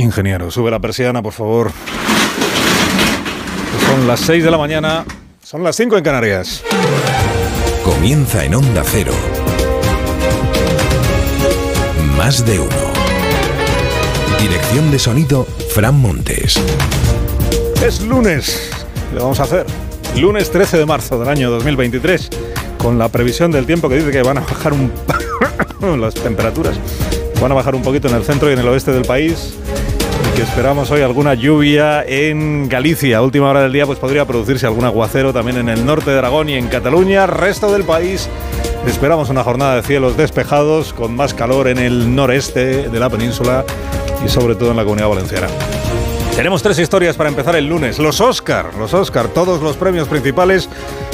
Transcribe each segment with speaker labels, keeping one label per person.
Speaker 1: ingeniero. Sube la persiana, por favor. Son las 6 de la mañana, son las 5 en Canarias.
Speaker 2: Comienza en Onda Cero. Más de uno. Dirección de sonido, Fran Montes.
Speaker 1: Es lunes. ¿Qué le vamos a hacer? Lunes 13 de marzo del año 2023, con la previsión del tiempo que dice que van a bajar un las temperaturas. Van a bajar un poquito en el centro y en el oeste del país. Que esperamos hoy alguna lluvia en Galicia. A última hora del día pues podría producirse algún aguacero también en el norte de Aragón y en Cataluña. Resto del país esperamos una jornada de cielos despejados con más calor en el noreste de la península y sobre todo en la comunidad valenciana. Tenemos tres historias para empezar el lunes. Los Oscar, los Oscar, todos los premios principales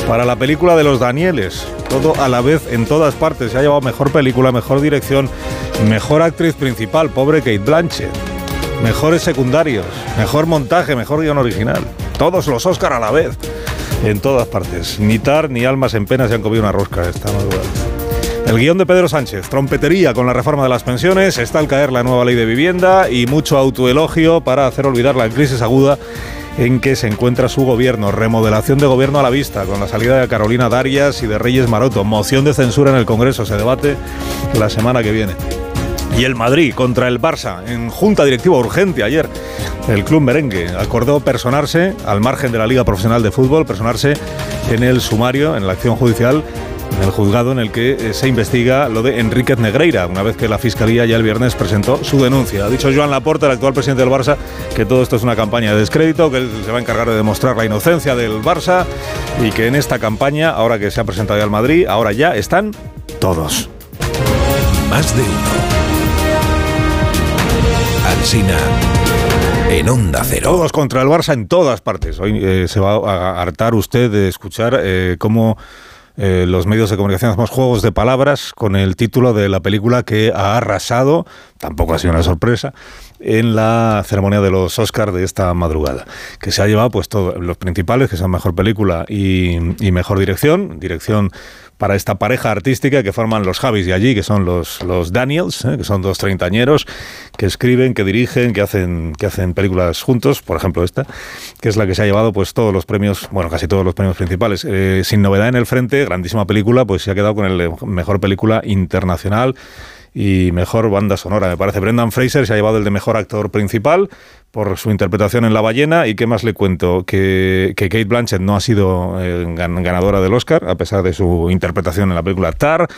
Speaker 1: para la película de los Danieles. Todo a la vez en todas partes. Se ha llevado mejor película, mejor dirección, mejor actriz principal, pobre Kate Blanchett. Mejores secundarios, mejor montaje, mejor guion original. Todos los Oscar a la vez. En todas partes. Ni Tar ni Almas en Pena se han comido una rosca esta madrugada. El guion de Pedro Sánchez, trompetería con la reforma de las pensiones, está al caer la nueva ley de vivienda y mucho autoelogio para hacer olvidar la crisis aguda en que se encuentra su gobierno. Remodelación de gobierno a la vista, con la salida de Carolina Darias y de Reyes Maroto. Moción de censura en el Congreso, se debate la semana que viene. Y el Madrid contra el Barça en junta directiva urgente ayer. El club merengue acordó personarse al margen de la Liga Profesional de Fútbol, personarse en el sumario, en la acción judicial en el juzgado en el que eh, se investiga lo de Enríquez Negreira, una vez que la Fiscalía ya el viernes presentó su denuncia. Ha dicho Joan Laporta, el actual presidente del Barça, que todo esto es una campaña de descrédito, que él se va a encargar de demostrar la inocencia del Barça y que en esta campaña, ahora que se ha presentado ya al Madrid, ahora ya están todos.
Speaker 2: Más de uno. Alsina. En Onda Cero.
Speaker 1: Todos contra el Barça en todas partes. Hoy eh, se va a hartar usted de escuchar eh, cómo eh, los medios de comunicación hacemos juegos de palabras con el título de la película que ha arrasado, tampoco ha sido una sorpresa, en la ceremonia de los Oscars de esta madrugada, que se ha llevado pues todos los principales, que son mejor película y, y mejor dirección, dirección para esta pareja artística que forman los Javis y allí, que son los, los Daniels, ¿eh? que son dos treintañeros que escriben, que dirigen, que hacen, que hacen películas juntos, por ejemplo esta, que es la que se ha llevado pues todos los premios, bueno, casi todos los premios principales. Eh, sin novedad en el frente, grandísima película, pues se ha quedado con el mejor película internacional y mejor banda sonora. Me parece Brendan Fraser se ha llevado el de mejor actor principal por su interpretación en La ballena. ¿Y qué más le cuento? Que, que Kate Blanchett no ha sido eh, ganadora del Oscar, a pesar de su interpretación en la película Tar.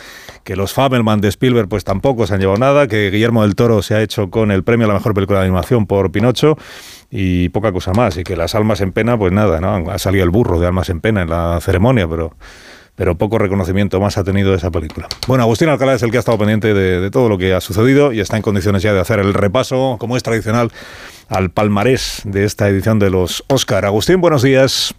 Speaker 1: Que los Fabelman de Spielberg pues tampoco se han llevado nada. Que Guillermo del Toro se ha hecho con el premio a la mejor película de animación por Pinocho y poca cosa más. Y que las almas en pena, pues nada, ¿no? Ha salido el burro de almas en pena en la ceremonia, pero pero poco reconocimiento más ha tenido esa película. Bueno, Agustín Alcalá es el que ha estado pendiente de, todo lo que ha sucedido y está en condiciones ya de hacer el repaso, como es tradicional, al palmarés de esta edición de los Oscar. Agustín, buenos días.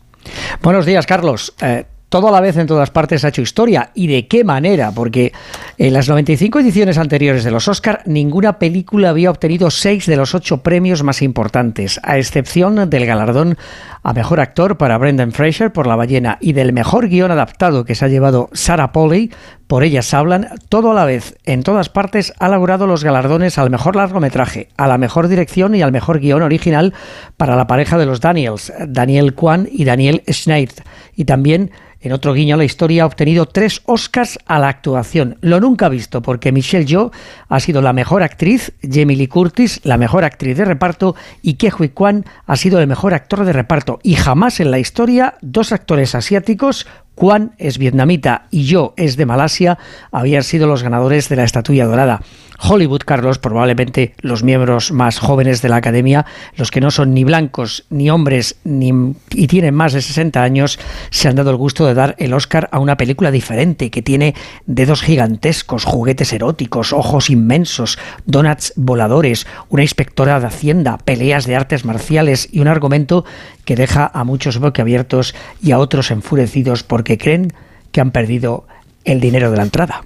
Speaker 3: Buenos días, Carlos. Eh, todo a la vez en todas partes ha hecho historia. ¿Y de qué manera? Porque en las 95 ediciones anteriores de los Oscar, ninguna película había obtenido seis de los ocho premios más importantes, a excepción del galardón a mejor actor para Brendan Fraser por La ballena y del mejor guion adaptado que se ha llevado Sarah Polley por Ellas hablan, todo a la vez, en todas partes, ha logrado los galardones al mejor largometraje, a la mejor dirección y al mejor guion original para la pareja de los Daniels, Daniel Kwan y Daniel Schneid, y también en otro guiño a la historia ha obtenido tres Oscars a la actuación, lo nunca visto porque Michelle Yeoh ha sido la mejor actriz, Jamie Curtis la mejor actriz de reparto y Ke Huy Kwan ha sido el mejor actor de reparto y jamás en la historia dos actores asiáticos Kwan es vietnamita y yo es de Malasia, habían sido los ganadores de la estatuilla dorada. Hollywood, Carlos, probablemente los miembros más jóvenes de la academia, los que no son ni blancos ni hombres ni, y tienen más de 60 años, se han dado el gusto de dar el Oscar a una película diferente que tiene dedos gigantescos, juguetes eróticos, ojos inmensos, donuts voladores, una inspectora de Hacienda, peleas de artes marciales y un argumento que deja a muchos boquiabiertos y a otros enfurecidos porque creen que han perdido el dinero de la entrada.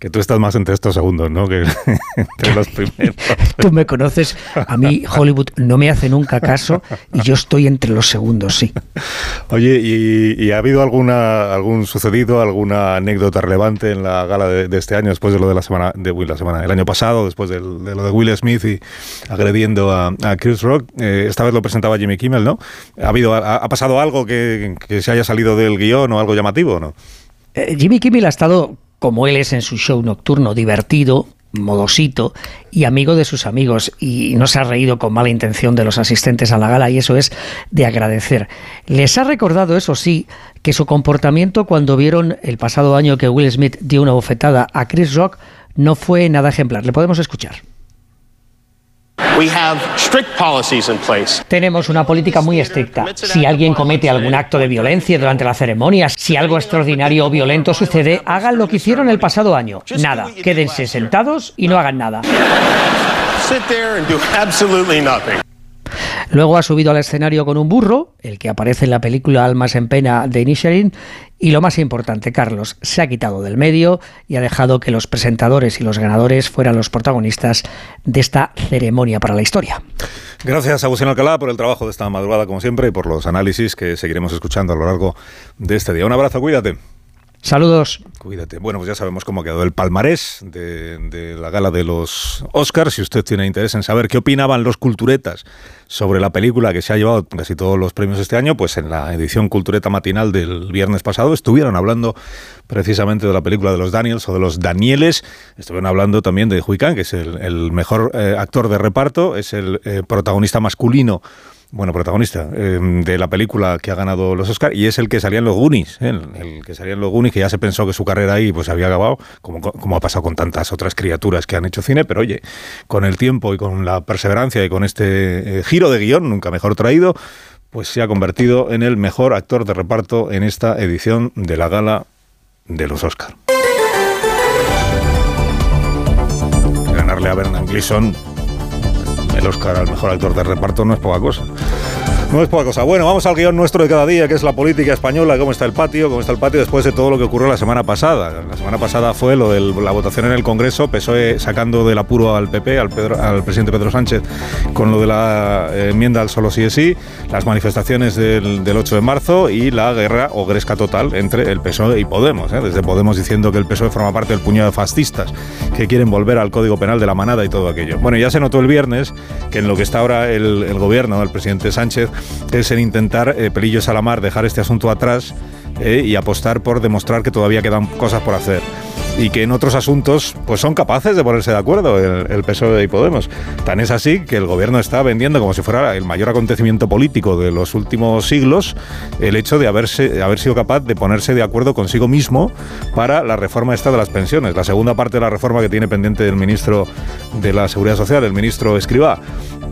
Speaker 1: Que tú estás más entre estos segundos, ¿no? Que entre los primeros.
Speaker 3: tú me conoces, a mí Hollywood no me hace nunca caso y yo estoy entre los segundos, sí.
Speaker 1: Oye, ¿y, ha habido alguna algún sucedido, alguna anécdota relevante en la gala de, este año, después de lo de la semana, de la semana, el año pasado, después de lo de Will Smith y agrediendo a, Chris Rock? Eh, esta vez lo presentaba Jimmy Kimmel, ¿no? ¿Ha, habido, ha, pasado algo que, se haya salido del guion o algo llamativo, no?
Speaker 3: Eh, Jimmy Kimmel ha estado como él es en su show nocturno, divertido, modosito y amigo de sus amigos y no se ha reído con mala intención de los asistentes a la gala y eso es de agradecer. Les ha recordado, eso sí, que su comportamiento cuando vieron el pasado año que Will Smith dio una bofetada a Chris Rock no fue nada ejemplar. Le podemos escuchar. Tenemos una política muy estricta. Si alguien comete algún acto de violencia durante la ceremonia, si algo extraordinario o violento sucede, hagan lo que hicieron el pasado año. Nada, quédense sentados y no hagan nada. Luego ha subido al escenario con un burro, el que aparece en la película Almas en Pena de Inisherin, y lo más importante, Carlos, se ha quitado del medio y ha dejado que los presentadores y los ganadores fueran los protagonistas de esta ceremonia para la historia.
Speaker 1: Gracias, Agustín Alcalá, por el trabajo de esta madrugada, como siempre, y por los análisis que seguiremos escuchando a lo largo de este día. Un abrazo, cuídate.
Speaker 3: Saludos.
Speaker 1: Cuídate. Bueno, pues ya sabemos cómo ha quedado el palmarés de, la gala de los Oscars. Si usted tiene interés en saber qué opinaban los culturetas sobre la película que se ha llevado casi todos los premios este año, pues en la edición cultureta matinal del viernes pasado estuvieron hablando precisamente de la película de los Daniels o de los Danieles. Estuvieron hablando también de Hui Kang, que es el, mejor eh, actor de reparto, es el eh, protagonista masculino bueno, protagonista em, de la película que ha ganado los Oscars y es el que salía en los Goonies, ¿eh? el, que salía en los Goonies, que ya se pensó que su carrera ahí pues había acabado, como, como ha pasado con tantas otras criaturas que han hecho cine, pero oye, con el tiempo y con la perseverancia y con este eh, giro de guion, nunca mejor traído, pues se ha convertido en el mejor actor de reparto en esta edición de la gala de los Oscars. Ganarle a Bernard Gleeson el Oscar al mejor actor de reparto no es poca cosa. No es poca cosa. Bueno, vamos al guion nuestro de cada día, que es la política española, cómo está el patio, cómo está el patio después de todo lo que ocurrió la semana pasada. La semana pasada fue lo de la votación en el Congreso, PSOE sacando del apuro al PP, al, al presidente Pedro Sánchez, con lo de la eh, enmienda al solo sí es sí, las manifestaciones del, 8 de marzo y la guerra o gresca total entre el PSOE y Podemos. ¿eh? Desde Podemos diciendo que el PSOE forma parte del puñado de fascistas que quieren volver al Código Penal de la manada y todo aquello. Bueno, ya se notó el viernes que en lo que está ahora el, el gobierno, el presidente Sánchez, es en intentar, eh, pelillos a la mar, dejar este asunto atrás eh, y apostar por demostrar que todavía quedan cosas por hacer y que en otros asuntos pues son capaces de ponerse de acuerdo el, el, PSOE y Podemos. Tan es así que el gobierno está vendiendo como si fuera el mayor acontecimiento político de los últimos siglos el hecho de haberse, haber sido capaz de ponerse de acuerdo consigo mismo para la reforma esta de las pensiones, la segunda parte de la reforma que tiene pendiente el ministro de la Seguridad Social, el ministro Escribá.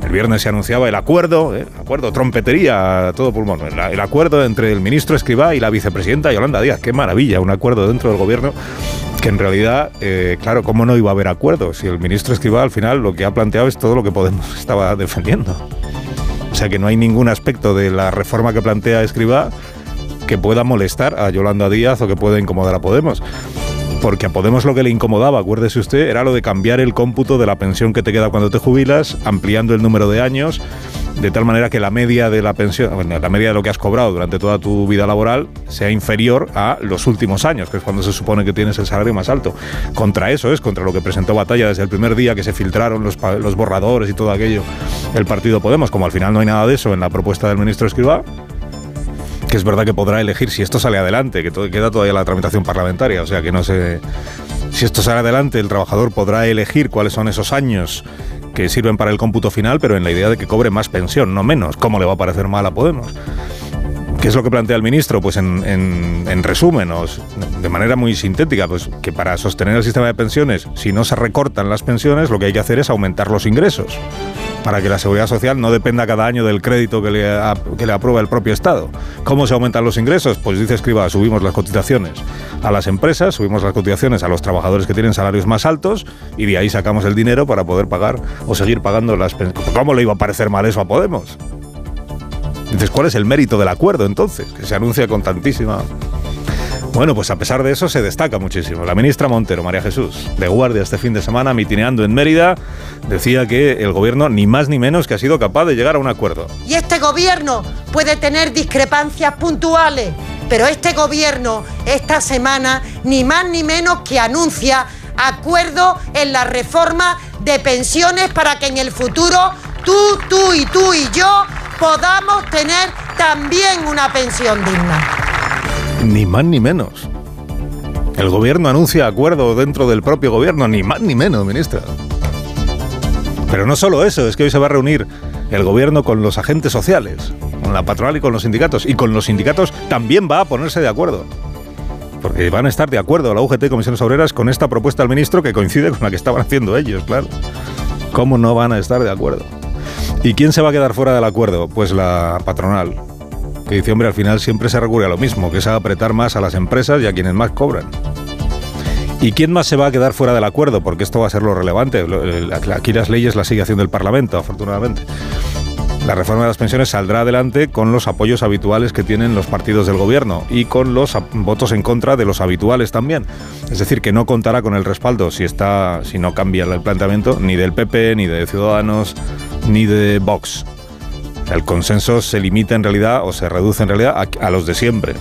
Speaker 1: El viernes se anunciaba el acuerdo, eh, acuerdo, trompetería a todo pulmón, el, acuerdo entre el ministro Escribá y la vicepresidenta Yolanda Díaz. Qué maravilla, un acuerdo dentro del gobierno que en realidad, eh, claro, ¿cómo no iba a haber acuerdo? Si el ministro Escribá al final lo que ha planteado es todo lo que Podemos estaba defendiendo. O sea que no hay ningún aspecto de la reforma que plantea Escribá que pueda molestar a Yolanda Díaz o que pueda incomodar a Podemos porque a Podemos lo que le incomodaba, acuérdese usted, era lo de cambiar el cómputo de la pensión que te queda cuando te jubilas, ampliando el número de años, de tal manera que la media de la pensión, la media de lo que has cobrado durante toda tu vida laboral sea inferior a los últimos años, que es cuando se supone que tienes el salario más alto. Contra eso es, contra lo que presentó Batalla desde el primer día que se filtraron los, borradores y todo aquello, el partido Podemos, como al final no hay nada de eso en la propuesta del ministro Escribá, que es verdad que podrá elegir si esto sale adelante, que todo, queda todavía la tramitación parlamentaria, o sea que no sé si esto sale adelante, el trabajador podrá elegir cuáles son esos años que sirven para el cómputo final, pero en la idea de que cobre más pensión, no menos. ¿Cómo le va a parecer mal a Podemos? ¿Qué es lo que plantea el ministro? Pues en, en, resumen, de manera muy sintética, pues que para sostener el sistema de pensiones, si no se recortan las pensiones, lo que hay que hacer es aumentar los ingresos para que la seguridad social no dependa cada año del crédito que le aprueba el propio Estado. ¿Cómo se aumentan los ingresos? Pues dice Escriba, subimos las cotizaciones a las empresas, subimos las cotizaciones a los trabajadores que tienen salarios más altos y de ahí sacamos el dinero para poder pagar o seguir pagando las pensiones. ¿Cómo le iba a parecer mal eso a Podemos? Dices, ¿cuál es el mérito del acuerdo entonces? Que se anuncia con tantísima Bueno, pues a pesar de eso se destaca muchísimo. La ministra Montero, María Jesús, de guardia este fin de semana, mitineando en Mérida, decía que el gobierno ni más ni menos que ha sido capaz de llegar a un acuerdo.
Speaker 4: Y este gobierno puede tener discrepancias puntuales, pero este gobierno esta semana ni más ni menos que anuncia acuerdo en la reforma de pensiones para que en el futuro tú, tú y tú y yo podamos tener también una pensión digna.
Speaker 1: Ni más ni menos. El gobierno anuncia acuerdo dentro del propio gobierno, ni más ni menos, ministra. Pero no solo eso, es que hoy se va a reunir el gobierno con los agentes sociales, con la patronal y con los sindicatos. Y con los sindicatos también va a ponerse de acuerdo. Porque van a estar de acuerdo la UGT y Comisiones Obreras con esta propuesta del ministro que coincide con la que estaban haciendo ellos, claro. ¿Cómo no van a estar de acuerdo? ¿Y quién se va a quedar fuera del acuerdo? Pues la patronal, que dice, hombre, al final siempre se recurre a lo mismo, que es apretar más a las empresas y a quienes más cobran. ¿Y quién más se va a quedar fuera del acuerdo? Porque esto va a ser lo relevante. Aquí las leyes las sigue haciendo el Parlamento, afortunadamente. La reforma de las pensiones saldrá adelante con los apoyos habituales que tienen los partidos del gobierno y con los votos en contra de los habituales también. Es decir, que no contará con el respaldo si está, si no cambia el planteamiento, ni del PP, ni de Ciudadanos, ni de Vox. El consenso se limita en realidad o se reduce en realidad a, a los de siempre.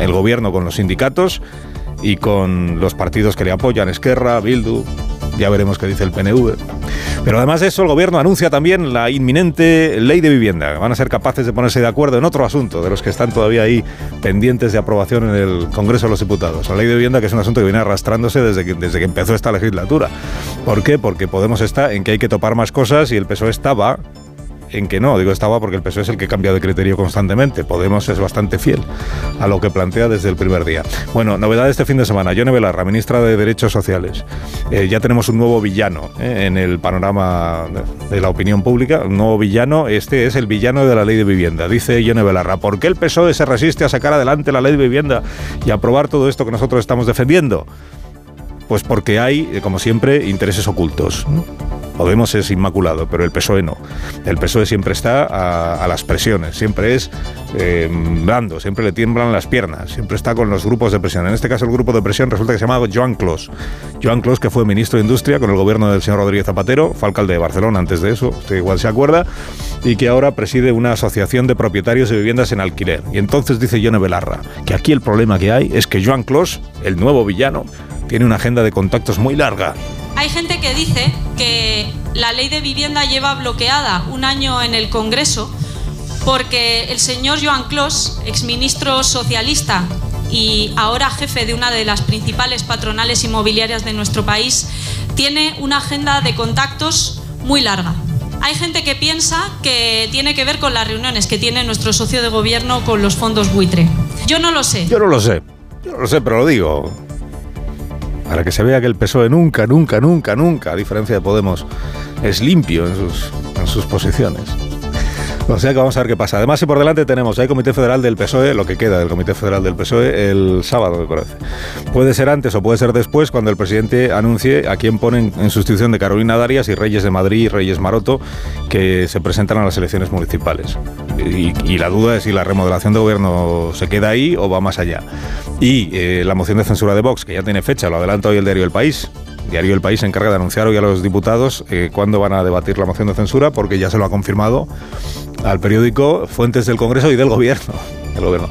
Speaker 1: El gobierno con los sindicatos y con los partidos que le apoyan, Esquerra, Bildu, ya veremos qué dice el PNV. Pero además de eso, el gobierno anuncia también la inminente ley de vivienda. Van a ser capaces de ponerse de acuerdo en otro asunto, de los que están todavía ahí pendientes de aprobación en el Congreso de los Diputados. La ley de vivienda, que es un asunto que viene arrastrándose desde que, desde que empezó esta legislatura. ¿Por qué? Porque Podemos está en que hay que topar más cosas y el PSOE estaba en que no. Digo estaba porque el PSOE es el que cambia de criterio constantemente. Podemos es bastante fiel a lo que plantea desde el primer día. Bueno, novedad este fin de semana. Yone Belarra, ministra de Derechos Sociales. Eh, ya tenemos un nuevo villano eh, en el panorama de la opinión pública. Un nuevo villano. Este es el villano de la ley de vivienda. Dice Yone Belarra. ¿Por qué el PSOE se resiste a sacar adelante la ley de vivienda y aprobar todo esto que nosotros estamos defendiendo? Pues porque hay, eh, como siempre, intereses ocultos. Podemos es inmaculado, pero el PSOE no. El PSOE siempre está a, las presiones, siempre es eh, blando, siempre le tiemblan las piernas, siempre está con los grupos de presión. En este caso el grupo de presión resulta que se llama Joan Clos. Joan Clos, que fue ministro de Industria con el gobierno del señor Rodríguez Zapatero, fue alcalde de Barcelona antes de eso, usted igual se acuerda, y que ahora preside una asociación de propietarios de viviendas en alquiler. Y entonces dice Yone Belarra que aquí el problema que hay es que Joan Clos, el nuevo villano, tiene una agenda de contactos muy larga.
Speaker 5: Hay gente que dice que la ley de vivienda lleva bloqueada un año en el Congreso porque el señor Joan Clos, exministro socialista y ahora jefe de una de las principales patronales inmobiliarias de nuestro país, tiene una agenda de contactos muy larga. Hay gente que piensa que tiene que ver con las reuniones que tiene nuestro socio de gobierno con los fondos buitre. Yo no lo sé.
Speaker 1: Yo no lo sé. Yo no lo sé, pero lo digo para que se vea que el PSOE nunca, nunca, nunca, nunca, a diferencia de Podemos, es limpio en sus, en sus posiciones. O sea que vamos a ver qué pasa. Además, si por delante tenemos, hay Comité Federal del PSOE, lo que queda del Comité Federal del PSOE, el sábado, me parece. Puede ser antes o puede ser después, cuando el presidente anuncie a quién ponen en sustitución de Carolina Darias y Reyes de Madrid y Reyes Maroto, que se presentan a las elecciones municipales. Y, la duda es si la remodelación de gobierno se queda ahí o va más allá. Y eh, la moción de censura de Vox, que ya tiene fecha, lo adelanta hoy el diario El País, Diario El País se encarga de anunciar hoy a los diputados eh, cuándo van a debatir la moción de censura, porque ya se lo ha confirmado al periódico fuentes del Congreso y del Gobierno. El gobierno.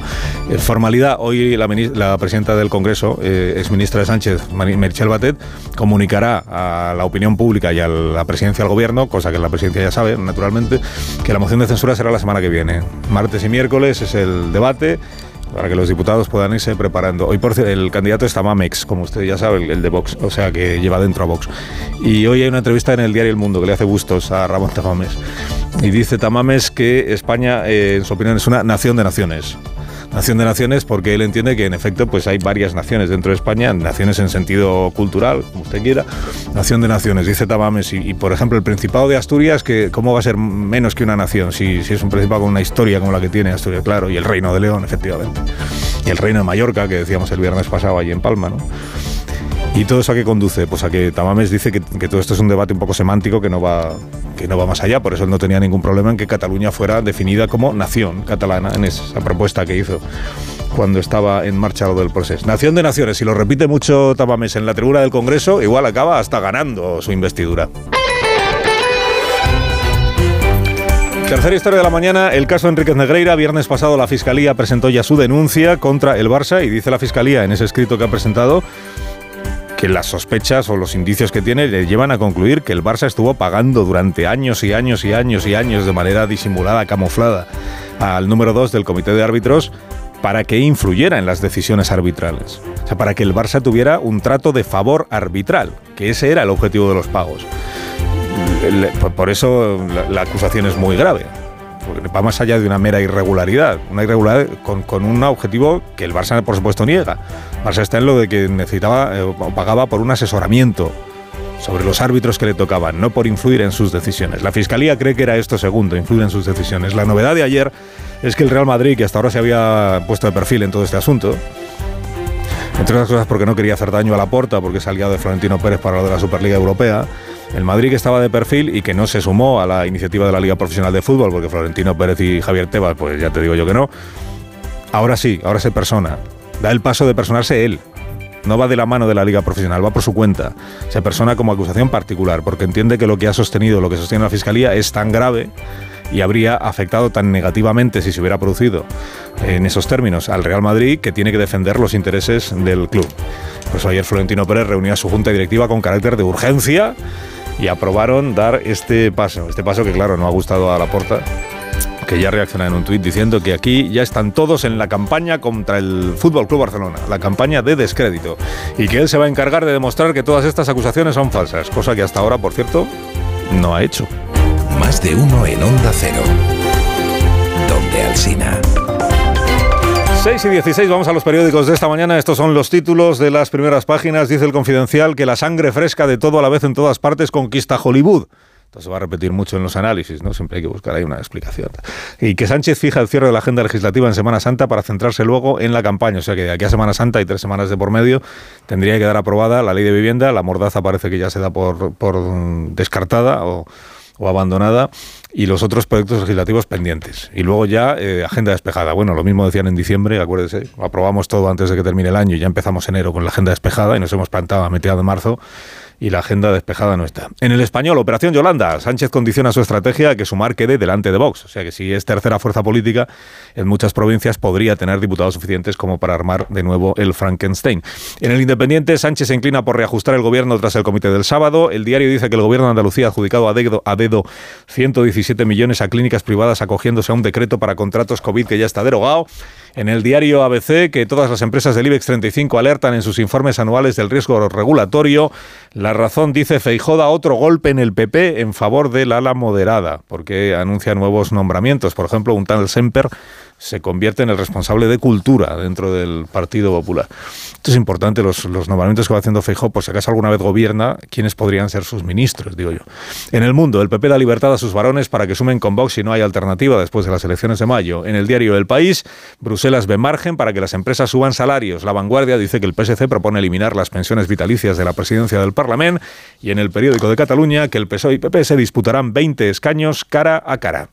Speaker 1: En formalidad, hoy la, la, presidenta del Congreso, eh, exministra de Sánchez, Merichel Batet, comunicará a la opinión pública y a la presidencia del Gobierno, cosa que la presidencia ya sabe, naturalmente, que la moción de censura será la semana que viene. Martes y miércoles es el debate para que los diputados puedan irse preparando. Hoy, por cierto, el candidato está Mamex, como usted ya sabe, el, de Vox, o sea, que lleva dentro a Vox. Y hoy hay una entrevista en el diario El Mundo que le hace gustos a Ramón Tamames. Y dice Tamames que España, eh, en su opinión, es una nación de naciones. Nación de Naciones porque él entiende que en efecto pues hay varias naciones dentro de España, naciones en sentido cultural, como usted quiera, Nación de Naciones, dice Tamames, y, por ejemplo el Principado de Asturias, que ¿cómo va a ser menos que una nación si, si es un Principado con una historia como la que tiene Asturias, claro, y el Reino de León, efectivamente, y el Reino de Mallorca, que decíamos el viernes pasado allí en Palma, ¿no? ¿Y todo eso a qué conduce? Pues a que Tamames dice que, todo esto es un debate un poco semántico que no, va, que no va más allá, por eso él no tenía ningún problema en que Cataluña fuera definida como nación catalana en esa propuesta que hizo cuando estaba en marcha lo del proceso. Nación de Naciones, si lo repite mucho Tamames en la tribuna del Congreso, igual acaba hasta ganando su investidura. Tercera historia de la mañana, el caso Enriquez Negreira. Viernes pasado la Fiscalía presentó ya su denuncia contra el Barça y dice la Fiscalía en ese escrito que ha presentado que las sospechas o los indicios que tiene le llevan a concluir que el Barça estuvo pagando durante años y años y años y años de manera disimulada, camuflada, al número 2 del comité de árbitros para que influyera en las decisiones arbitrales. O sea, para que el Barça tuviera un trato de favor arbitral, que ese era el objetivo de los pagos. Por eso la acusación es muy grave va más allá de una mera irregularidad, una irregularidad con, un objetivo que el Barça por supuesto niega. Barça está en lo de que necesitaba eh, o pagaba por un asesoramiento sobre los árbitros que le tocaban, no por influir en sus decisiones. La Fiscalía cree que era esto segundo, influir en sus decisiones. La novedad de ayer es que el Real Madrid, que hasta ahora se había puesto de perfil en todo este asunto, entre otras cosas porque no quería hacer daño a la porta, porque es aliado de Florentino Pérez para lo de la Superliga Europea, el Madrid que estaba de perfil y que no se sumó a la iniciativa de la Liga Profesional de Fútbol, porque Florentino Pérez y Javier Tebas, pues ya te digo yo que no. Ahora sí, ahora se persona. Da el paso de personarse él. No va de la mano de la Liga Profesional, va por su cuenta. Se persona como acusación particular, porque entiende que lo que ha sostenido, lo que sostiene la Fiscalía, es tan grave y habría afectado tan negativamente si se hubiera producido en esos términos al Real Madrid que tiene que defender los intereses del club. Por eso ayer Florentino Pérez reunía a su junta directiva con carácter de urgencia y aprobaron dar este paso. Este paso que, claro, no ha gustado a la porta que ya reacciona en un tuit diciendo que aquí ya están todos en la campaña contra el Fútbol Club Barcelona, la campaña de descrédito, y que él se va a encargar de demostrar que todas estas acusaciones son falsas, cosa que hasta ahora, por cierto, no ha hecho.
Speaker 2: Más de uno en Onda Cero, donde Alsina.
Speaker 1: 6 y 16, vamos a los periódicos de esta mañana. Estos son los títulos de las primeras páginas. Dice el confidencial que la sangre fresca de todo a la vez en todas partes conquista Hollywood. Esto se va a repetir mucho en los análisis, ¿no? Siempre hay que buscar ahí una explicación. Y que Sánchez fija el cierre de la agenda legislativa en Semana Santa para centrarse luego en la campaña. O sea que de aquí a Semana Santa y tres semanas de por medio tendría que quedar aprobada la ley de vivienda. La mordaza parece que ya se da por, por descartada o o abandonada y los otros proyectos legislativos pendientes. Y luego ya eh, agenda despejada. Bueno, lo mismo decían en diciembre, acuérdese, aprobamos todo antes de que termine el año y ya empezamos enero con la agenda despejada y nos hemos plantado a mediados de marzo y la agenda despejada no está. En el español, Operación Yolanda. Sánchez condiciona su estrategia a que Sumar quede delante de Vox. O sea que si es tercera fuerza política, en muchas provincias podría tener diputados suficientes como para armar de nuevo el Frankenstein. En el Independiente, Sánchez se inclina por reajustar el gobierno tras el comité del sábado. El diario dice que el gobierno de Andalucía ha adjudicado a dedo, a dedo 117 millones a clínicas privadas acogiéndose a un decreto para contratos COVID que ya está derogado. En el diario ABC que todas las empresas del IBEX 35 alertan en sus informes anuales del riesgo regulatorio. La razón dice Feijoda otro golpe en el PP en favor del ala moderada, porque anuncia nuevos nombramientos. Por ejemplo, un tal Semper se convierte en el responsable de cultura dentro del Partido Popular. Esto es importante, los, los nombramientos que va haciendo Feijóo, por si acaso alguna vez gobierna, quiénes podrían ser sus ministros, digo yo. En el mundo, el PP da libertad a sus varones para que sumen con Vox si no hay alternativa después de las elecciones de mayo. En el diario El País, Bruselas ve margen para que las empresas suban salarios. La vanguardia dice que el PSC propone eliminar las pensiones vitalicias de la presidencia del Parlamento y en el periódico de Cataluña que el PSOE y PP se disputarán 20 escaños cara a cara.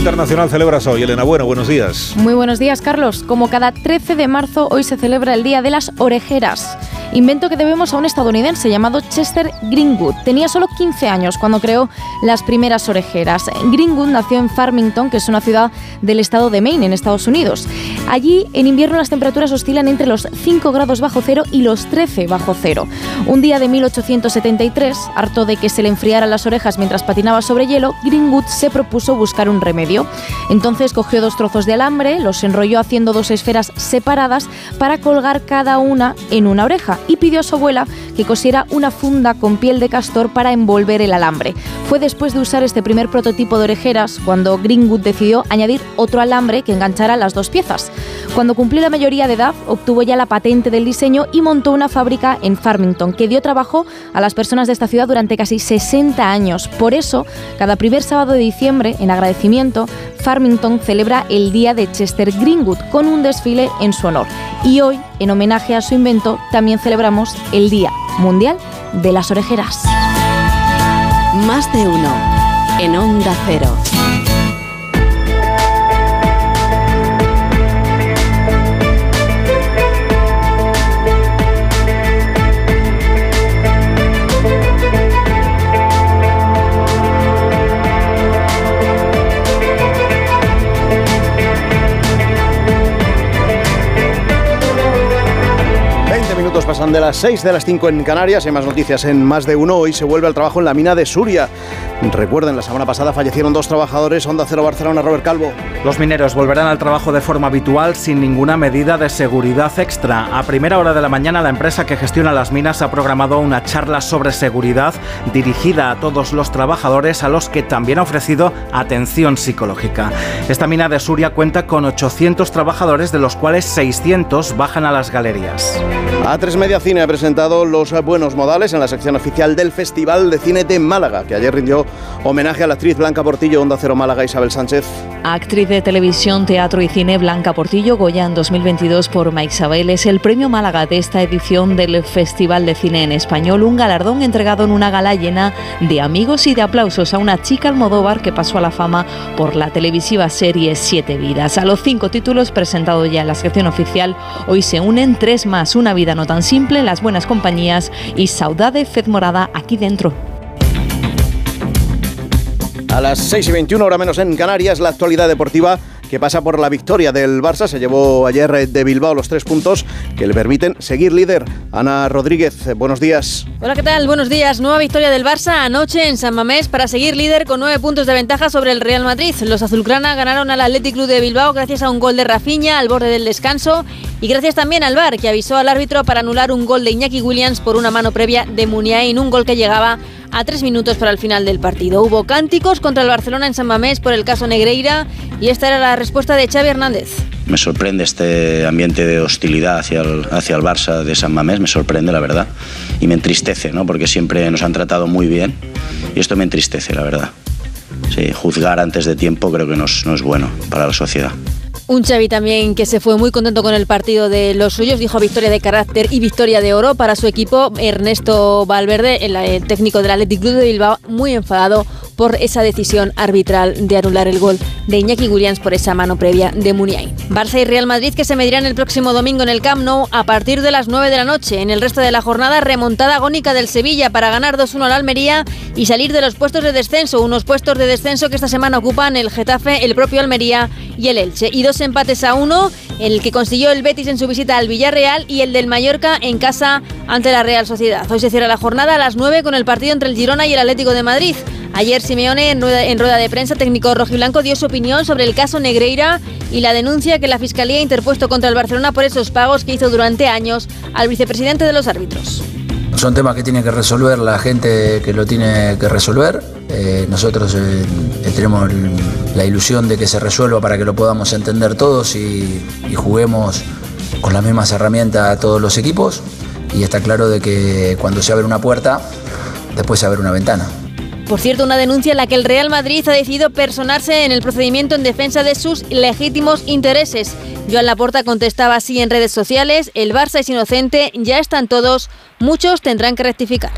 Speaker 1: Internacional celebras hoy? Elena Bueno, buenos días.
Speaker 6: Muy buenos días, Carlos. Como cada 13 de marzo, hoy se celebra el Día de las Orejeras. Invento que debemos a un estadounidense llamado Chester Greenwood. Tenía solo 15 años cuando creó las primeras orejeras. Greenwood nació en Farmington, que es una ciudad del estado de Maine, en Estados Unidos. Allí, en invierno, las temperaturas oscilan entre los 5 grados bajo cero y los 13 bajo cero. Un día de 1873, harto de que se le enfriaran las orejas mientras patinaba sobre hielo, Greenwood se propuso buscar un remedio. Entonces cogió dos trozos de alambre, los enrolló haciendo dos esferas separadas para colgar cada una en una oreja y pidió a su abuela que cosiera una funda con piel de castor para envolver el alambre. Fue después de usar este primer prototipo de orejeras cuando Greenwood decidió añadir otro alambre que enganchara las dos piezas. Cuando cumplió la mayoría de edad, obtuvo ya la patente del diseño y montó una fábrica en Farmington que dio trabajo a las personas de esta ciudad durante casi 60 años. Por eso, cada primer sábado de diciembre, en agradecimiento, Farmington celebra el Día de Chester Greenwood con un desfile en su honor. Y hoy, en homenaje a su invento, también celebramos el Día Mundial de las Orejeras.
Speaker 7: Más de uno en Onda Cero.
Speaker 8: Pasan de las 6 de las 5 en Canarias. Hay más noticias en más de uno. Hoy se vuelve al trabajo en la mina de Suria. Recuerden, la semana pasada fallecieron dos trabajadores. Onda Cero Barcelona, Robert Calvo.
Speaker 9: Los mineros volverán al trabajo de forma habitual sin ninguna medida de seguridad extra. A primera hora de la mañana, la empresa que gestiona las minas ha programado una charla sobre seguridad dirigida a todos los trabajadores, a los que también ha ofrecido atención psicológica. Esta mina de Suria cuenta con 800 trabajadores, de los cuales 600 bajan a las galerías.
Speaker 8: A3 Media Cine ha presentado Los Buenos Modales en la sección oficial del Festival de Cine de Málaga, que ayer rindió homenaje a la actriz Blanca Portillo, Onda Cero Málaga, Isabel Sánchez.
Speaker 10: Actriz de televisión, teatro y cine Blanca Portillo, Goya en 2022 por Mike Isabel, es el premio Málaga de esta edición del Festival de Cine en Español, un galardón entregado en una gala llena de amigos y de aplausos a una chica Almodóvar que pasó a la fama por la televisiva serie Siete Vidas. A los cinco títulos presentados ya en la sección oficial, hoy se unen tres más, Una vida no tan simple, Las buenas compañías y Saudade Fed Morada aquí dentro.
Speaker 8: A las 6 y 21, hora menos en Canarias, la actualidad deportiva que pasa por la victoria del Barça. Se llevó ayer de Bilbao los tres puntos que le permiten seguir líder. Ana Rodríguez, buenos días.
Speaker 11: Hola, ¿qué tal? Buenos días. Nueva victoria del Barça anoche en San Mamés para seguir líder con nueve puntos de ventaja sobre el Real Madrid. Los azulgrana ganaron al Athletic Club de Bilbao gracias a un gol de Rafinha al borde del descanso y gracias también al VAR que avisó al árbitro para anular un gol de Iñaki Williams por una mano previa de Muniain, un gol que llegaba tres minutos para el final del partido. Hubo cánticos contra el Barcelona en San Mamés por el caso Negreira y esta era la respuesta de Xavi Hernández.
Speaker 12: Me sorprende este ambiente de hostilidad hacia el, hacia el Barça de San Mamés, me sorprende la verdad y me entristece, ¿no? porque siempre nos han tratado muy bien y esto me entristece, la verdad. Juzgar antes de tiempo creo que no es, no es bueno para la sociedad.
Speaker 11: Un Xavi también que se fue muy contento con el partido de los suyos, dijo victoria de carácter y victoria de oro para su equipo. Ernesto Valverde, el, el técnico del Athletic Club de Bilbao, muy enfadado por esa decisión arbitral de anular el gol de Iñaki Williams por esa mano previa de Muniain. Barça y Real Madrid que se medirán el próximo domingo en el Camp Nou a partir de las 9 de la noche. En el resto de la jornada, remontada agónica del Sevilla para ganar 2-1 al Almería y salir de los puestos de descenso, unos puestos de descenso que esta semana ocupan el Getafe, el propio Almería y el Elche. Y dos empates a uno, el que consiguió el Betis en su visita al Villarreal y el del Mallorca en casa ante la Real Sociedad. Hoy se cierra la jornada a las 9 con el partido entre el Girona y el Atlético de Madrid. Ayer Simeone, en rueda, en rueda, de prensa, técnico rojiblanco, dio su opinión sobre el caso Negreira y la denuncia que la Fiscalía ha interpuesto contra el Barcelona por esos pagos que hizo durante años al vicepresidente de los árbitros.
Speaker 13: Son temas que tiene que resolver la gente que lo tiene que resolver. Eh, nosotros eh, tenemos la ilusión de que se resuelva para que lo podamos entender todos y, y juguemos con las mismas herramientas a todos los equipos. Y está claro de que cuando se abre una puerta, después se abre una ventana.
Speaker 11: Por cierto, una denuncia en la que el Real Madrid ha decidido personarse en el procedimiento en defensa de sus legítimos intereses. Joan Laporta contestaba así en redes sociales, el Barça es inocente, ya están todos, muchos tendrán que rectificar.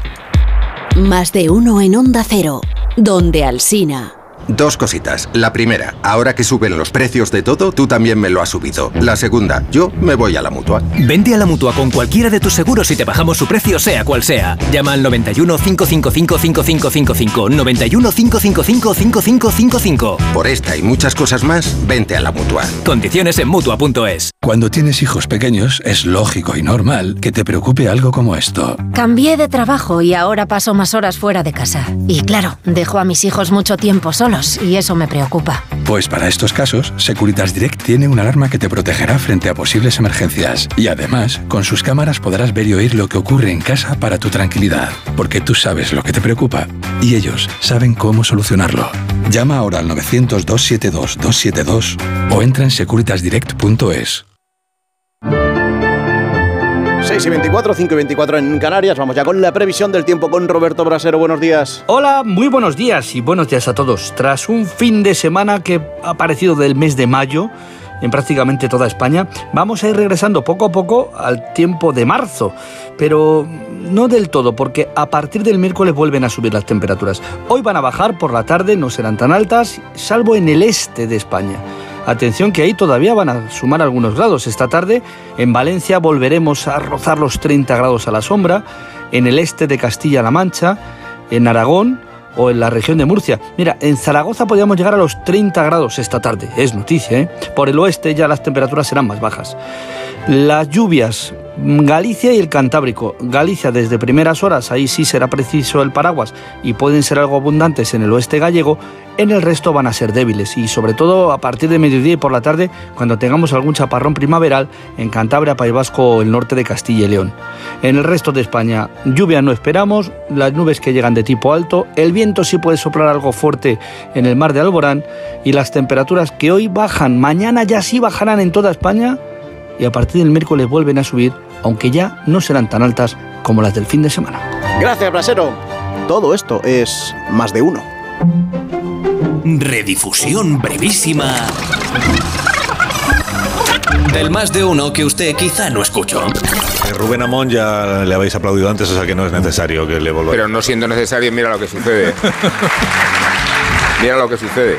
Speaker 7: Más de uno en Onda Cero, donde Alsina.
Speaker 14: Dos cositas. La primera, ahora que suben los precios de todo, tú también me lo has subido. La segunda, yo me voy a la mutua.
Speaker 15: Vente a la mutua con cualquiera de tus seguros y te bajamos su precio, sea cual sea. Llama al 91 555 5555. 91 555 5555.
Speaker 14: Por esta y muchas cosas más, vente a la mutua.
Speaker 15: Condiciones en mutua.es.
Speaker 16: Cuando tienes hijos pequeños, es lógico y normal que te preocupe algo como esto.
Speaker 17: Cambié de trabajo y ahora paso más horas fuera de casa. Y claro, dejo a mis hijos mucho tiempo solos y eso me preocupa.
Speaker 16: Pues para estos casos, Securitas Direct tiene una alarma que te protegerá frente a posibles emergencias. Y además, con sus cámaras podrás ver y oír lo que ocurre en casa para tu tranquilidad. Porque tú sabes lo que te preocupa y ellos saben cómo solucionarlo. Llama ahora al 900-272-272 o entra en securitasdirect.es.
Speaker 8: 6 y 24, 5 y 24 en Canarias. Vamos ya con la previsión del tiempo con Roberto Brasero. Buenos días.
Speaker 18: Hola, muy buenos días y buenos días a todos. Tras un fin de semana que ha parecido del mes de mayo, en prácticamente toda España, vamos a ir regresando poco a poco al tiempo de marzo, pero no del todo, porque a partir del miércoles vuelven a subir las temperaturas. Hoy van a bajar por la tarde, no serán tan altas, salvo en el este de España. Atención que ahí todavía van a sumar algunos grados. Esta tarde en Valencia volveremos a rozar los 30 grados a la sombra, en el este de Castilla-La Mancha, en Aragón o en la región de Murcia. Mira, en Zaragoza podríamos llegar a los 30 grados esta tarde, es noticia, ¿eh? Por el oeste ya las temperaturas serán más bajas. Las lluvias, Galicia y el Cantábrico. Galicia desde primeras horas, ahí sí será preciso el paraguas y pueden ser algo abundantes en el oeste gallego, en el resto van a ser débiles y sobre todo a partir de mediodía y por la tarde cuando tengamos algún chaparrón primaveral en Cantabria, País Vasco el norte de Castilla y León. En el resto de España lluvia no esperamos, las nubes que llegan de tipo alto, el viento sí puede soplar algo fuerte en el mar de Alborán y las temperaturas que hoy bajan, mañana ya sí bajarán en toda España y a partir del miércoles vuelven a subir, aunque ya no serán tan altas como las del fin de semana.
Speaker 8: Gracias, Brasero. Todo esto es más de uno.
Speaker 19: Redifusión brevísima del más de uno que usted quizá no escuchó.
Speaker 1: Eh, Rubén Amón ya le habéis aplaudido antes, o sea que no es necesario que le volváis.
Speaker 20: Pero no siendo necesario, mira lo que sucede. mira lo que sucede.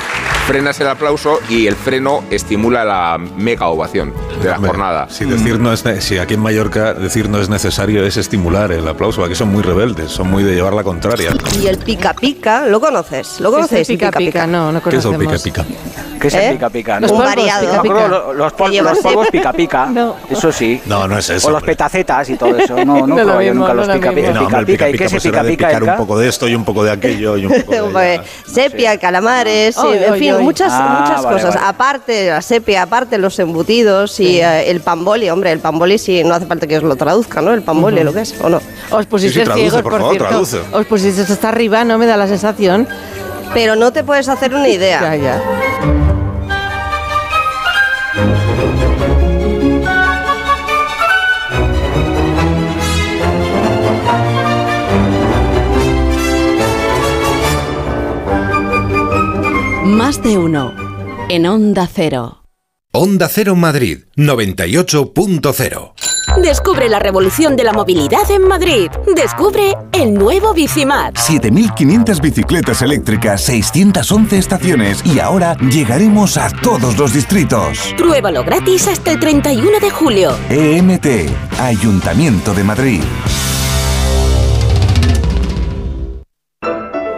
Speaker 20: Frenas el aplauso y el freno estimula la mega ovación de la jornada.
Speaker 1: Si decir no es, si aquí en Mallorca decir no es necesario es estimular el aplauso, aquí son muy rebeldes, son muy de llevar la contraria.
Speaker 21: Y el pica pica, ¿lo conoces? ¿Lo
Speaker 22: ¿Qué es
Speaker 21: conoces?
Speaker 22: el pica pica? No, no
Speaker 1: ¿Qué es el pica
Speaker 22: conocemos.
Speaker 1: pica?
Speaker 23: ¿Qué es
Speaker 21: ¿Eh?
Speaker 23: el pica pica?
Speaker 21: Los
Speaker 23: No,
Speaker 21: polvos,
Speaker 23: pica pica.
Speaker 22: No.
Speaker 23: Eso sí.
Speaker 1: No, no es eso.
Speaker 23: O los petacetas y todo eso. No, no,
Speaker 22: No lo
Speaker 23: probé yo
Speaker 22: mismo,
Speaker 23: nunca
Speaker 22: no
Speaker 23: los
Speaker 22: lo
Speaker 23: pica pica.
Speaker 1: No, el
Speaker 23: pica
Speaker 1: pica
Speaker 23: ¿Y qué
Speaker 1: pica
Speaker 23: es el
Speaker 1: pues era
Speaker 23: pica
Speaker 1: de
Speaker 23: pica?
Speaker 1: picar un poco de esto y un poco de aquello y un poco de
Speaker 21: Pues, sepia, calamares, en fin,
Speaker 22: oy.
Speaker 21: muchas,
Speaker 23: Ah,
Speaker 21: muchas
Speaker 23: vale,
Speaker 21: cosas.
Speaker 23: vale.
Speaker 21: Aparte la sepia, aparte los embutidos y eh, el pamboli, hombre, el pamboli sí, no hace falta que os lo traduzca, ¿no? El pamboli, lo que es, ¿o no?
Speaker 22: Os pusisteis
Speaker 1: Sí, sí,
Speaker 22: ciegos,
Speaker 1: por
Speaker 22: por,
Speaker 1: favor,
Speaker 22: cierto.
Speaker 1: traduce.
Speaker 22: Os pusisteis hasta arriba, no me da la sensación.
Speaker 21: Pero no te puedes hacer una idea.
Speaker 22: Ya, ya.
Speaker 7: Más de uno. En Onda Cero.
Speaker 24: Onda Cero Madrid 98.0.
Speaker 25: Descubre la revolución de la movilidad en Madrid. Descubre el nuevo Bicimat.
Speaker 2: 7.500 bicicletas eléctricas, 611 estaciones y ahora llegaremos a todos los distritos.
Speaker 25: Pruébalo gratis hasta el 31 de julio.
Speaker 2: EMT, Ayuntamiento de Madrid.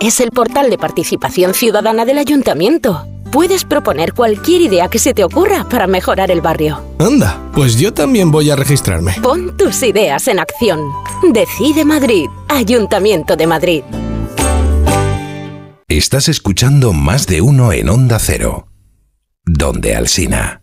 Speaker 25: Es el portal de participación ciudadana del ayuntamiento. Puedes proponer cualquier idea que se te ocurra para mejorar el barrio.
Speaker 26: Anda, pues yo también voy a registrarme.
Speaker 25: Pon tus ideas en acción. Decide Madrid, Ayuntamiento de Madrid.
Speaker 24: Estás escuchando más de uno en Onda Cero. Donde Alsina.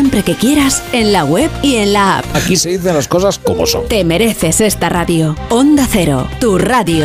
Speaker 7: siempre que quieras en la web y en la app.
Speaker 26: Aquí se dicen las cosas como son.
Speaker 7: Te mereces esta radio. Onda Cero, tu radio.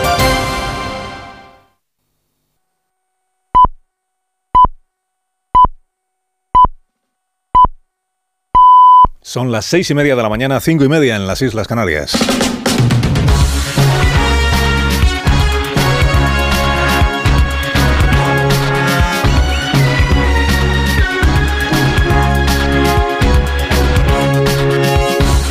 Speaker 1: Son las seis y media de la mañana, cinco y media en las Islas Canarias.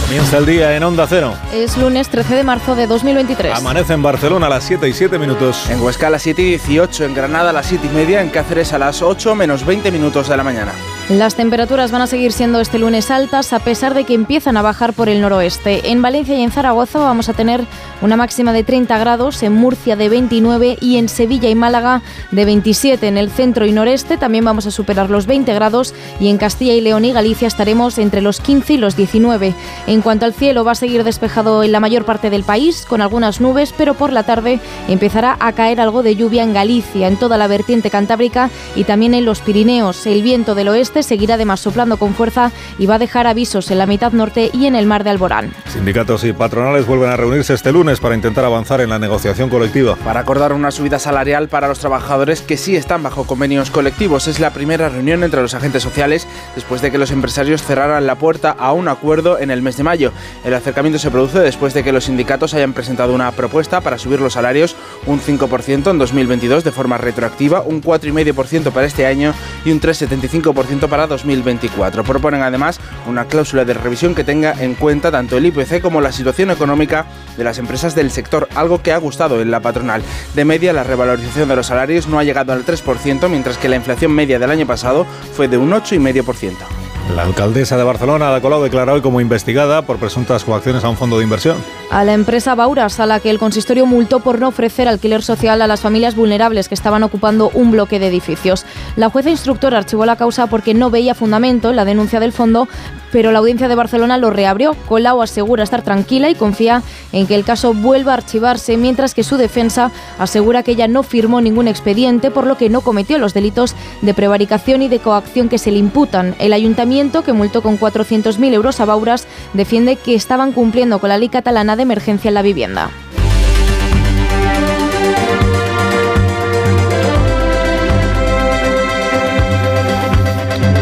Speaker 1: Comienza el día en Onda Cero.
Speaker 6: Es lunes 13 de marzo de 2023.
Speaker 1: Amanece en Barcelona a las 7 y 7 minutos.
Speaker 27: En Huesca a las 7 y 18, en Granada a las 7 y media, en Cáceres a las 8 menos 20 minutos de la mañana.
Speaker 6: Las temperaturas van a seguir siendo este lunes altas a pesar de que empiezan a bajar por el noroeste. En Valencia y en Zaragoza vamos a tener una máxima de 30 grados, en Murcia de 29 y en Sevilla y Málaga de 27. En el centro y noreste también vamos a superar los 20 grados y en Castilla y León y Galicia estaremos entre los 15 y los 19. En cuanto al cielo va a seguir despejado en la mayor parte del país con algunas nubes, pero por la tarde empezará a caer algo de lluvia en Galicia, en toda la vertiente cantábrica y también en los Pirineos. El viento del oeste seguirá además soplando con fuerza y va a dejar avisos en la mitad norte y en el mar de Alborán.
Speaker 1: Sindicatos y patronales vuelven a reunirse este lunes para intentar avanzar en la negociación colectiva.
Speaker 27: Para acordar una subida salarial para los trabajadores que sí están bajo convenios colectivos. Es la primera reunión entre los agentes sociales después de que los empresarios cerraran la puerta a un acuerdo en el mes de mayo. El acercamiento se produce después de que los sindicatos hayan presentado una propuesta para subir los salarios un 5% en 2022 de forma retroactiva, un 4,5% para este año y un 3,75% para 2024. Proponen además una cláusula de revisión que tenga en cuenta tanto el IPC como la situación económica de las empresas del sector, algo que ha gustado en la patronal. De media, la revalorización de los salarios no ha llegado al 3%, mientras que la inflación media del año pasado fue de un 8,5%.
Speaker 1: La alcaldesa de Barcelona, Ada Colau, declaró hoy como investigada por presuntas coacciones a un fondo de inversión.
Speaker 6: A la empresa Bauras, a la que el consistorio multó por no ofrecer alquiler social a las familias vulnerables que estaban ocupando un bloque de edificios. La jueza instructora archivó la causa porque no veía fundamento en la denuncia del fondo, pero la audiencia de Barcelona lo reabrió. Colau asegura estar tranquila y confía en que el caso vuelva a archivarse, mientras que su defensa asegura que ella no firmó ningún expediente, por lo que no cometió los delitos de prevaricación y de coacción que se le imputan. El ayuntamiento que multó con 400.000 euros a Bauras, defiende que estaban cumpliendo con la ley catalana de emergencia en la vivienda.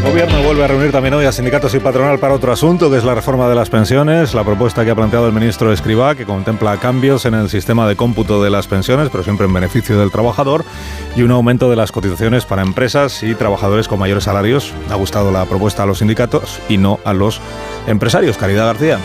Speaker 1: Gobierno vuelve a reunir también hoy a sindicatos y patronal para otro asunto, que es la reforma de las pensiones, la propuesta que ha planteado el ministro Escribá, que contempla cambios en el sistema de cómputo de las pensiones, pero siempre en beneficio del trabajador, y un aumento de las cotizaciones para empresas y trabajadores con mayores salarios. Ha gustado la propuesta a los sindicatos y no a los empresarios. Caridad García.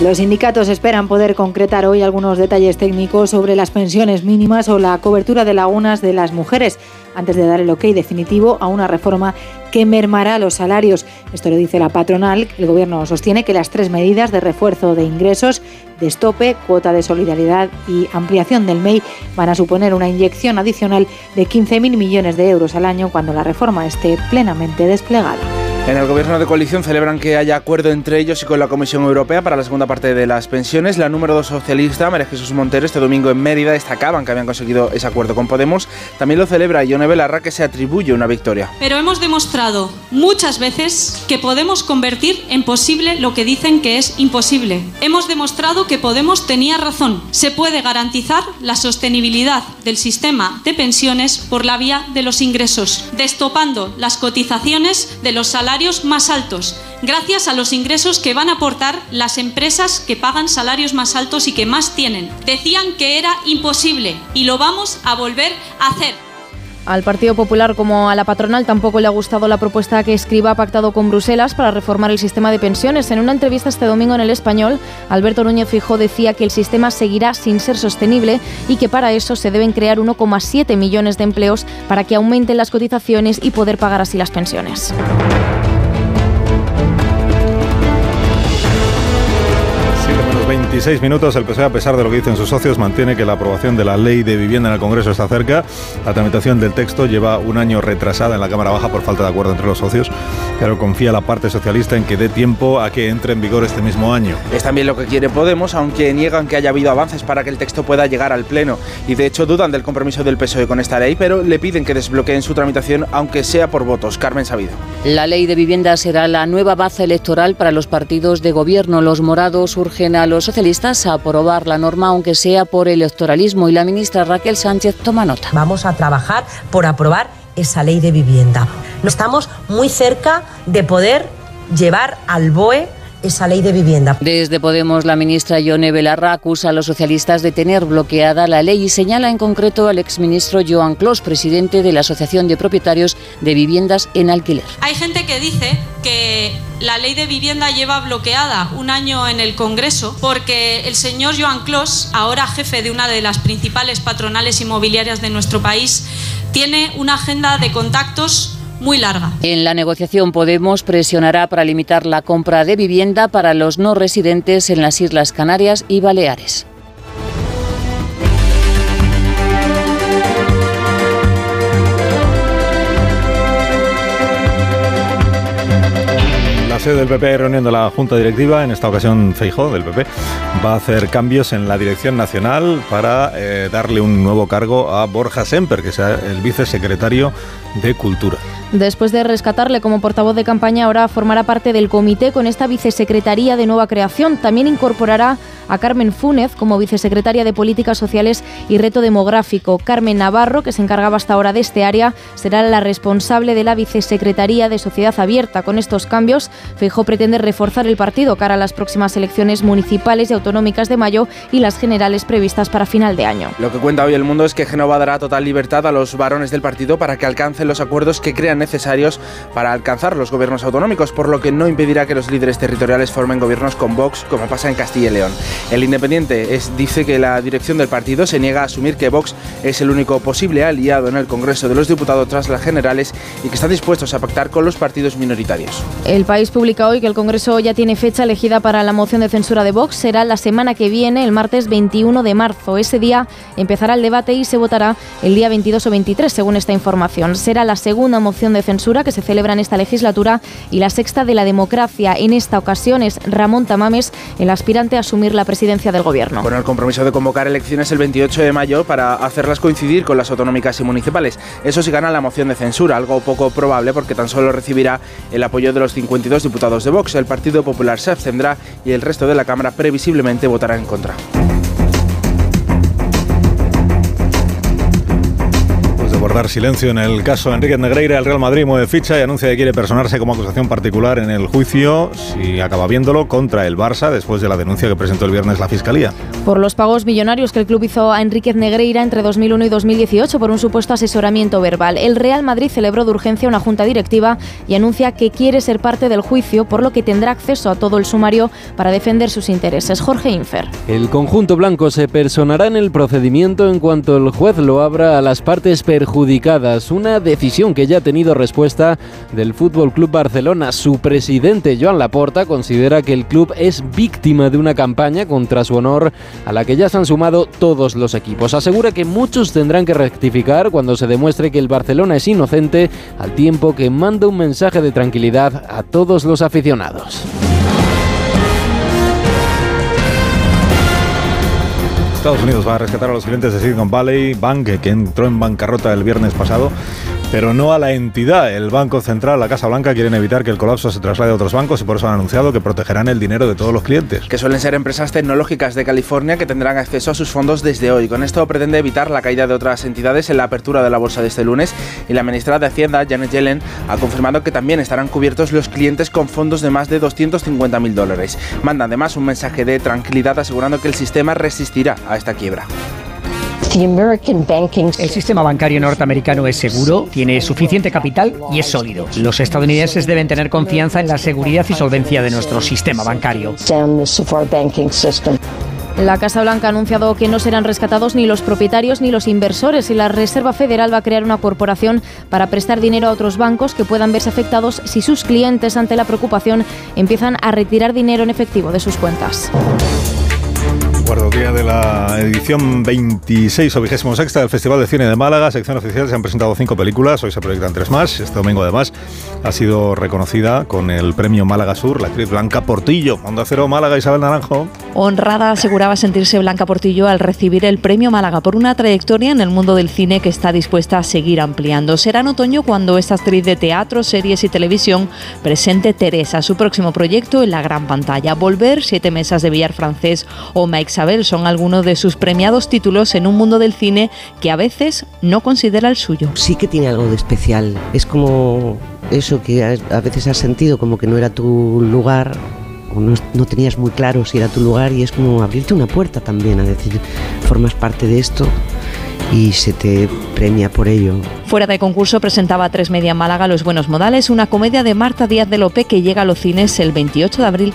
Speaker 23: Los sindicatos esperan poder concretar hoy algunos detalles técnicos sobre las pensiones mínimas o la cobertura de lagunas de las mujeres, antes de dar el ok definitivo a una reforma que mermará los salarios. Esto lo dice la patronal. El Gobierno sostiene que las tres medidas de refuerzo de ingresos, de estope, cuota de solidaridad y ampliación del MEI van a suponer una inyección adicional de 15.000 millones de euros al año cuando la reforma esté plenamente desplegada.
Speaker 27: En el gobierno de coalición celebran que haya acuerdo entre ellos y con la Comisión Europea para la segunda parte de las pensiones. La número dos socialista, María Jesús Montero, este domingo en Mérida destacaban que habían conseguido ese acuerdo con Podemos. También lo celebra Ione Belarra, que se atribuye una victoria.
Speaker 5: Pero hemos demostrado muchas veces que podemos convertir en posible lo que dicen que es imposible. Hemos demostrado que Podemos tenía razón. Se puede garantizar la sostenibilidad del sistema de pensiones por la vía de los ingresos, destopando las cotizaciones de los salarios más altos, gracias a los ingresos que van a aportar las empresas que pagan salarios más altos y que más tienen. Decían que era imposible y lo vamos a volver a hacer.
Speaker 6: Al Partido Popular como a la patronal tampoco le ha gustado la propuesta que Escriba ha pactado con Bruselas para reformar el sistema de pensiones. En una entrevista este domingo en El Español, Alberto Núñez Fijó decía que el sistema seguirá sin ser sostenible y que para eso se deben crear 1,7 millones de empleos para que aumenten las cotizaciones y poder pagar así las pensiones.
Speaker 1: 26 minutos. El PSOE, a pesar de lo que dicen sus socios, mantiene que la aprobación de la ley de vivienda en el Congreso está cerca. La tramitación del texto lleva un año retrasada en la Cámara Baja por falta de acuerdo entre los socios, pero confía la parte socialista en que dé tiempo a que entre en vigor este mismo año.
Speaker 27: Es también lo que quiere Podemos, aunque niegan que haya habido avances para que el texto pueda llegar al Pleno. Y de hecho dudan del compromiso del PSOE con esta ley, pero le piden que desbloqueen su tramitación, aunque sea por votos. Carmen Sabido.
Speaker 28: La ley de vivienda será la nueva base electoral para los partidos de gobierno. Los morados urgen a los socialistas a aprobar la norma, aunque sea por electoralismo, y la ministra Raquel Sánchez toma nota.
Speaker 29: Vamos a trabajar por aprobar esa ley de vivienda. Estamos muy cerca de poder llevar al BOE esa ley de vivienda.
Speaker 28: Desde Podemos, la ministra Yone Belarra acusa a los socialistas de tener bloqueada la ley y señala en concreto al exministro Joan Clos, presidente de la Asociación de Propietarios de Viviendas en Alquiler.
Speaker 5: Hay gente que dice que la ley de vivienda lleva bloqueada un año en el Congreso porque el señor Joan Clos, ahora jefe de una de las principales patronales inmobiliarias de nuestro país, tiene una agenda de contactos muy larga.
Speaker 28: En la negociación Podemos presionará para limitar la compra de vivienda para los no residentes en las Islas Canarias y Baleares.
Speaker 1: La sede del PP reunión de la Junta Directiva, en esta ocasión Feijó del PP, va a hacer cambios en la dirección nacional para eh, darle un nuevo cargo a Borja Semper, que sea el vicesecretario de Cultura.
Speaker 6: Después de rescatarle como portavoz de campaña, ahora formará parte del comité con esta vicesecretaría de nueva creación. También incorporará a Carmen Fúnez como vicesecretaria de Políticas Sociales y Reto Demográfico. Carmen Navarro, que se encargaba hasta ahora de este área, será la responsable de la vicesecretaría de Sociedad Abierta. Con estos cambios, Feijó pretende reforzar el partido cara a las próximas elecciones municipales y autonómicas de mayo y las generales previstas para final de año.
Speaker 27: Lo que cuenta hoy el mundo es que Genova dará total libertad a los varones del partido para que alcancen los acuerdos que crean necesarios para alcanzar los gobiernos autonómicos, por lo que no impedirá que los líderes territoriales formen gobiernos con Vox, como pasa en Castilla y León. El Independiente es, dice que la dirección del partido se niega a asumir que Vox es el único posible aliado en el Congreso de los Diputados tras las generales y que están dispuestos a pactar con los partidos minoritarios.
Speaker 6: El país publica hoy que el Congreso ya tiene fecha elegida para la moción de censura de Vox. Será la semana que viene, el martes 21 de marzo. Ese día empezará el debate y se votará el día 22 o 23, según esta información. Será la segunda moción de censura que se celebra en esta legislatura y la sexta de la democracia. En esta ocasión es Ramón Tamames el aspirante a asumir la presidencia del gobierno.
Speaker 27: Con el compromiso de convocar elecciones el 28 de mayo para hacerlas coincidir con las autonómicas y municipales. Eso sí gana la moción de censura, algo poco probable porque tan solo recibirá el apoyo de los 52 diputados de Vox. El Partido Popular se abstendrá y el resto de la Cámara previsiblemente votará en contra.
Speaker 1: Guardar silencio en el caso Enrique Negreira, el Real Madrid mueve ficha y anuncia que quiere personarse como acusación particular en el juicio, si acaba viéndolo, contra el Barça después de la denuncia que presentó el viernes la Fiscalía.
Speaker 6: Por los pagos millonarios que el club hizo a Enriquez Negreira entre 2001 y 2018 por un supuesto asesoramiento verbal. El Real Madrid celebró de urgencia una junta directiva y anuncia que quiere ser parte del juicio, por lo que tendrá acceso a todo el sumario para defender sus intereses. Jorge Infer.
Speaker 30: El conjunto blanco se personará en el procedimiento en cuanto el juez lo abra a las partes perjudicadas una decisión que ya ha tenido respuesta del Fútbol Club Barcelona. Su presidente Joan Laporta considera que el club es víctima de una campaña contra su honor a la que ya se han sumado todos los equipos. Asegura que muchos tendrán que rectificar cuando se demuestre que el Barcelona es inocente, al tiempo que manda un mensaje de tranquilidad a todos los aficionados.
Speaker 1: Estados Unidos va a rescatar a los clientes de Silicon Valley. Bank, que entró en bancarrota el viernes pasado pero no a la entidad. El Banco Central, la Casa Blanca, quieren evitar que el colapso se traslade a otros bancos y por eso han anunciado que protegerán el dinero de todos los clientes.
Speaker 27: Que suelen ser empresas tecnológicas de California que tendrán acceso a sus fondos desde hoy. Con esto pretende evitar la caída de otras entidades en la apertura de la bolsa de este lunes y la ministra de Hacienda, Janet Yellen, ha confirmado que también estarán cubiertos los clientes con fondos de más de 250 mil dólares. Manda además un mensaje de tranquilidad asegurando que el sistema resistirá a esta quiebra.
Speaker 31: El sistema bancario norteamericano es seguro, tiene suficiente capital y es sólido. Los estadounidenses deben tener confianza en la seguridad y solvencia de nuestro sistema bancario.
Speaker 6: La Casa Blanca ha anunciado que no serán rescatados ni los propietarios ni los inversores y la Reserva Federal va a crear una corporación para prestar dinero a otros bancos que puedan verse afectados si sus clientes ante la preocupación empiezan a retirar dinero en efectivo de sus cuentas.
Speaker 1: Recuerdo, día de la edición 26 o 26 del Festival de Cine de Málaga, sección oficial, se han presentado cinco películas, hoy se proyectan tres más, este domingo además ha sido reconocida con el premio Málaga Sur la actriz Blanca Portillo, Onda Cero Málaga, Isabel Naranjo.
Speaker 10: Honrada aseguraba sentirse Blanca Portillo al recibir el premio Málaga por una trayectoria en el mundo del cine que está dispuesta a seguir ampliando. Será en otoño cuando esta actriz de teatro, series y televisión presente Teresa, su próximo proyecto en la gran pantalla. Volver, Siete Mesas de Villar Francés o Ma Isabel son algunos de sus premiados títulos en un mundo del cine que a veces no considera el suyo.
Speaker 32: Sí que tiene algo de especial. Es como eso que a veces has sentido como que no era tu lugar o no, no, tenías muy claro si era tu lugar y es como abrirte una puerta también, a decir, formas parte de esto y se te premia por ello.
Speaker 10: Fuera de concurso presentaba a Tres Media Málaga Los Buenos Modales, una comedia de Marta Díaz de Lope que llega a los cines el 28 de abril.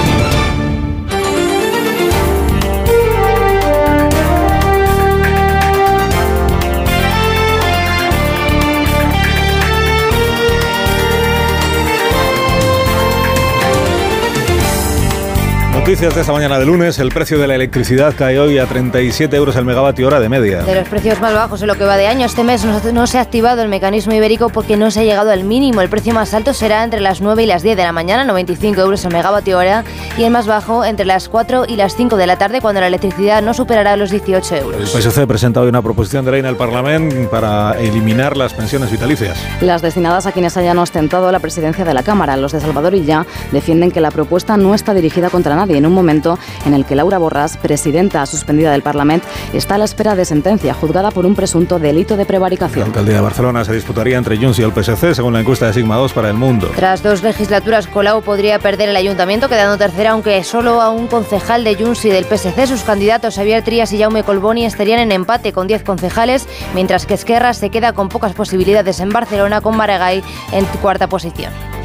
Speaker 1: Noticias de esta mañana de lunes. El precio de la electricidad cae hoy a 37 euros el megavatio hora de media.
Speaker 33: De los precios más bajos en lo que va de año, este mes no se ha activado el mecanismo ibérico porque no se ha llegado al mínimo. El precio más alto será entre las 9 y las 10 de la mañana, 95 euros el megavatio hora, y el más bajo entre las 4 y las 5 de la tarde, cuando la electricidad no superará los 18 euros.
Speaker 1: El PSC presenta hoy una proposición de ley en el Parlamento para eliminar las pensiones vitalicias.
Speaker 34: Las destinadas a quienes hayan ostentado la presidencia de la Cámara. Los de Salvador y ya defienden que la propuesta no está dirigida contra nadie en un momento en el que Laura Borràs, presidenta suspendida del Parlamento, está a la espera de sentencia juzgada por un presunto delito de prevaricación.
Speaker 1: La alcaldía de Barcelona se disputaría entre Junts y el PSC, según la encuesta de Sigma 2 para El Mundo.
Speaker 33: Tras dos legislaturas, Colau podría perder el ayuntamiento, quedando tercera, aunque solo a un concejal de Junts y del PSC. Sus candidatos Xavier Trías y Jaume Colboni estarían en empate con 10 concejales, mientras que Esquerra se queda con pocas posibilidades en Barcelona, con Maragall en cuarta posición.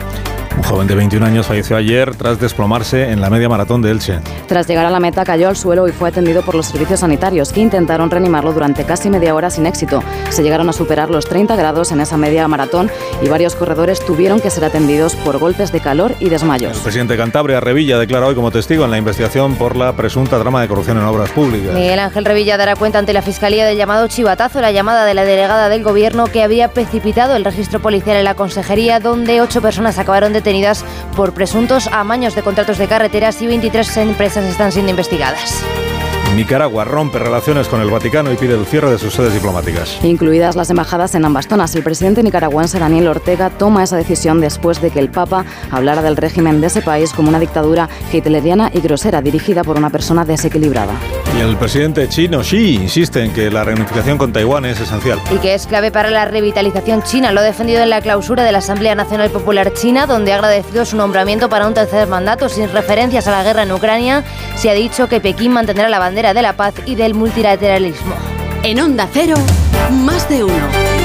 Speaker 1: Un joven de 21 años falleció ayer tras desplomarse en la media maratón de Elche.
Speaker 34: Tras llegar a la meta cayó al suelo y fue atendido por los servicios sanitarios que intentaron reanimarlo durante casi media hora sin éxito. Se llegaron a superar los 30 grados en esa media maratón y varios corredores tuvieron que ser atendidos por golpes de calor y desmayos.
Speaker 1: El presidente de Cantabria, Revilla, declara hoy como testigo en la investigación por la presunta trama de corrupción en obras públicas.
Speaker 33: Miguel Ángel Revilla dará cuenta ante la Fiscalía del llamado chivatazo, la llamada de la delegada del Gobierno que había precipitado el registro policial en la consejería, donde ocho personas acabaron por presuntos amaños de contratos de carreteras y 23 empresas están siendo investigadas.
Speaker 1: Nicaragua rompe relaciones con el Vaticano y pide el cierre de sus sedes diplomáticas.
Speaker 34: Incluidas las embajadas en ambas zonas. El presidente nicaragüense Daniel Ortega toma esa decisión después de que el Papa hablara del régimen de ese país como una dictadura hitleriana y grosera dirigida por una persona desequilibrada.
Speaker 1: Y el presidente chino Xi insiste en que la reunificación con Taiwán es esencial.
Speaker 33: Y que es clave para la revitalización china. Lo ha defendido en la clausura de la Asamblea Nacional Popular China, donde ha agradecido su nombramiento para un tercer mandato sin referencias a la guerra en Ucrania. Se ha dicho que Pekín mantendrá la bandera de la paz y del multilateralismo.
Speaker 7: En Onda Cero, más de uno.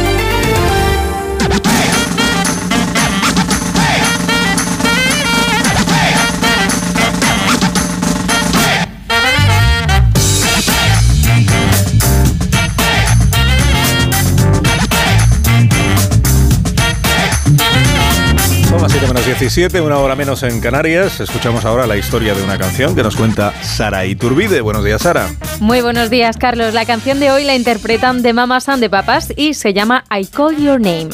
Speaker 1: 17, una hora menos en Canarias. Escuchamos ahora la historia de una canción que nos cuenta Sara Iturbide. Buenos días, Sara.
Speaker 35: Muy buenos días, Carlos. La canción de hoy la interpretan de Mamas and de Papas y se llama I Call Your Name.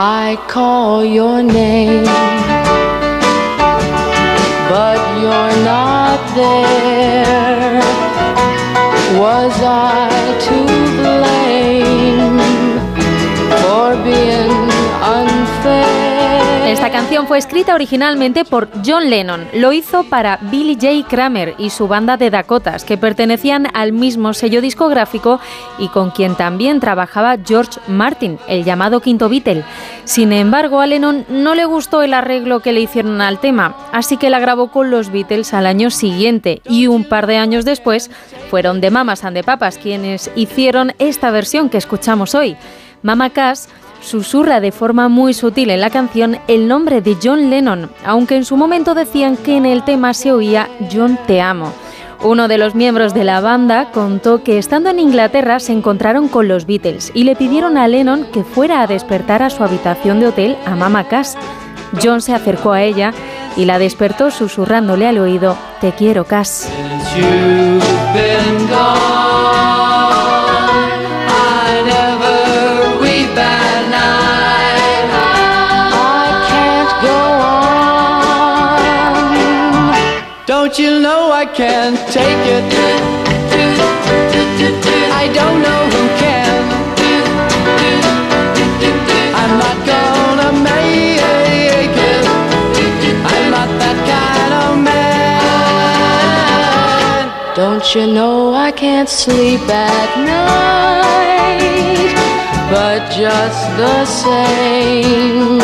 Speaker 36: I call your name, but you're not there. Was I to blame for being?
Speaker 35: Esta canción fue escrita originalmente por John Lennon. Lo hizo para Billy J. Kramer y su banda de Dakotas, que pertenecían al mismo sello discográfico y con quien también trabajaba George Martin, el llamado Quinto Beatle. Sin embargo, a Lennon no le gustó el arreglo que le hicieron al tema, así que la grabó con los Beatles al año siguiente y un par de años después fueron de Mamas and the Papas quienes hicieron esta versión que escuchamos hoy. Mama Cass susurra de forma muy sutil en la canción el nombre de John Lennon, aunque en su momento decían que en el tema se oía John te amo. Uno de los miembros de la banda contó que estando en Inglaterra se encontraron con los Beatles y le pidieron a Lennon que fuera a despertar a su habitación de hotel a Mama Cass. John se acercó a ella y la despertó susurrándole al oído, Te quiero, Cass.
Speaker 36: Don't you know I can't take it? I don't know who can. I'm not gonna make it. I'm not that kind of man. Don't you know I can't sleep at night? But just the same,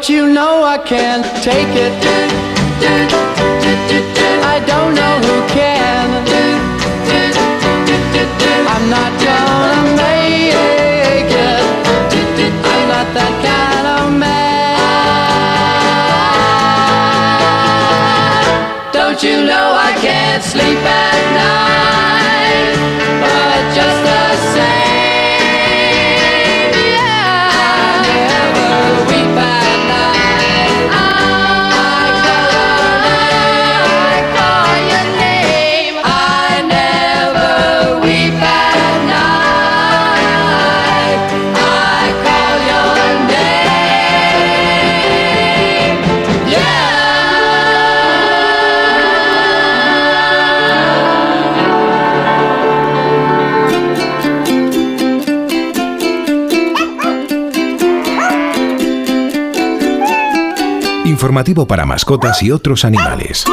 Speaker 36: Don't you know I can't take it? I don't know who can. I'm not gonna make it. I'm not that kind of man. Don't you know I can't sleep
Speaker 2: Informativo para mascotas y otros animales.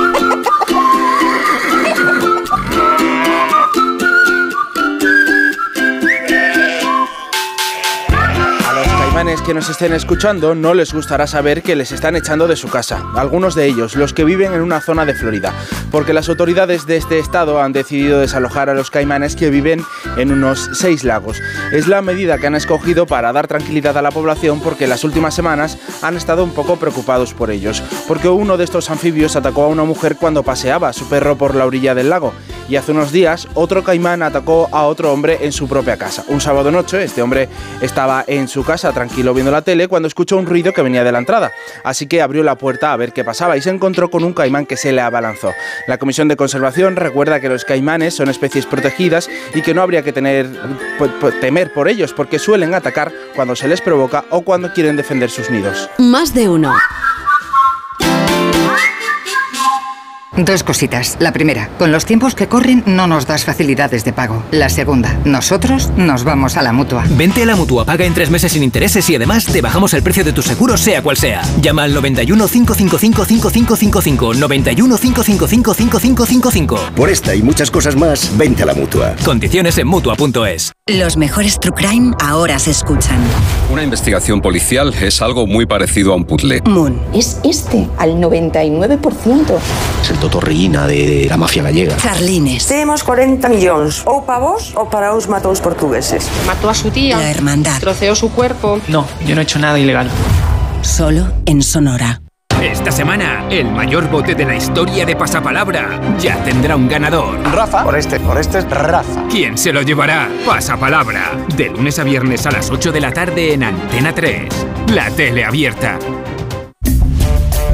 Speaker 27: Caimanes que nos estén escuchando no les gustará saber que les están echando de su casa, algunos de ellos, los que viven en una zona de Florida, porque las autoridades de este estado han decidido desalojar a los caimanes que viven en unos seis lagos. Es la medida que han escogido para dar tranquilidad a la población porque las últimas semanas han estado un poco preocupados por ellos, porque uno de estos anfibios atacó a una mujer cuando paseaba a su perro por la orilla del lago y hace unos días otro caimán atacó a otro hombre en su propia casa. Un sábado noche este hombre estaba en su casa tranquilo viendo la tele cuando escuchó un ruido que venía de la entrada, así que abrió la puerta a ver qué pasaba y se encontró con un caimán que se le abalanzó. La Comisión de Conservación recuerda que los caimanes son especies protegidas y que no habría que tener, temer por ellos porque suelen atacar cuando se les provoca o cuando quieren defender sus nidos.
Speaker 37: Más de uno. Dos cositas. La primera, con los tiempos que corren no nos das facilidades de pago. La segunda, nosotros nos vamos a la mutua.
Speaker 38: Vente a la mutua, paga en tres meses sin intereses y además te bajamos el precio de tu seguro, sea cual sea. Llama al 91 555 5555. 91 555 5555.
Speaker 19: Por esta y muchas cosas más, vente a la mutua.
Speaker 38: Condiciones en mutua.es.
Speaker 39: Los mejores True Crime ahora se escuchan.
Speaker 40: Una investigación policial es algo muy parecido a un puzzle.
Speaker 39: Moon es este, al 99%.
Speaker 19: Es el totorrillina de la mafia gallega.
Speaker 39: Carlines.
Speaker 41: Temos 40 millóns, ou para vos ou para os matous portugueses.
Speaker 39: Mató a su tía.
Speaker 41: La
Speaker 39: hermandad.
Speaker 41: Troceó su cuerpo.
Speaker 38: No, yo no he hecho nada ilegal.
Speaker 39: Solo en Sonora.
Speaker 38: Esta semana, el mayor bote de la historia de Pasapalabra ya tendrá un ganador.
Speaker 41: Rafa. Por este, por este es Rafa.
Speaker 38: ¿Quién se lo llevará? Pasapalabra. De lunes a viernes a las 8 de la tarde en Antena 3. La tele abierta.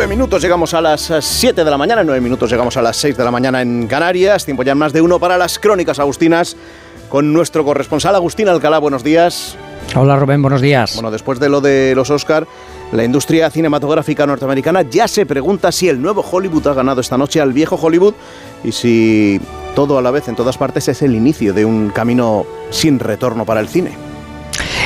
Speaker 8: En nueve minutos llegamos a las 7 de la mañana, en nueve minutos llegamos a las 6 de la mañana en Canarias. Tiempo ya más de uno para las crónicas agustinas con nuestro corresponsal Agustín Alcalá. Buenos días.
Speaker 3: Hola Rubén, buenos días.
Speaker 8: Bueno, después de lo de los Oscar, la industria cinematográfica norteamericana ya se pregunta si el nuevo Hollywood ha ganado esta noche al viejo Hollywood y si todo a la vez en todas partes es el inicio de un camino sin retorno para el cine.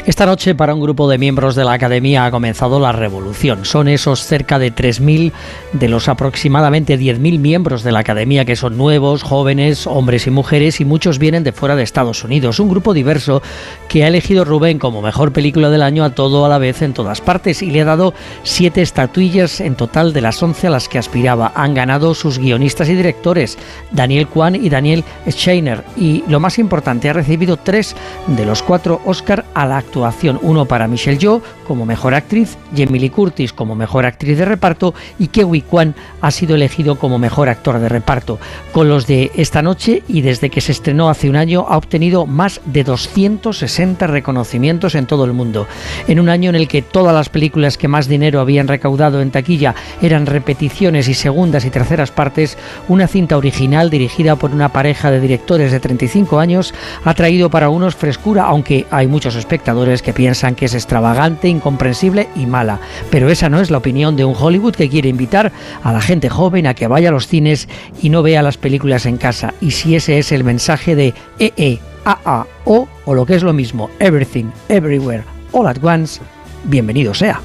Speaker 3: Esta noche para un grupo de miembros de la Academia ha comenzado la revolución. Son esos cerca de 3.000 de los aproximadamente 10.000 miembros de la Academia que son nuevos, jóvenes, hombres y mujeres y muchos vienen de fuera de Estados Unidos. Un grupo diverso que ha elegido Rubén como mejor película del año a todo a la vez en todas partes y le ha dado siete estatuillas en total de las 11 a las que aspiraba. Han ganado sus guionistas y directores, Daniel Kwan y Daniel Scheiner. Y lo más importante, ha recibido tres de los cuatro Oscar a la actuación. Uno para Michelle Yeoh como mejor actriz, Jamie Curtis como mejor actriz de reparto y Kewi Kwan ha sido elegido como mejor actor de reparto. Con los de esta noche y desde que se estrenó hace un año ha obtenido más de 260 reconocimientos en todo el mundo. En un año en el que todas las películas que más dinero habían recaudado en taquilla eran repeticiones y segundas y terceras partes, una cinta original dirigida por una pareja de directores de 35 años ha traído para unos frescura, aunque hay muchos espectadores que piensan que es extravagante, incomprensible y mala. Pero esa no es la opinión de un Hollywood que quiere invitar a la gente joven a que vaya a los cines y no vea las películas en casa. Y si ese es el mensaje de EE, AA, O o lo que es lo mismo, Everything, Everywhere, All at Once, bienvenido sea.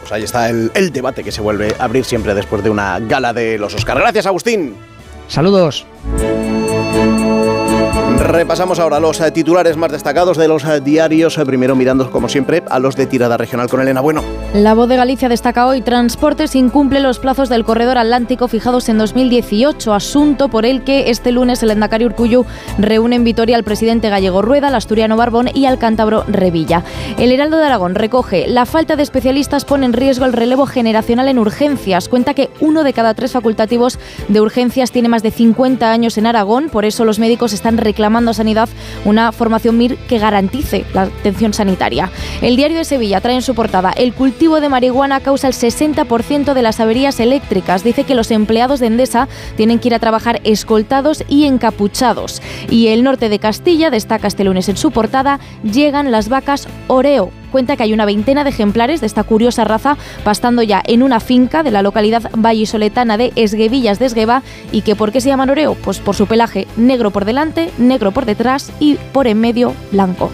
Speaker 8: Pues ahí está el, el debate que se vuelve a abrir siempre después de una gala de los Oscar. Gracias, Agustín.
Speaker 3: Saludos.
Speaker 8: Repasamos ahora los eh, titulares más destacados de los eh, diarios, eh, primero mirando como siempre a los de tirada regional con Elena Bueno.
Speaker 6: La voz de Galicia destaca hoy, Transportes incumple los plazos del corredor atlántico fijados en 2018, asunto por el que este lunes el Endacari Urcullu reúne en Vitoria al presidente gallego Rueda, al asturiano Barbón y al cántabro Revilla. El Heraldo de Aragón recoge, la falta de especialistas pone en riesgo el relevo generacional en urgencias. Cuenta que uno de cada tres facultativos de urgencias tiene más de 50 años en Aragón, por eso los médicos están reclamando a Sanidad una formación MIR que garantice la atención sanitaria. El diario de Sevilla trae en su portada el cultivo de marihuana causa el 60% de las averías eléctricas. Dice que los empleados de Endesa tienen que ir a trabajar escoltados y encapuchados. Y el norte de Castilla, destaca este lunes en su portada, llegan las vacas Oreo cuenta que hay una veintena de ejemplares de esta curiosa raza pastando ya en una finca de la localidad vallisoletana de Esguevillas de Esgueva y que ¿por qué se llaman oreo? Pues por su pelaje negro por delante, negro por detrás y por en medio blanco.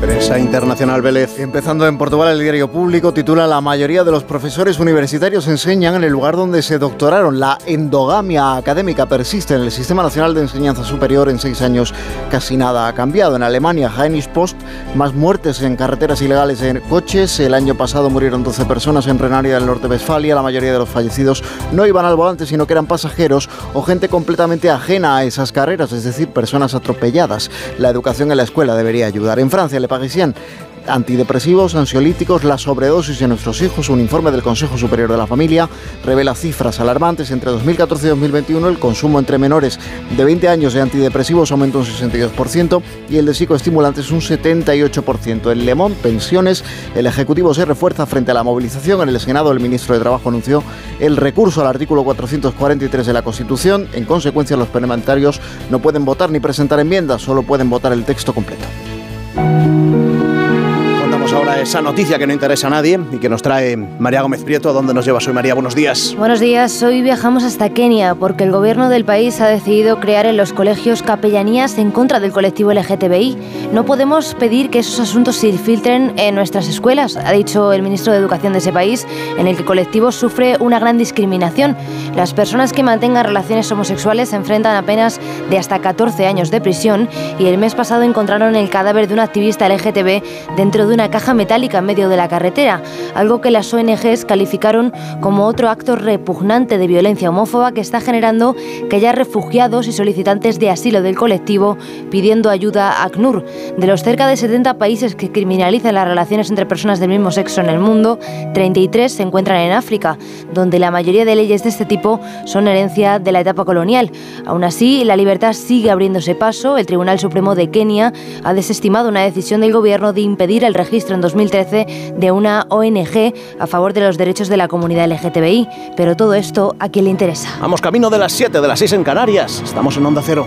Speaker 8: Prensa Internacional Vélez.
Speaker 42: Empezando en Portugal, el diario público titula La mayoría de los profesores universitarios enseñan en el lugar donde se doctoraron. La endogamia académica persiste en el Sistema Nacional de Enseñanza Superior. En seis años casi nada ha cambiado. En Alemania, Heinrich Post, más muertes en carreteras ilegales en coches. El año pasado murieron 12 personas en Renaria del Norte de Westfalia. La mayoría de los fallecidos no iban al volante, sino que eran pasajeros o gente completamente ajena a esas carreras, es decir, personas atropelladas. La educación en la escuela debería ayudar. En Francia, Le Parisien antidepresivos, ansiolíticos, la sobredosis en nuestros hijos. Un informe del Consejo Superior de la Familia revela cifras alarmantes. Entre 2014 y 2021 el consumo entre menores de 20 años de antidepresivos aumentó un 62% y el de psicoestimulantes un 78%. En Lemón, pensiones, el Ejecutivo se refuerza frente a la movilización. En el Senado el ministro de Trabajo anunció el recurso al artículo 443 de la Constitución. En consecuencia los parlamentarios no pueden votar ni presentar enmiendas, solo pueden votar el texto completo. Esa noticia que no interesa a nadie y que nos trae María Gómez Prieto. ¿A dónde nos lleva hoy María? Buenos días.
Speaker 33: Buenos días, hoy viajamos hasta Kenia porque el gobierno del país ha decidido crear en los colegios capellanías en contra del colectivo LGTBI. No podemos pedir que esos asuntos se filtren en nuestras escuelas, ha dicho el ministro de Educación de ese país, en el que el colectivo sufre una gran discriminación. Las personas que mantengan relaciones homosexuales se enfrentan a penas de hasta 14 años de prisión y el mes pasado encontraron el cadáver de un activista LGTB dentro de una caja metálica en medio de la carretera, algo que las ONGs calificaron como otro acto repugnante de violencia homófoba que está generando que haya refugiados y solicitantes de asilo del colectivo pidiendo ayuda a ACNUR. De los cerca de 70 países que criminalizan las relaciones entre personas del mismo sexo en el mundo, 33 se encuentran en África, donde la mayoría de leyes de este tipo son herencia de la etapa colonial. Aún así, la libertad sigue abriéndose paso. El Tribunal Supremo de Kenia ha desestimado una decisión del gobierno de impedir el registro en 2013 de una ONG a favor de los derechos de la comunidad LGTBI. Pero todo esto, ¿a quién le interesa?
Speaker 8: Vamos camino de las 7, de las 6 en Canarias. Estamos en Onda Cero.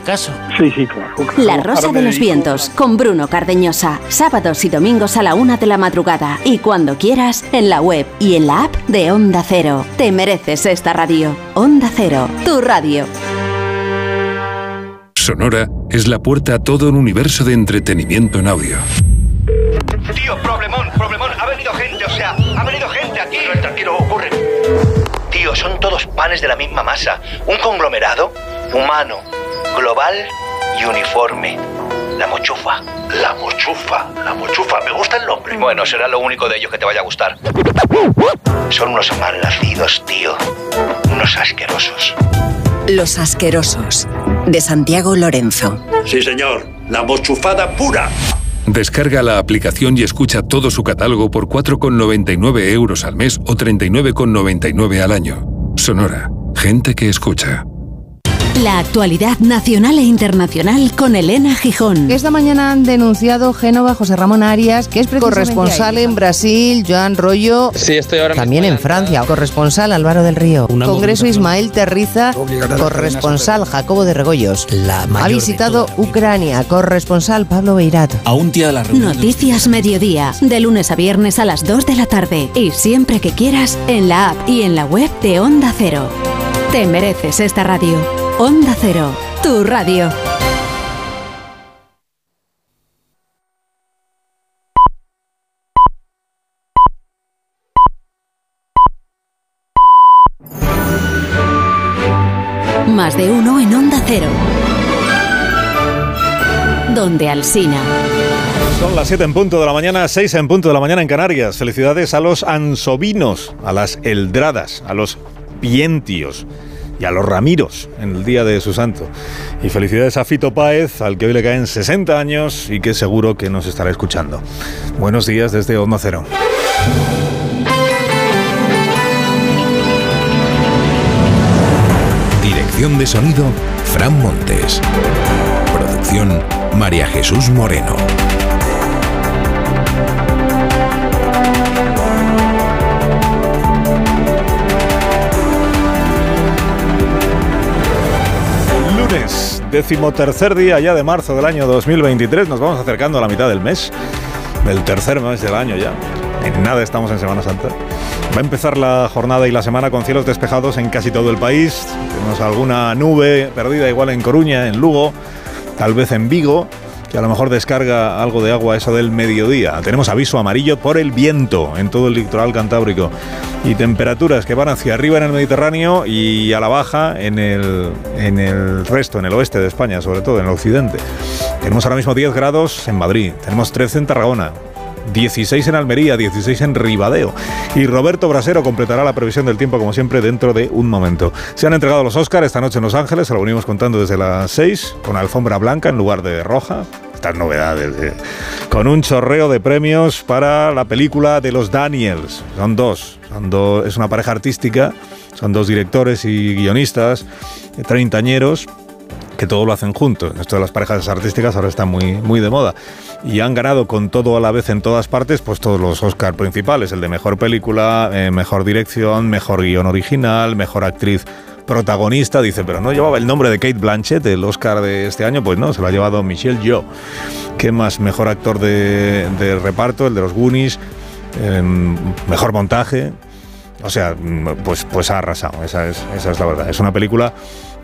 Speaker 43: caso.
Speaker 44: Sí, sí, claro.
Speaker 7: La Rosa de los Vientos con Bruno Cardeñosa. Sábados y domingos a la una de la madrugada. Y cuando quieras, en la web y en la app de Onda Cero. Te mereces esta radio. Onda Cero, tu radio.
Speaker 45: Sonora es la puerta a todo un universo de entretenimiento en audio.
Speaker 46: Tío, problemón, problemón. Ha venido gente, o sea, ha venido gente aquí. tranquilo, ocurre. Tío, son todos panes de la misma masa. Un conglomerado humano, global y uniforme. La mochufa. La mochufa, la mochufa. Me gusta el nombre. Bueno, será lo único de ellos que te vaya a gustar. Son unos malnacidos, tío. Unos asquerosos.
Speaker 7: Los Asquerosos. De Santiago Lorenzo.
Speaker 46: Sí, señor.
Speaker 47: la mochufada pura.
Speaker 48: Descarga la aplicación y escucha todo su catálogo por 4,99 euros al mes o 39,99 al año. Sonora, gente que escucha.
Speaker 49: La actualidad nacional e internacional con Elena Gijón.
Speaker 50: Esta mañana han denunciado Génova José Ramón Arias, que es corresponsal en Brasil, Joan Rollo.
Speaker 4: Sí, estoy ahora
Speaker 50: También en Francia, corresponsal Álvaro del Río. Congreso Ismael Terriza, corresponsal Jacobo de Regoyos. ha visitado Ucrania, corresponsal Pablo Beirat.
Speaker 4: A un día de la reunión.
Speaker 49: Noticias Mediodía, de lunes a viernes a las 2 de la tarde y siempre que quieras en la app y en la web de Onda Cero. Te mereces esta radio. Onda Cero, tu radio. Más de uno en Onda Cero. Donde Alsina.
Speaker 1: Son las 7 en punto de la mañana, 6 en punto de la mañana en Canarias. Felicidades a los ansovinos, a las eldradas, a los pientios y a los Ramiros en el día de su santo. Y felicidades a Fito Páez, al que hoy le caen 60 años y que seguro que nos estará escuchando. Buenos días desde Onda Cero.
Speaker 51: Dirección de sonido, Fran Montes. Producción, María Jesús Moreno.
Speaker 1: Decimotercer día ya de marzo del año 2023. Nos vamos acercando a la mitad del mes, del tercer mes del año ya. En nada estamos en Semana Santa. Va a empezar la jornada y la semana con cielos despejados en casi todo el país. Tenemos alguna nube perdida igual en Coruña, en Lugo, tal vez en Vigo que a lo mejor descarga algo de agua eso del mediodía. Tenemos aviso amarillo por el viento en todo el litoral cantábrico y temperaturas que van hacia arriba en el Mediterráneo y a la baja en el, en el resto, en el oeste de España, sobre todo en el occidente. Tenemos ahora mismo 10 grados en Madrid, tenemos 13 en Tarragona, 16 en Almería, 16 en Ribadeo. Y Roberto Brasero completará la previsión del tiempo, como siempre, dentro de un momento. Se han entregado los Oscars esta noche en Los Ángeles, se lo venimos contando desde las 6, con alfombra blanca en lugar de roja. Estas novedades, eh. con un chorreo de premios para la película de los Daniels. Son dos, son dos es una pareja artística, son dos directores y guionistas, eh, treintañeros que todo lo hacen juntos. Esto de las parejas artísticas ahora está muy, muy de moda. Y han ganado con todo a la vez en todas partes, pues todos los Oscar principales, el de mejor película, eh, mejor dirección, mejor guion original, mejor actriz protagonista. Dice, pero no llevaba el nombre de Kate Blanchett, el Oscar de este año, pues no, se lo ha llevado Michelle Yeoh. ¿Qué más? Mejor actor de, reparto, el de los Goonies, eh, mejor montaje. O sea, pues, pues ha arrasado, esa es, esa es la verdad. Es una película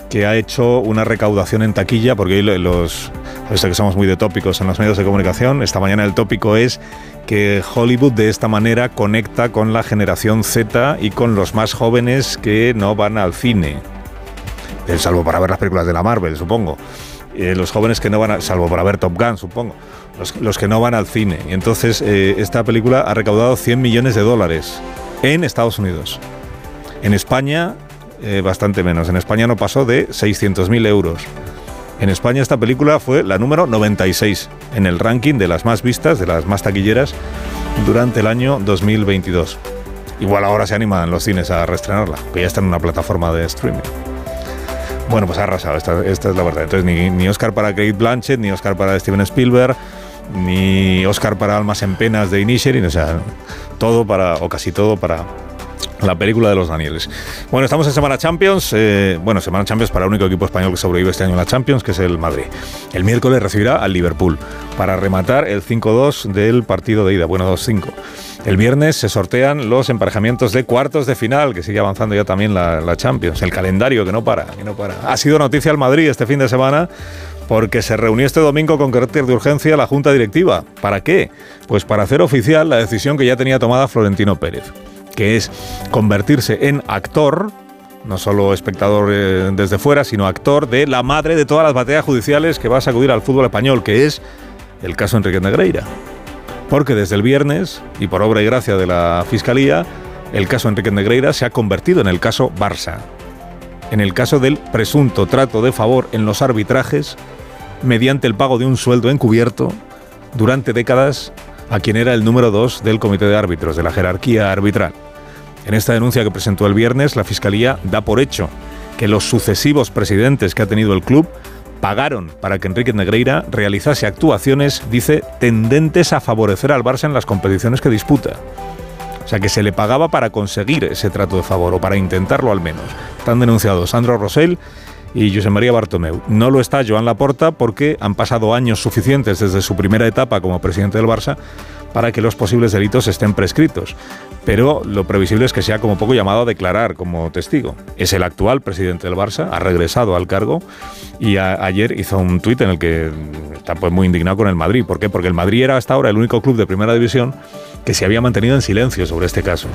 Speaker 1: que ha hecho una recaudación en taquilla, porque hoy los, que somos muy de tópicos en los medios de comunicación, esta mañana el tópico es que Hollywood de esta manera conecta con la generación Z y con los más jóvenes que no van al cine, eh, salvo para ver las películas de la Marvel, supongo. Eh, los jóvenes que no van, a, salvo para ver Top Gun, supongo. Los, los que no van al cine. Y entonces eh, esta película ha recaudado 100 millones de dólares en Estados Unidos. En España eh, bastante menos. En España no pasó de 600.000 euros. En España esta película fue la número 96 en el ranking de las más vistas, de las más taquilleras, durante el año 2022. Igual ahora se animan los cines a reestrenarla, que ya está en una plataforma de streaming. Bueno, pues ha arrasado, esta, esta es la verdad. Entonces, ni, Oscar para Kate Blanchett, ni Oscar para Steven Spielberg, ni Oscar para Almas en Penas de Inisherin, o sea, todo para, o casi todo para, la película de los Danieles. Bueno, estamos en Semana Champions. Eh, bueno, Semana Champions para el único equipo español que sobrevive este año en la Champions, que es el Madrid. El miércoles recibirá al Liverpool para rematar el 5-2 del partido de ida. Bueno, 2-5. El viernes se sortean los emparejamientos de cuartos de final, que sigue avanzando ya también la, la Champions. El calendario que no para, que no para. Ha sido noticia el Madrid este fin de semana porque se reunió este domingo con carácter de urgencia la Junta Directiva. ¿Para qué? Pues para hacer oficial la decisión que ya tenía tomada Florentino Pérez que es convertirse en actor, no solo espectador eh, desde fuera, sino actor de la madre de todas las batallas judiciales que va a sacudir al fútbol español, que es el caso Enrique Negreira. Porque desde el viernes, y por obra y gracia de la Fiscalía, el caso Enrique Negreira se ha convertido en el caso Barça, en el caso del presunto trato de favor en los arbitrajes mediante el pago de un sueldo encubierto durante décadas a quien era el número dos del comité de árbitros, de la jerarquía arbitral. En esta denuncia que presentó el viernes, la Fiscalía da por hecho que los sucesivos presidentes que ha tenido el club pagaron para que Enrique Negreira realizase actuaciones, dice, tendentes a favorecer al Barça en las competiciones que disputa. O sea, que se le pagaba para conseguir ese trato de favor, o para intentarlo al menos. Están denunciados Sandro Rosell y José María Bartomeu. No lo está Joan Laporta porque han pasado años suficientes desde su primera etapa como presidente del Barça para que los posibles delitos estén prescritos. Pero lo previsible es que sea como poco llamado a declarar como testigo. Es el actual presidente del Barça, ha regresado al cargo y ayer hizo un tuit en el que está pues muy indignado con el Madrid. ¿Por qué? Porque el Madrid era hasta ahora el único club de primera división que se había mantenido en silencio sobre este caso.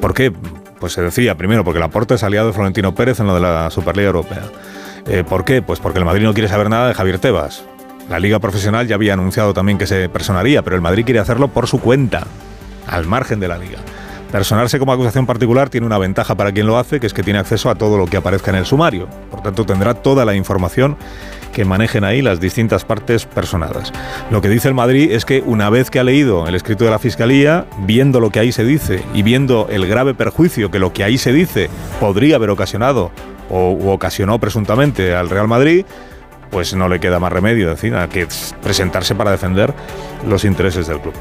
Speaker 1: ¿Por qué? Pues se decía, primero, porque el aporte es aliado de Florentino Pérez en lo de la Superliga Europea. Eh, ¿Por qué? Pues porque el Madrid no quiere saber nada de Javier Tebas. La Liga Profesional ya había anunciado también que se personaría, pero el Madrid quiere hacerlo por su cuenta, al margen de la Liga. Personarse como acusación particular tiene una ventaja para quien lo hace, que es que tiene acceso a todo lo que aparezca en el sumario. Por tanto, tendrá toda la información que manejen ahí las distintas partes personadas. Lo que dice el Madrid es que una vez que ha leído el escrito de la Fiscalía, viendo lo que ahí se dice y viendo el grave perjuicio que lo que ahí se dice podría haber ocasionado o ocasionó presuntamente al Real Madrid, pues no le queda más remedio decir, que presentarse para defender los intereses del club.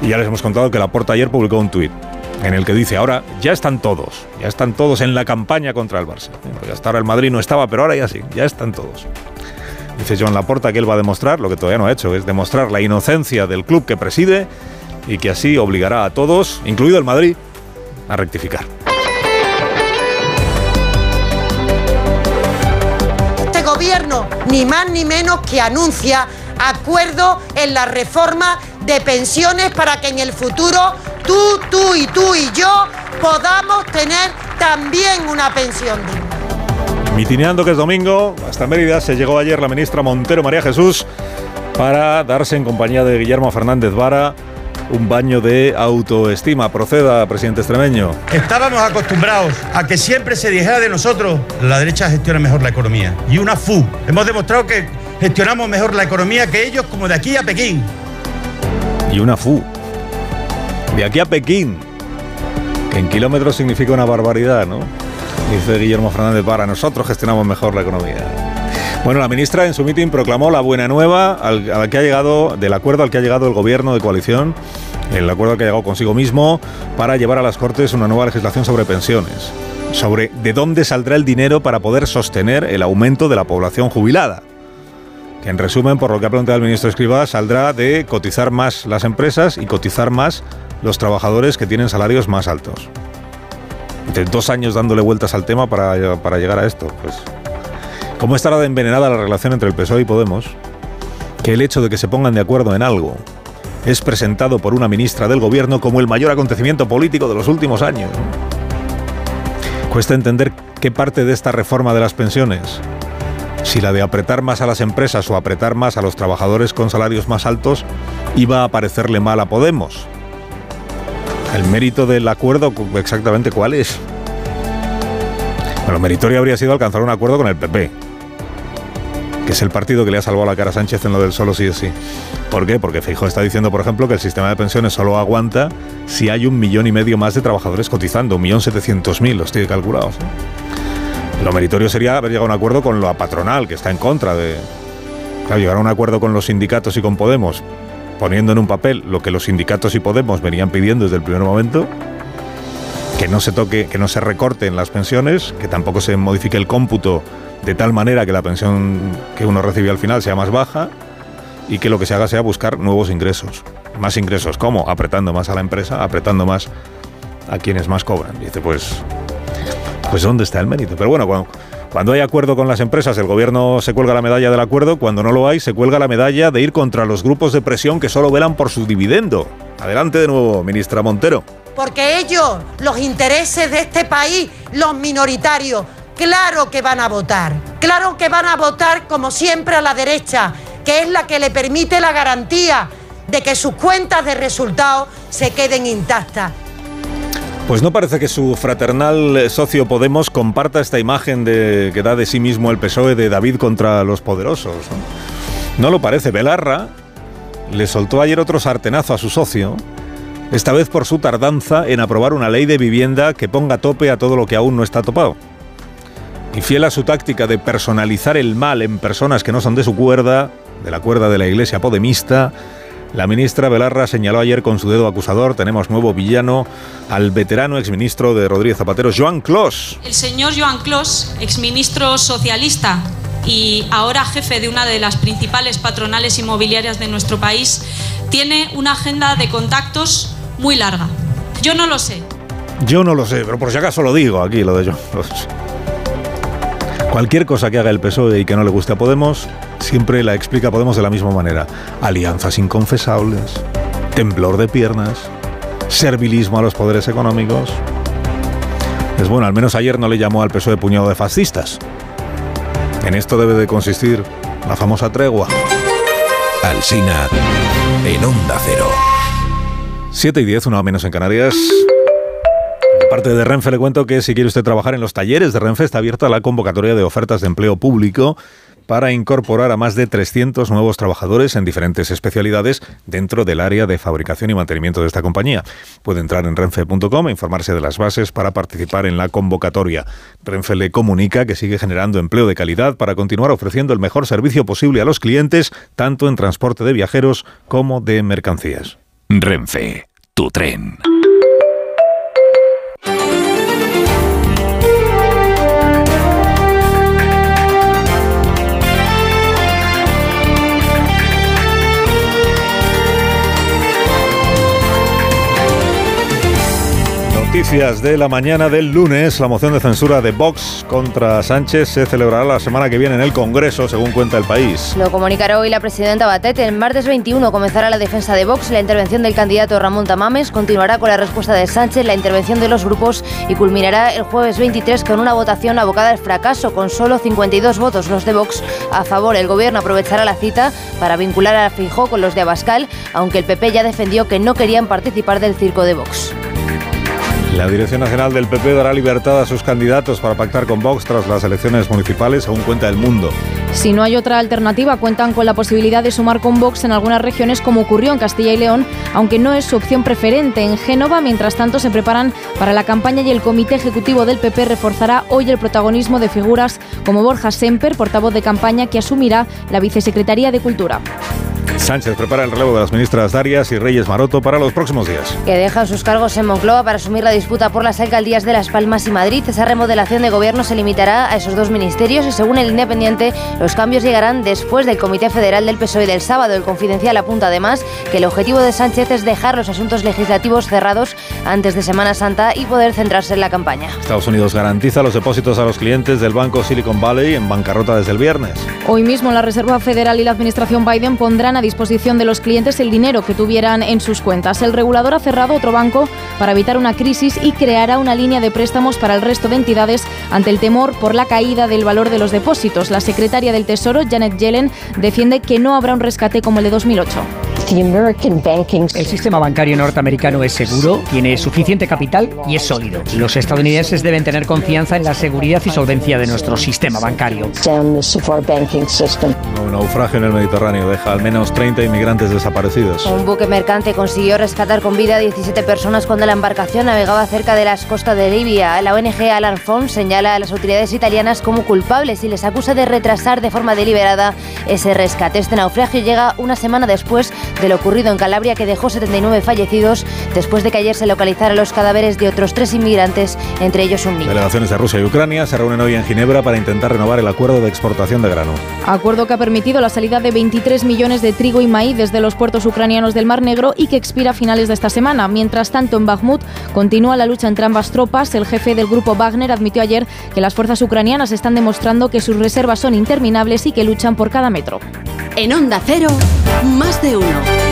Speaker 1: Y ya les hemos contado que Laporta ayer publicó un tuit en el que dice, ahora ya están todos, ya están todos en la campaña contra el Barça. hasta ahora el Madrid no estaba, pero ahora ya sí, ya están todos. Dice Joan Laporta que él va a demostrar, lo que todavía no ha hecho, es demostrar la inocencia del club que preside y que así obligará a todos, incluido el Madrid, a rectificar.
Speaker 4: Este gobierno, ni más ni menos que anuncia acuerdo en la reforma de pensiones para que en el futuro tú, tú y tú y yo podamos tener también una pensión digna.
Speaker 1: Mitineando que es domingo, hasta Mérida se llegó ayer la ministra Montero María Jesús para darse en compañía de Guillermo Fernández Vara un baño de autoestima. Proceda, presidente extremeño.
Speaker 52: Estábamos acostumbrados a que siempre se dijera de nosotros, la derecha gestiona mejor la economía. Y una FU. Hemos demostrado que gestionamos mejor la economía que ellos como de aquí a Pekín.
Speaker 1: Y una FU. De aquí a Pekín. Que en kilómetros significa una barbaridad, ¿no? Dice Guillermo Fernández para nosotros gestionamos mejor la economía. Bueno, la ministra en su mitin proclamó la buena nueva al, que ha llegado, del acuerdo al que ha llegado el gobierno de coalición, el acuerdo al que ha llegado consigo mismo para llevar a las Cortes una nueva legislación sobre pensiones, sobre de dónde saldrá el dinero para poder sostener el aumento de la población jubilada. Que en resumen, por lo que ha planteado el ministro Escribá, saldrá de cotizar más las empresas y cotizar más los trabajadores que tienen salarios más altos de dos años dándole vueltas al tema para, llegar a esto. Pues, ¿Cómo estará de envenenada la relación entre el PSOE y Podemos? Que el hecho de que se pongan de acuerdo en algo es presentado por una ministra del gobierno como el mayor acontecimiento político de los últimos años. Cuesta entender qué parte de esta reforma de las pensiones, si la de apretar más a las empresas o apretar más a los trabajadores con salarios más altos, iba a parecerle mal a Podemos. El mérito del acuerdo, exactamente cuál es. Bueno, meritorio habría sido alcanzar un acuerdo con el PP, que es el partido que le ha salvado la cara a Sánchez en lo del solo sí es sí. ¿Por qué? Porque Feijóo está diciendo, por ejemplo, que el sistema de pensiones solo aguanta si hay un millón y medio más de trabajadores cotizando, un millón setecientos mil, los tiene calculados. Lo meritorio sería haber llegado a un acuerdo con la patronal, que está en contra de... Claro, llegar a un acuerdo con los sindicatos y con Podemos, poniendo en un papel lo que los sindicatos y Podemos venían pidiendo desde el primer momento, que no se toque, que no se recorten las pensiones, que tampoco se modifique el cómputo de tal manera que la pensión que uno recibe al final sea más baja y que lo que se haga sea buscar nuevos ingresos. Más ingresos, ¿cómo? Apretando más a la empresa, apretando más a quienes más cobran. dice, pues, pues ¿dónde está el mérito? Pero bueno, cuando, cuando hay acuerdo con las empresas, el gobierno se cuelga la medalla del acuerdo. Cuando no lo hay, se cuelga la medalla de ir contra los grupos de presión que solo velan por su dividendo. Adelante de nuevo, ministra Montero.
Speaker 4: Porque ellos, los intereses de este país, los minoritarios, claro que van a votar. Claro que van a votar, como siempre, a la derecha, que es la que le permite la garantía de que sus cuentas de resultados se queden intactas.
Speaker 1: Pues no parece que su fraternal socio Podemos comparta esta imagen que da de sí mismo el PSOE de David contra los poderosos. No, no lo parece. Belarra le soltó ayer otro sartenazo a su socio, esta vez por su tardanza en aprobar una ley de vivienda que ponga tope a todo lo que aún no está topado. Y fiel a su táctica de personalizar el mal en personas que no son de su cuerda, de la cuerda de la iglesia podemista, la ministra Belarra señaló ayer con su dedo acusador, tenemos nuevo villano, al veterano exministro de Rodríguez Zapatero, Joan Clos.
Speaker 5: El señor Joan Clos, exministro socialista y ahora jefe de una de las principales patronales inmobiliarias de nuestro país, tiene una agenda de contactos muy larga. Yo no lo sé.
Speaker 1: Yo no lo sé, pero por si acaso lo digo aquí, lo de Joan Clos. Cualquier cosa que haga el PSOE y que no le guste a Podemos, siempre la explica Podemos de la misma manera. Alianzas inconfesables, temblor de piernas, servilismo a los poderes económicos. Es bueno, al menos ayer no le llamó al PSOE puñado de fascistas. En esto debe de consistir la famosa tregua.
Speaker 2: Alsina en Onda Cero.
Speaker 1: 7 y 10, una menos en Canarias. De parte de Renfe le cuento que si quiere usted trabajar en los talleres de Renfe está abierta la convocatoria de ofertas de empleo público para incorporar a más de 300 nuevos trabajadores en diferentes especialidades dentro del área de fabricación y mantenimiento de esta compañía. Puede entrar en renfe.com e informarse de las bases para participar en la convocatoria. Renfe le comunica que sigue generando empleo de calidad para continuar ofreciendo el mejor servicio posible a los clientes, tanto en transporte de viajeros como de mercancías.
Speaker 2: Renfe, tu tren.
Speaker 1: Noticias de la mañana del lunes. La moción de censura de Vox contra Sánchez se celebrará la semana que viene en el Congreso, según cuenta el país.
Speaker 33: Lo comunicará hoy la presidenta Batet. El martes 21 comenzará la defensa de Vox, la intervención del candidato Ramón Tamames, continuará con la respuesta de Sánchez, la intervención de los grupos y culminará el jueves 23 con una votación abocada al fracaso, con solo 52 votos los de Vox a favor. El gobierno aprovechará la cita para vincular a Fijó con los de Abascal, aunque el PP ya defendió que no querían participar del circo de Vox.
Speaker 1: La Dirección Nacional del PP dará libertad a sus candidatos para pactar con Vox tras las elecciones municipales, según cuenta El Mundo.
Speaker 6: Si no hay otra alternativa, cuentan con la posibilidad de sumar con Vox en algunas regiones, como ocurrió en Castilla y León, aunque no es su opción preferente. En Génova, mientras tanto, se preparan para la campaña y el Comité Ejecutivo del PP reforzará hoy el protagonismo de figuras como Borja Semper, portavoz de campaña, que asumirá la Vicesecretaría de Cultura.
Speaker 1: Sánchez prepara el relevo de las ministras Darias y Reyes Maroto para los próximos días.
Speaker 33: Que dejan sus cargos en Moncloa para asumir la disputa por las alcaldías de Las Palmas y Madrid. Esa remodelación de gobierno se limitará a esos dos ministerios y según el Independiente, los cambios llegarán después del Comité Federal del PSOE del sábado. El Confidencial apunta además que el objetivo de Sánchez es dejar los asuntos legislativos cerrados antes de Semana Santa y poder centrarse en la campaña.
Speaker 1: Estados Unidos garantiza los depósitos a los clientes del banco Silicon Valley en bancarrota desde el viernes.
Speaker 6: Hoy mismo la Reserva Federal y la Administración Biden pondrán a disposición de los clientes el dinero que tuvieran en sus cuentas. El regulador ha cerrado otro banco para evitar una crisis y creará una línea de préstamos para el resto de entidades ante el temor por la caída del valor de los depósitos. La secretaria del Tesoro, Janet Yellen, defiende que no habrá un rescate como el de 2008.
Speaker 3: El sistema bancario norteamericano es seguro, tiene suficiente capital y es sólido. Los estadounidenses deben tener confianza en la seguridad y solvencia de nuestro sistema bancario.
Speaker 1: Un naufragio en el Mediterráneo deja al menos 30 inmigrantes desaparecidos.
Speaker 33: Un buque mercante consiguió rescatar con vida a 17 personas cuando la embarcación navegaba cerca de las costas de Libia. La ONG Alarm Fund señala a las autoridades italianas como culpables y les acusa de retrasar de forma deliberada ese rescate. Este naufragio llega una semana después de lo ocurrido en Calabria que dejó 79 fallecidos después de que ayer se localizaran los cadáveres de otros tres inmigrantes, entre ellos un niño.
Speaker 1: Delegaciones de Rusia y Ucrania se reúnen hoy en Ginebra para intentar renovar el acuerdo de exportación de grano.
Speaker 6: Acuerdo que ha permitido la salida de 23 millones de trigo y maíz desde los puertos ucranianos del Mar Negro y que expira a finales de esta semana. Mientras tanto, en Bakhmut continúa la lucha entre ambas tropas. El jefe del grupo Wagner admitió ayer que las fuerzas ucranianas están demostrando que sus reservas son interminables y que luchan por cada metro.
Speaker 7: En Onda Cero, más de uno.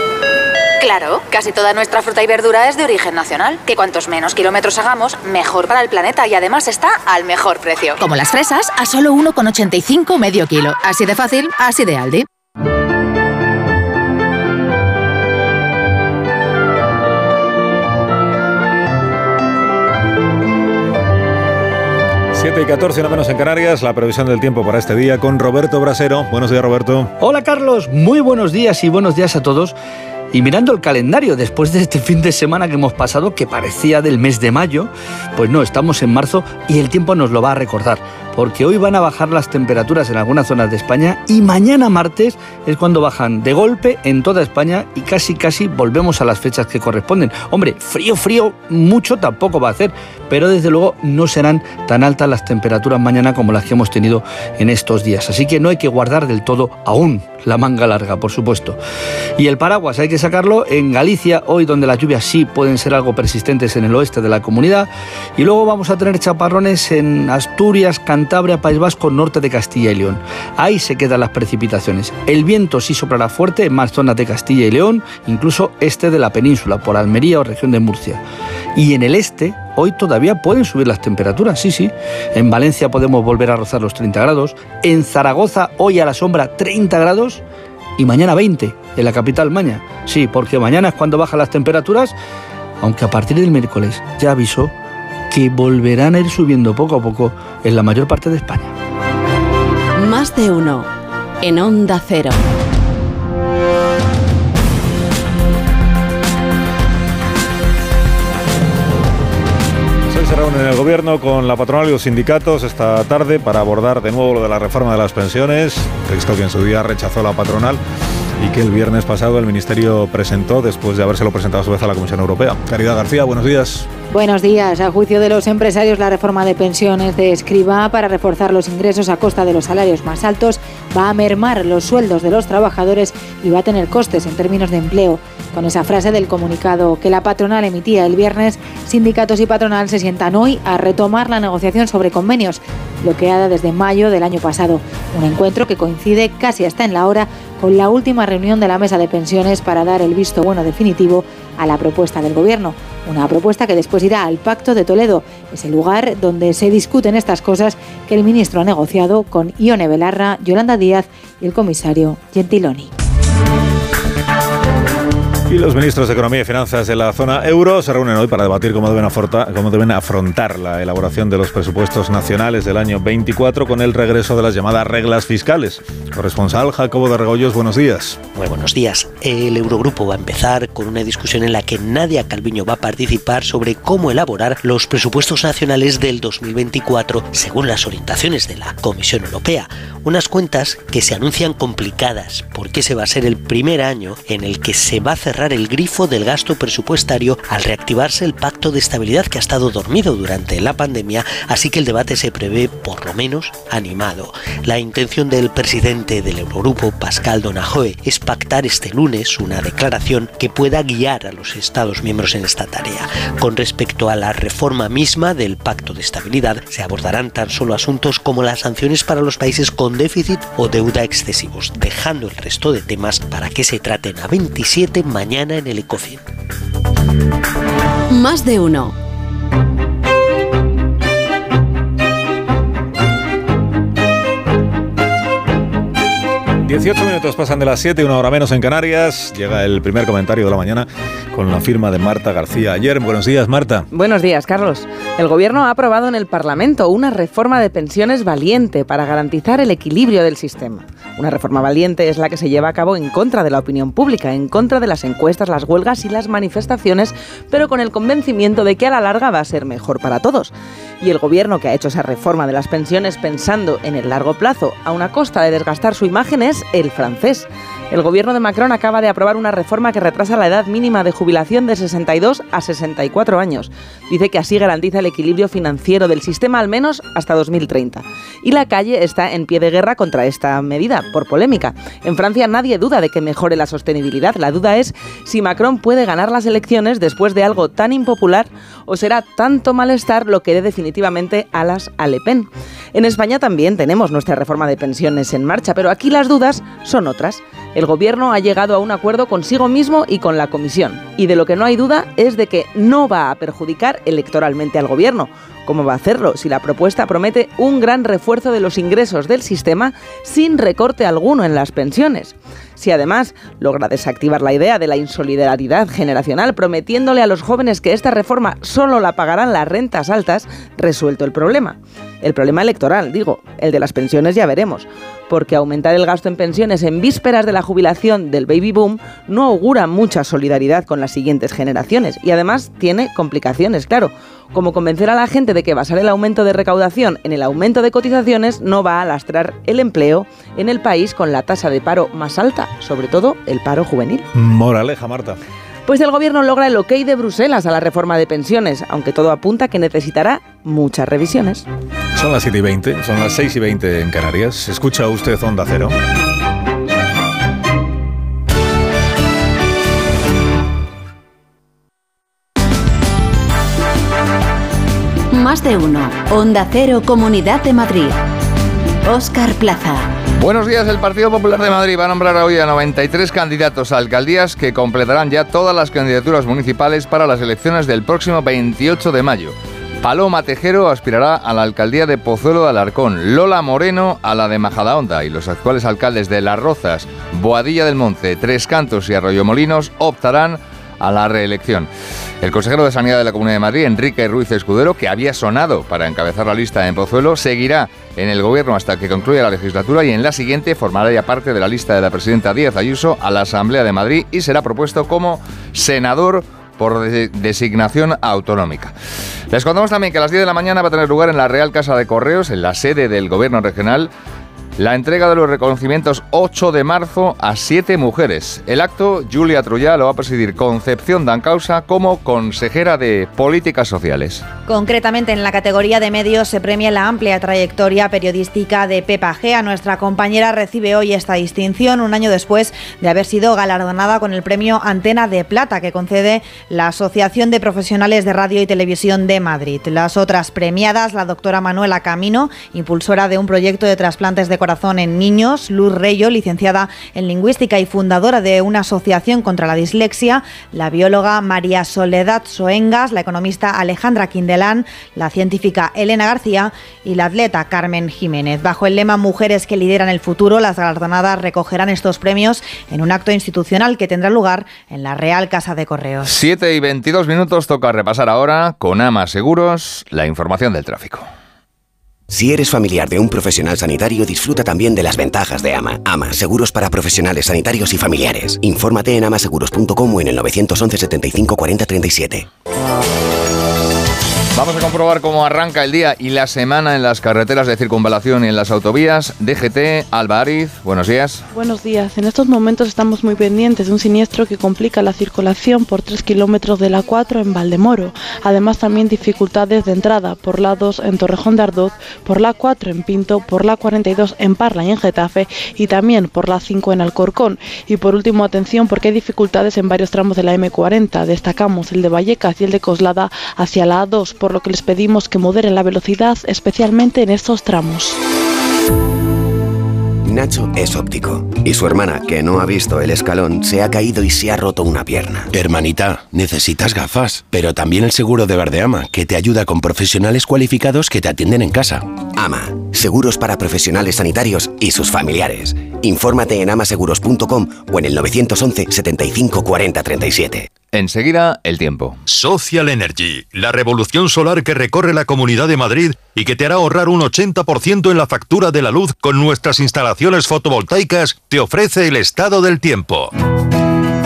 Speaker 53: Claro, casi toda nuestra fruta y verdura es de origen nacional. Que cuantos menos kilómetros hagamos, mejor para el planeta y además está al mejor precio.
Speaker 54: Como las fresas, a solo 1,85 medio kilo. Así de fácil, así de Aldi.
Speaker 1: 7 y 14, no menos en Canarias, la previsión del tiempo para este día con Roberto Brasero. Buenos días, Roberto.
Speaker 18: Hola, Carlos. Muy buenos días y buenos días a todos. Y mirando el calendario, después de este fin de semana que hemos pasado, que parecía del mes de mayo, pues no, estamos en marzo y el tiempo nos lo va a recordar porque hoy van a bajar las temperaturas en algunas zonas de España y mañana martes es cuando bajan de golpe en toda España y casi casi volvemos a las fechas que corresponden. Hombre, frío, frío, mucho tampoco va a hacer, pero desde luego no serán tan altas las temperaturas mañana como las que hemos tenido en estos días. Así que no hay que guardar del todo aún la manga larga, por supuesto. Y el paraguas hay que sacarlo en Galicia, hoy donde las lluvias sí pueden ser algo persistentes en el oeste de la comunidad. Y luego vamos a tener chaparrones en Asturias, Cantabria, País Vasco, norte de Castilla y León. Ahí se quedan las precipitaciones. El viento sí soplará fuerte en más zonas de Castilla y León, incluso este de la península, por Almería o región de Murcia. Y en el este, hoy todavía pueden subir las temperaturas, sí, sí. En Valencia podemos volver a rozar los 30 grados. En Zaragoza, hoy a la sombra, 30 grados. Y mañana 20, en la capital Maña. Sí, porque mañana es cuando bajan las temperaturas, aunque a partir del miércoles ya avisó que volverán a ir subiendo poco a poco en la mayor parte de España.
Speaker 7: Más de uno en Onda Cero.
Speaker 1: Reúnen el gobierno con la patronal y los sindicatos esta tarde para abordar de nuevo lo de la reforma de las pensiones, texto que en su día rechazó la patronal y que el viernes pasado el Ministerio presentó después de habérselo presentado a su vez a la Comisión Europea. Caridad García, buenos días.
Speaker 55: Buenos días. A juicio de los empresarios, la reforma de pensiones de Escriba para reforzar los ingresos a costa de los salarios más altos va a mermar los sueldos de los trabajadores y va a tener costes en términos de empleo. Con esa frase del comunicado que la patronal emitía el viernes, sindicatos y patronal se sientan hoy a retomar la negociación sobre convenios, bloqueada desde mayo del año pasado. Un encuentro que coincide casi hasta en la hora con la última reunión de la mesa de pensiones para dar el visto bueno definitivo a la propuesta del Gobierno. Una propuesta que después irá al Pacto de Toledo, ese lugar donde se discuten estas cosas que el ministro ha negociado con Ione Belarra, Yolanda Díaz y el comisario Gentiloni.
Speaker 1: Y los ministros de Economía y Finanzas de la zona euro se reúnen hoy para debatir cómo deben, afrontar, cómo deben afrontar la elaboración de los presupuestos nacionales del año 24 con el regreso de las llamadas reglas fiscales. Corresponsal Jacobo de Regoyos, buenos días.
Speaker 56: Muy buenos días. El Eurogrupo va a empezar con una discusión en la que Nadia Calviño va a participar sobre cómo elaborar los presupuestos nacionales del 2024 según las orientaciones de la Comisión Europea. Unas cuentas que se anuncian complicadas porque ese va a ser el primer año en el que se va a cerrar el grifo del gasto presupuestario al reactivarse el pacto de estabilidad que ha estado dormido durante la pandemia, así que el debate se prevé por lo menos animado. La intención del presidente del Eurogrupo, Pascal Donajoe, es pactar este lunes una declaración que pueda guiar a los Estados miembros en esta tarea. Con respecto a la reforma misma del pacto de estabilidad, se abordarán tan solo asuntos como las sanciones para los países con déficit o deuda excesivos, dejando el resto de temas para que se traten a 27 mañana mañana en el Ecofin.
Speaker 7: Más de uno.
Speaker 1: 18 minutos pasan de las 7, una hora menos en Canarias. Llega el primer comentario de la mañana con la firma de Marta García ayer. Buenos días, Marta.
Speaker 57: Buenos días, Carlos. El Gobierno ha aprobado en el Parlamento una reforma de pensiones valiente para garantizar el equilibrio del sistema. Una reforma valiente es la que se lleva a cabo en contra de la opinión pública, en contra de las encuestas, las huelgas y las manifestaciones, pero con el convencimiento de que a la larga va a ser mejor para todos. Y el Gobierno que ha hecho esa reforma de las pensiones pensando en el largo plazo, a una costa de desgastar su imagen, es el francés. El gobierno de Macron acaba de aprobar una reforma que retrasa la edad mínima de jubilación de 62 a 64 años. Dice que así garantiza el equilibrio financiero del sistema al menos hasta 2030. Y la calle está en pie de guerra contra esta medida, por polémica. En Francia nadie duda de que mejore la sostenibilidad. La duda es si Macron puede ganar las elecciones después de algo tan impopular o será tanto malestar lo que dé definitivamente alas a Le Pen. En España también tenemos nuestra reforma de pensiones en marcha, pero aquí las dudas son otras. El Gobierno ha llegado a un acuerdo consigo mismo y con la Comisión. Y de lo que no hay duda es de que no va a perjudicar electoralmente al Gobierno. ¿Cómo va a hacerlo si la propuesta promete un gran refuerzo de los ingresos del sistema sin recorte alguno en las pensiones? Si además logra desactivar la idea de la insolidaridad generacional prometiéndole a los jóvenes que esta reforma solo la pagarán las rentas altas, resuelto el problema. El problema electoral, digo, el de las pensiones ya veremos, porque aumentar el gasto en pensiones en vísperas de la jubilación del baby boom no augura mucha solidaridad con las siguientes generaciones y además tiene complicaciones, claro. Como convencer a la gente de que basar el aumento de recaudación en el aumento de cotizaciones no va a lastrar el empleo en el país con la tasa de paro más alta, sobre todo el paro juvenil.
Speaker 1: Moraleja, Marta.
Speaker 57: Pues el gobierno logra el ok de Bruselas a la reforma de pensiones, aunque todo apunta que necesitará muchas revisiones.
Speaker 1: Son las 7 y 20, son las 6 y 20 en Canarias. Escucha usted Onda Cero.
Speaker 7: Más de uno. Onda Cero, Comunidad de Madrid. Oscar Plaza.
Speaker 58: Buenos días, el Partido Popular de Madrid va a nombrar hoy a 93 candidatos a alcaldías que completarán ya todas las candidaturas municipales para las elecciones del próximo 28 de mayo. Paloma Tejero aspirará a la alcaldía de Pozuelo de Alarcón, Lola Moreno a la de Majadahonda y los actuales alcaldes de Las Rozas, Boadilla del Monte, Tres Cantos y Arroyo Molinos optarán a la reelección. El consejero de Sanidad de la Comunidad de Madrid, Enrique Ruiz Escudero, que había sonado para encabezar la lista en Pozuelo, seguirá en el gobierno hasta que concluya la legislatura y en la siguiente formará ya parte de la lista de la presidenta Díaz Ayuso a la Asamblea de Madrid y será propuesto como senador por designación autonómica. Les contamos también que a las 10 de la mañana va a tener lugar en la Real Casa de Correos, en la sede del Gobierno Regional, la entrega de los reconocimientos 8 de marzo a siete mujeres. El acto, Julia Trullá lo va a presidir Concepción Dancausa como consejera de Políticas Sociales.
Speaker 59: Concretamente en la categoría de medios se premia la amplia trayectoria periodística de Pepa Gea. Nuestra compañera recibe hoy esta distinción un año después de haber sido galardonada con el premio Antena de Plata que concede la Asociación de Profesionales de Radio y Televisión de Madrid. Las otras premiadas, la doctora Manuela Camino, impulsora de un proyecto de trasplantes de corazón en niños, Luz Reyo, licenciada en lingüística y fundadora de una asociación contra la dislexia, la bióloga María Soledad Soengas, la economista Alejandra Quindelán, la científica Elena García y la atleta Carmen Jiménez. Bajo el lema Mujeres que lideran el futuro, las galardonadas recogerán estos premios en un acto institucional que tendrá lugar en la Real Casa de Correos.
Speaker 58: 7 y 22 minutos toca repasar ahora con Ama Seguros la información del tráfico.
Speaker 56: Si eres familiar de un profesional sanitario, disfruta también de las ventajas de AMA. AMA, seguros para profesionales sanitarios y familiares. Infórmate en amaseguros.com o en el 911 75 40 37.
Speaker 58: Vamos a comprobar cómo arranca el día y la semana en las carreteras de circunvalación y en las autovías. DGT, Alba Ariz, buenos días.
Speaker 60: Buenos días. En estos momentos estamos muy pendientes de un siniestro que complica la circulación por 3 kilómetros de la 4 en Valdemoro. Además, también dificultades de entrada por la 2 en Torrejón de Ardoz, por la 4 en Pinto, por la 42 en Parla y en Getafe y también por la 5 en Alcorcón. Y por último, atención porque hay dificultades en varios tramos de la M40. Destacamos el de Vallecas y el de Coslada hacia la A2 por lo que les pedimos que moderen la velocidad, especialmente en estos tramos.
Speaker 56: Nacho es óptico y su hermana, que no ha visto el escalón, se ha caído y se ha roto una pierna.
Speaker 2: Hermanita, necesitas gafas, pero también el seguro de Verdeama, que te ayuda con profesionales cualificados que te atienden en casa.
Speaker 56: Ama, seguros para profesionales sanitarios y sus familiares. Infórmate en amaseguros.com o en el 911 75 40 37.
Speaker 58: Enseguida, el tiempo.
Speaker 61: Social Energy, la revolución solar que recorre la Comunidad de Madrid y que te hará ahorrar un 80% en la factura de la luz con nuestras instalaciones fotovoltaicas, te ofrece el estado del tiempo.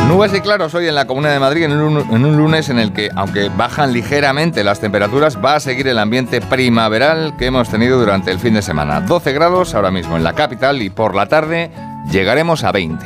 Speaker 58: Nubes y claros hoy en la Comunidad de Madrid en un, en un, lunes en el que, aunque bajan ligeramente las temperaturas, va a seguir el ambiente primaveral que hemos tenido durante el fin de semana. 12 grados ahora mismo en la capital y por la tarde llegaremos a 20.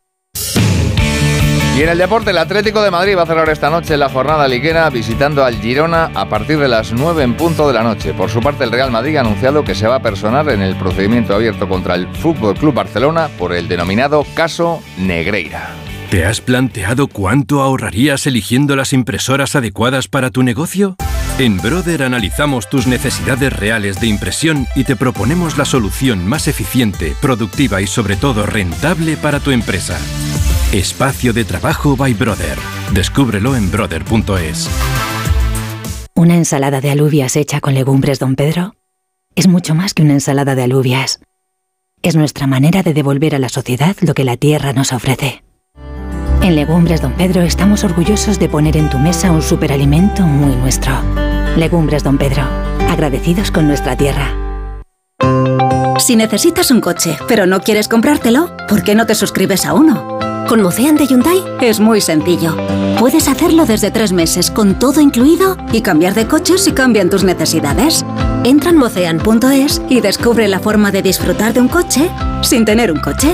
Speaker 58: Y en el deporte, el Atlético de Madrid va a cerrar esta noche la jornada liguera visitando al Girona a partir de las 9 en punto de la noche. Por su parte, el Real Madrid ha anunciado que se va a personar en el procedimiento abierto contra el Fútbol Club Barcelona por el denominado caso Negreira.
Speaker 62: ¿Te has planteado cuánto ahorrarías eligiendo las impresoras adecuadas para tu negocio? En Brother analizamos tus necesidades reales de impresión y te proponemos la solución más eficiente, productiva y sobre todo rentable para tu empresa. Espacio de trabajo by Brother. Descúbrelo en brother.es.
Speaker 63: Una ensalada de alubias hecha con legumbres Don Pedro es mucho más que una ensalada de alubias. Es nuestra manera de devolver a la sociedad lo que la tierra nos ofrece. En Legumbres Don Pedro estamos orgullosos de poner en tu mesa un superalimento muy nuestro. Legumbres Don Pedro, agradecidos con nuestra tierra.
Speaker 53: Si necesitas un coche, pero no quieres comprártelo, ¿por qué no te suscribes a uno? Con Mocean de Hyundai es muy sencillo. Puedes hacerlo desde tres meses con todo incluido y cambiar de coche si cambian tus necesidades. Entra en mocean.es y descubre la forma de disfrutar de un coche sin tener un coche.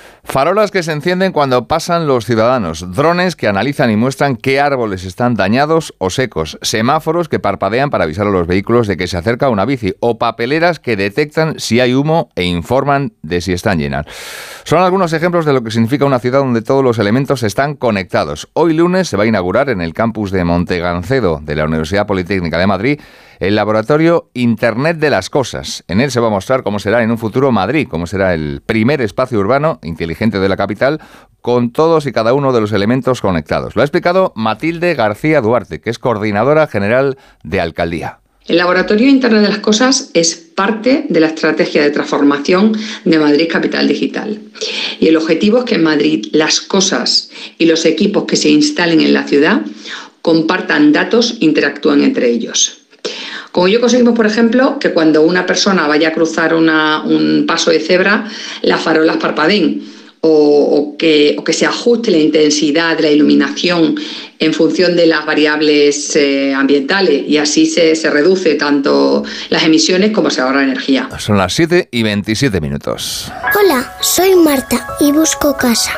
Speaker 58: Farolas que se encienden cuando pasan los ciudadanos, drones que analizan y muestran qué árboles están dañados o secos, semáforos que parpadean para avisar a los vehículos de que se acerca una bici o papeleras que detectan si hay humo e informan de si están llenas. Son algunos ejemplos de lo que significa una ciudad donde todos los elementos están conectados. Hoy lunes se va a inaugurar en el campus de Montegancedo de la Universidad Politécnica de Madrid el laboratorio Internet de las Cosas. En él se va a mostrar cómo será en un futuro Madrid, cómo será el primer espacio urbano inteligente de la capital con todos y cada uno de los elementos conectados. Lo ha explicado Matilde García Duarte, que es coordinadora general de Alcaldía.
Speaker 64: El Laboratorio Internet de las Cosas es parte de la estrategia de transformación de Madrid Capital Digital. Y el objetivo es que en Madrid las cosas y los equipos que se instalen en la ciudad compartan datos interactúen entre ellos. Como yo conseguimos, por ejemplo, que cuando una persona vaya a cruzar un paso de cebra, las farolas parpadeen o, que, se ajuste la intensidad de la iluminación en función de las variables eh, ambientales y así se, se, reduce tanto las emisiones como se ahorra energía.
Speaker 58: Son las 7 y 27 minutos.
Speaker 65: Hola, soy Marta y busco casa.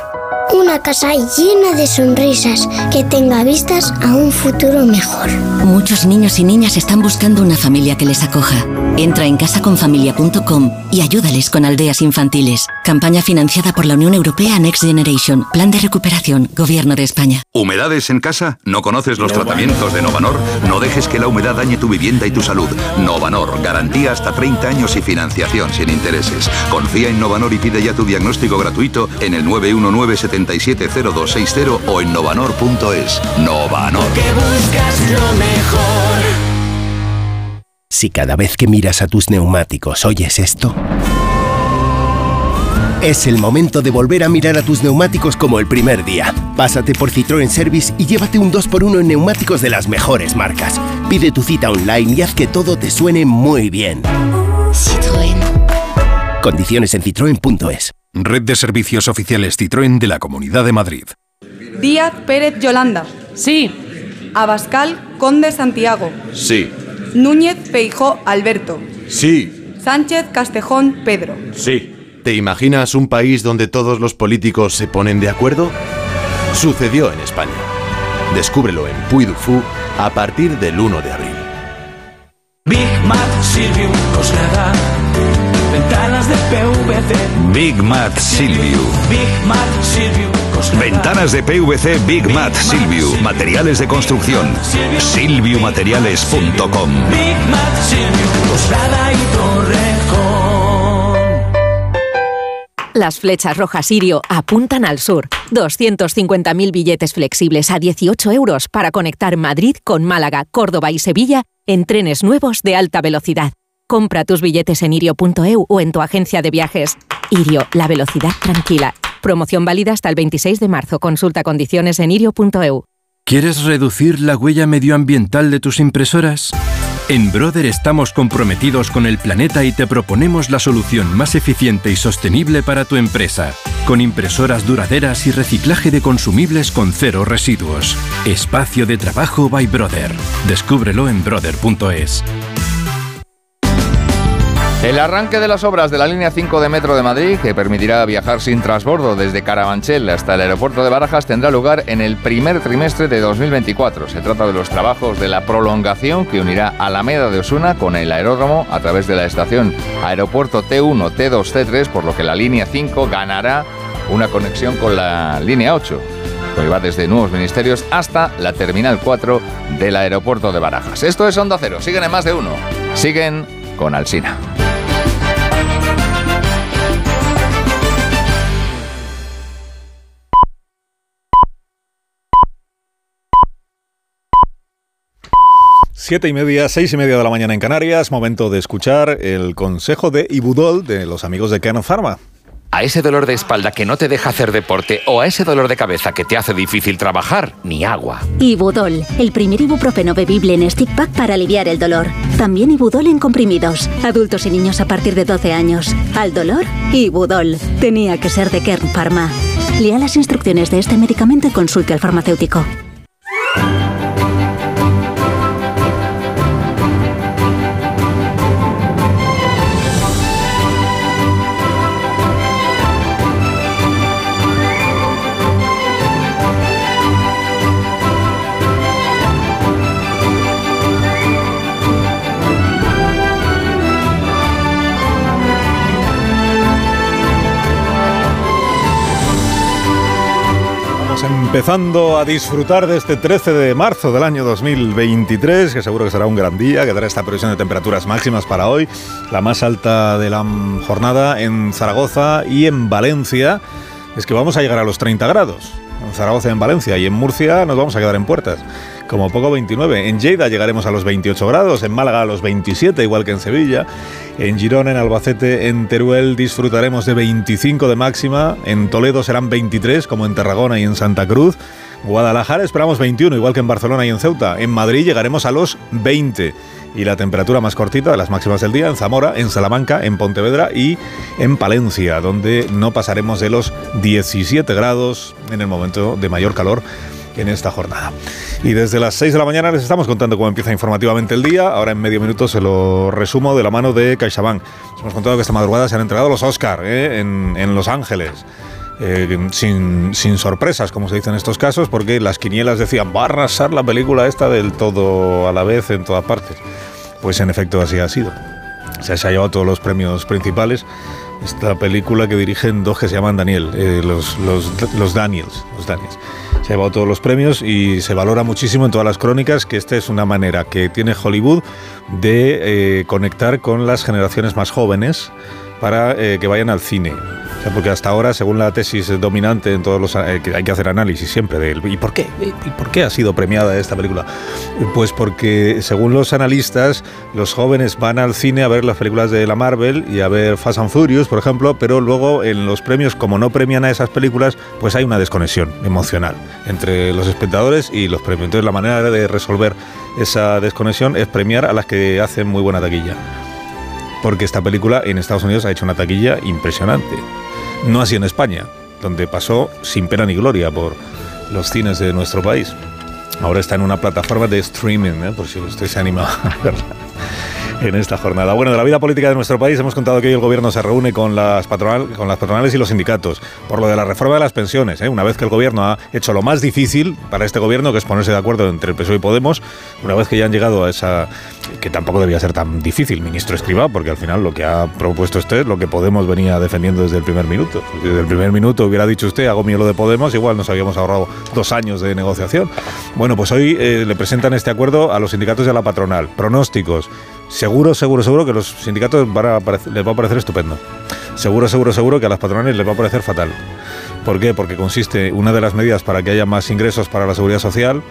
Speaker 65: Una casa llena de sonrisas que tenga vistas a un futuro mejor.
Speaker 66: Muchos niños y niñas están buscando una familia que les acoja. Entra en casaconfamilia.com y ayúdales con aldeas infantiles. Campaña financiada por la Unión Europea Next Generation. Plan de recuperación. Gobierno de España.
Speaker 67: ¿Humedades en casa? ¿No conoces los tratamientos de Novanor? No dejes que la humedad dañe tu vivienda y tu salud. Novanor. Garantía hasta 30 años y financiación sin intereses. Confía en Novanor y pide ya tu diagnóstico gratuito en el 919 770260 o en novanor.es. Novanor. buscas lo
Speaker 68: mejor. Si cada vez que miras a tus neumáticos oyes esto, es el momento de volver a mirar a tus neumáticos como el primer día. Pásate por Citroën Service y llévate un 2x1 en neumáticos de las mejores marcas. Pide tu cita online y haz que todo te suene muy bien. Citroën. Condiciones en citroen.es.
Speaker 69: Red de servicios oficiales Citroën de la Comunidad de Madrid.
Speaker 70: Díaz Pérez Yolanda.
Speaker 71: Sí.
Speaker 70: Abascal Conde Santiago.
Speaker 69: Sí.
Speaker 70: Núñez Feijó Alberto.
Speaker 69: Sí.
Speaker 70: Sánchez Castejón Pedro.
Speaker 69: Sí. ¿Te imaginas un país donde todos los políticos se ponen de acuerdo? Sucedió en España. Descúbrelo en Puy du Fou a partir del 1 de abril.
Speaker 68: Big Silvio Ventanas de PVC.
Speaker 69: Big Mat Silvio.
Speaker 68: Big Mat Silvio.
Speaker 69: Ventanas de PVC Big Mat Silvio. Materiales de construcción. Silviumateriales.com.
Speaker 68: Big Mat Silvio. y.
Speaker 63: Las flechas rojas Sirio apuntan al sur. 250.000 billetes flexibles a 18 euros para conectar Madrid con Málaga, Córdoba y Sevilla en trenes nuevos de alta velocidad. Compra tus billetes en irio.eu o en tu agencia de viajes. Irio, la velocidad tranquila. Promoción válida hasta el 26 de marzo. Consulta condiciones en irio.eu.
Speaker 60: ¿Quieres reducir la huella medioambiental de tus impresoras? En Brother estamos comprometidos con el planeta y te proponemos la solución más eficiente y sostenible para tu empresa, con impresoras duraderas y reciclaje de consumibles con cero residuos. Espacio de trabajo by Brother. Descúbrelo en brother.es.
Speaker 58: El arranque de las obras de la línea 5 de Metro de Madrid, que permitirá viajar sin transbordo desde Carabanchel hasta el aeropuerto de Barajas, tendrá lugar en el primer trimestre de 2024. Se trata de los trabajos de la prolongación que unirá Alameda de Osuna con el aeródromo a través de la estación Aeropuerto T1, T2, T3, por lo que la línea 5 ganará una conexión con la línea 8 que va desde Nuevos Ministerios hasta la Terminal 4 del aeropuerto de Barajas. Esto es Onda Cero. Siguen en más de uno. Siguen con Alsina.
Speaker 1: Siete y media, seis y media de la mañana en Canarias, momento de escuchar el consejo de Ibudol de los amigos de Canon Pharma.
Speaker 19: A ese dolor de espalda que no te deja hacer deporte o a ese dolor de cabeza que te hace difícil trabajar, ni agua.
Speaker 53: Ibudol, el primer ibuprofeno bebible en stick pack para aliviar el dolor. También Ibudol en comprimidos. Adultos y niños a partir de 12 años. Al dolor, Ibudol. Tenía que ser de Kern Pharma. Lea las instrucciones de este medicamento y consulte al farmacéutico.
Speaker 1: Empezando a disfrutar de este 13 de marzo del año 2023, que seguro que será un gran día, que dará esta previsión de temperaturas máximas para hoy, la más alta de la jornada en Zaragoza y en Valencia. Es que vamos a llegar a los 30 grados. En Zaragoza y en Valencia y en Murcia nos vamos a quedar en puertas. Como poco 29. En Lleida llegaremos a los 28 grados, en Málaga a los 27, igual que en Sevilla. En Girona, en Albacete, en Teruel disfrutaremos de 25 de máxima. En Toledo serán 23, como en Tarragona y en Santa Cruz. Guadalajara esperamos 21, igual que en Barcelona y en Ceuta. En Madrid llegaremos a los 20. Y la temperatura más cortita de las máximas del día en Zamora, en Salamanca, en Pontevedra y en Palencia, donde no pasaremos de los 17 grados en el momento de mayor calor en esta jornada. Y desde las 6 de la mañana les estamos contando cómo empieza informativamente el día. Ahora en medio minuto se lo resumo de la mano de CaixaBank. Les hemos contado que esta madrugada se han entregado los Oscar ¿eh? en, en Los Ángeles. Eh, sin, sin, sorpresas, como se dice en estos casos, porque las quinielas decían, va a arrasar la película esta del todo a la vez en todas partes. Pues en efecto así ha sido. Se ha llevado todos los premios principales. Esta película que dirigen dos que se llaman Daniel, eh, los, los, los Daniels, los Daniels se ha llevado todos los premios y se valora muchísimo en todas las crónicas que esta es una manera que tiene Hollywood de eh, conectar con las generaciones más jóvenes para eh, que vayan al cine. Porque hasta ahora, según la tesis dominante en todos los eh, que hay que hacer análisis siempre de ¿y por qué? ¿Y por qué ha sido premiada esta película? Pues porque según los analistas, los jóvenes van al cine a ver las películas de la Marvel y a ver Fast and Furious, por ejemplo, pero luego en los premios, como no premian a esas películas, pues hay una desconexión emocional entre los espectadores y los premios. Entonces la manera de resolver esa desconexión es premiar a las que hacen muy buena taquilla porque esta película en Estados Unidos ha hecho una taquilla impresionante. No así en España, donde pasó sin pena ni gloria por los cines de nuestro país. Ahora está en una plataforma de streaming, ¿eh? por si usted se anima a en esta jornada. Bueno, de la vida política de nuestro país hemos contado que hoy el gobierno se reúne con las, patronal, con las patronales y los sindicatos por lo de la reforma de las pensiones. ¿eh? Una vez que el gobierno ha hecho lo más difícil para este gobierno, que es ponerse de acuerdo entre el PSOE y Podemos, una vez que ya han llegado a esa que tampoco debía ser tan difícil, ministro Escribá, porque al final lo que ha propuesto usted es lo que Podemos venía defendiendo desde el primer minuto. Desde el primer minuto hubiera dicho usted, hago mío lo de Podemos, igual nos habíamos ahorrado dos años de negociación. Bueno, pues hoy eh, le presentan este acuerdo a los sindicatos y a la patronal. Pronósticos. Seguro, seguro, seguro que los sindicatos les va a parecer estupendo. seguro, seguro, seguro que a las patronales les va a parecer fatal. ¿Por qué? Porque consiste, una de las medidas para que haya más ingresos para la seguridad social,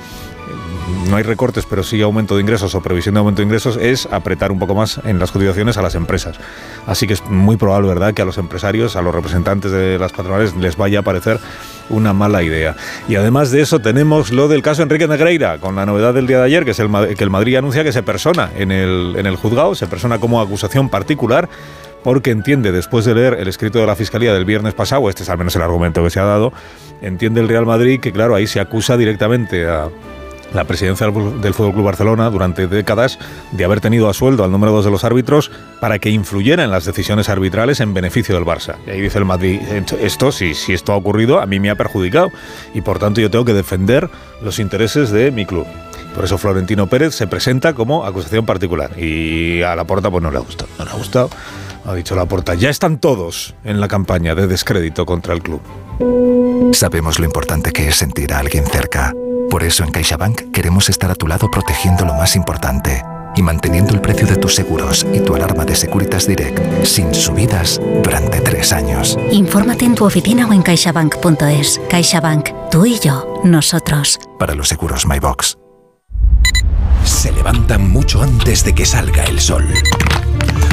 Speaker 1: no hay recortes, pero sí aumento de ingresos o previsión de aumento de ingresos, es apretar un poco más en las cotizaciones a las empresas. Así que es muy probable, ¿verdad?, que a los empresarios, a los representantes de las patronales, les vaya a parecer una mala idea. Y además de eso tenemos lo del caso Enrique Negreira, con la novedad del día de ayer, que es el, que el Madrid anuncia que se persona en el, en el juzgado, se persona como acusación particular porque entiende, después de leer el escrito de la Fiscalía del viernes pasado, este es al menos el argumento que se ha dado, entiende el Real Madrid que, claro, ahí se acusa directamente a la presidencia del Fútbol Club Barcelona durante décadas de haber tenido a sueldo al número dos de los árbitros para que influyera en las decisiones arbitrales en beneficio del Barça. Y ahí dice el Madrid, esto, si, si esto ha ocurrido, a mí me ha perjudicado y por tanto yo tengo que defender los intereses de mi club. Por eso Florentino Pérez se presenta como acusación particular y a la porta pues no le ha gustado, no le ha gustado ha dicho la porta. Ya están todos en la campaña de descrédito contra el club.
Speaker 72: Sabemos lo importante que es sentir a alguien cerca. Por eso en CaixaBank queremos estar a tu lado protegiendo lo más importante y manteniendo el precio de tus seguros y tu alarma de Securitas Direct sin subidas durante tres años.
Speaker 53: Infórmate en tu oficina o en caixabank.es. CaixaBank, tú y yo, nosotros.
Speaker 72: Para los seguros MyBox.
Speaker 2: Se levantan mucho antes de que salga el sol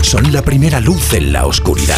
Speaker 2: son la primera luz en la oscuridad.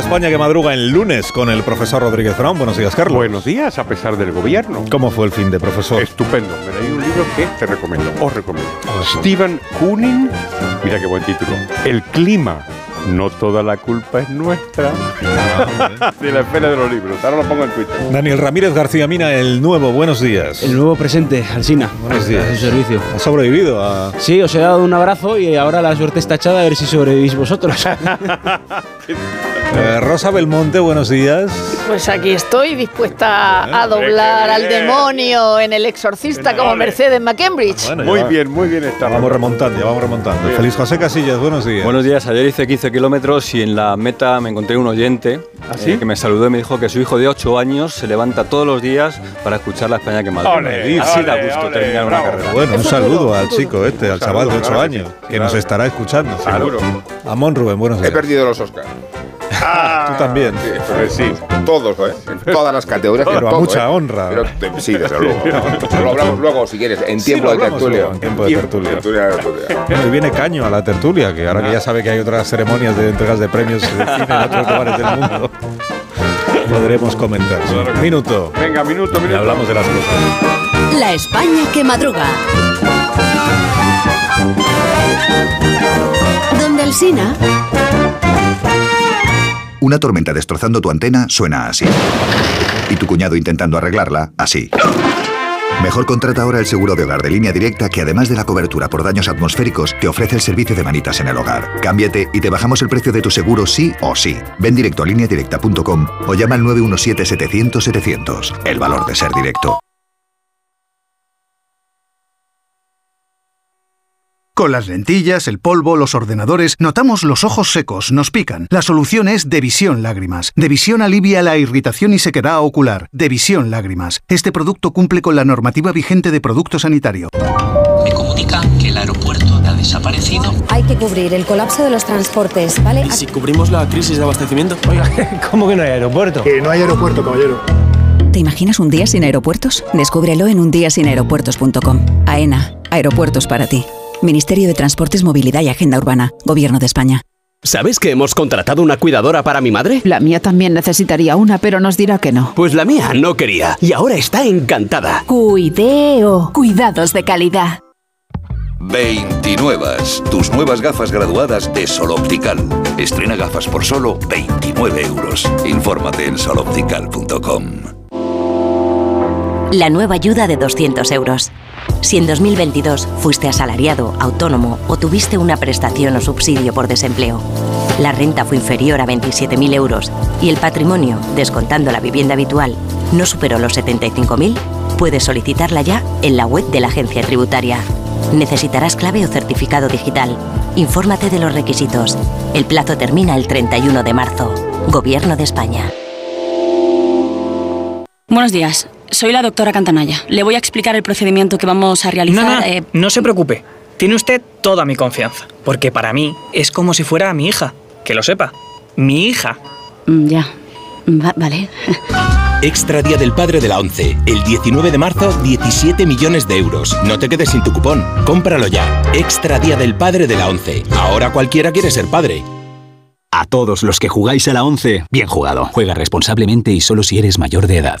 Speaker 1: España que madruga en lunes con el profesor Rodríguez Brown. Buenos días, Carlos.
Speaker 73: Buenos días, a pesar del gobierno.
Speaker 1: ¿Cómo fue el fin de profesor?
Speaker 73: Estupendo. Me leí un libro que te recomiendo, os recomiendo. Stephen Kooning, mira qué buen título. El clima no toda la culpa es nuestra. de la espera de los libros. Ahora lo pongo en Twitter.
Speaker 1: Daniel Ramírez García Mina, el nuevo. Buenos días.
Speaker 74: El nuevo presente, Alsina.
Speaker 1: Buenos días.
Speaker 74: El servicio.
Speaker 1: ¿Has sobrevivido a.?
Speaker 74: Sí, os he dado un abrazo y ahora la suerte está echada a ver si sobrevivís vosotros.
Speaker 1: Eh, Rosa Belmonte, buenos días.
Speaker 75: Pues aquí estoy dispuesta a doblar al demonio en El Exorcista como Mercedes McCambridge.
Speaker 73: muy bien, muy bien está.
Speaker 1: Vamos remontando, ya vamos remontando. Feliz José Casillas, buenos días.
Speaker 76: Buenos días, ayer hice 15 kilómetros y en la meta me encontré un oyente
Speaker 73: ¿Ah,
Speaker 76: eh, que me saludó y me dijo que su hijo de 8 años se levanta todos los días para escuchar la España que madruga. Así da gusto terminar una carrera.
Speaker 1: Bueno, un saludo al chico este, al chaval de 8 años, que nos estará escuchando.
Speaker 73: Seguro.
Speaker 1: Amón Rubén, buenos días.
Speaker 20: He perdido los Oscars.
Speaker 1: Tú también.
Speaker 20: Sí, todos, ¿eh? en todas las categorías.
Speaker 1: Pero a
Speaker 20: todo,
Speaker 1: mucha
Speaker 20: ¿eh?
Speaker 1: honra.
Speaker 20: Pero, sí, desde luego. Lo hablamos luego, si quieres, en tiempo de tertulia.
Speaker 1: luego, en tiempo de tertulia.
Speaker 20: Tertulia de tertulia.
Speaker 1: Bueno, y viene Caño a la tertulia, que ahora que ya sabe que hay otras ceremonias de entregas de premios de cine en otros lugares del mundo, podremos comentar. Minuto.
Speaker 73: Venga, minuto,
Speaker 1: Y
Speaker 73: minuto.
Speaker 1: hablamos de las cosas.
Speaker 53: La España que madruga. Donde Alsina.
Speaker 77: Una tormenta destrozando tu antena suena así. Y tu cuñado intentando arreglarla, así. Mejor contrata ahora el seguro de hogar de línea directa que además de la cobertura por daños atmosféricos te ofrece el servicio de manitas en el hogar. Cámbiate y te bajamos el precio de tu seguro sí o sí. Ven directo a lineadirecta.com o llama al 917-700-700. El valor de ser directo.
Speaker 78: Con las lentillas, el polvo, los ordenadores, notamos los ojos secos, nos pican. La solución es Devisión Lágrimas. Devisión alivia la irritación y sequedad ocular. Devisión Lágrimas. Este producto cumple con la normativa vigente de producto sanitario.
Speaker 79: Me comunican que el aeropuerto ha desaparecido.
Speaker 80: Hay que cubrir el colapso de los transportes, ¿vale?
Speaker 74: ¿Y si cubrimos la crisis de abastecimiento? Oiga, ¿cómo que no hay aeropuerto?
Speaker 79: Que no hay aeropuerto, caballero.
Speaker 53: ¿Te imaginas un día sin aeropuertos? Descúbrelo en undiasinaeropuertos.com. AENA, aeropuertos para ti. Ministerio de Transportes, Movilidad y Agenda Urbana, Gobierno de España.
Speaker 19: ¿Sabes que hemos contratado una cuidadora para mi madre?
Speaker 7: La mía también necesitaría una, pero nos dirá que no.
Speaker 19: Pues la mía no quería y ahora está encantada.
Speaker 7: Cuideo. Cuidados de calidad.
Speaker 77: 29. Tus nuevas gafas graduadas de Sol Optical. Estrena gafas por solo 29 euros. Infórmate en soloptical.com.
Speaker 63: la nueva ayuda de 200 euros. Si en 2022 fuiste asalariado, autónomo o tuviste una prestación o subsidio por desempleo, la renta fue inferior a 27.000 euros y el patrimonio, descontando la vivienda habitual, no superó los 75.000, puedes solicitarla ya en la web de la agencia tributaria. Necesitarás clave o certificado digital. Infórmate de los requisitos. El plazo termina el 31 de marzo. Gobierno de España.
Speaker 81: Buenos días, soy la doctora Cantanaya. Le voy a explicar el procedimiento que vamos a realizar.
Speaker 64: No, no,
Speaker 81: eh,
Speaker 64: no se preocupe. Tiene usted toda mi confianza. Porque para mí es como si fuera mi hija. Que lo sepa. Mi hija.
Speaker 81: mm, ya. Va- vale.
Speaker 82: Extra Día del Padre de la ONCE. El 19 de marzo, 17 millones de euros. No te quedes sin tu cupón. Cómpralo ya. Extra Día del Padre de la ONCE. Ahora cualquiera quiere ser padre.
Speaker 83: A todos los que jugáis a la 11, bien jugado. Juega responsablemente y solo si eres mayor de edad.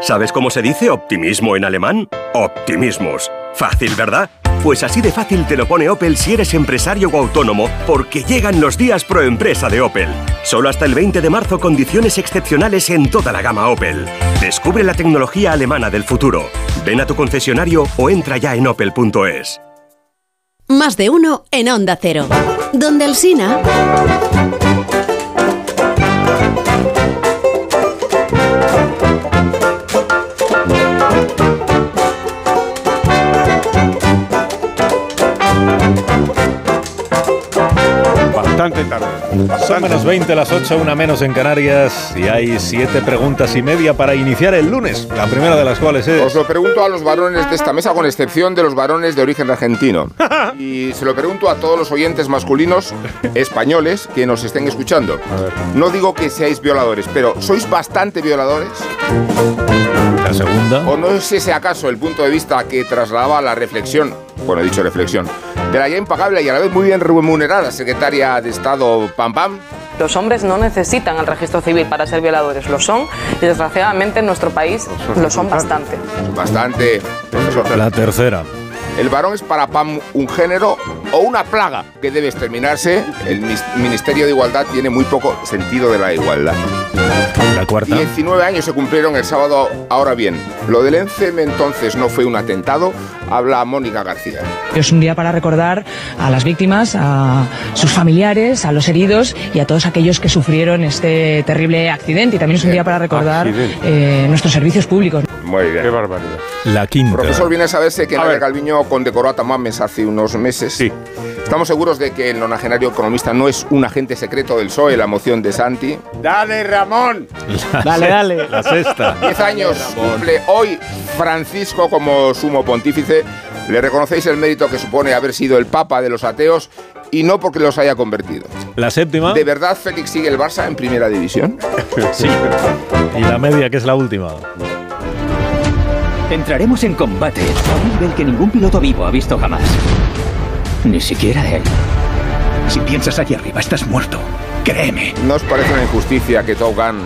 Speaker 78: ¿Sabes cómo se dice optimismo en alemán? Optimismus. Fácil, ¿verdad? Pues así de fácil te lo pone Opel si eres empresario o autónomo, porque llegan los días pro empresa de Opel. Solo hasta el 20 de marzo condiciones excepcionales en toda la gama Opel. Descubre la tecnología alemana del futuro. Ven a tu concesionario o entra ya en opel.es.
Speaker 7: Más de uno en Onda Cero. Donde el Sina.
Speaker 1: Son menos 20 las 8, una menos en Canarias y hay siete preguntas y media para iniciar el lunes. La primera de las cuales es...
Speaker 20: Os lo pregunto a los varones de esta mesa, con excepción de los varones de origen argentino. Y se lo pregunto a todos los oyentes masculinos españoles que nos estén escuchando. No digo que seáis violadores, pero ¿sois bastante violadores?
Speaker 1: La segunda.
Speaker 20: ¿O no es ese acaso el punto de vista que trasladaba la reflexión, bueno, he dicho reflexión, de la ya impagable y a la vez muy bien remunerada secretaria de Estado Pam Pam?
Speaker 84: Los hombres no necesitan el registro civil para ser violadores, lo son y desgraciadamente en nuestro país lo son bastante.
Speaker 20: Bastante.
Speaker 1: La tercera.
Speaker 20: ¿El varón es para Pam un género o una plaga que debe exterminarse? El Ministerio de Igualdad tiene muy poco sentido de la igualdad.
Speaker 1: La cuarta.
Speaker 20: 19 años se cumplieron el sábado. Ahora bien, lo del ENCEM entonces no fue un atentado. Habla Mónica García.
Speaker 85: Es un día para recordar a las víctimas, a sus familiares, a los heridos y a todos aquellos que sufrieron este terrible accidente. Y también es un día para recordar eh, nuestros servicios públicos.
Speaker 20: Muy bien.
Speaker 86: Qué barbaridad.
Speaker 1: La quinta.
Speaker 20: Profesor, viene a saberse que Nadia Calviño condecoró a Tamames hace unos meses. Sí. Estamos seguros de que el nonagenario economista no es un agente secreto del PSOE, la moción de Santi. ¡Dale, Ramón!
Speaker 1: Dale, dale. La sexta.
Speaker 20: Diez años cumple hoy Francisco como sumo pontífice. Le reconocéis el mérito que supone haber sido el papa de los ateos y no porque los haya convertido.
Speaker 1: La séptima.
Speaker 20: ¿De verdad Félix sigue el Barça en primera división?
Speaker 1: Sí. Y la media, que es la última.
Speaker 87: Entraremos en combate a un nivel que ningún piloto vivo ha visto jamás. Ni siquiera él. Si piensas aquí arriba, estás muerto. Créeme.
Speaker 20: ¿No os parece una injusticia que Top Gun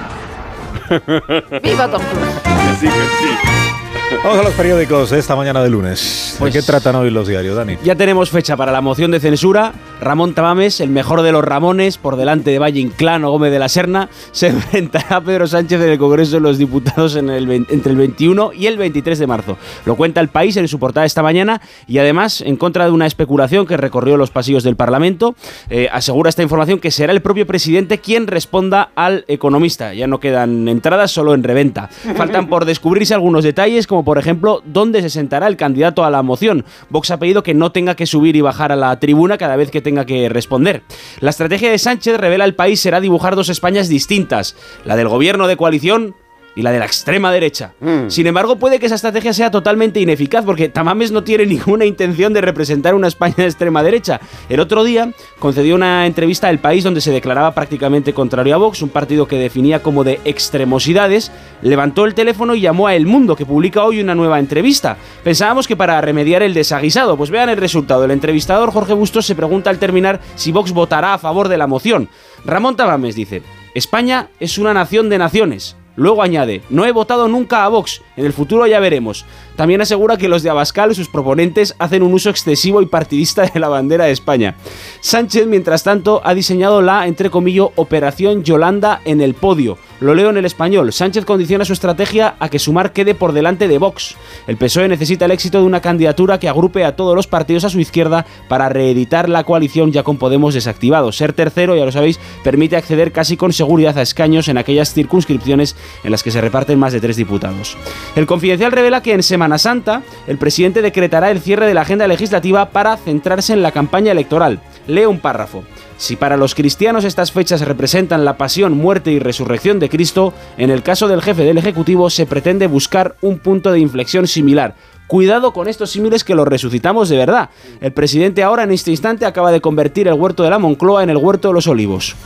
Speaker 75: ¡Viva Tom Cruise!
Speaker 20: sí, que sí.
Speaker 1: Vamos a los periódicos de esta mañana de lunes.
Speaker 74: Pues-
Speaker 1: ¿De qué tratan hoy los diarios, Dani?
Speaker 74: Ya tenemos fecha para la moción de censura. Ramón Tamames, el mejor de los Ramones, por delante de Valle Inclán Gómez de la Serna, se enfrentará a Pedro Sánchez en el Congreso de los Diputados entre el 21 y el 23 de marzo. Lo cuenta el país en su portada esta mañana y además, en contra de una especulación que recorrió los pasillos del Parlamento, eh, asegura esta información que será el propio presidente quien responda al economista. Ya no quedan entradas, solo en reventa. Faltan por descubrirse algunos detalles, como por ejemplo, dónde se sentará el candidato a la moción. Vox ha pedido que no tenga que subir y bajar a la tribuna cada vez que tenga que responder. La estrategia de Sánchez, revela el país, será dibujar dos Españas distintas. La del gobierno de coalición y la de la extrema derecha. Sin embargo, puede que esa estrategia sea totalmente ineficaz porque Tamames no tiene ninguna intención de representar una España de extrema derecha. El otro día concedió una entrevista al país donde se declaraba prácticamente contrario a Vox, un partido que definía como de extremosidades, levantó el teléfono y llamó a El Mundo, que publica hoy una nueva entrevista. Pensábamos que para remediar el desaguisado, pues vean el resultado. El entrevistador Jorge Bustos se pregunta al terminar si Vox votará a favor de la moción. Ramón Tamames dice, España es una nación de naciones. Luego añade, no he votado nunca a Vox, en el futuro ya veremos. También asegura que los de Abascal sus proponentes hacen un uso excesivo y partidista de la bandera de España. Sánchez, mientras tanto, ha diseñado la, entre comillas, Operación Yolanda en el podio. Lo leo en el español. Sánchez condiciona su estrategia a que Sumar quede por delante de Vox. El PSOE necesita el éxito de una candidatura que agrupe a todos los partidos a su izquierda para reeditar la coalición ya con Podemos desactivado. Ser tercero, ya lo sabéis, permite acceder casi con seguridad a escaños en aquellas circunscripciones en las que se reparten más de tres diputados. El Confidencial revela que en Semana Santa el presidente decretará el cierre de la agenda legislativa para centrarse en la campaña electoral. Leo un párrafo. Si para los cristianos estas fechas representan la pasión, muerte y resurrección de Cristo, en el caso del jefe del Ejecutivo se pretende buscar un punto de inflexión similar. Cuidado con estos símiles que los resucitamos de verdad. El presidente ahora en este instante acaba de convertir el huerto de la Moncloa en el huerto de los olivos.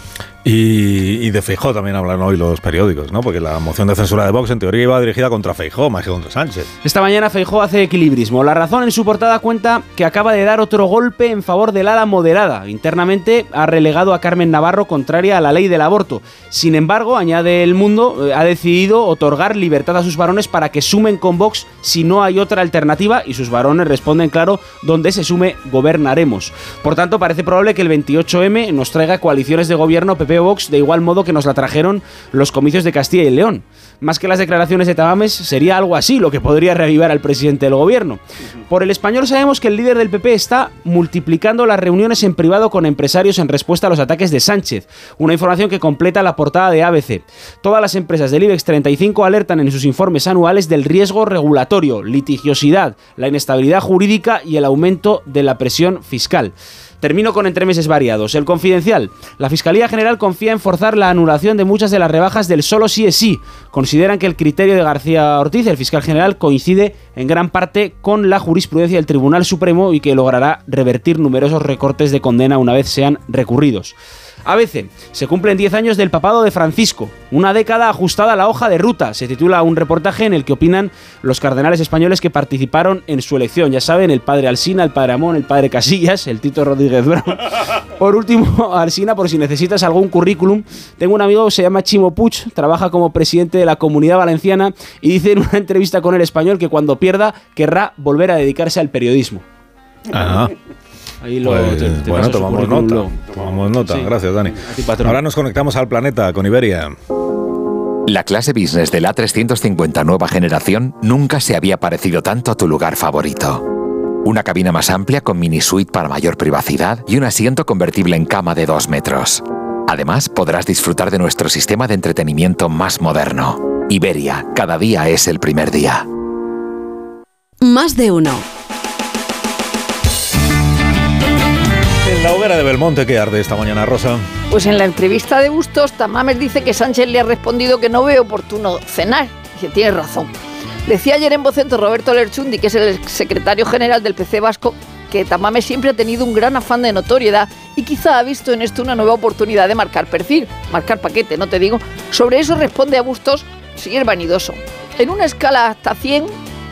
Speaker 1: Y, y de Feijó también hablan hoy los periódicos, ¿no? Porque la moción de censura de Vox en teoría iba dirigida contra Feijó más que contra Sánchez.
Speaker 74: Esta mañana Feijó hace equilibrismo. La razón en su portada cuenta que acaba de dar otro golpe en favor del ala moderada. Internamente ha relegado a Carmen Navarro contraria a la ley del aborto. Sin embargo, añade El Mundo, eh, ha decidido otorgar libertad a sus varones para que sumen con Vox si no hay otra alternativa y sus varones responden claro, donde se sume gobernaremos. Por tanto, parece probable que el 28M nos traiga coaliciones de gobierno PP o Vox de igual modo que nos la trajeron los comicios de Castilla y León. Más que las declaraciones de Tamames, sería algo así lo que podría reavivar al presidente del gobierno. Por el español sabemos que el líder del PP está multiplicando las reuniones en privado con empresarios en respuesta a los ataques de Sánchez, una información que completa la portada de ABC. Todas las empresas del IBEX 35 alertan en sus informes anuales del riesgo regulatorio, litigiosidad, la inestabilidad jurídica y el aumento de la presión fiscal. Termino con entremeses variados. El confidencial. La Fiscalía General confía en forzar la anulación de muchas de las rebajas del solo sí es sí. Consideran que el criterio de García Ortiz, el fiscal general, coincide en gran parte con la jurisprudencia del Tribunal Supremo y que logrará revertir numerosos recortes de condena una vez sean recurridos. ABC. Se cumplen 10 años del papado de Francisco. Una década ajustada a la hoja de ruta. Se titula un reportaje en el que opinan los cardenales españoles que participaron en su elección. Ya saben, el padre Alsina, el padre Amón, el padre Casillas, el Tito Rodríguez Brown. Por último, Alsina, por si necesitas algún currículum, tengo un amigo que se llama Chimo Puig, trabaja como presidente de la Comunidad Valenciana y dice en una entrevista con el español que cuando pierda querrá volver a dedicarse al periodismo.
Speaker 1: Ah.
Speaker 74: Ahí lo,
Speaker 1: Pues,
Speaker 74: te- te
Speaker 1: bueno, tomamos nota. Tomamos nota.
Speaker 74: Sí.
Speaker 1: Gracias, Dani.
Speaker 74: Ti.
Speaker 1: Ahora nos conectamos al planeta con Iberia.
Speaker 88: La clase business del A350 nueva generación nunca se había parecido tanto a tu lugar favorito. Una cabina más amplia con mini suite para mayor privacidad y un asiento convertible en cama de 2 metros. Además, podrás disfrutar de nuestro sistema de entretenimiento más moderno. Iberia, cada día es el primer día.
Speaker 89: Más de uno.
Speaker 1: De Belmonte que arde esta mañana, Rosa.
Speaker 75: Pues en la entrevista de Bustos, Tamames dice que Sánchez le ha respondido que no ve oportuno cenar. Dice, tiene razón. Decía ayer en Vocento Roberto Lerchundi, que es el secretario general del PC Vasco, que Tamames siempre ha tenido un gran afán de notoriedad y quizá ha visto en esto una nueva oportunidad de marcar perfil, marcar paquete, no te digo. Sobre eso responde a Bustos, si es vanidoso. En una escala hasta 100,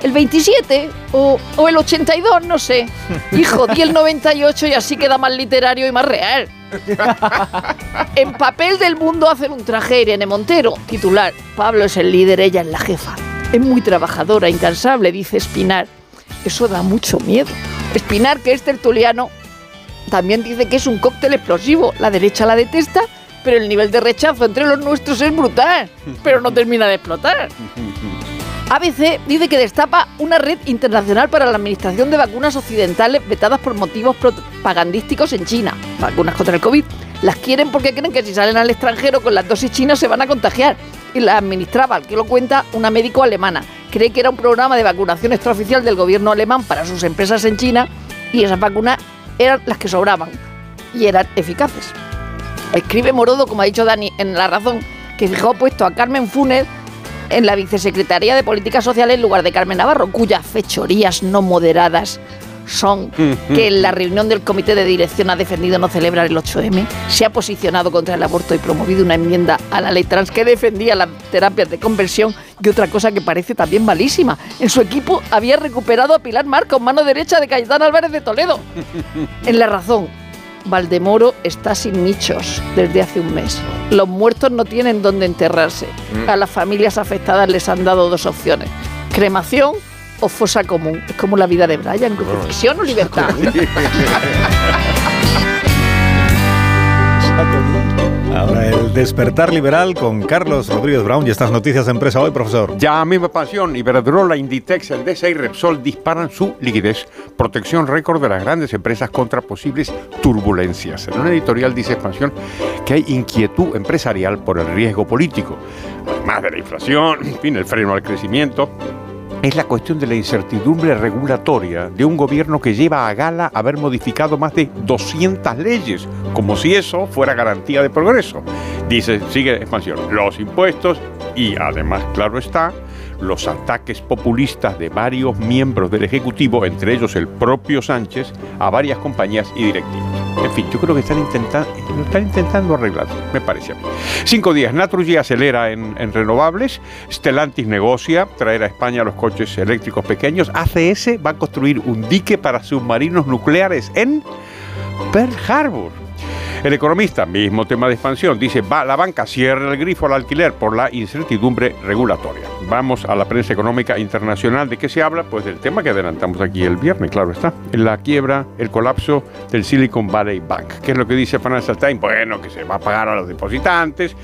Speaker 75: el 27 o, o el 82, no sé. Hijo, di el 98 y así queda más literario y más real. En papel del mundo hacen un traje Irene Montero. Titular, Pablo es el líder, ella es la jefa. Es muy trabajadora, incansable, dice Espinar. Eso da mucho miedo. Espinar, que es tertuliano, también dice que es un cóctel explosivo. La derecha la detesta, pero el nivel de rechazo entre los nuestros es brutal. Pero no termina de explotar. ABC dice que destapa una red internacional para la administración de vacunas occidentales vetadas por motivos propagandísticos en China. Vacunas contra el COVID. Las quieren porque creen que si salen al extranjero con las dosis chinas se van a contagiar. Y las administraba, al que lo cuenta, una médico alemana. Cree que era un programa de vacunación extraoficial del gobierno alemán para sus empresas en China y esas vacunas eran las que sobraban y eran eficaces. Escribe Morodo, como ha dicho Dani en La Razón, que fijó puesto a Carmen Funes en la vicesecretaría de Políticas Sociales en lugar de Carmen Navarro, cuyas fechorías no moderadas son que en la reunión del comité de dirección ha defendido no celebrar el 8M, se ha posicionado contra el aborto y promovido una enmienda a la ley trans que defendía las terapias de conversión y otra cosa que parece también malísima. En su equipo había recuperado a Pilar Marcos, mano derecha de Cayetano Álvarez de Toledo. En la razón, Valdemoro está sin nichos desde hace un mes. Los muertos no tienen dónde enterrarse.
Speaker 90: Mm.
Speaker 75: A las familias afectadas les han dado dos opciones. Cremación o fosa común. Es como la vida de Brian, crucifixión o libertad.
Speaker 1: Ahora el despertar liberal con Carlos Rodríguez Brown y estas noticias de empresa hoy, profesor.
Speaker 84: Ya misma pasión, Iberdrola, Inditex, Endesa y Repsol disparan su liquidez, protección récord de las grandes empresas contra posibles turbulencias. En una editorial dice Expansión que hay inquietud empresarial por el riesgo político, además de la inflación, en fin, el freno al crecimiento. Es la cuestión de la incertidumbre regulatoria de un gobierno que lleva a gala haber modificado más de 200 leyes, como si eso fuera garantía de progreso. Dice, sigue expansión, los impuestos y además, claro está, los ataques populistas de varios miembros del Ejecutivo, entre ellos el propio Sánchez, a varias compañías y directivos. En fin, yo creo que están, intentando están intentando arreglar, me parece. Cinco días, Naturgy acelera en, en renovables, Stellantis negocia traer a España los coches eléctricos pequeños, ACS va a construir un dique para submarinos nucleares en Pearl Harbor. El economista, mismo tema de expansión, dice, va, la banca cierra el grifo al alquiler por la incertidumbre regulatoria. Vamos a la prensa económica internacional. ¿De qué se habla? Pues del tema que adelantamos aquí el viernes, claro está. La quiebra, el colapso del Silicon Valley Bank. ¿Qué es lo que dice Financial Times? Bueno, que se va a pagar a los depositantes.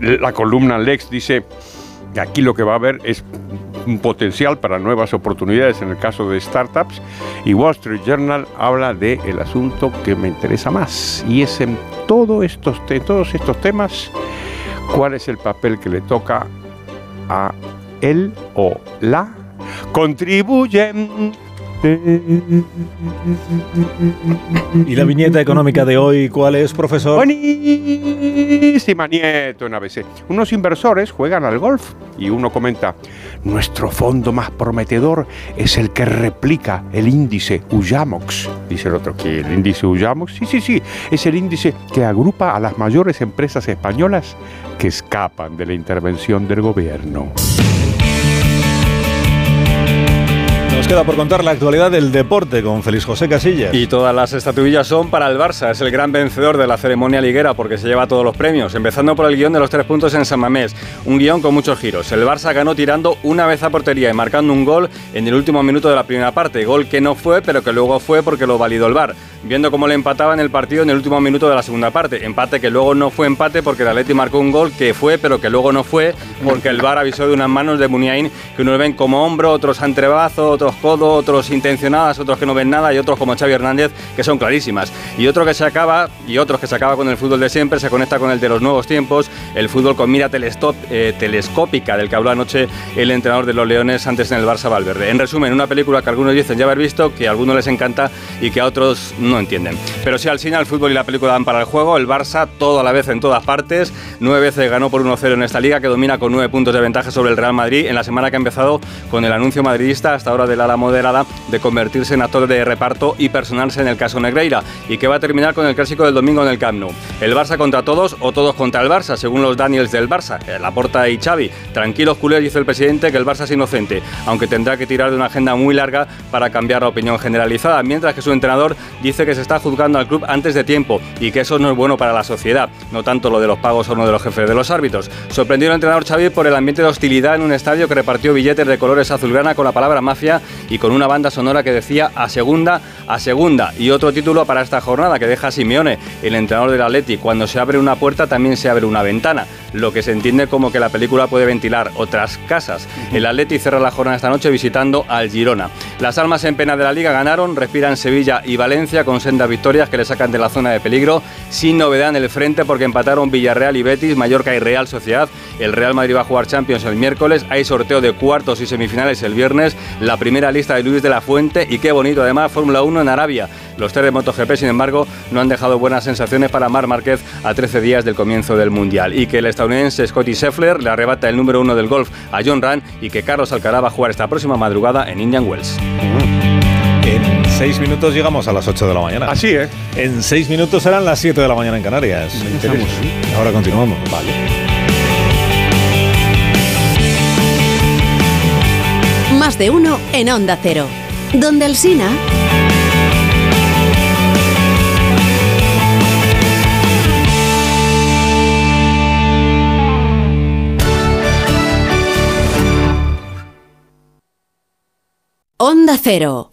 Speaker 84: La columna Lex dice aquí lo que va a haber es un potencial para nuevas oportunidades en el caso de startups y Wall Street Journal habla el asunto que me interesa más y es en todo estos te- todos estos temas cuál es el papel que le toca a él o la contribuyen
Speaker 1: ¿Y la viñeta económica de hoy cuál es, profesor?
Speaker 84: Buenísima nieto en ABC. Unos inversores juegan al golf y uno comenta, nuestro fondo más prometedor es el que replica el índice Uyamox. Dice el otro, ¿qué? ¿El índice Uyamox? Sí, sí, sí. Es el índice que agrupa a las mayores empresas españolas que escapan de la intervención del gobierno.
Speaker 1: Nos queda por contar la actualidad del deporte con Félix José Casillas.
Speaker 90: Y todas las estatuillas son para el Barça. Es el gran vencedor de la ceremonia liguera porque se lleva todos los premios. Empezando por el guion de los tres puntos en San Mamés. Un guion con muchos giros. El Barça ganó tirando una vez a portería y marcando un gol en el último minuto de la primera parte. Gol que no fue, pero que luego fue porque lo validó el VAR. Viendo cómo le empataban el partido en el último minuto de la segunda parte. Empate que luego no fue empate porque el Atleti marcó un gol que fue, pero que luego no fue porque el VAR avisó de unas manos de Muniain que unos ven como hombro, otros antrebazo, otros codo, otros intencionadas, otros que no ven nada y otros como Xavi Hernández que son clarísimas. Y otro que se acaba, y otros que se acaba con el fútbol de siempre, se conecta con el de los nuevos tiempos, el fútbol con mira telestop- eh, telescópica del que habló anoche el entrenador de los Leones antes en el Barça Valverde. En resumen, una película que algunos dicen ya haber visto, que a algunos les encanta y que a otros no entienden. Pero si al cine, el fútbol y la película dan para el juego, el Barça todo a la vez en todas partes, nueve veces ganó por 1-0 en esta liga que domina con nueve puntos de ventaja sobre el Real Madrid en la semana que ha empezado con el anuncio madridista hasta ahora del ala moderada de convertirse en actor de reparto y personarse en el caso Negreira y que va a terminar con el clásico del domingo en el Camp Nou. El Barça contra todos o todos contra el Barça, según los Daniels del Barça, eh, Laporta y Xavi. Tranquilos culés, dice el presidente, que el Barça es inocente, aunque tendrá que tirar de una agenda muy larga para cambiar la opinión generalizada, mientras que su entrenador dice que se está juzgando al club antes de tiempo y que eso no es bueno para la sociedad, no tanto lo de los pagos o no de los jefes de los árbitros. Sorprendió el entrenador Xavi por el ambiente de hostilidad en un estadio que repartió billetes de colores azulgrana con la palabra mafia y con una banda sonora que decía a segunda, a segunda. Y otro título para esta jornada que deja a Simeone, el entrenador del Atleti. Cuando se abre una puerta también se abre una ventana, lo que se entiende como que la película puede ventilar otras casas. El Atleti cierra la jornada esta noche visitando al Girona. Las almas en pena de la liga ganaron, respiran Sevilla y Valencia con sendas victorias que le sacan de la zona de peligro, sin novedad en el frente porque empataron Villarreal y Betis, Mallorca y Real Sociedad. El Real Madrid va a jugar Champions el miércoles, hay sorteo de cuartos y semifinales el viernes, la primera lista de Luis de la Fuente y qué bonito además Fórmula 1 en Arabia. Los tres de MotoGP, sin embargo, no han dejado buenas sensaciones para Mar Márquez a 13 días del comienzo del Mundial y que el estadounidense Scotty Scheffler le arrebata el número uno del golf a John Rand y que Carlos Alcaraz va a jugar esta próxima madrugada en Indian Wells.
Speaker 1: En seis minutos llegamos a las 8 de la mañana.
Speaker 91: Así, ¿eh?
Speaker 1: En seis minutos serán las 7 de la mañana en Canarias.
Speaker 91: Empezamos.
Speaker 1: Ahora continuamos.
Speaker 91: Vale.
Speaker 92: Más de uno en Onda Cero. Donde el Sina. Onda Cero,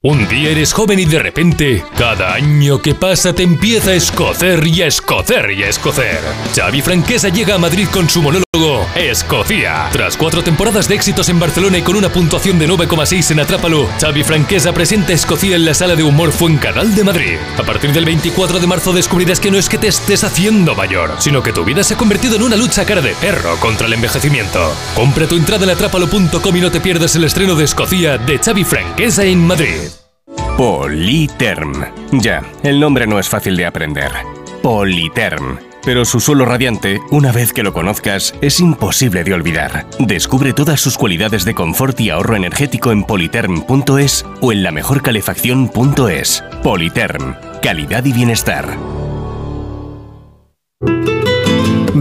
Speaker 84: Un día eres joven y de repente, cada año que pasa te empieza a escocer y a escocer y a escocer. Xavi Franquesa llega a Madrid con su monólogo Escocia. Tras cuatro temporadas de éxitos en Barcelona y con una puntuación de 9,6 en Atrápalo, Xavi Franquesa presenta Escocia en la sala de humor Fuencanal de Madrid. A partir del 24 de marzo descubrirás que no es que te estés haciendo mayor, sino que tu vida se ha convertido en una lucha cara de perro contra el envejecimiento. Compra tu entrada en atrápalo.com y no te pierdas el estreno de Escocia de Xavi Franquesa en Madrid.
Speaker 93: Politerm. Ya, el nombre no es fácil de aprender. Politerm. Pero su suelo radiante, una vez que lo conozcas, es imposible de olvidar. Descubre todas sus cualidades de confort y ahorro energético en politerm.es o en la mejorcalefacción.es. Politerm. Calidad y bienestar.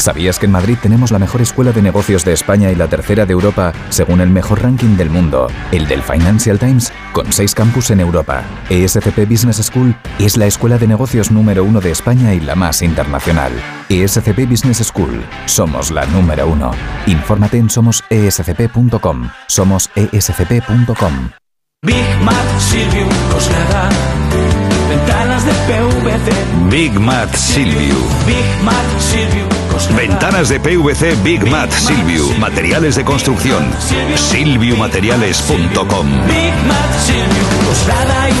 Speaker 94: ¿Sabías que en Madrid tenemos la mejor escuela de negocios de España y la tercera de Europa, según el mejor ranking del mundo, el del Financial Times, con seis campus en Europa? ESCP Business School es la escuela de negocios número uno de España y la más internacional. ESCP Business School, somos la número uno. Infórmate en somosescp.com. Somosescp.com.
Speaker 95: Big Mat Coslada. Ventanas de PVC.
Speaker 96: Big Mat Silvio.
Speaker 95: Big Mat Silvio
Speaker 96: Ventanas de PVC Big Mat Silvio. Materiales de construcción. Silviumateriales.com.
Speaker 95: Big Mat Silvio Coslada y.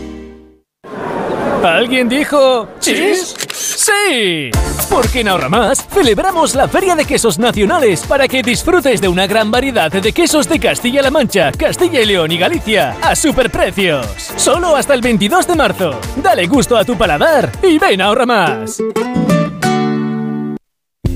Speaker 97: ¿Alguien dijo chis? ¡Sí! Porque en Ahorra Más celebramos la Feria de Quesos Nacionales para que disfrutes de una gran variedad de quesos de Castilla-La Mancha, Castilla y León y Galicia a superprecios. Solo hasta el 22 de marzo. Dale gusto a tu paladar y ven a Ahorra Más.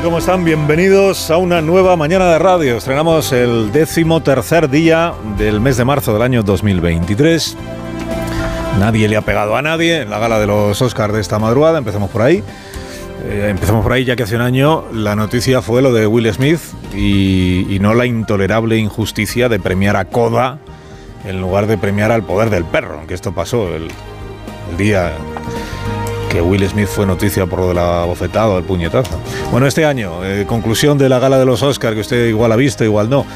Speaker 1: Tal? ¿Cómo están? Bienvenidos a una nueva mañana de radio. Estrenamos el décimo tercer día del mes de marzo del año 2023. Nadie le ha pegado a nadie en la gala de los Oscars de esta madrugada. Empezamos por ahí. Eh, empezamos por ahí ya que hace un año la noticia fue lo de Will Smith y, y no la intolerable injusticia de premiar a Coda en lugar de premiar al poder del perro, aunque esto pasó el, el día que Will Smith fue noticia por lo de la bofetada o el puñetazo. Bueno, este año, eh, conclusión de la gala de los Oscars, que usted igual ha visto, igual no,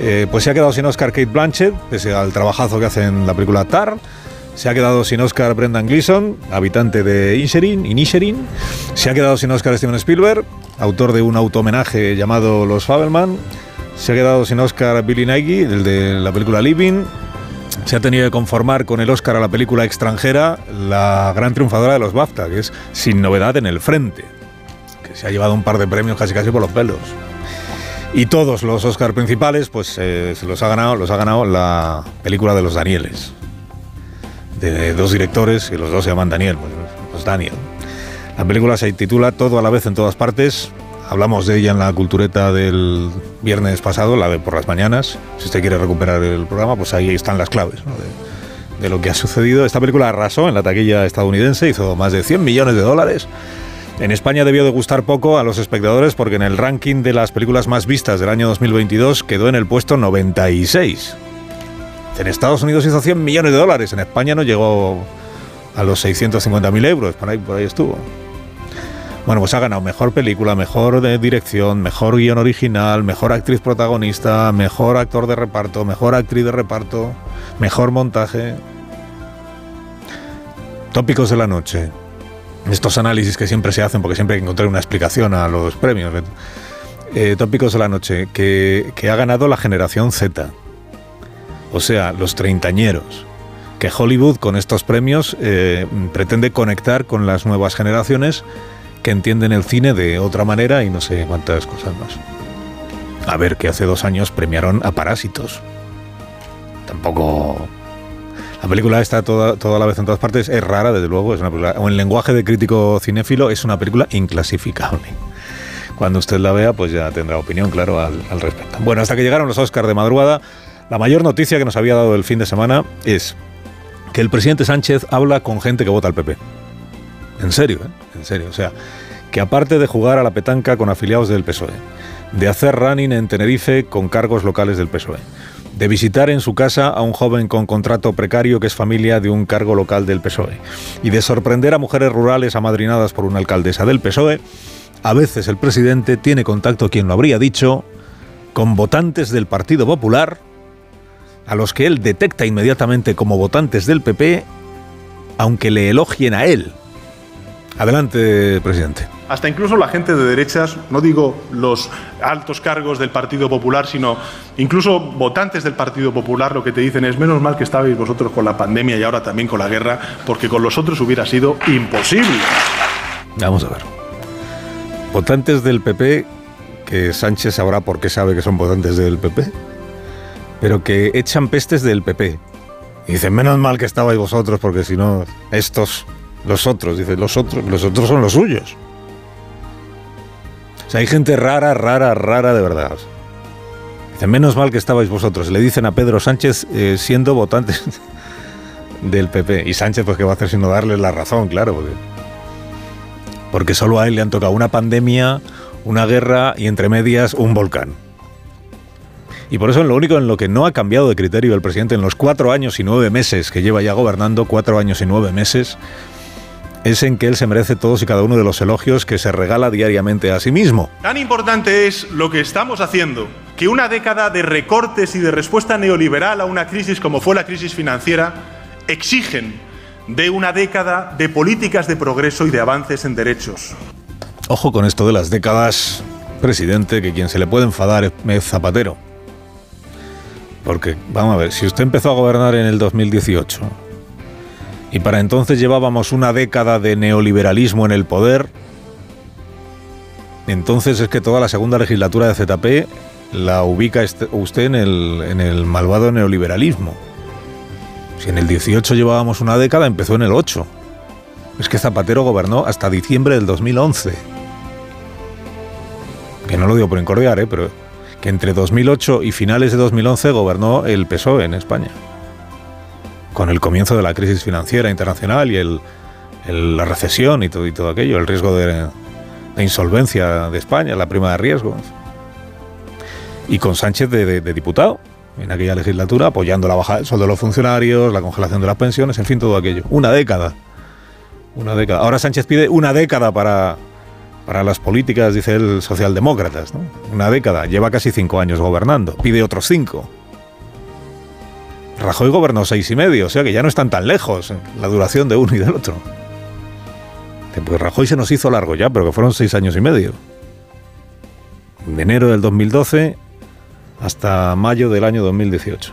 Speaker 1: eh, pues se ha quedado sin Oscar Kate Blanchett, pese al trabajazo que hace en la película Tar. Se ha quedado sin Oscar Brendan Gleeson, habitante de Inisherin, Inisherin. Se ha quedado sin Oscar Steven Spielberg, autor de un auto-homenaje llamado Los Fabelman. Se ha quedado sin Oscar Billy Nighy, el de la película Living. Se ha tenido que conformar con el Oscar a la película extranjera, la gran triunfadora de los BAFTA, que es Sin Novedad en el Frente, que se ha llevado un par de premios casi casi por los pelos. Y todos los Oscar principales, pues eh, se los ha ganado, los ha ganado la película de los Danieles, de dos directores y los dos se llaman Daniel, pues, pues Daniel. La película se titula Todo a la vez en todas partes. Hablamos de ella en la cultureta del viernes pasado, la de por las mañanas. Si usted quiere recuperar el programa, pues ahí están las claves ¿no? de, lo que ha sucedido. Esta película arrasó en la taquilla estadounidense, hizo más de 100 millones de dólares. En España debió de gustar poco a los espectadores porque en el ranking de las películas más vistas del año 2022 quedó en el puesto 96. En Estados Unidos hizo 100 millones de dólares, en España no llegó a los 650.000 euros, por ahí, por ahí estuvo. Bueno, pues ha ganado mejor película, mejor de dirección, mejor guion original, mejor actriz protagonista, mejor actor de reparto, mejor actriz de reparto, mejor montaje. Tópicos de la noche. Estos análisis que siempre se hacen porque siempre hay que encontrar una explicación a los premios. Eh, tópicos de la noche. Que, que ha ganado la generación Z. O sea, los treintañeros que Hollywood con estos premios eh, pretende conectar con las nuevas generaciones que entienden el cine de otra manera y no sé cuántas cosas más. A ver, que hace dos años premiaron a Parásitos. Tampoco... La película está toda, toda la vez en todas partes, es rara, desde luego, es una. O en lenguaje de crítico cinéfilo, es una película inclasificable. Cuando usted la vea, pues ya tendrá opinión, claro, al, al respecto. Bueno, hasta que llegaron los Oscars de madrugada, la mayor noticia que nos había dado el fin de semana es que el presidente Sánchez habla con gente que vota al PP. En serio, ¿eh? En serio. O sea, que aparte de jugar a la petanca con afiliados del PSOE, de hacer running en Tenerife con cargos locales del PSOE, de visitar en su casa a un joven con contrato precario que es familia de un cargo local del PSOE, y de sorprender a mujeres rurales amadrinadas por una alcaldesa del PSOE, a veces el presidente tiene contacto, quien lo habría dicho, con votantes del Partido Popular, a los que él detecta inmediatamente como votantes del PP, aunque le elogien a él. Adelante, presidente.
Speaker 98: Hasta incluso la gente de derechas, no digo los altos cargos del Partido Popular, sino incluso votantes del Partido Popular, lo que te dicen es menos mal que estabais vosotros con la pandemia y ahora también con la guerra, porque con los otros hubiera sido imposible.
Speaker 1: Vamos a ver. Votantes del PP, que Sánchez sabrá por qué sabe que son votantes del PP, pero que echan pestes del PP. Y dicen, menos mal que estabais vosotros, porque si no, estos, los otros, dicen, los otros, los otros son los suyos. O sea, hay gente rara, rara, rara de verdad. Dicen, menos mal que estabais vosotros. Le dicen a Pedro Sánchez eh, siendo votantes del PP. Y Sánchez, pues, ¿qué va a hacer sino darle la razón, claro? Porque, porque solo a él le han tocado una pandemia, una guerra y entre medias un volcán. Y por eso lo único en lo que no ha cambiado de criterio el presidente en los cuatro años y nueve meses que lleva ya gobernando, cuatro años y nueve meses, es en que él se merece todos y cada uno de los elogios que se regala diariamente a sí mismo.
Speaker 98: Tan importante es lo que estamos haciendo que una década de recortes y de respuesta neoliberal a una crisis como fue la crisis financiera exigen de una década de políticas de progreso y de avances en derechos.
Speaker 1: Ojo con esto de las décadas, presidente, que quien se le puede enfadar es Zapatero. Porque, vamos a ver, si usted empezó a gobernar en el 2018 y para entonces llevábamos una década de neoliberalismo en el poder, entonces es que toda la segunda legislatura de ZP la ubica este, usted en el, en el malvado neoliberalismo. Si en el 18 llevábamos una década, empezó en el 8. Es que Zapatero gobernó hasta diciembre del 2011. Que no lo digo por incordiar, ¿eh? pero que entre 2008 y finales de 2011 gobernó el PSOE en España. Con el comienzo de la crisis financiera internacional y el, la recesión y todo, y todo aquello, el riesgo de, de, insolvencia de España, la prima de riesgo. Y con Sánchez de, de diputado en aquella legislatura, apoyando la baja del sueldo de los funcionarios, la congelación de las pensiones, en fin, todo aquello. Una década. Una década. Ahora Sánchez pide una década para, para las políticas, dice él, socialdemócratas. ¿no? Una década, lleva casi cinco años gobernando, pide otros cinco. Rajoy gobernó seis y medio, o sea que ya no están tan lejos la duración de uno y del otro. Pues Rajoy se nos hizo largo ya, pero que fueron seis años y medio. De enero del 2012 hasta mayo del año 2018.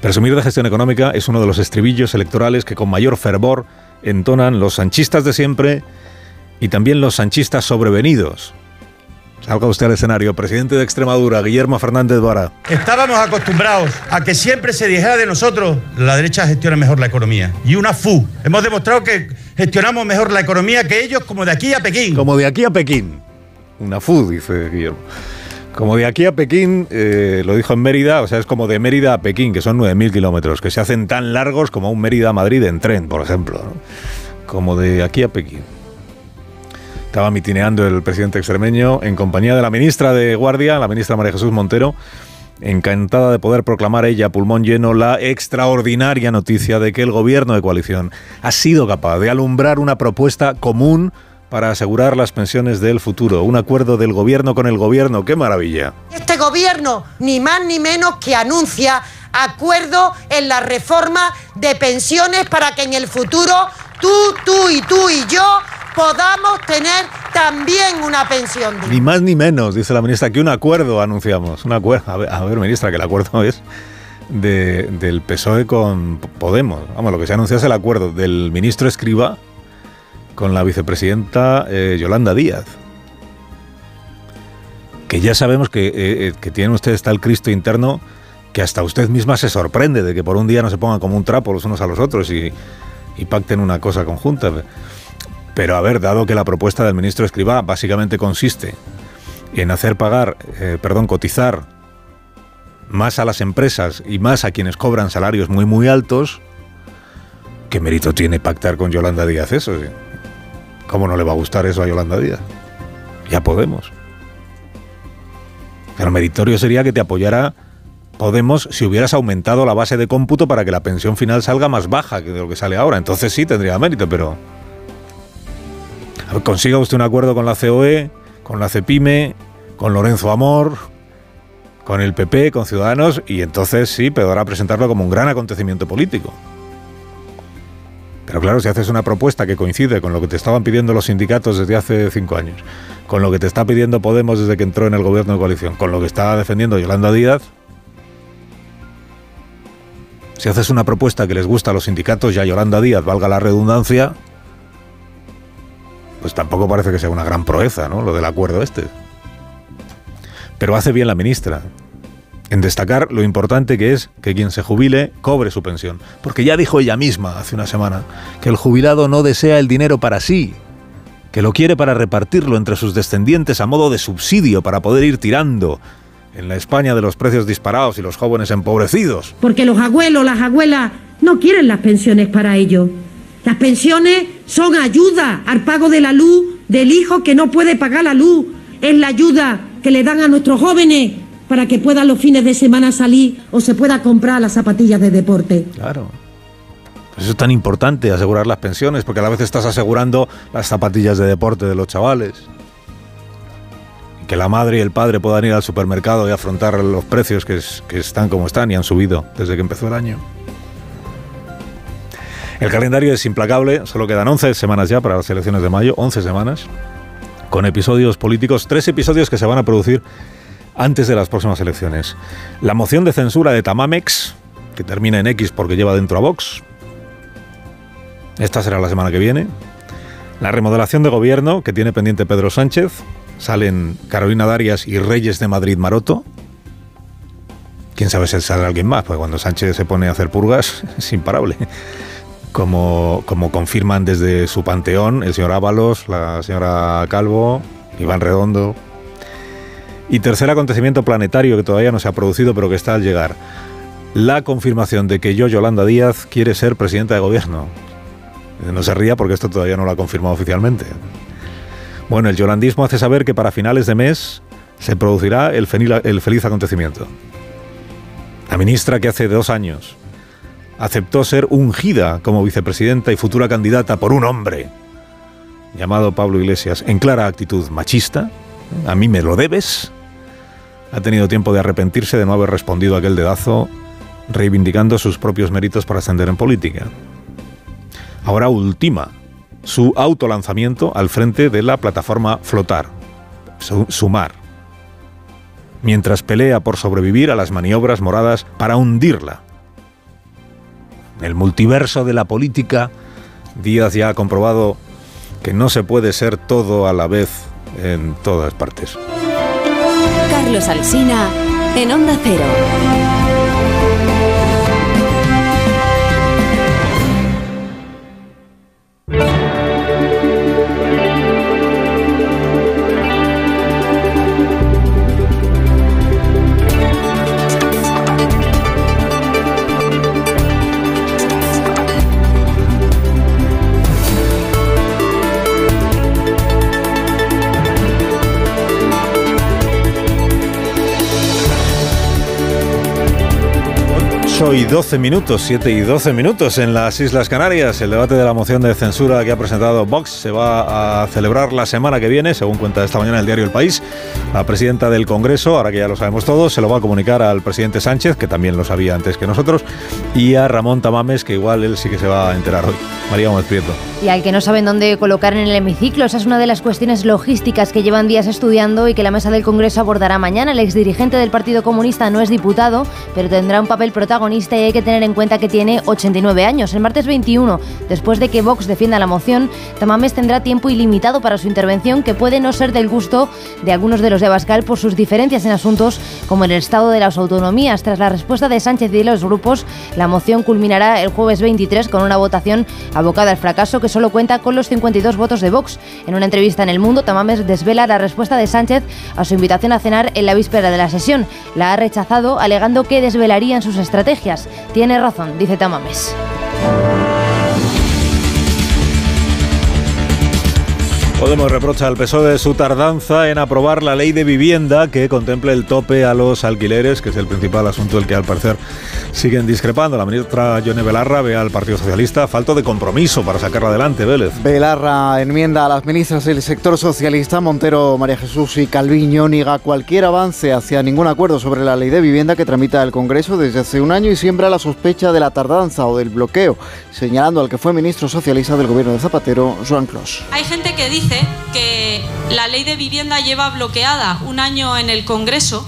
Speaker 1: Presumir de gestión económica es uno de los estribillos electorales que con mayor fervor entonan los sanchistas de siempre y también los sanchistas sobrevenidos. Salga usted al escenario, presidente de Extremadura, Guillermo Fernández Vara.
Speaker 99: Estábamos acostumbrados a que siempre se dijera de nosotros, la derecha gestiona mejor la economía. Y una FU. Hemos demostrado que gestionamos mejor la economía que ellos como de aquí a Pekín.
Speaker 1: Como de aquí a Pekín. Una FU, dice Guillermo. Como de aquí a Pekín, eh, lo dijo en Mérida, o sea, es como de Mérida a Pekín, que son 9.000 kilómetros, que se hacen tan largos como un Mérida a Madrid en tren, por ejemplo. ¿no? Como de aquí a Pekín. Estaba mitineando el presidente extremeño en compañía de la ministra de Guardia, la ministra María Jesús Montero, encantada de poder proclamar ella pulmón lleno la extraordinaria noticia de que el gobierno de coalición ha sido capaz de alumbrar una propuesta común para asegurar las pensiones del futuro. Un acuerdo del gobierno con el gobierno. ¡Qué maravilla!
Speaker 100: Este gobierno, ni más ni menos que anuncia acuerdo en la reforma de pensiones para que en el futuro tú, tú y tú y yo podamos tener también una pensión.
Speaker 1: Ni más ni menos, dice la ministra, que un acuerdo anunciamos. Un acuerdo. A ver, ministra, que el acuerdo es de, del PSOE con Podemos. Vamos, lo que se anuncia es el acuerdo del ministro Escriba con la vicepresidenta eh, Yolanda Díaz. Que ya sabemos que, eh, eh, que tienen ustedes tal Cristo interno que hasta usted misma se sorprende de que por un día no se pongan como un trapo los unos a los otros y pacten una cosa conjunta. Pero a ver, dado que la propuesta del ministro Escribá básicamente consiste en hacer pagar, eh, perdón, cotizar más a las empresas y más a quienes cobran salarios muy muy altos, ¿qué mérito tiene pactar con Yolanda Díaz eso? ¿Cómo no le va a gustar eso a Yolanda Díaz? Ya Podemos. Pero meritorio sería que te apoyara Podemos si hubieras aumentado la base de cómputo para que la pensión final salga más baja que de lo que sale ahora. Entonces sí tendría mérito, pero... Consiga usted un acuerdo con la COE, con la CEPIME, con Lorenzo Amor, con el PP, con Ciudadanos, y entonces sí podrá presentarlo como un gran acontecimiento político. Pero claro, si haces una propuesta que coincide con lo que te estaban pidiendo los sindicatos desde hace cinco años, con lo que te está pidiendo Podemos desde que entró en el gobierno de coalición, con lo que está defendiendo Yolanda Díaz, si haces una propuesta que les gusta a los sindicatos y a Yolanda Díaz, valga la redundancia, pues tampoco parece que sea una gran proeza, ¿no? Lo del acuerdo este. Pero hace bien la ministra en destacar lo importante que es que quien se jubile cobre su pensión. Porque ya dijo ella misma hace una semana que el jubilado no desea el dinero para sí, que lo quiere para repartirlo entre sus descendientes a modo de subsidio para poder ir tirando en la España de los precios disparados y los jóvenes empobrecidos.
Speaker 84: Porque los abuelos, las abuelas no quieren las pensiones para ellos. Las pensiones son ayuda al pago de la luz del hijo que no puede pagar la luz. Es la ayuda que le dan a nuestros jóvenes para que puedan los fines de semana salir o se pueda comprar las zapatillas de deporte.
Speaker 1: Claro. Pues eso es tan importante, asegurar las pensiones, porque a la vez estás asegurando las zapatillas de deporte de los chavales que la madre y el padre puedan ir al supermercado y afrontar los precios que, que están como están y han subido desde que empezó el año. El calendario es implacable, solo quedan 11 semanas ya para las elecciones de mayo, 11 semanas, con episodios políticos, tres episodios que se van a producir antes de las próximas elecciones. La moción de censura de Tamamex, que termina en X porque lleva dentro a Vox. Esta será la semana que viene. La remodelación de gobierno que tiene pendiente Pedro Sánchez, salen Carolina Darias y Reyes de Madrid Maroto. Quién sabe si sale alguien más, porque cuando Sánchez se pone a hacer purgas es imparable. Como, como confirman desde su panteón el señor Ábalos, la señora Calvo, Iván Redondo. Y tercer acontecimiento planetario que todavía no se ha producido, pero que está al llegar. La confirmación de que yo, Yolanda Díaz, quiere ser presidenta de gobierno. No se ría porque esto todavía no lo ha confirmado oficialmente. Bueno, el yolandismo hace saber que para finales de mes se producirá el, el feliz acontecimiento. La ministra que hace dos años aceptó ser ungida como vicepresidenta y futura candidata por un hombre llamado Pablo Iglesias en clara actitud machista, a mí me lo debes, ha tenido tiempo de arrepentirse de no haber respondido a aquel dedazo reivindicando sus propios méritos para ascender en política. Ahora ultima su autolanzamiento al frente de la plataforma Flotar, Sumar, mientras pelea por sobrevivir a las maniobras moradas para hundirla. En el multiverso de la política, Díaz ya ha comprobado que no se puede ser todo a la vez en todas partes.
Speaker 7: Carlos Alsina, en Onda Cero.
Speaker 1: Y 12 minutos, 7 y 12 minutos en las Islas Canarias. El debate de la moción de censura que ha presentado Vox se va a celebrar la semana que viene, según cuenta esta mañana el diario El País. La presidenta del Congreso, ahora que ya lo sabemos todos, se lo va a comunicar al presidente Sánchez, que también lo sabía antes que nosotros, y a Ramón Tamames, que igual él sí que se va a enterar hoy. María Gómez.
Speaker 33: Y al que no saben dónde colocar en el hemiciclo, esa es una de las cuestiones logísticas que llevan días estudiando y que la mesa del Congreso abordará mañana. El exdirigente del Partido Comunista no es diputado, pero tendrá un papel protagonista y hay que tener en cuenta que tiene 89 años. El martes 21, después de que Vox defienda la moción, Tamames tendrá tiempo ilimitado para su intervención, que puede no ser del gusto de algunos de los de Abascal por sus diferencias en asuntos como el estado de las autonomías. Tras la respuesta de Sánchez y de los grupos, la moción culminará el jueves 23 con una votación a abocada al fracaso que solo cuenta con los 52 votos de Vox. En una entrevista en El Mundo, Tamames desvela la respuesta de Sánchez a su invitación a cenar en la víspera de la sesión. La ha rechazado alegando que desvelarían sus estrategias. Tiene razón, dice Tamames.
Speaker 1: Podemos reprochar al PSOE su tardanza en aprobar la ley de vivienda que contemple el tope a los alquileres, que es el principal asunto del que al parecer siguen discrepando. La ministra Yone Belarra ve al Partido Socialista falto de compromiso para sacarla adelante, Vélez.
Speaker 42: Belarra enmienda a las ministras del sector socialista, Montero, María Jesús y Calviño, niega cualquier avance hacia ningún acuerdo sobre la ley de vivienda que tramita el Congreso desde hace un año y siembra la sospecha de la tardanza o del bloqueo, señalando al que fue ministro socialista del gobierno de Zapatero, Joan Clos.
Speaker 5: Hay gente que dice que la ley de vivienda lleva bloqueada un año en el Congreso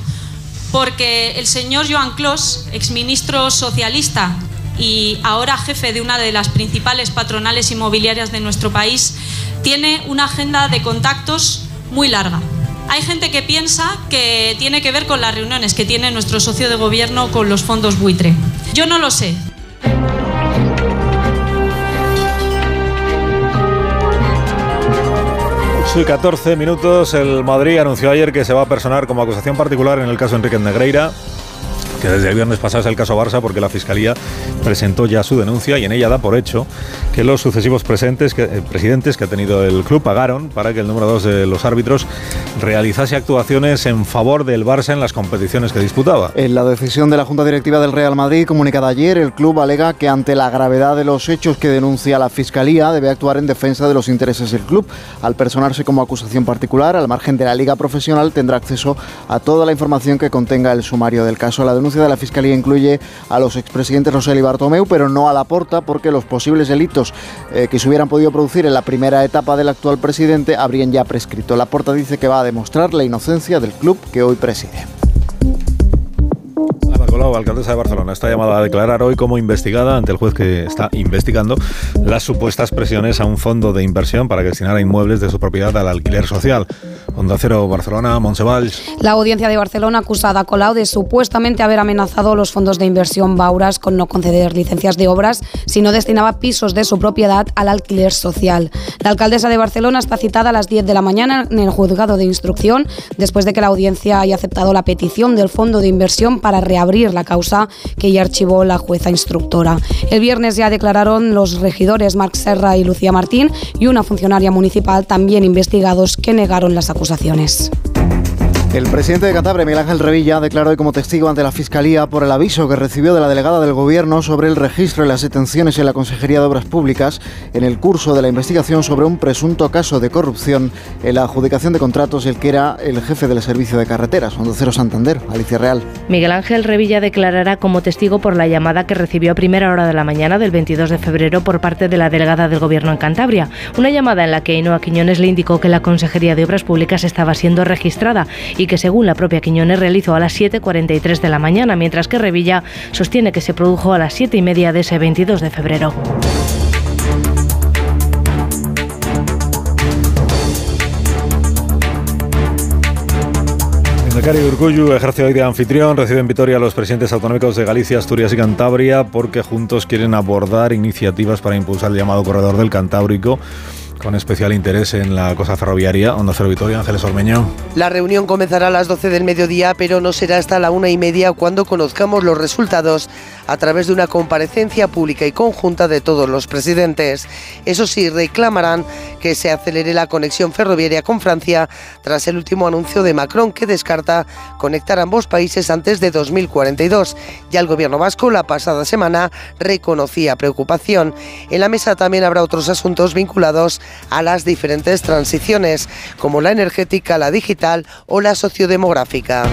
Speaker 5: porque el señor Joan Clos, exministro socialista y ahora jefe de una de las principales patronales inmobiliarias de nuestro país, tiene una agenda de contactos muy larga. Hay gente que piensa que tiene que ver con las reuniones que tiene nuestro socio de gobierno con los fondos buitre. Yo no lo sé.
Speaker 1: Y 14 minutos, el Madrid anunció ayer que se va a personar como acusación particular en el caso Enrique Negreira que desde el viernes pasado es el caso Barça porque la Fiscalía presentó ya su denuncia y en ella da por hecho que los sucesivos eh, presidentes que ha tenido el club pagaron para que el número dos de los árbitros realizase actuaciones en favor del Barça en las competiciones que disputaba.
Speaker 42: En la decisión de la Junta Directiva del Real Madrid comunicada ayer, el club alega que ante la gravedad de los hechos que denuncia la Fiscalía debe actuar en defensa de los intereses del club. Al personarse como acusación particular, al margen de la liga profesional, tendrá acceso a toda la información que contenga el sumario del caso. La denuncia de la Fiscalía incluye a los expresidentes Rosell y Bartomeu, pero no a la porta porque los posibles delitos eh, que se hubieran podido producir en la primera etapa del actual presidente habrían ya prescrito. La porta dice que va a demostrar la inocencia del club que hoy preside.
Speaker 1: Colau, alcaldesa de Barcelona, está llamada a declarar hoy como investigada ante el juez que está investigando las supuestas presiones a un fondo de inversión para que destinara inmuebles de su propiedad al alquiler social. Onda Cero Barcelona, Monsevalls.
Speaker 101: La audiencia de Barcelona acusada a Colau de supuestamente haber amenazado los fondos de inversión Bauras con no conceder licencias de obras si no destinaba pisos de su propiedad al alquiler social. La alcaldesa de Barcelona está citada a las 10 de la mañana en el juzgado de instrucción después de que la audiencia haya aceptado la petición del fondo de inversión para reabrir la causa que ya archivó la jueza instructora. El viernes ya declararon los regidores Marc Serra y Lucía Martín y una funcionaria municipal también investigados que negaron las acusaciones.
Speaker 42: El presidente de Cantabria, Miguel Ángel Revilla, declaró hoy como testigo ante la Fiscalía por el aviso que recibió de la delegada del Gobierno sobre el registro de las detenciones en la Consejería de Obras Públicas en el curso de la investigación sobre un presunto caso de corrupción en la adjudicación de contratos el que era el jefe del servicio de carreteras, Hondo Cero Santander, Alicia Real.
Speaker 102: Miguel Ángel Revilla declarará como testigo por la llamada que recibió a primera hora de la mañana del 22 de febrero por parte de la delegada del Gobierno en Cantabria. Una llamada en la que Ainhoa Quiñones le indicó que la Consejería de Obras Públicas estaba siendo registrada y que según la propia Quiñones realizó a las 7.43 de la mañana, mientras que Revilla sostiene que se produjo a las 7 y media de ese 22 de febrero.
Speaker 1: Cari Urcuyu ejerce hoy de anfitrión, recibe en Vitoria a los presidentes autonómicos de Galicia, Asturias y Cantabria porque juntos quieren abordar iniciativas para impulsar el llamado corredor del Cantábrico con especial interés en la cosa ferroviaria. Onda Cero Vitoria, Ángeles Ormeño.
Speaker 103: La reunión comenzará a las 12 del mediodía, pero no será hasta la una y media cuando conozcamos los resultados a través de una comparecencia pública y conjunta de todos los presidentes. Eso sí, reclamarán que se acelere la conexión ferroviaria con Francia tras el último anuncio de Macron que descarta conectar ambos países antes de 2042. Ya el gobierno vasco la pasada semana reconocía preocupación. En la mesa también habrá otros asuntos vinculados a las diferentes transiciones, como la energética, la digital o la sociodemográfica.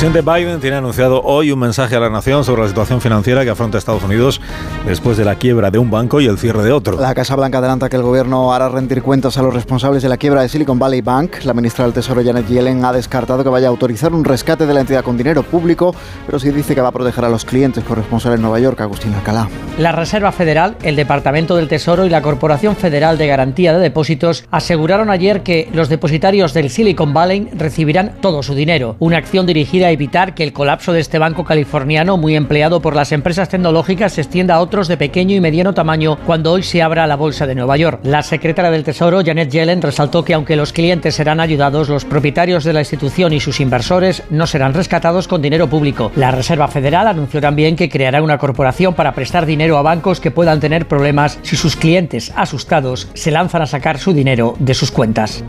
Speaker 1: Presidente Biden tiene anunciado hoy un mensaje a la nación sobre la situación financiera que afronta Estados Unidos después de la quiebra de un banco y el cierre de otro.
Speaker 42: La Casa Blanca adelanta que el gobierno hará rendir cuentas a los responsables de la quiebra de Silicon Valley Bank. La ministra del Tesoro Janet Yellen ha descartado que vaya a autorizar un rescate de la entidad con dinero público, pero sí dice que va a proteger a los clientes. Corresponsal en Nueva York, Agustín Alcalá.
Speaker 3: La Reserva Federal, el Departamento del Tesoro y la Corporación Federal de Garantía de Depósitos aseguraron ayer que los depositarios del Silicon Valley recibirán todo su dinero. Una acción dirigida evitar que el colapso de este banco californiano, muy empleado por las empresas tecnológicas, se extienda a otros de pequeño y mediano tamaño cuando hoy se abra la bolsa de Nueva York. La secretaria del Tesoro, Janet Yellen, resaltó que aunque los clientes serán ayudados, los propietarios de la institución y sus inversores no serán rescatados con dinero público. La Reserva Federal anunció también que creará una corporación para prestar dinero a bancos que puedan tener problemas si sus clientes asustados se lanzan a sacar su dinero de sus cuentas.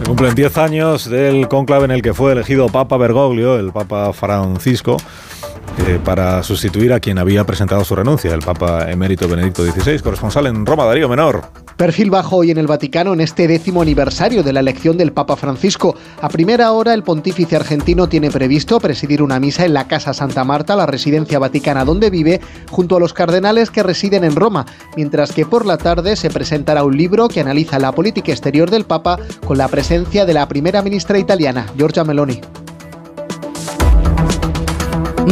Speaker 1: Se cumplen 10 años del cónclave en el que fue elegido Papa Bergoglio, el Papa Francisco, eh, para sustituir a quien había presentado su renuncia, el Papa emérito Benedicto XVI, corresponsal en Roma, Darío Menor.
Speaker 104: Perfil bajo hoy en el Vaticano en este décimo aniversario de la elección del Papa Francisco. A primera hora, el pontífice argentino tiene previsto presidir una misa en la Casa Santa Marta, la residencia vaticana donde vive, junto a los cardenales que residen en Roma, mientras que por la tarde se presentará un libro que analiza la política exterior del Papa con la presencia de la primera ministra italiana, Giorgia Meloni.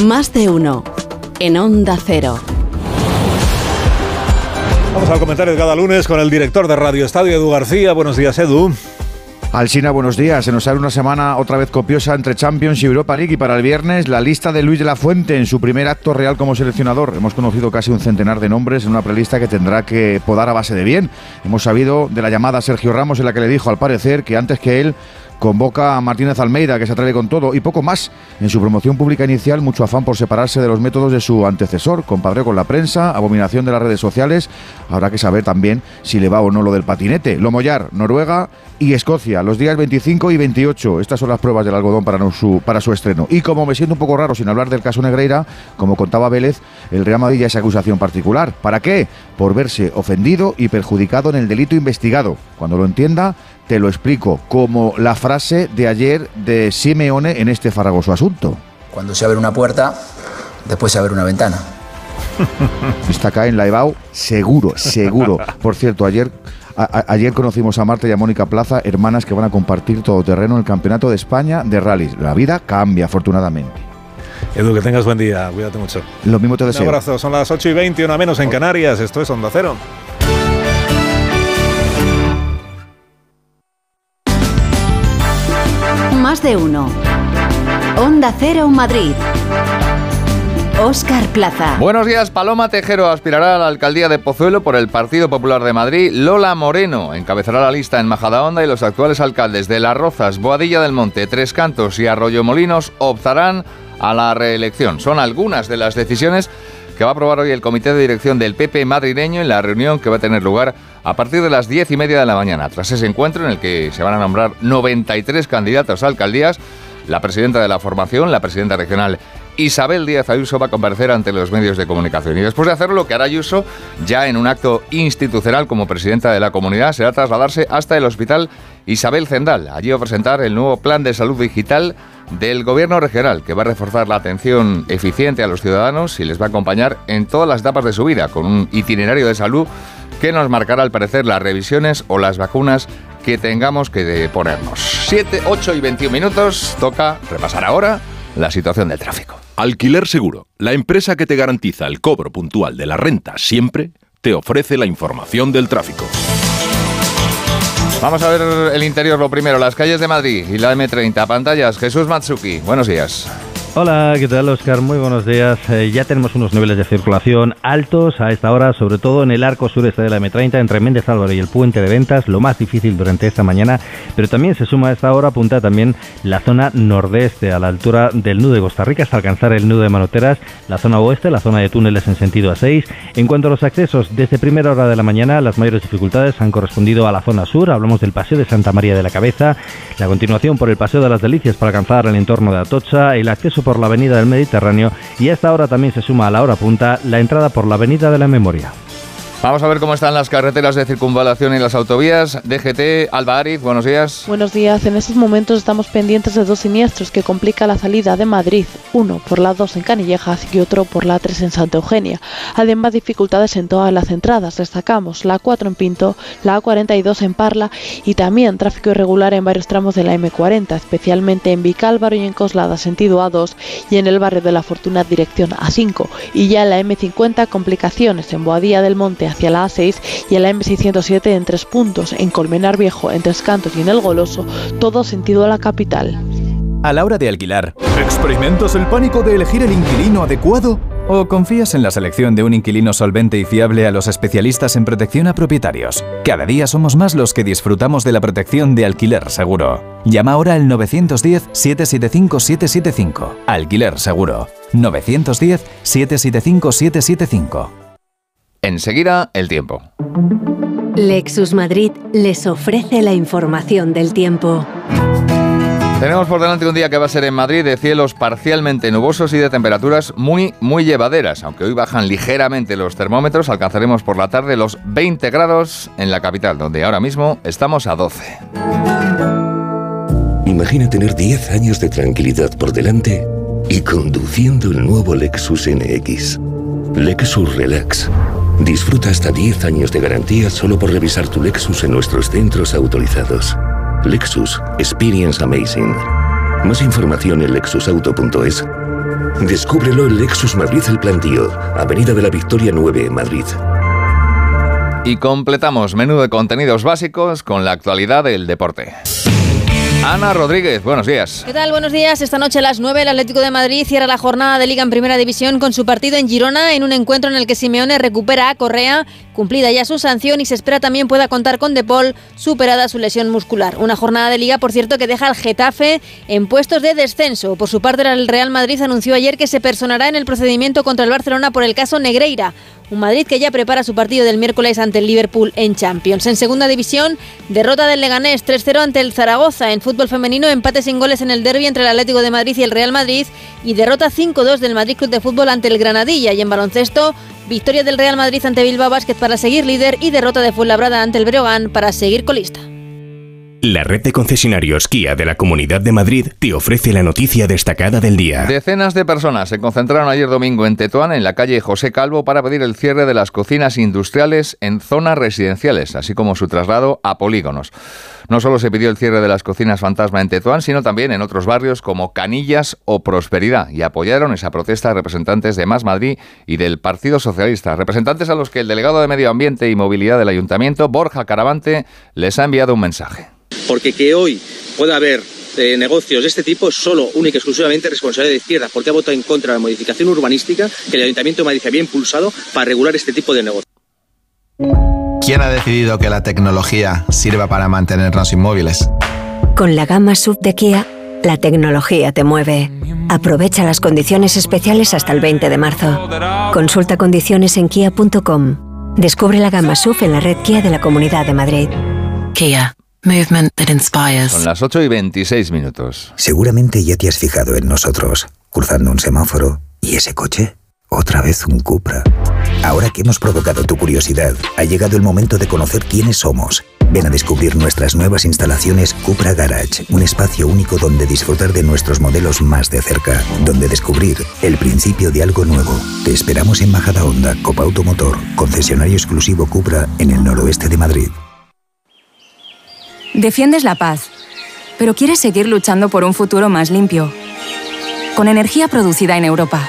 Speaker 7: Más de uno. En Onda Cero.
Speaker 1: Vamos al comentario de cada lunes con el director de Radio Estadio, Edu García. Buenos días, Edu.
Speaker 105: Alsina, buenos días. Se nos sale una semana otra vez copiosa entre Champions y Europa League y para el viernes la lista de Luis de la Fuente en su primer acto real como seleccionador. Hemos conocido casi un centenar de nombres en una prelista que tendrá que podar a base de bien. Hemos sabido de la llamada a Sergio Ramos en la que le dijo al parecer que antes que él convoca a Martínez Almeida, que se atreve con todo, y poco más. En su promoción pública inicial, mucho afán por separarse de los métodos de su antecesor, compadre con la prensa, abominación de las redes sociales. Habrá que saber también si le va o no lo del patinete. Lomollar, Noruega y Escocia, los días 25 y 28. Estas son las pruebas del algodón para, su, para su estreno. Y como me siento un poco raro sin hablar del caso Negreira, como contaba Vélez, el Real Madrid ya es acusación particular. ¿Para qué? Por verse ofendido y perjudicado en el delito investigado. Cuando lo entienda, te lo explico, como la frase de ayer de Simeone en este farragoso asunto.
Speaker 106: Cuando se abre una puerta, después se abre una ventana.
Speaker 105: Está acá en la EBAU, seguro, seguro. Por cierto, ayer ayer conocimos a Marta y a Mónica Plaza, hermanas que van a compartir todo terreno en el Campeonato de España de rallies. La vida cambia, afortunadamente.
Speaker 1: Edu, que tengas buen día, cuídate mucho.
Speaker 105: Lo mismo te deseo.
Speaker 1: Un abrazo, son las 8 y 20, una menos en Canarias. Esto es Onda Cero.
Speaker 7: Más de uno. Onda Cero Madrid. Óscar Plaza.
Speaker 58: Buenos días, Paloma Tejero aspirará a la alcaldía de Pozuelo por el Partido Popular de Madrid. Lola Moreno encabezará la lista en Majadahonda y los actuales alcaldes de Las Rozas, Boadilla del Monte, Tres Cantos y Arroyo Molinos optarán a la reelección. Son algunas de las decisiones que va a aprobar hoy el comité de dirección del PP madrileño en la reunión que va a tener lugar a partir de las diez y media de la mañana. Tras ese encuentro en el que se van a nombrar 93 candidatos a alcaldías, la presidenta de la formación, la presidenta regional Isabel Díaz Ayuso va a comparecer ante los medios de comunicación. Y después de hacerlo, lo que hará Ayuso, ya en un acto institucional como presidenta de la comunidad, será trasladarse hasta el hospital Isabel Zendal. Allí va a presentar el nuevo plan de salud digital del gobierno regional, que va a reforzar la atención eficiente a los ciudadanos y les va a acompañar en todas las etapas de su vida, con un itinerario de salud que nos marcará al parecer las revisiones o las vacunas que tengamos que ponernos. 7, 8 y 21 minutos, toca repasar ahora la situación del tráfico.
Speaker 107: Alquiler Seguro, la empresa que te garantiza el cobro puntual de la renta siempre, te ofrece la información del tráfico.
Speaker 58: Vamos a ver el interior lo primero, las calles de Madrid y la M30. Pantallas, Jesús Matsuki, buenos días.
Speaker 108: Hola, ¿qué tal Oscar? Muy buenos días. Eh, ya tenemos unos niveles de circulación altos a esta hora, sobre todo en el arco sureste de la M30, entre Méndez Álvaro y el puente de ventas, lo más difícil durante esta mañana, pero también se suma a esta hora, apunta también la zona nordeste, a la altura del nudo de Costa Rica, hasta alcanzar el nudo de Manoteras, la zona oeste, la zona de túneles en sentido A6. En cuanto a los accesos, desde primera hora de la mañana, las mayores dificultades han correspondido a la zona sur, hablamos del Paseo de Santa María de la Cabeza, la continuación por el Paseo de las Delicias para alcanzar el entorno de Atocha, el acceso por la Avenida del Mediterráneo y a esta hora también se suma a la hora punta la entrada por la Avenida de la Memoria.
Speaker 58: Vamos a ver cómo están las carreteras de circunvalación y las autovías. DGT, Alba Ariz, buenos días.
Speaker 109: Buenos días. En estos momentos estamos pendientes de dos siniestros que complican la salida de Madrid. Uno por la 2 en Canillejas y otro por la 3 en Santa Eugenia. Además, dificultades en todas las entradas. Destacamos la 4 en Pinto, la A42 en Parla y también tráfico irregular en varios tramos de la M40, especialmente en Vicálvaro y en Coslada, sentido A2 y en el barrio de la Fortuna, dirección A5. Y ya en la M50, complicaciones en Boadía del Monte hacia la A6 y en la M607 en tres puntos, en Colmenar Viejo, en Tres Cantos y en El Goloso, todo sentido a la capital.
Speaker 94: a la hora de alquilar.
Speaker 110: ¿Experimentas el pánico de elegir el inquilino adecuado?
Speaker 94: ¿O confías en la selección de un inquilino solvente y fiable a los especialistas en protección a propietarios? Cada día somos más los que disfrutamos de la protección de alquiler seguro. Llama ahora al 910-775-775. Alquiler seguro. 910-775-775.
Speaker 58: Enseguida, el tiempo.
Speaker 7: Lexus Madrid les ofrece la información del tiempo.
Speaker 58: Tenemos por delante un día que va a ser en Madrid de cielos parcialmente nubosos y de temperaturas muy, muy llevaderas. Aunque hoy bajan ligeramente los termómetros, alcanzaremos por la tarde los 20 grados en la capital, donde ahora mismo estamos a 12.
Speaker 111: Imagina tener 10 años de tranquilidad por delante y conduciendo el nuevo Lexus NX. Lexus Relax. Disfruta hasta 10 años de garantía solo por revisar tu Lexus en nuestros centros autorizados. Lexus Experience Amazing. Más información en lexusauto.es. Descúbrelo en Lexus Madrid El Plantío, Avenida de la Victoria 9, Madrid.
Speaker 58: Y completamos menú de contenidos básicos con la actualidad del deporte. Ana Rodríguez, buenos días.
Speaker 11: ¿Qué tal? Buenos días. Esta noche a las 9 el Atlético de Madrid cierra la jornada de Liga en Primera División con su partido en Girona en un encuentro en el que Simeone recupera a Correa, cumplida ya su sanción y se espera también pueda contar con De Paul, superada su lesión muscular. Una jornada de Liga, por cierto, que deja al Getafe en puestos de descenso. Por su parte, el Real Madrid anunció ayer que se personará en el procedimiento contra el Barcelona por el caso Negreira. Un Madrid que ya prepara su partido del miércoles ante el Liverpool en Champions. En segunda división, derrota del Leganés 3-0 ante el Zaragoza. En fútbol femenino, empate sin goles en el derby entre el Atlético de Madrid y el Real Madrid. Y derrota 5-2 del Madrid Club de Fútbol ante el Granadilla. Y en baloncesto, victoria del Real Madrid ante Bilbao Basket para seguir líder y derrota de Fuenlabrada ante el Breogán para seguir colista.
Speaker 112: La red de concesionarios Kia de la Comunidad de Madrid te ofrece la noticia destacada del día.
Speaker 58: Decenas de personas se concentraron ayer domingo en Tetuán, en la calle José Calvo, para pedir el cierre de las cocinas industriales en zonas residenciales, así como su traslado a polígonos. No solo se pidió el cierre de las cocinas fantasma en Tetuán, sino también en otros barrios como Canillas o Prosperidad, y apoyaron esa protesta representantes de Más Madrid y del Partido Socialista, representantes a los que el delegado de Medio Ambiente y Movilidad del Ayuntamiento, Borja Caravante, les ha enviado un mensaje.
Speaker 113: Porque que hoy pueda haber eh, negocios de este tipo es solo, única y exclusivamente responsabilidad de izquierda, porque ha votado en contra de la modificación urbanística que el Ayuntamiento de Madrid había impulsado para regular este tipo de negocios.
Speaker 114: ¿Quién ha decidido que la tecnología sirva para mantenernos inmóviles?
Speaker 108: Con la gama sub de Kia, la tecnología te mueve. Aprovecha las condiciones especiales hasta el 20 de marzo. Consulta condiciones en kia.com. Descubre la gama SUV en la red Kia de la Comunidad de Madrid.
Speaker 58: Kia. Movement that inspires. Son las 8 y 26 minutos.
Speaker 104: Seguramente ya te has fijado en nosotros, cruzando un semáforo. ¿Y ese coche? Otra vez un Cupra. Ahora que hemos provocado tu curiosidad, ha llegado el momento de conocer quiénes somos. Ven a descubrir nuestras nuevas instalaciones Cupra Garage, un espacio único donde disfrutar de nuestros modelos más de cerca, donde descubrir el principio de algo nuevo. Te esperamos en Majada Honda, Copa Automotor, concesionario exclusivo Cupra en el noroeste de Madrid.
Speaker 115: Defiendes la paz, pero quieres seguir luchando por un futuro más limpio, con energía producida en Europa.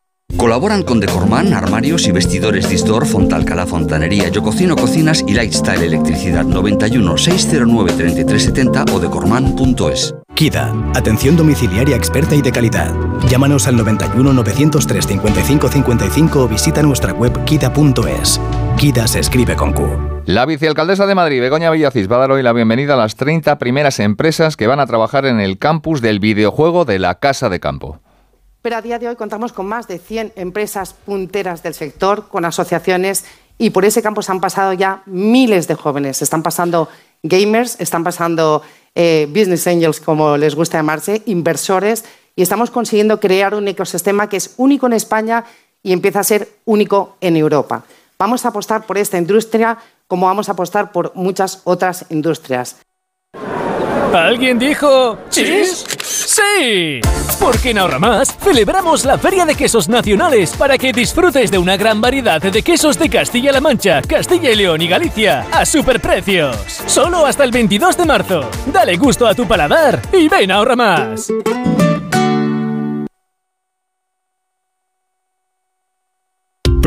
Speaker 116: Colaboran con Decorman, armarios y vestidores Distor, Fontalcala Fontanería, Yo Cocino Cocinas y Lifestyle Electricidad 91 609 3370 o decorman.es.
Speaker 117: KIDA, atención domiciliaria experta y de calidad. Llámanos al 91 903 55 55 o visita nuestra web kida.es. KIDA se escribe con Q.
Speaker 58: La vicealcaldesa de Madrid, Begoña Villacís, va a dar hoy la bienvenida a las 30 primeras empresas que van a trabajar en el campus del videojuego de la Casa de Campo.
Speaker 118: Pero a día de hoy contamos con más de 100 empresas punteras del sector, con asociaciones, y por ese campus han pasado ya miles de jóvenes. Están pasando gamers, están pasando eh, business angels, como les gusta llamarse, inversores y estamos consiguiendo crear un ecosistema que es único en España y empieza a ser único en Europa. Vamos a apostar por esta industria como vamos a apostar por muchas otras industrias.
Speaker 119: ¿Alguien dijo chis? ¡Sí! Porque en Ahorra Más celebramos la Feria de Quesos Nacionales para que disfrutes de una gran variedad de quesos de Castilla-La Mancha, Castilla y León y Galicia a superprecios. Solo hasta el 22 de marzo. Dale gusto a tu paladar y ven a Ahorra Más.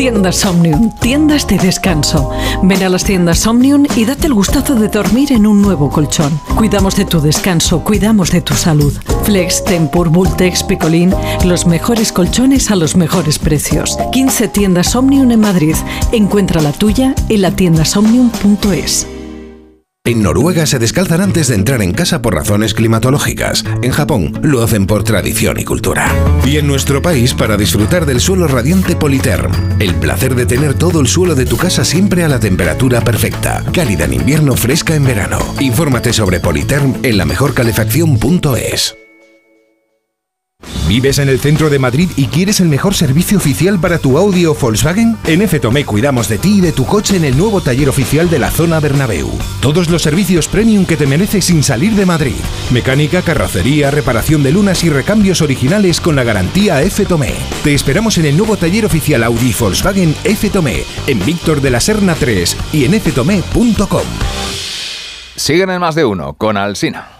Speaker 120: Tiendas Omnium, tiendas de descanso. Ven a las tiendas Omnium y date el gustazo de dormir en un nuevo colchón. Cuidamos de tu descanso, cuidamos de tu salud. Flex, Tempur, Bultex, Picolín, los mejores colchones a los mejores precios. 15 tiendas Omnium en Madrid. Encuentra la tuya en la tiendasomnium.es.
Speaker 2: En Noruega se descalzan antes de entrar en casa por razones climatológicas. En Japón lo hacen por tradición y cultura. Y en nuestro país para disfrutar del suelo radiante Politerm. El placer de tener todo el suelo de tu casa siempre a la temperatura perfecta. Cálida en invierno, fresca en verano. Infórmate sobre Politerm en la mejorcalefacción.es. ¿Vives en el centro de Madrid y quieres el mejor servicio oficial para tu Audi o Volkswagen? En F Tomé cuidamos de ti y de tu coche en el nuevo taller oficial de la zona Bernabéu. Todos los servicios premium que te mereces sin salir de Madrid. Mecánica, carrocería, reparación de lunas y recambios originales con la garantía F Tomé. Te esperamos en el nuevo taller oficial Audi Volkswagen F Tomé, en Víctor de la Serna 3 y en ftomé.com.
Speaker 58: Siguen en más de uno con Alsina.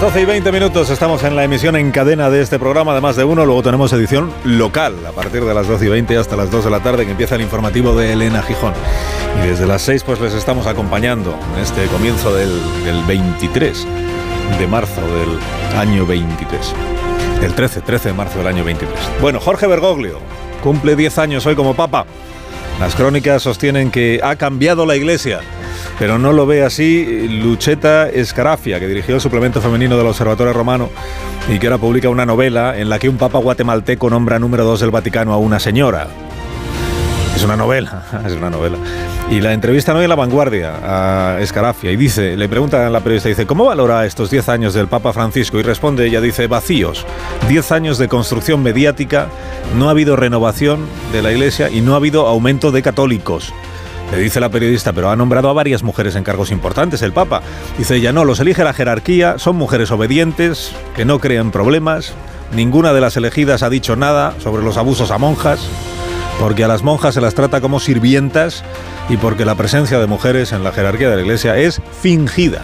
Speaker 1: Las 12 y 20 minutos estamos en la emisión en cadena de este programa, además de uno. Luego tenemos edición local a partir de las 12 y 20 hasta las 2 de la tarde, que empieza el informativo de Elena Gijón. Y desde las 6 pues les estamos acompañando en este comienzo del, del 23 de marzo del año 23. El 13, 13 de marzo del año 23. Bueno, Jorge Bergoglio cumple 10 años hoy como papa. Las crónicas sostienen que ha cambiado la iglesia. Pero no lo ve así Lucheta Escarafia, que dirigió el suplemento femenino del Observatorio Romano y que ahora publica una novela en la que un papa guatemalteco nombra número dos del Vaticano a una señora. Es una novela, es una novela. Y la entrevista hoy en La Vanguardia a Escarafia y dice, le pregunta a la periodista, dice, ¿cómo valora estos 10 años del Papa Francisco? Y responde, ella dice, vacíos. 10 años de construcción mediática, no ha habido renovación de la Iglesia y no ha habido aumento de católicos. Le dice la periodista, pero ha nombrado a varias mujeres en cargos importantes el Papa. Dice ella, no, los elige la jerarquía, son mujeres obedientes, que no crean problemas, ninguna de las elegidas ha dicho nada sobre los abusos a monjas, porque a las monjas se las trata como sirvientas y porque la presencia de mujeres en la jerarquía de la Iglesia es fingida.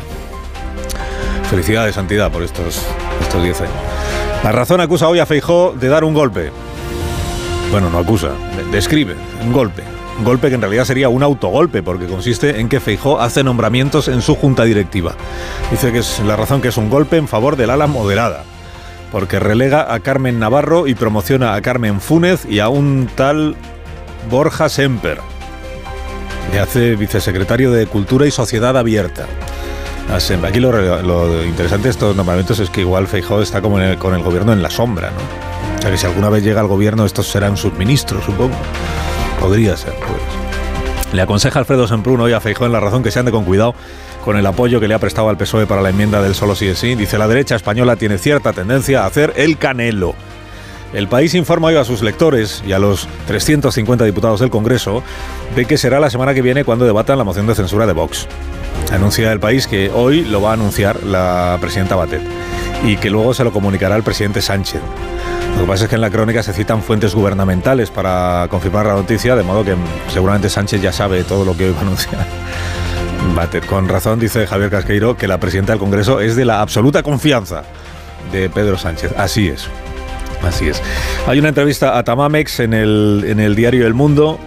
Speaker 1: Felicidades, Santidad, por estos, estos 10 años. La razón acusa hoy a Feijó de dar un golpe. Bueno, no acusa, describe un golpe. Un golpe que en realidad sería un autogolpe, porque consiste en que Feijó hace nombramientos en su junta directiva. Dice que es la razón que es un golpe en favor del ala moderada, porque relega a Carmen Navarro y promociona a Carmen Fúnez y a un tal Borja Semper. Le hace vicesecretario de Cultura y Sociedad Abierta. A Semper. Aquí lo, interesante de estos nombramientos es que igual Feijó está como con el gobierno en la sombra, ¿no? O sea que si alguna vez llega al gobierno, estos serán sus ministros, supongo. Podría ser, pues. Le aconseja Alfredo Semprún hoy a Feijó en La Razón que se ande con cuidado con el apoyo que le ha prestado al PSOE para la enmienda del solo sí es sí. Dice, la derecha española tiene cierta tendencia a hacer el canelo. El país informa hoy a sus lectores y a los 350 diputados del Congreso de que será la semana que viene cuando debatan la moción de censura de Vox. Anuncia el país que hoy lo va a anunciar la presidenta Batet y que luego se lo comunicará al presidente Sánchez. Lo que pasa es que en la crónica se citan fuentes gubernamentales para confirmar la noticia, de modo que seguramente Sánchez ya sabe todo lo que hoy va a anunciar. Con razón dice Javier Casqueiro que la presidenta del Congreso es de la absoluta confianza de Pedro Sánchez. Así es. Así es. Hay una entrevista a Tamamex en el, en el diario El Mundo.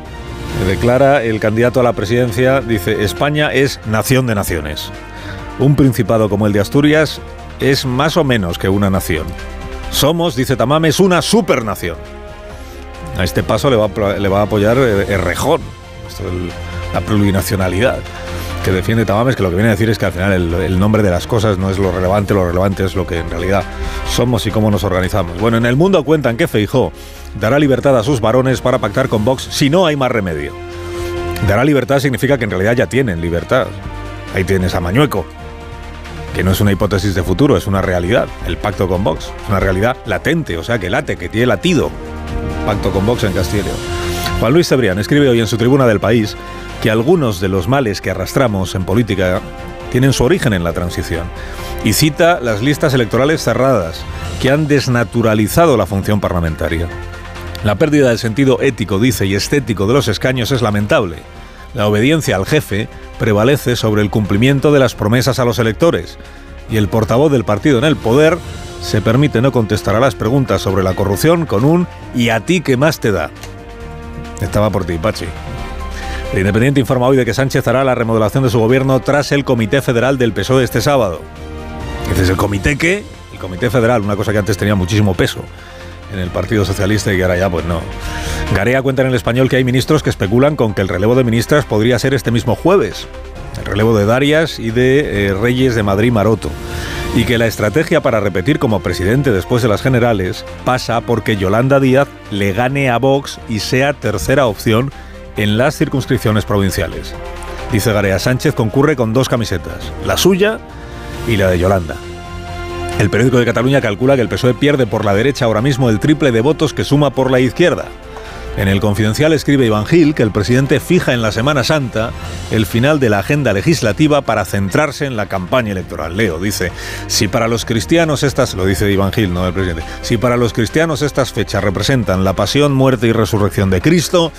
Speaker 1: Declara el candidato a la presidencia, dice, España es nación de naciones. Un principado como el de Asturias es más o menos que una nación. Somos, dice Tamames, una supernación. A este paso le va, le va a apoyar Errejón, la plurinacionalidad que defiende Tamames, que lo que viene a decir es que al final el, nombre de las cosas no es lo relevante, lo relevante es lo que en realidad somos y cómo nos organizamos. Bueno, en el mundo cuentan que Feijó dará libertad a sus varones para pactar con Vox si no hay más remedio. Dará libertad significa que en realidad ya tienen libertad. Ahí tienes a Mañueco, que no es una hipótesis de futuro, es una realidad. El pacto con Vox es una realidad latente, o sea que late, que tiene latido. Pacto con Vox en Castilla Juan Luis Cebrián escribe hoy en su tribuna del país que algunos de los males que arrastramos en política tienen su origen en la transición. Y cita las listas electorales cerradas, que han desnaturalizado la función parlamentaria. La pérdida del sentido ético, dice, y estético de los escaños es lamentable. La obediencia al jefe prevalece sobre el cumplimiento de las promesas a los electores, y el portavoz del partido en el poder se permite no contestar a las preguntas sobre la corrupción con un ¿y a ti qué más te da? Estaba por ti, Pachi. El Independiente informa hoy de que Sánchez hará la remodelación de su gobierno tras el Comité Federal del PSOE este sábado. Este es el comité que, el Comité Federal, una cosa que antes tenía muchísimo peso en el Partido Socialista y que ahora ya pues no. Garea cuenta en el español que hay ministros que especulan con que el relevo de ministras podría ser este mismo jueves. El relevo de Darias y de eh, Reyes de Madrid Maroto. Y que la estrategia para repetir como presidente después de las generales pasa porque Yolanda Díaz le gane a Vox y sea tercera opción en las circunscripciones provinciales. Dice Garea Sánchez concurre con dos camisetas, la suya y la de Yolanda. El periódico de Cataluña calcula que el PSOE pierde por la derecha ahora mismo el triple de votos que suma por la izquierda. En el Confidencial escribe Iván Gil que el presidente fija en la Semana Santa el final de la agenda legislativa para centrarse en la campaña electoral. Leo dice, si para los cristianos estas, lo dice Iván Gil, no el presidente, si para los cristianos estas fechas representan la pasión, muerte y resurrección de Cristo,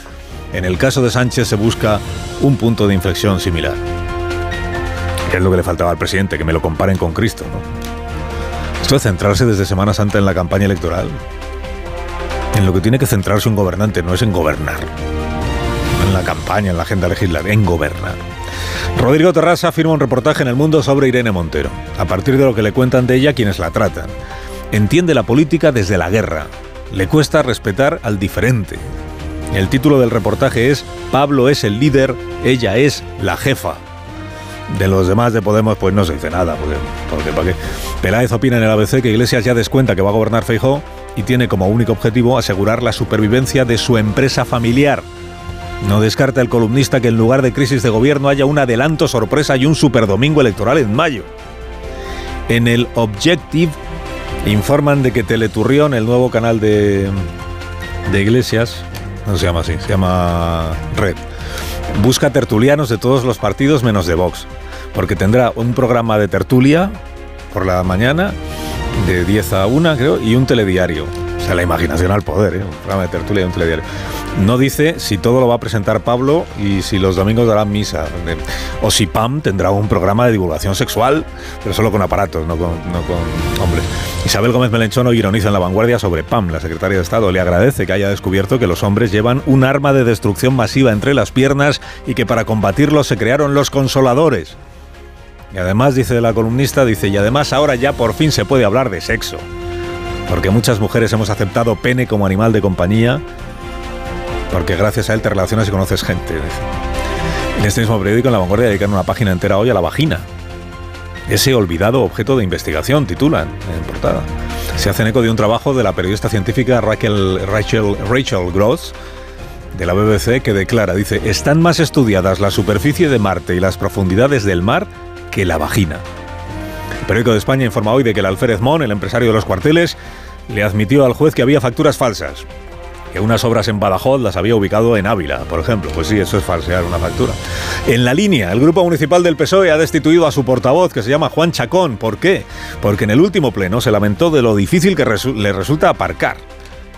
Speaker 1: en el caso de Sánchez se busca un punto de inflexión similar. ¿Qué es lo que le faltaba al presidente? Que me lo comparen con Cristo, ¿no? Esto de centrarse desde Semana Santa en la campaña electoral. En lo que tiene que centrarse un gobernante no es en gobernar. en la campaña, en la agenda legislativa, en gobernar. Rodrigo Terrasa firma un reportaje en El Mundo sobre Irene Montero, a partir de lo que le cuentan de ella quienes la tratan. Entiende la política desde la guerra. Le cuesta respetar al diferente, el título del reportaje es Pablo es el líder, ella es la jefa. De los demás de Podemos, pues no se dice nada, porque, ¿para qué? Peláez opina en el ABC que Iglesias ya descuenta que va a gobernar Feijó y tiene como único objetivo asegurar la supervivencia de su empresa familiar. No descarta el columnista que en lugar de crisis de gobierno haya un adelanto sorpresa y un superdomingo electoral en mayo. En el Objective informan de que Teleturrión, el nuevo canal de, de Iglesias, no se llama así, se llama Red. Busca tertulianos de todos los partidos menos de Vox, porque tendrá un programa de tertulia por la mañana, de 10 a 1 creo, y un telediario. O sea, la imaginación al poder, ¿eh? un programa de tertulia y un telediario. No dice si todo lo va a presentar Pablo y si los domingos darán misa. O si Pam tendrá un programa de divulgación sexual, pero solo con aparatos, no con, hombres. Isabel Gómez Melenchón hoy ironiza en La Vanguardia sobre Pam. La secretaria de Estado le agradece que haya descubierto que los hombres llevan un arma de destrucción masiva entre las piernas y que para combatirlo se crearon los consoladores. Y además, dice la columnista, dice, y además ahora ya por fin se puede hablar de sexo. Porque muchas mujeres hemos aceptado pene como animal de compañía porque gracias a él te relacionas y conoces gente. En este mismo periódico, en La Vanguardia, dedican una página entera hoy a la vagina. Ese olvidado objeto de investigación, titulan en portada. Se hacen eco de un trabajo de la periodista científica Rachel, Rachel, Rachel Gross, de la BBC, que declara, dice, están más estudiadas la superficie de Marte y las profundidades del mar que la vagina. El periódico de España informa hoy de que el alférez Mon, el empresario de los cuarteles, le admitió al juez que había facturas falsas que unas obras en Badajoz las había ubicado en Ávila, por ejemplo. Pues sí, eso es falsear una factura. En la línea, el Grupo Municipal del PSOE ha destituido a su portavoz, que se llama Juan Chacón. ¿Por qué? Porque en el último pleno se lamentó de lo difícil que le resulta aparcar.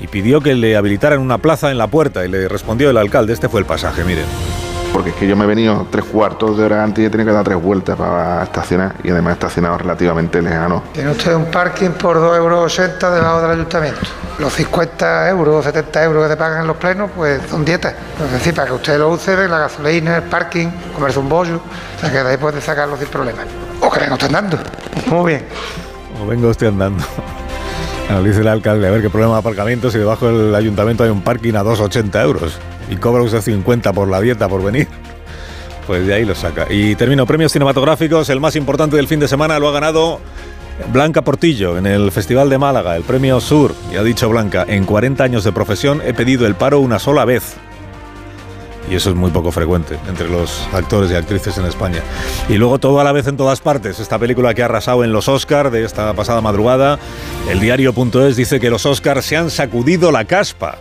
Speaker 1: y pidió que le habilitaran una plaza en la puerta y le respondió el alcalde. Este fue el pasaje, miren.
Speaker 121: Porque es que yo me he venido tres cuartos de hora antes y he tenido que dar tres vueltas para estacionar y además he estacionado relativamente lejano.
Speaker 122: Tiene usted un parking por 2,80 euros debajo del ayuntamiento. Los 50 euros o 70 euros que te pagan en los plenos, pues son dietas. Es decir, para que usted lo use, la gasolina, el parking, comerse un bollo, o sea que de ahí puede sacarlo sin problema. O que venga usted andando. Muy bien.
Speaker 1: O venga usted andando. Dice el alcalde, a ver qué problema de aparcamiento si debajo del ayuntamiento hay un parking a 2,80 euros y cobra usted 50 por la dieta por venir. Pues de ahí lo saca. Y termino, premios cinematográficos, el más importante del fin de semana lo ha ganado Blanca Portillo en el Festival de Málaga, el premio Sur. Y ha dicho Blanca, en 40 años de profesión he pedido el paro una sola vez. Y eso es muy poco frecuente entre los actores y actrices en España. Y luego todo a la vez en todas partes. Esta película que ha arrasado en los Oscars de esta pasada madrugada. El diario.es dice que los Oscars se han sacudido la caspa.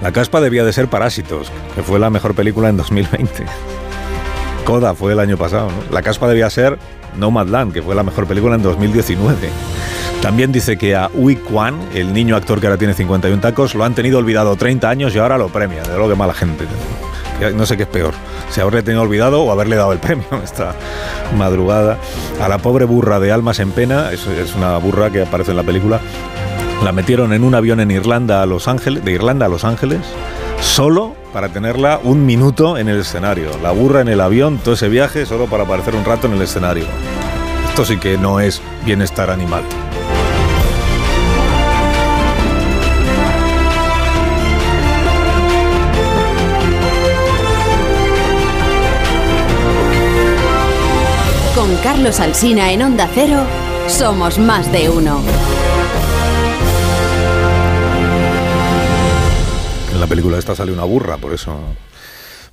Speaker 1: La caspa debía de ser Parásitos, que fue la mejor película en 2020. Coda fue el año pasado, ¿no? La caspa debía ser Nomadland, que fue la mejor película en 2019. También dice que a Ui Kwan, el niño actor que ahora tiene 51 tacos, lo han tenido olvidado 30 años y ahora lo premia. De lo que mala gente. No sé qué es peor, si haberle tenido olvidado o haberle dado el premio esta madrugada. A la pobre burra de Almas en Pena, es, es una burra que aparece en la película, la metieron en un avión en Irlanda a Los Ángeles, de Irlanda a Los Ángeles, solo para tenerla un minuto en el escenario. La burra en el avión, todo ese viaje, solo para aparecer un rato en el escenario. Esto sí que no es bienestar animal.
Speaker 7: Con Carlos Alsina en Onda Cero, somos más de uno.
Speaker 1: En la película esta sale una burra, por eso.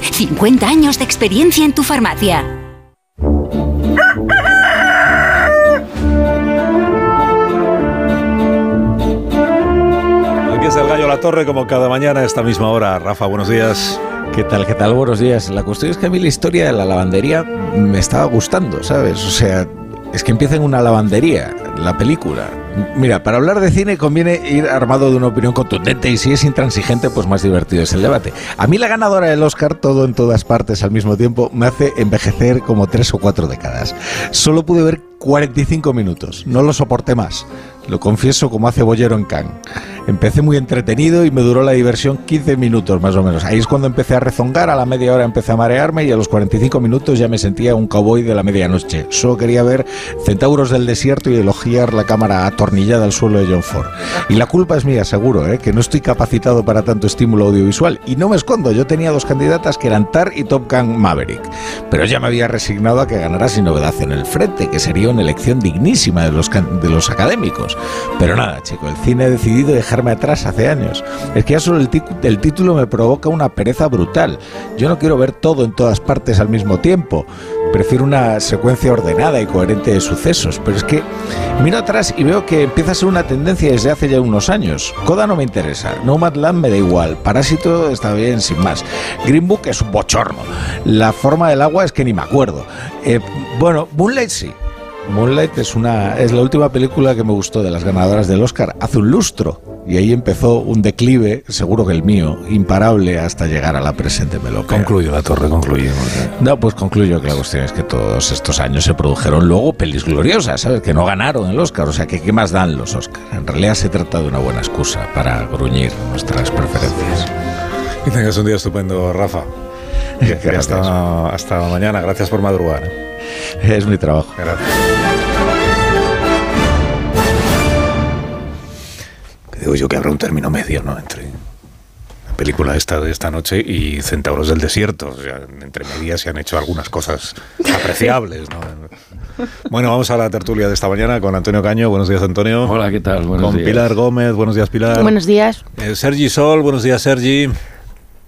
Speaker 53: 50 años de experiencia en tu farmacia.
Speaker 1: Aquí es el gallo La Torre, como cada mañana a esta misma hora. Rafa, buenos días.
Speaker 123: ¿Qué tal? ¿Qué tal? Buenos días. La cuestión es que a mí la historia de la lavandería me estaba gustando, ¿sabes? O sea, es que empieza en una lavandería, la película. Mira, para hablar de cine conviene ir armado de una opinión contundente y si es intransigente, pues más divertido es el debate. A mí la ganadora del Oscar, todo en todas partes al mismo tiempo, me hace envejecer como tres o cuatro décadas. Solo pude ver 45 minutos, no lo soporté más. Lo confieso como hace Bollero en Cannes. Empecé muy entretenido y me duró la diversión 15 minutos más o menos. Ahí es cuando empecé a rezongar, a la media hora empecé a marearme y a los 45 minutos ya me sentía un cowboy de la medianoche. Solo quería ver Centauros del Desierto y elogiar la cámara atornillada al suelo de John Ford. Y la culpa es mía, seguro, ¿eh? que no estoy capacitado para tanto estímulo audiovisual. Y no me escondo, yo tenía dos candidatas que eran Tar y Top Gun Maverick. Pero ya me había resignado a que ganara sin novedad en el frente, que sería una elección dignísima de los, de los académicos. Pero nada, chico, el cine ha decidido dejarme atrás hace años. Es que ya solo el, el, título me provoca una pereza brutal. Yo no quiero ver todo en todas partes al mismo tiempo. Prefiero una secuencia ordenada y coherente de sucesos. Pero es que miro atrás y veo que empieza a ser una tendencia desde hace ya unos años. Coda no me interesa. Nomadland me da igual. Parásito está bien, sin más. Green Book es un bochorno. La forma del agua es que ni me acuerdo. Eh, bueno, Moonlight sí. Moonlight es, una, es la última película que me gustó de las ganadoras del Oscar hace un lustro. Y ahí empezó un declive, seguro que el mío, imparable hasta llegar a la presente melopea.
Speaker 1: Concluyo, La Torre, concluyo.
Speaker 123: No, pues concluyo que la cuestión es que todos estos años se produjeron luego pelis gloriosas, ¿sabes? Que no ganaron el Oscar, o sea, que ¿qué más dan los Oscars? En realidad se trata de una buena excusa para gruñir nuestras preferencias.
Speaker 1: Y tengas un día estupendo, Rafa. Y hasta, hasta mañana. Gracias por madrugar.
Speaker 123: Es mi trabajo.
Speaker 1: Gracias. Digo yo que habrá un término medio, ¿no? Entre la película esta de esta noche y Centauros del Desierto. O sea, entre medias se han hecho algunas cosas apreciables, ¿no? Bueno, vamos a la tertulia de esta mañana con Antonio Caño. Buenos días, Antonio.
Speaker 124: Hola, ¿qué tal? Buenos
Speaker 1: con
Speaker 124: días.
Speaker 1: Pilar Gómez. Buenos días, Pilar.
Speaker 57: Buenos días.
Speaker 1: Eh, Sergi Sol. Buenos días, Sergi.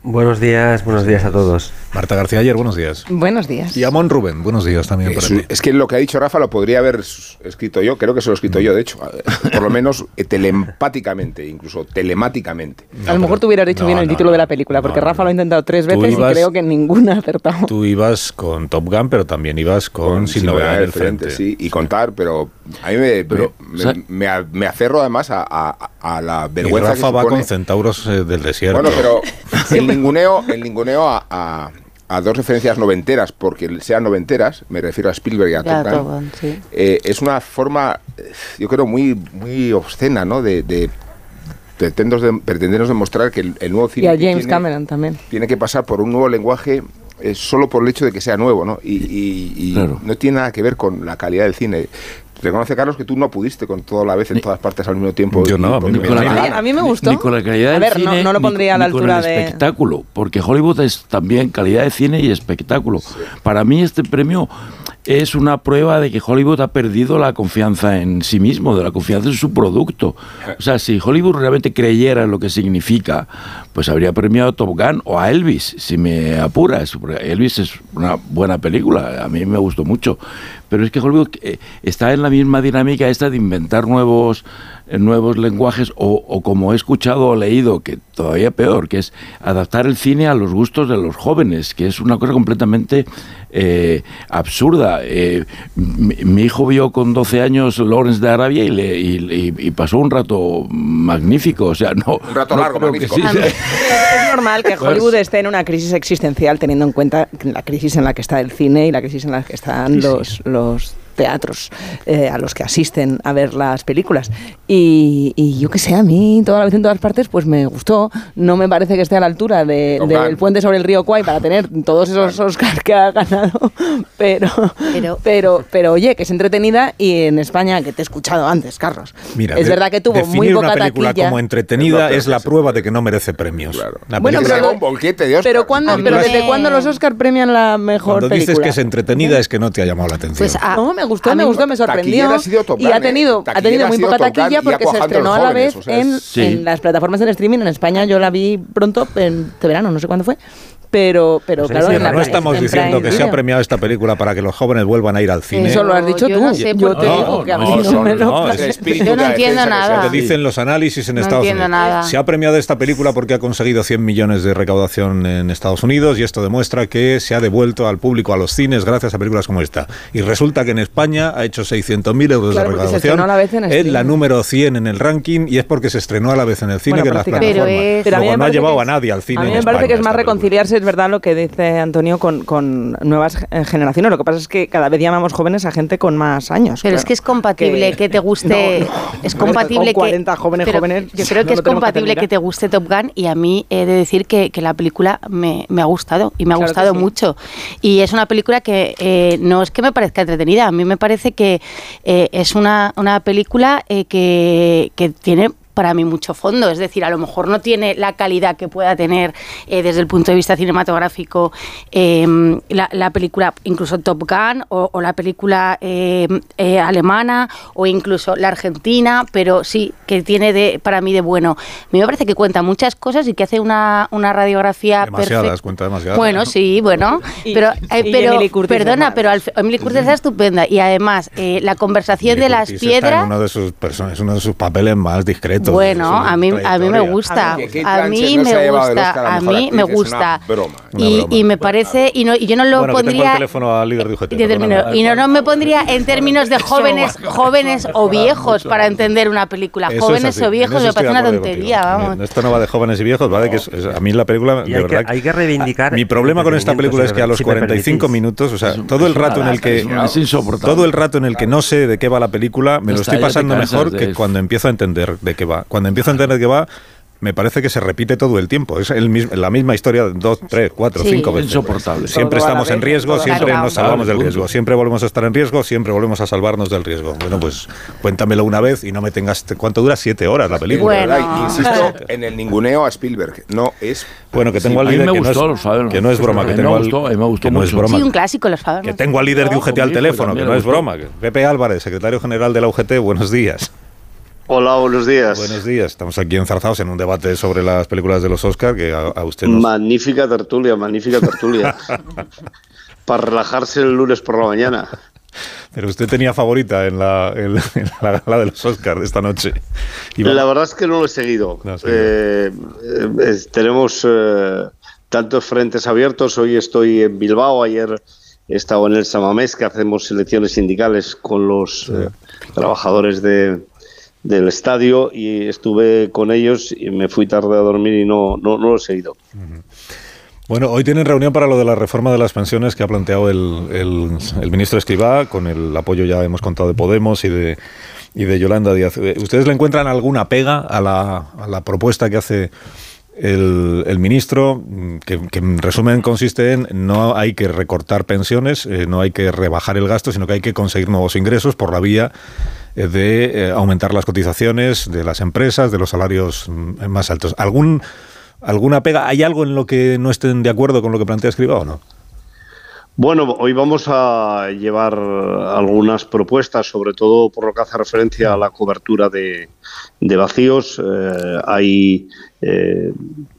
Speaker 125: Buenos días, buenos días a todos.
Speaker 1: Marta García Ayer, buenos días.
Speaker 57: Buenos días.
Speaker 1: Y Amón Rubén, buenos días también para
Speaker 20: Es,
Speaker 1: ti.
Speaker 20: es que lo que ha dicho Rafa lo podría haber escrito yo, creo que se lo he escrito yo, de hecho, eh, por lo menos eh, telepáticamente, incluso telemáticamente.
Speaker 57: a lo mejor tú hubieras dicho bien el título de la película, porque Rafa lo ha intentado tres veces
Speaker 1: ibas-
Speaker 57: y creo que ninguna ha acertado.
Speaker 1: Tú ibas con Top Gun, pero también ibas con, Sin, novedad en el frente.
Speaker 20: sí, y contar, pero a mí me,
Speaker 1: Pero,
Speaker 20: me,
Speaker 1: o sea-
Speaker 20: me- me aferro además a, a- a la
Speaker 1: Y
Speaker 20: vergüenza
Speaker 1: Rafa
Speaker 20: que
Speaker 1: va con centauros eh, del desierto.
Speaker 20: Bueno, pero el ninguneo, el ninguneo a, a- a dos referencias noventeras, porque sean noventeras, me refiero a Spielberg y a
Speaker 57: sí.
Speaker 20: eh, es una forma, yo creo, muy, muy obscena, ¿no? De, de pretendos de- pretendernos demostrar que el, el nuevo
Speaker 57: Y
Speaker 20: cine
Speaker 57: a James
Speaker 20: tiene,
Speaker 57: Cameron también.
Speaker 20: tiene que pasar por un nuevo lenguaje eh, solo por el hecho de que sea nuevo, ¿no? Y, y- y
Speaker 124: Claro.
Speaker 20: no tiene nada que ver con la calidad del cine. Reconoce, Carlos, que tú no pudiste con toda la vez en todas partes al mismo tiempo.
Speaker 1: Yo no, a mí
Speaker 20: da
Speaker 57: A mí,
Speaker 20: gana.
Speaker 57: a mí me gustó.
Speaker 124: Ni con la calidad
Speaker 57: a
Speaker 124: del
Speaker 57: ver,
Speaker 124: cine,
Speaker 57: no, no lo
Speaker 124: ni-
Speaker 57: pondría a la
Speaker 124: ni con
Speaker 57: altura
Speaker 124: el
Speaker 57: de...
Speaker 124: espectáculo, porque Hollywood es también calidad de cine y espectáculo. Para mí este premio es una prueba de que Hollywood ha perdido la confianza en sí mismo, de la confianza en su producto. O sea, si Hollywood realmente creyera en lo que significa, pues habría premiado a Top Gun o a Elvis, si me apuras. Elvis es una buena película, a mí me gustó mucho. Pero es que Hollywood eh, está en la misma dinámica esta de inventar nuevos, nuevos lenguajes o, o como he escuchado o leído, que todavía peor, que es adaptar el cine a los gustos de los jóvenes, que es una cosa completamente eh, absurda. Eh, mi, mi hijo vio con 12 años Lawrence de Arabia y, le, y, y- y pasó un rato magnífico. O sea, no,
Speaker 20: Un rato
Speaker 124: no
Speaker 20: largo, magnífico.
Speaker 124: sí.
Speaker 57: Es normal que
Speaker 124: Pues-
Speaker 57: Hollywood esté en una crisis existencial teniendo en cuenta la crisis en la que está el cine y la crisis en la que están los, los teatros eh, a los que asisten a ver las películas. Y, y yo que sé, a mí toda la vez en todas partes pues me gustó. No me parece que esté a la altura de- del
Speaker 20: Gun.
Speaker 57: puente sobre el río Kwai para tener todos esos Oscars que ha ganado, pero, pero, pero, oye, que es entretenida y en España, que te he escuchado antes, Carlos,
Speaker 1: Mira,
Speaker 57: es
Speaker 1: de-
Speaker 57: verdad que tuvo muy poca
Speaker 1: una película
Speaker 57: taquilla.
Speaker 1: como entretenida es la prueba de que no merece premios. La
Speaker 57: Bueno, pero-
Speaker 20: un bolquete de.
Speaker 57: Pero, ¿cuándo, pero ¿desde cuándo los Oscar premian la mejor
Speaker 1: Cuando dices
Speaker 57: película?
Speaker 1: que es entretenida es que no te ha llamado la atención.
Speaker 57: Pues a- no, me gustó,
Speaker 20: a
Speaker 57: me gustó, me sorprendió.
Speaker 20: taquillera ha sido Top
Speaker 57: Y
Speaker 20: Gun,
Speaker 57: ha tenido, ha tenido muy poca taquilla
Speaker 20: y
Speaker 57: porque se estrenó a la vez
Speaker 20: o sea,
Speaker 57: en,
Speaker 20: es-
Speaker 57: en
Speaker 20: Sí.
Speaker 57: las plataformas en streaming. En España yo la vi pronto, en este verano, no sé cuándo fue. Pero, pero claro,
Speaker 1: Sí, pero no estamos
Speaker 57: en
Speaker 1: diciendo que se ha premiado esta película para que los jóvenes vuelvan a ir al cine.
Speaker 57: Eso lo has dicho yo tú. no sé yo te digo que a mí
Speaker 1: no,
Speaker 57: no, me lo
Speaker 1: no,
Speaker 57: Yo no entiendo nada.
Speaker 1: se dicen los análisis en
Speaker 57: No
Speaker 1: Estados
Speaker 57: entiendo
Speaker 1: Unidos.
Speaker 57: nada.
Speaker 1: Se ha premiado esta película porque ha conseguido 100 millones de recaudación en Estados Unidos y esto demuestra que se ha devuelto al público a los cines gracias a películas como esta. Y resulta que en España ha hecho 600.000 euros
Speaker 57: Claro,
Speaker 1: de
Speaker 57: se
Speaker 1: recaudación.
Speaker 57: a la vez en
Speaker 1: es la número 100 en el ranking y es porque se estrenó a la vez en el cine
Speaker 57: Bueno,
Speaker 1: que en las plataformas.
Speaker 57: Pero es- pero a mí
Speaker 1: Luego
Speaker 57: me
Speaker 1: no ha
Speaker 57: parece
Speaker 1: llevado
Speaker 57: que
Speaker 1: a nadie al cine
Speaker 57: A mí
Speaker 1: en
Speaker 57: me parece
Speaker 1: España
Speaker 57: que es más reconciliarse, es verdad, lo que dice Antonio con, con nuevas generaciones. Lo que pasa es que cada vez llamamos jóvenes a gente con más años.
Speaker 22: Pero es que es compatible que, te guste.
Speaker 57: No, no.
Speaker 22: Es compatible
Speaker 57: Con 40
Speaker 22: que.
Speaker 57: jóvenes,
Speaker 22: pero
Speaker 57: jóvenes,
Speaker 22: Yo creo
Speaker 57: no
Speaker 22: que es
Speaker 57: que
Speaker 22: compatible que te guste Top Gun y a mí he de decir que, que la película me, me ha gustado y me ha
Speaker 57: Claro
Speaker 22: gustado
Speaker 57: sí.
Speaker 22: mucho. Y es una película que eh, no es que me parezca entretenida, a mí me parece que eh, es una, una película eh, que, que tiene para mí mucho fondo, es decir, a lo mejor no tiene la calidad que pueda tener eh, desde el punto de vista cinematográfico eh, la, la película, incluso Top Gun o, o la película eh, eh, alemana o incluso la argentina, pero sí que tiene de, para mí de bueno. A mí me parece que cuenta muchas cosas y que hace una, una radiografía
Speaker 1: Demasiadas,
Speaker 22: perfecta.
Speaker 1: cuenta demasiadas.
Speaker 22: Bueno, sí, bueno,
Speaker 57: Y-
Speaker 22: pero, eh,
Speaker 57: y
Speaker 22: pero
Speaker 57: Emily Curtis es
Speaker 22: perdona, pero al- Emily Curtis está estupenda y además eh, la conversación de las
Speaker 1: Curtis está en
Speaker 22: piedras.
Speaker 1: uno de sus es uno de sus papeles más discretos.
Speaker 22: Bueno, a mí, a mí me gusta, a mí me gusta,
Speaker 20: a
Speaker 22: mí me gusta. Y, y me parece, y, no, y yo no lo
Speaker 1: Bueno, que tengo el
Speaker 22: pondría...
Speaker 1: teléfono al líder de UGT,
Speaker 22: y no, no me pondría en términos de jóvenes, jóvenes o viejos para entender una película. Jóvenes o viejos me parece una tontería, vamos.
Speaker 1: Esto no va de jóvenes y viejos, va de que es- es- a mí la película, de
Speaker 125: hay, que, hay que reivindicar.
Speaker 1: Mi problema con esta película es que a los
Speaker 125: si me
Speaker 1: 45
Speaker 125: permitís.
Speaker 1: minutos, o sea, todo el rato en el que
Speaker 124: Es insoportable.
Speaker 1: todo el rato en el que no sé de qué va la película, me lo estoy pasando mejor que cuando empiezo a entender de qué va. Cuando empiezo a entender de qué va, me parece que se repite todo el tiempo. Es el mismo, la misma historia dos, tres, cuatro,
Speaker 124: Sí.
Speaker 1: cinco veces.
Speaker 124: Insoportable.
Speaker 1: Siempre
Speaker 124: Todo
Speaker 1: estamos en riesgo, siempre nos salvamos del riesgo. Siempre volvemos a estar en riesgo, siempre volvemos a salvarnos del riesgo. Bueno, pues cuéntamelo una vez y no me tengas... ¿Cuánto dura? Siete horas la película.
Speaker 20: Verdad, insisto en el ninguneo a Spielberg. No es.
Speaker 1: Bueno, que tengo
Speaker 20: Sí,
Speaker 1: al líder
Speaker 20: me
Speaker 1: que, no
Speaker 20: gustó
Speaker 1: es,
Speaker 20: los Fabernos.
Speaker 1: que no es broma, que
Speaker 20: me
Speaker 1: tengo al-
Speaker 20: gustó, a mí me gustó
Speaker 1: que no es
Speaker 20: mucho.
Speaker 1: broma.
Speaker 22: Sí, un clásico, los.
Speaker 1: Que tengo al líder de
Speaker 20: No,
Speaker 1: UGT al teléfono, que no es broma. que- Pepe Álvarez, secretario general de la UGT, buenos días.
Speaker 126: Hola, buenos días.
Speaker 1: Buenos días. Estamos aquí enzarzados en un debate sobre las películas de los Oscar que a, a usted nos...
Speaker 126: Magnífica tertulia, magnífica tertulia. Para relajarse el lunes por la mañana.
Speaker 1: Pero usted tenía favorita en la, en la, en la gala de los Oscars de esta noche.
Speaker 126: La verdad es que no lo he seguido.
Speaker 1: No.
Speaker 126: Eh, eh, tenemos eh, tantos frentes abiertos. Hoy estoy en Bilbao. Ayer he estado en el Samamés, que hacemos elecciones sindicales con los trabajadores de, del estadio y estuve con ellos y me fui tarde a dormir y no, no, no lo he seguido.
Speaker 1: Bueno, hoy tienen reunión para lo de la reforma de las pensiones que ha planteado el, el- el ministro Escribá, con el apoyo ya hemos contado de Podemos y de, y de Yolanda Díaz. Eh, ¿Ustedes le encuentran alguna pega a la, a la propuesta que hace el, ministro? Mm, Que, que en resumen consiste en no hay que recortar pensiones, eh, no hay que rebajar el gasto, sino que hay que conseguir nuevos ingresos por la vía eh, de eh, aumentar las cotizaciones de las empresas, de los salarios mm, más altos. ¿Algún ¿Alguna pega? ¿Hay algo en lo que no estén de acuerdo con lo que plantea Escriba o no?
Speaker 126: Bueno, hoy vamos a llevar algunas propuestas, sobre todo por lo que hace referencia a la cobertura de, de vacíos. Eh, hay, eh,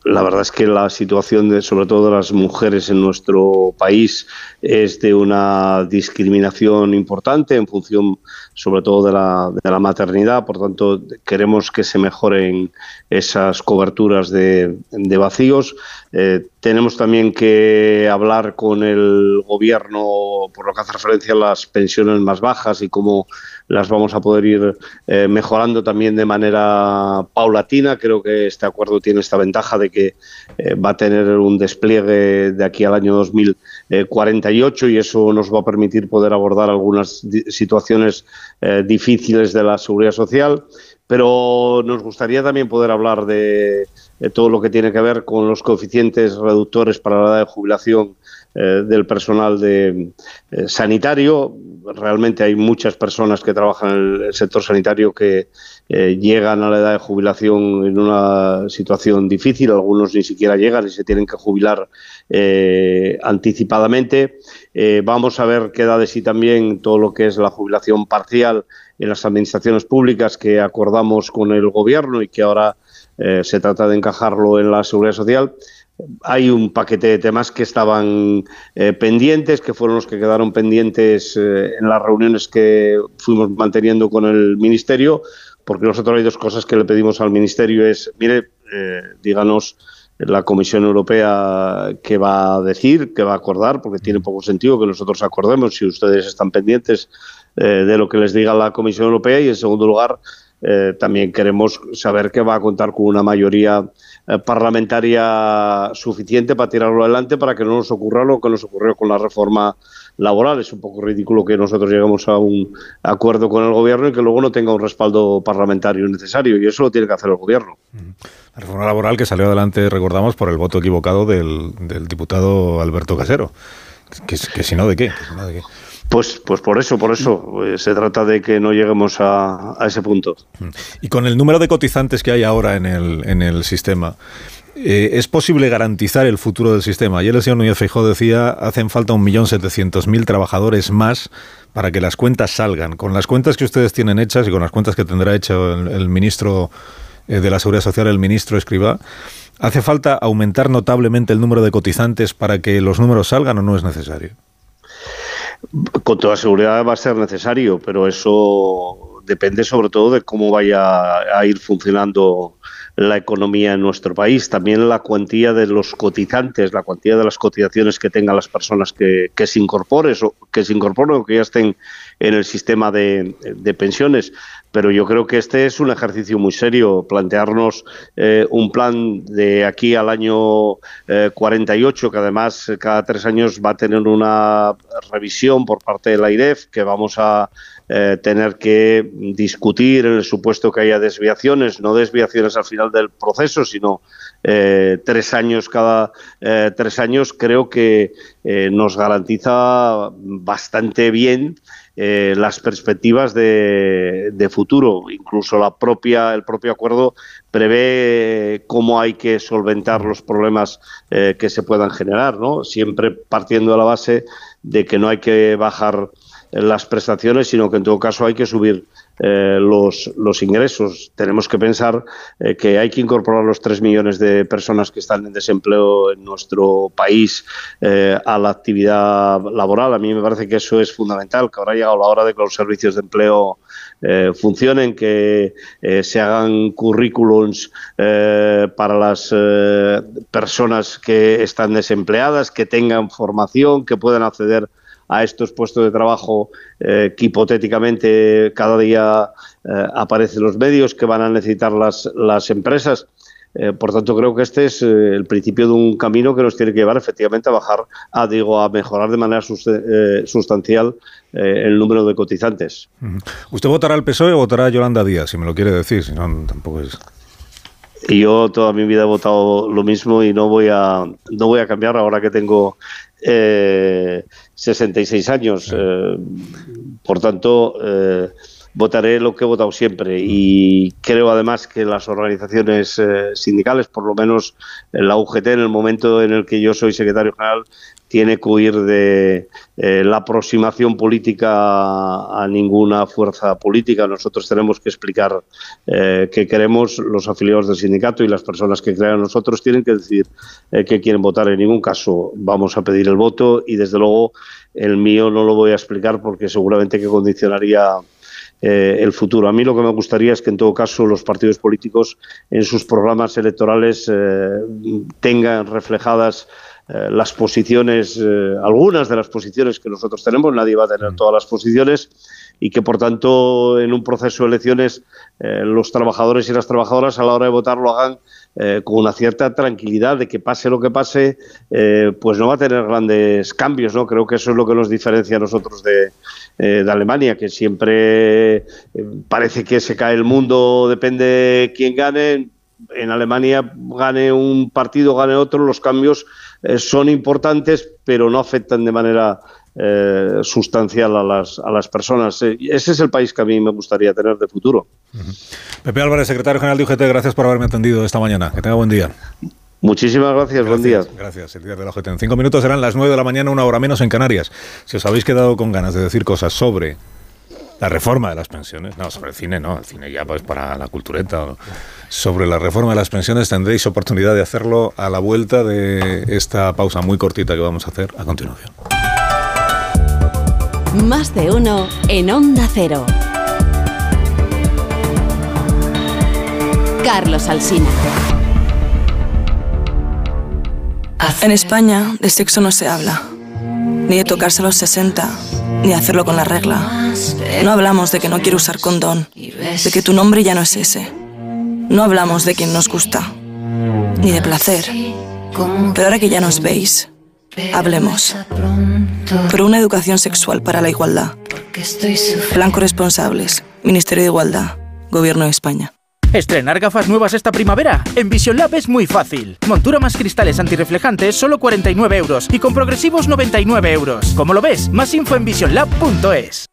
Speaker 126: la verdad es que la situación, de, sobre todo de las mujeres en nuestro país, es de una discriminación importante en función, sobre todo, de la, de la maternidad. Por tanto, queremos que se mejoren esas coberturas de, vacíos. Eh, tenemos también que hablar con el gobierno por lo que hace referencia a las pensiones más bajas y cómo las vamos a poder ir eh, mejorando también de manera paulatina. Creo que este acuerdo tiene esta ventaja de que eh, va a tener un despliegue de aquí al año 2048 y eso nos va a permitir poder abordar algunas situaciones eh, difíciles de la seguridad social. Pero nos gustaría también poder hablar de, de todo lo que tiene que ver con los coeficientes reductores para la edad de jubilación eh, del personal de, eh, sanitario. Realmente hay muchas personas que trabajan en el sector sanitario que eh, llegan a la edad de jubilación en una situación difícil, algunos ni siquiera llegan y se tienen que jubilar anticipadamente. Vamos a ver qué da de sí también todo lo que es la jubilación parcial en las administraciones públicas que acordamos con el gobierno y que ahora se trata de encajarlo en la seguridad social. Hay un paquete de temas que estaban eh, pendientes, que fueron los que quedaron pendientes eh, en las reuniones que fuimos manteniendo con el Ministerio, porque nosotros hay dos cosas que le pedimos al Ministerio, es, mire, eh, díganos la Comisión Europea qué va a decir, qué va a acordar, porque tiene poco sentido que nosotros acordemos si ustedes están pendientes eh, de lo que les diga la Comisión Europea. Y, en segundo lugar, eh, también queremos saber que va a contar con una mayoría parlamentaria suficiente para tirarlo adelante para que no nos ocurra lo que nos ocurrió con la reforma laboral. Es un poco ridículo que nosotros lleguemos a un acuerdo con el gobierno y que luego no tenga un respaldo parlamentario necesario y eso lo tiene que hacer el gobierno.
Speaker 1: La reforma laboral que salió adelante, recordamos, por el voto equivocado del, diputado Alberto Casero. Que si no, ¿de qué?
Speaker 126: Pues, pues por eso, por eso eh, se trata de que no lleguemos a, ese punto.
Speaker 1: Y con el número de cotizantes que hay ahora en el, en el sistema, eh, ¿es posible garantizar el futuro del sistema? Ayer el señor Núñez Feijóo decía, hacen falta 1.700.000 trabajadores más para que las cuentas salgan. Con las cuentas que ustedes tienen hechas y con las cuentas que tendrá hecho el, el ministro eh, de la Seguridad Social, el ministro Escribá, ¿hace falta aumentar notablemente el número de cotizantes para que los números salgan o no es necesario?
Speaker 126: Con toda seguridad va a ser necesario, pero eso depende sobre todo de cómo vaya a ir funcionando la economía en nuestro país. También la cuantía de los cotizantes, la cuantía de las cotizaciones que tengan las personas que, que se incorporen o que se incorporen o que ya estén en el sistema de, de pensiones. Pero yo creo que este es un ejercicio muy serio, plantearnos eh, un plan de aquí al año eh, 48, que además cada tres años va a tener una revisión por parte de la IREF, que vamos a eh, tener que discutir en el supuesto que haya desviaciones, no desviaciones al final del proceso, sino eh, tres años cada eh, tres años, creo que nos garantiza bastante bien las perspectivas de, futuro. Incluso la propia, el propio acuerdo prevé cómo hay que solventar los problemas que se puedan generar, ¿no? Siempre partiendo de la base de que no hay que bajar las prestaciones, sino que en todo caso hay que subir eh, los, los, ingresos. Tenemos que pensar eh, que hay que incorporar los 3 millones de personas que están en desempleo en nuestro país eh, a la actividad laboral. A mí me parece que eso es fundamental, que ahora ha llegado la hora de que los servicios de empleo funcionen, que se hagan currículums para las personas que están desempleadas, que tengan formación, que puedan acceder estos puestos de trabajo eh, que hipotéticamente cada día eh, aparecen los medios que van a necesitar las, las empresas. Eh, por tanto, creo que este es el principio de un camino que nos tiene que llevar efectivamente a bajar, a, digo, a mejorar de manera sustancial el número de cotizantes.
Speaker 127: ¿Usted votará al PSOE o votará a Yolanda Díaz, si me lo quiere decir? Si no, tampoco es.
Speaker 126: Y yo toda mi vida he votado lo mismo y no voy a no voy a cambiar ahora que tengo eh, 66 años. Eh, por tanto, eh, votaré lo que he votado siempre y creo además que las organizaciones eh, sindicales, por lo menos la UGT en el momento en el que yo soy secretario general, tiene que huir de eh, la aproximación política a, ninguna fuerza política. Nosotros tenemos que explicar eh, qué queremos, los afiliados del sindicato y las personas que crean nosotros tienen que decir eh, qué quieren votar. En ningún caso vamos a pedir el voto y desde luego el mío no lo voy a explicar porque seguramente que condicionaría el futuro. A mí lo que me gustaría es que en todo caso los partidos políticos en sus programas electorales tengan reflejadas eh, las posiciones, eh, algunas de las posiciones que nosotros tenemos, nadie va a tener mm. todas las posiciones y que por tanto en un proceso de elecciones eh, los trabajadores y las trabajadoras a la hora de votar lo hagan con una cierta tranquilidad de que pase lo que pase, pues no va a tener grandes cambios, ¿no? Creo que eso es lo que nos diferencia a nosotros de, de Alemania, que siempre parece que se cae el mundo, depende quién gane. En Alemania gane un partido, gane otro, los cambios eh, son importantes, pero no afectan de manera eh, sustancial a las, a las personas. Eh, ese es el país que a mí me gustaría tener de futuro.
Speaker 127: Pepe Álvarez, secretario general de UGT, gracias por haberme atendido esta mañana. Que tenga buen día.
Speaker 126: Muchísimas gracias, buen día.
Speaker 127: Gracias, el día de la UGT. En cinco minutos serán las nueve de la mañana, una hora menos en Canarias. Si os habéis quedado con ganas de decir cosas sobre la reforma de las pensiones, no, sobre el cine no, el cine ya pues para la cultureta. Sobre la reforma de las pensiones tendréis oportunidad de hacerlo a la vuelta de esta pausa muy cortita que vamos a hacer a continuación.
Speaker 89: Más de uno en Onda Cero. Carlos Alsina.
Speaker 128: En España de sexo no se habla, ni de tocarse a los 60 ni hacerlo con la regla. No hablamos de que no quiero usar condón, de que tu nombre ya no es ese. No hablamos de quien nos gusta, ni de placer. Pero ahora que ya nos veis, hablemos. Por una educación sexual para la igualdad. Plan Corresponsables, Ministerio de Igualdad, Gobierno de España.
Speaker 129: Estrenar gafas nuevas esta primavera. En Vision Lab es muy fácil. Montura más cristales antirreflejantes, solo 49 euros. Y con progresivos, 99 euros. ¿Cómo lo ves? Más info en visionlab.es.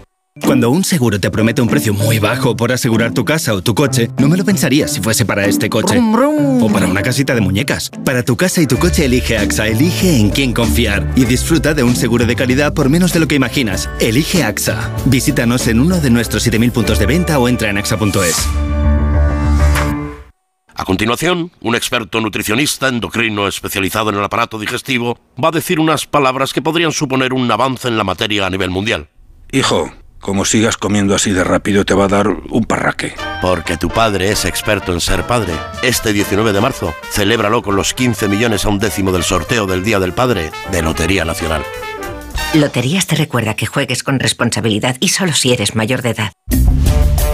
Speaker 130: Cuando un seguro te promete un precio muy bajo por asegurar tu casa o tu coche, no me lo pensaría si fuese para este coche. O para una casita de muñecas. Para tu casa y tu coche elige AXA, elige en quién confiar y disfruta de un seguro de calidad por menos de lo que imaginas. Elige AXA. Visítanos en uno de nuestros 7000 puntos de venta o entra en axa.es.
Speaker 131: A continuación, un experto nutricionista endocrino especializado en el aparato digestivo va a decir unas palabras que podrían suponer un avance en la materia a nivel mundial.
Speaker 132: Hijo, como sigas comiendo así de rápido te va a dar un parraque.
Speaker 131: Porque tu padre es experto en ser padre. Este 19 de marzo, celébralo con los 15 millones a un décimo del sorteo del Día del Padre de Lotería Nacional.
Speaker 133: Loterías te recuerda que juegues con responsabilidad y solo si eres mayor de edad.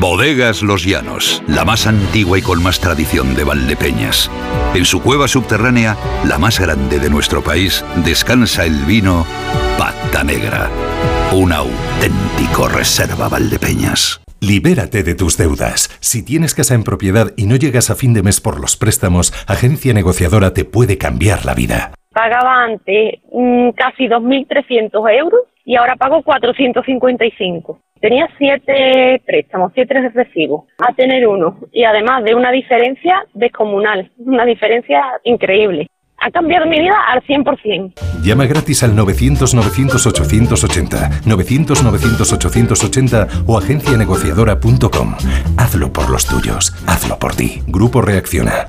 Speaker 68: Bodegas Los Llanos, la más antigua y con más tradición de Valdepeñas. En su cueva subterránea, la más grande de nuestro país, descansa el vino Pata Negra, un auténtico reserva Valdepeñas.
Speaker 134: Libérate de tus deudas. Si tienes casa en propiedad y no llegas a fin de mes por los préstamos, Agencia Negociadora te puede cambiar la vida.
Speaker 135: Pagaba antes mm, casi 2.300 euros y ahora pago 455. Tenía siete préstamos, siete recibos, a tener uno. Y además de una diferencia descomunal, una diferencia increíble. Ha cambiado mi vida al 100%.
Speaker 134: Llama gratis al 900-900-880, 900-900-880 o agencianegociadora.com. Hazlo por los tuyos, hazlo por ti. Grupo Reacciona.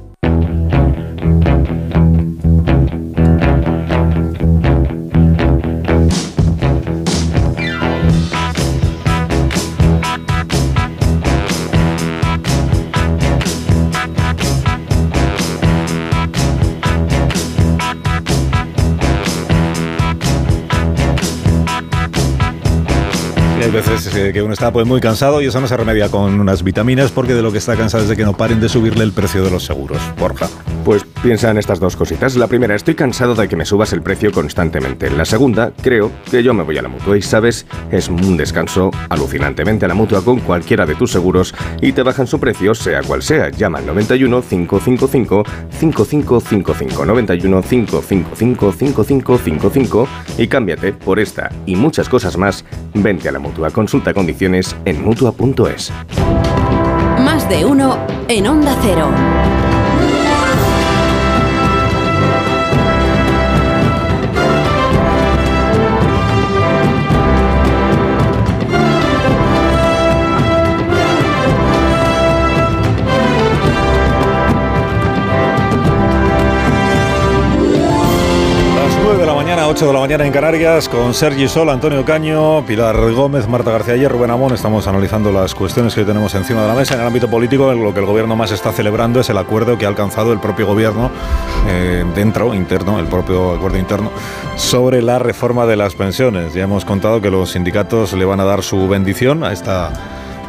Speaker 1: veces eh, que uno está pues, muy cansado y eso no se remedia con unas vitaminas porque de lo que está cansado es de que no paren de subirle el precio de los seguros. Borja.
Speaker 136: Pues piensa en estas dos cositas. La primera, estoy cansado de que me subas el precio constantemente. La segunda, creo que yo me voy a la mutua y sabes, es un descanso alucinantemente a la mutua con cualquiera de tus seguros y te bajan su precio sea cual sea. Llama al 91 555 5555 91 555 5555 y cámbiate por esta y muchas cosas más. Vente a la mutua. Consulta condiciones en mutua.es.
Speaker 7: Más de uno en Onda Cero.
Speaker 1: 8 de la mañana en Canarias, con Sergi Sol, Antonio Caño, Pilar Gómez, Marta García y Rubén Amón. Estamos analizando las cuestiones que tenemos encima de la mesa. En el ámbito político, lo que el gobierno más está celebrando es el acuerdo que ha alcanzado el propio gobierno, eh, dentro, interno, el propio acuerdo interno, sobre la reforma de las pensiones. Ya hemos contado que los sindicatos le van a dar su bendición a esta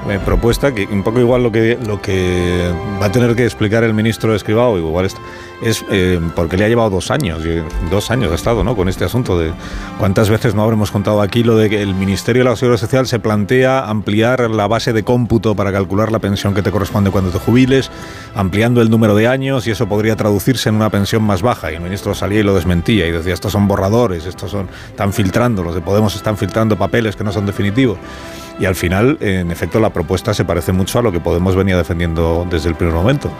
Speaker 1: eh, propuesta, que un poco igual lo que, lo que va a tener que explicar el ministro Escribao, igual es, es eh, porque le ha llevado dos años, dos años ha estado ¿no? con este asunto de cuántas veces no habremos contado aquí lo de que el Ministerio de la Seguridad Social se plantea ampliar la base de cómputo para calcular la pensión que te corresponde cuando te jubiles, ampliando el número de años y eso podría traducirse en una pensión más baja. Y el ministro salía y lo desmentía y decía, estos son borradores, estos son, están filtrando, los de Podemos están filtrando papeles que no son definitivos. Y al final, en efecto, la propuesta se parece mucho a lo que Podemos venía defendiendo desde el primer momento,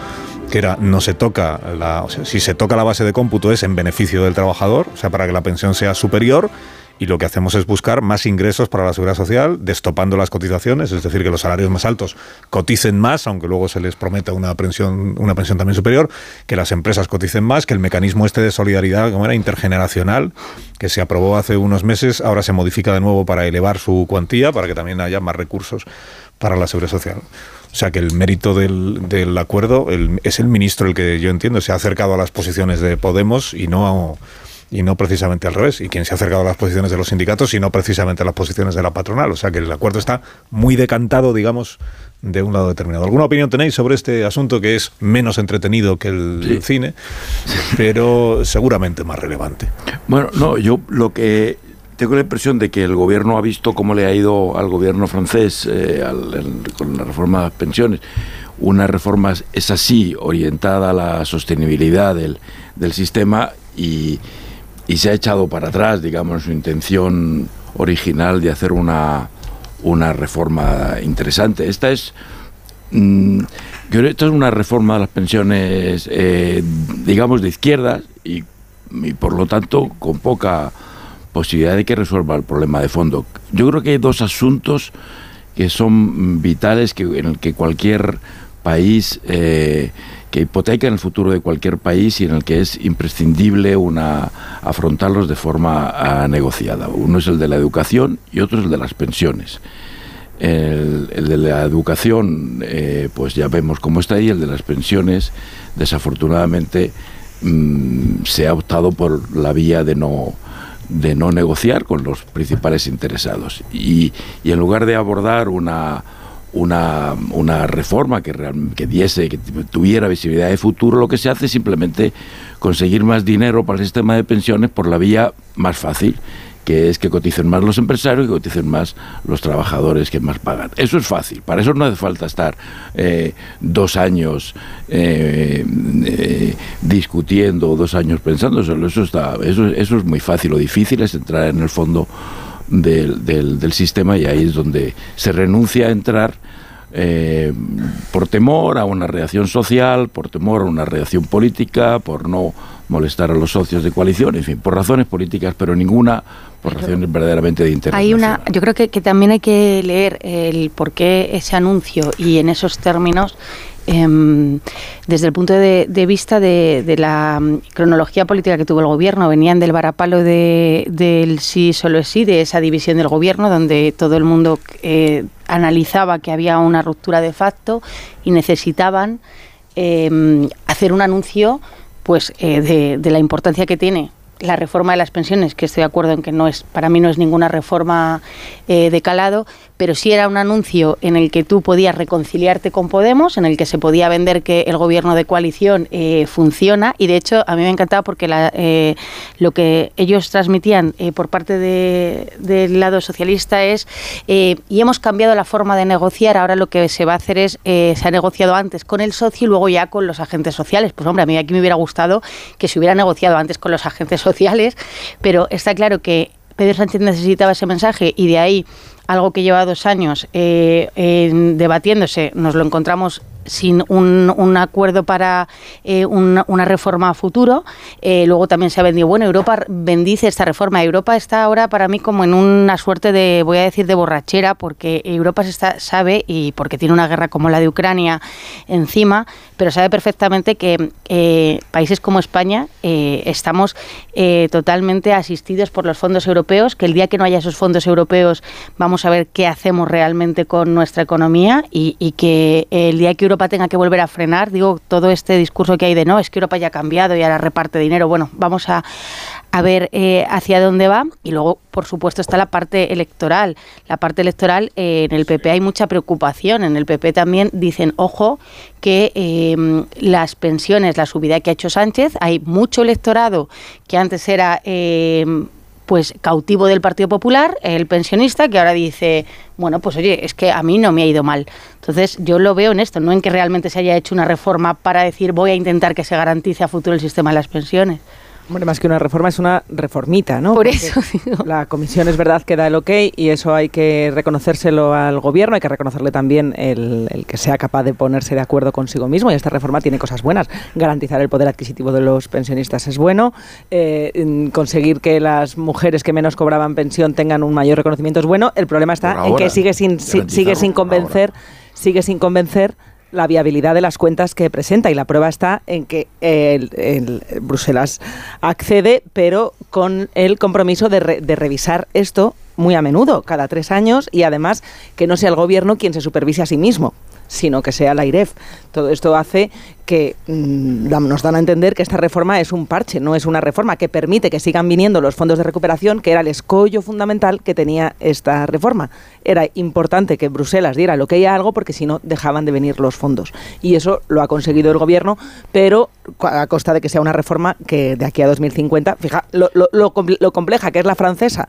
Speaker 1: que era no se toca la, o sea, si se toca la base de cómputo es en beneficio del trabajador, o sea, para que la pensión sea superior
Speaker 127: y lo que hacemos es buscar más ingresos para la seguridad social, destopando las cotizaciones, es decir, que los salarios más altos coticen más, aunque luego se les prometa una pensión, una pensión también superior, que las empresas coticen más, que el mecanismo este de solidaridad, como era intergeneracional, que se aprobó hace unos meses, ahora se modifica de nuevo para elevar su cuantía, para que también haya más recursos para la seguridad social. O sea que el mérito del, acuerdo es el ministro el que yo entiendo se ha acercado a las posiciones de Podemos y no a, y no precisamente al revés. Y quien se ha acercado a las posiciones de los sindicatos y no precisamente a las posiciones de la patronal. O sea que el acuerdo está muy decantado, digamos, de un lado determinado. ¿Alguna opinión tenéis sobre este asunto que es menos entretenido que el cine, pero seguramente más relevante?
Speaker 124: Bueno, no, yo lo que tengo la impresión de que el gobierno ha visto cómo le ha ido al gobierno francés eh, con la reforma de las pensiones. Una reforma es así, orientada a la sostenibilidad del, del sistema y, y se ha echado para atrás, digamos, su intención original de hacer una, una reforma interesante. Esta es, mm, esta es una reforma de las pensiones, eh, digamos, de izquierda y, por lo tanto con poca posibilidad de que resuelva el problema de fondo. Yo creo que hay dos asuntos que son vitales que, en el que cualquier país eh, que hipoteca en el futuro de cualquier país y en el que es imprescindible una, afrontarlos de forma ah, negociada. Uno es el de la educación y otro es el de las pensiones. El, de la educación, eh, pues ya vemos cómo está ahí, el de las pensiones, desafortunadamente, mm, se ha optado por la vía de no de no negociar con los principales interesados. y en lugar de abordar una, una, una reforma que, que diese, que tuviera visibilidad de futuro, lo que se hace es simplemente conseguir más dinero para el sistema de pensiones por la vía más fácil, que es que coticen más los empresarios y que coticen más los trabajadores que más pagan. Eso es fácil, para eso no hace falta estar eh, dos años eh, eh, discutiendo o dos años pensando, eso, está, eso, eso es muy fácil, lo difícil es entrar en el fondo del, del, sistema y ahí es donde se renuncia a entrar eh, por temor a una reacción social, por temor a una reacción política, por no molestar a los socios de coalición, en fin, por razones políticas, pero ninguna por razones verdaderamente de interés.
Speaker 22: Hay una, yo creo que, que también hay que leer el por qué ese anuncio y en esos términos Em, desde el punto de, vista de, la mm, cronología política que tuvo el gobierno, venían del varapalo de, del sí solo es sí, de esa división del gobierno, donde todo el mundo eh, analizaba que había una ruptura de facto y necesitaban em, hacer un anuncio pues eh, de la importancia que tiene la reforma de las pensiones, que estoy de acuerdo en que no es, para mí no es ninguna reforma eh, de calado, pero sí era un anuncio en el que tú podías reconciliarte con Podemos, en el que se podía vender que el gobierno de coalición eh, funciona y de hecho a mí me encantaba porque eh, lo que ellos transmitían eh, por parte del lado socialista es y hemos cambiado la forma de negociar, ahora lo que se va a hacer es, se ha negociado antes con el socio y luego ya con los agentes sociales. Pues hombre, a mí aquí me hubiera gustado que se hubiera negociado antes con los agentes sociales, pero está claro que Pedro Sánchez necesitaba ese mensaje y de ahí algo que lleva dos años eh, debatiéndose, nos lo encontramos sin un, acuerdo para eh, una, reforma a futuro. Eh, luego también se ha vendido, bueno, Europa bendice esta reforma. Europa está ahora para mí como en una suerte de, voy a decir, de borrachera, porque Europa se sabe, y porque tiene una guerra como la de Ucrania encima, pero sabe perfectamente que eh, países como España estamos totalmente asistidos por los fondos europeos, que el día que no haya esos fondos europeos vamos a ver qué hacemos realmente con nuestra economía y, y que el día que Europa tenga que volver a frenar. Digo, todo este discurso que hay de no, es que Europa ya ha cambiado y ahora reparte dinero. Bueno, vamos a, ver eh, hacia dónde va. Y luego, por supuesto, está la parte electoral. La parte electoral, eh, en el PP hay mucha preocupación. En el PP también dicen, ojo, que eh, las pensiones, la subida que ha hecho Sánchez, hay mucho electorado que antes era pues cautivo del Partido Popular, el pensionista, que ahora dice, bueno, pues oye, es que a mí no me ha ido mal. Entonces yo lo veo en esto, no en que realmente se haya hecho una reforma para decir voy a intentar que se garantice a futuro el sistema de las pensiones.
Speaker 57: Hombre, más que una reforma es una reformita, ¿no?
Speaker 22: Por
Speaker 57: Porque
Speaker 22: eso
Speaker 57: La comisión es verdad que da el ok y eso hay que reconocérselo al gobierno, hay que reconocerle también el, el que sea capaz de ponerse de acuerdo consigo mismo y esta reforma tiene cosas buenas. Garantizar el poder adquisitivo de los pensionistas es bueno, eh, mm, conseguir que las mujeres que menos cobraban pensión tengan un mayor reconocimiento es bueno. El problema está en que sigue sin, si- sigue sin convencer, sigue sin convencer la viabilidad de las cuentas que presenta y la prueba está en que el, el- Bruselas accede, pero con el compromiso de, re- de revisar esto muy a menudo, cada tres años, y además que no sea el gobierno quien se supervise a sí mismo, sino que sea la IREF. Todo esto hace que mm, nos dan a entender que esta reforma es un parche, no es una reforma que permite que sigan viniendo los fondos de recuperación, que era el escollo fundamental que tenía esta reforma. Era importante que Bruselas diera lo que hay algo porque si no dejaban de venir los fondos. Y eso lo ha conseguido el gobierno, pero a costa de que sea una reforma que de aquí a 2050, fija, lo, lo- lo lo compleja que es la francesa,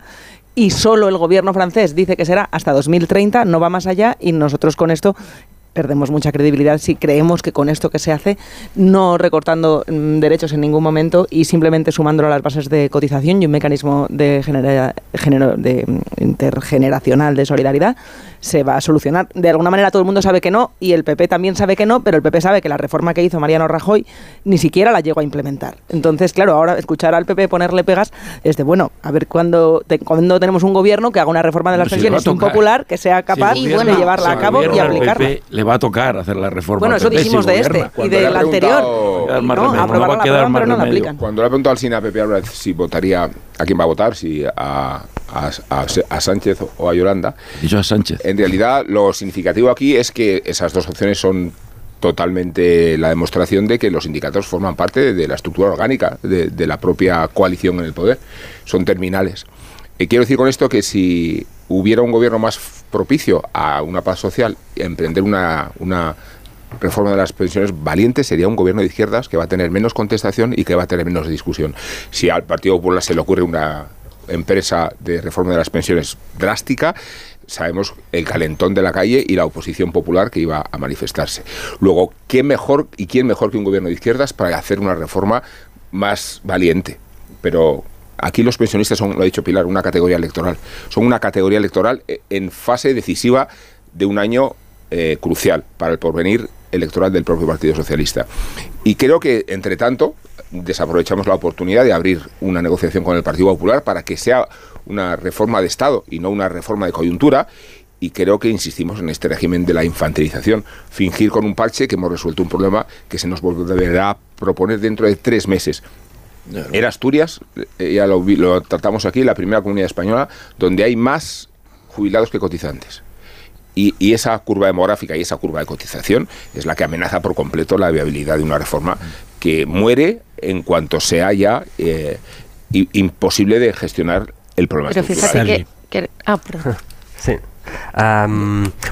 Speaker 57: y solo el gobierno francés dice que será hasta 2030, no va más allá y nosotros con esto perdemos mucha credibilidad si creemos que con esto que se hace, no recortando mm, derechos en ningún momento y simplemente sumándolo a las bases de cotización y un mecanismo de, genera- género- de mm, intergeneracional de solidaridad, se va a solucionar. De alguna manera todo el mundo sabe que no y el PP también sabe que no, pero el PP sabe que la reforma que hizo Mariano Rajoy ni siquiera la llegó a implementar. Entonces, claro, ahora escuchar al PP ponerle pegas es de, bueno, a ver cuándo, te- cuándo tenemos un gobierno que haga una reforma de las
Speaker 124: si
Speaker 57: pensiones impopular, que sea capaz
Speaker 124: Si el
Speaker 57: de
Speaker 124: gobierno-
Speaker 57: llevarla
Speaker 124: si
Speaker 57: a cabo y
Speaker 124: gobierno
Speaker 57: aplicarla.
Speaker 124: PP le va a tocar hacer la reforma.
Speaker 57: Bueno, eso
Speaker 124: PP si
Speaker 57: dijimos de este y del anterior. No,
Speaker 124: no
Speaker 57: aprobar
Speaker 124: va a
Speaker 57: la
Speaker 124: quedar
Speaker 57: aprueban,
Speaker 124: más
Speaker 57: pero no la
Speaker 124: remedio.
Speaker 57: aplican.
Speaker 20: Cuando le ha preguntado al Sina Pepe Álvarez si votaría a quién va a votar, si a, a, a- a Sánchez o a Yolanda.
Speaker 124: Dicho a Sánchez.
Speaker 20: En realidad, lo significativo aquí es que esas dos opciones son totalmente la demostración de que los sindicatos forman parte de la estructura orgánica de, de la propia coalición en el poder. Son terminales. Y quiero decir con esto que si hubiera un gobierno más propicio a una paz social, emprender una, una reforma de las pensiones valiente sería un gobierno de izquierdas que va a tener menos contestación y que va a tener menos discusión. Si al Partido Popular se le ocurre una empresa de reforma de las pensiones drástica, sabemos el calentón de la calle y la oposición popular que iba a manifestarse. Luego, ¿qué mejor y quién mejor que un gobierno de izquierdas para hacer una reforma más valiente? Pero aquí los pensionistas son, lo ha dicho Pilar, una categoría electoral. Son una categoría electoral eh, en fase decisiva de un año eh, crucial para el porvenir electoral del propio Partido Socialista. Y creo que, entre tanto, desaprovechamos la oportunidad de abrir una negociación con el Partido Popular para que sea una reforma de Estado y no una reforma de coyuntura. Y creo que insistimos en este régimen de la infantilización. Fingir con un parche que hemos resuelto un problema que se nos volverá a proponer dentro de tres meses. Era Asturias, eh, ya lo, tratamos aquí, la primera comunidad española donde hay más jubilados que cotizantes. Y, y esa curva demográfica y esa curva de cotización es la que amenaza por completo la viabilidad de una reforma que muere en cuanto sea ya eh, i- imposible de gestionar el problema.
Speaker 22: Pero fíjate que, que- Ah, perdón.
Speaker 125: Sí.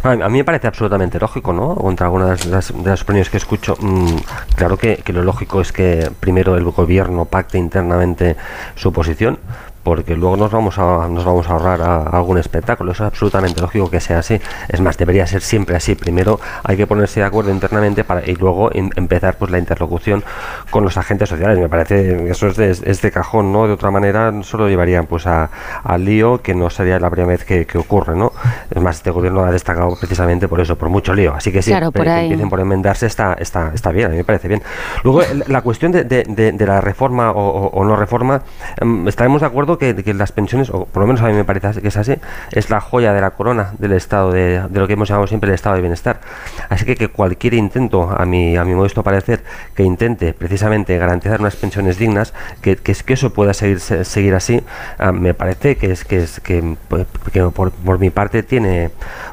Speaker 125: Bueno, a mí me parece absolutamente lógico, ¿no? Contra algunas de las, de las opiniones que escucho, mm, claro que, que lo lógico es que primero el gobierno pacte internamente su posición, porque luego nos vamos a nos vamos a ahorrar a- algún espectáculo. Eso es absolutamente lógico que sea así. Es más, debería ser siempre así. Primero hay que ponerse de acuerdo internamente para y luego em- empezar pues la interlocución con los agentes sociales. Me parece que eso es de, es de cajón, ¿no? De otra manera solo llevarían pues a, al lío que no sería la primera vez que, que ocurre, ¿no? Es más, este gobierno ha destacado precisamente por eso, por mucho lío. Así que sí,
Speaker 22: Claro, por
Speaker 125: que empiecen por enmendarse está, está, está bien, a mí me parece bien. Luego, la cuestión de, de- la reforma o, o- o no reforma, em, estaremos de acuerdo que, que las pensiones, o por lo menos a mí me parece que es así, es la joya de la corona del estado de, de lo que hemos llamado siempre el estado de bienestar. Así que, que cualquier intento, a mi, a mi modesto parecer, que intente precisamente garantizar unas pensiones dignas, que, que, que eso pueda seguir, se- seguir así, ah, me parece que es que, es, que, pues, que por, por mi parte tiene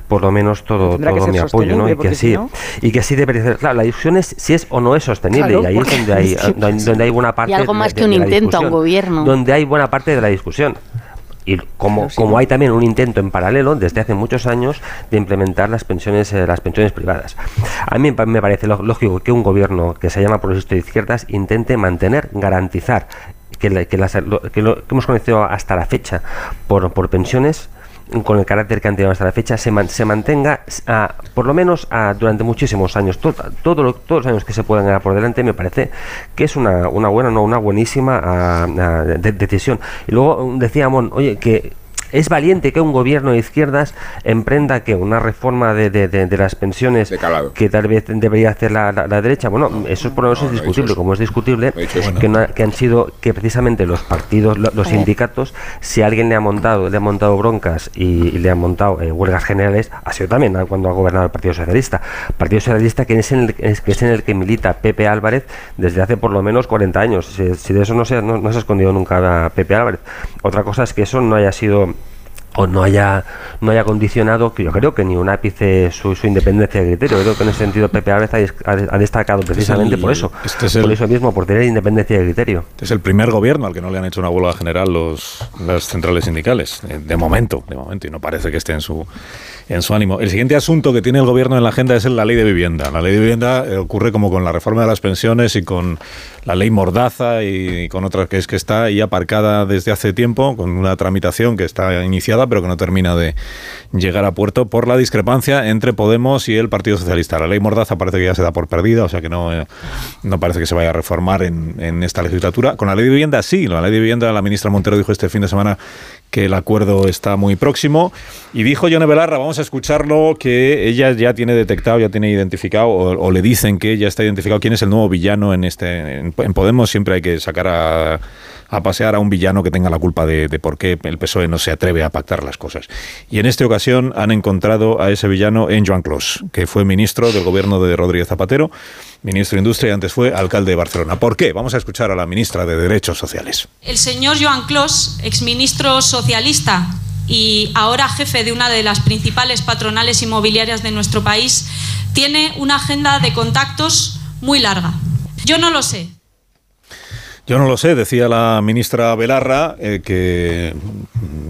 Speaker 125: por lo menos todo, todo mi apoyo, ¿no? Y que
Speaker 57: porque si
Speaker 125: sí,
Speaker 57: no-
Speaker 125: y que sí debería ser. Claro, la discusión es si es o no es sostenible,
Speaker 57: Claro,
Speaker 125: y ahí es donde hay,
Speaker 57: sí,
Speaker 125: donde, donde hay buena parte.
Speaker 22: Y algo
Speaker 125: de-
Speaker 22: más
Speaker 125: de-
Speaker 22: que un intento a un gobierno.
Speaker 125: Donde hay buena parte de la discusión. Y como, como hay también un intento en paralelo desde hace muchos años de implementar las pensiones eh, las pensiones privadas. A mí me parece lógico que un gobierno que se llama progresista de izquierdas intente mantener, garantizar que, la- que las- lo, que lo que hemos conocido hasta la fecha por, por pensiones con el carácter que han tenido hasta la fecha, se, se mantenga por lo menos durante muchísimos años. Todo, todos los años que se puedan ganar por delante me parece que es una, una buena, no, una buenísima decisión. Y luego decía oye, que es valiente que un gobierno de izquierdas emprenda que una reforma de, de, las pensiones que tal vez debería hacer la, derecha. Bueno, eso por lo menos es discutible, como es discutible que, han sido que precisamente los partidos, los, sindicatos, si alguien le ha montado, le ha montado broncas y, le ha montado eh, huelgas generales, ha sido también cuando ha gobernado el Partido Socialista. Partido Socialista que es en el que, es en el que milita Pepe Álvarez desde hace por lo menos 40 años. Si, de eso no se, no, no se ha escondido nunca Pepe Álvarez. Otra cosa es que eso no haya sido o no haya no haya condicionado que yo creo que ni un ápice su, su independencia de criterio. Creo que en ese sentido Pepe Álvarez ha, destacado precisamente por eso este por eso mismo por tener independencia de criterio.
Speaker 1: Este es el primer gobierno al que no le han hecho una huelga general los las centrales sindicales eh, de momento de momento y no parece que esté en su en su ánimo. El siguiente asunto que tiene el gobierno en la agenda es la ley de vivienda. La ley de vivienda eh, ocurre como con la reforma de las pensiones y con la ley Mordaza y, con otras que es que está ahí aparcada desde hace tiempo, con una tramitación que está iniciada pero que no termina de llegar a puerto por la discrepancia entre Podemos y el Partido Socialista. La ley Mordaza parece que ya se da por perdida, o sea que no, eh, no parece que se vaya a reformar en, esta legislatura. Con la ley de vivienda sí, la ley de vivienda la ministra Montero dijo este fin de semana que el acuerdo está muy próximo. Y dijo Yone Belarra, vamos escucharlo, que ella ya tiene detectado, ya tiene identificado, o, le dicen que ya está identificado quién es el nuevo villano en este. En, Podemos siempre hay que sacar a, pasear a un villano que tenga la culpa de, de, por qué el PSOE no se atreve a pactar las cosas. Y en esta ocasión han encontrado a ese villano en Joan Clos, que fue ministro del gobierno de Rodríguez Zapatero ministro de Industria y antes fue alcalde de Barcelona. ¿Por qué? Vamos a escuchar a la ministra de Derechos Sociales.
Speaker 5: El señor Joan Clos, exministro socialista y ahora jefe de una de las principales patronales inmobiliarias de nuestro país, tiene una agenda de contactos muy larga. Yo no lo sé.
Speaker 1: Yo no lo sé, decía la ministra Belarra, eh, que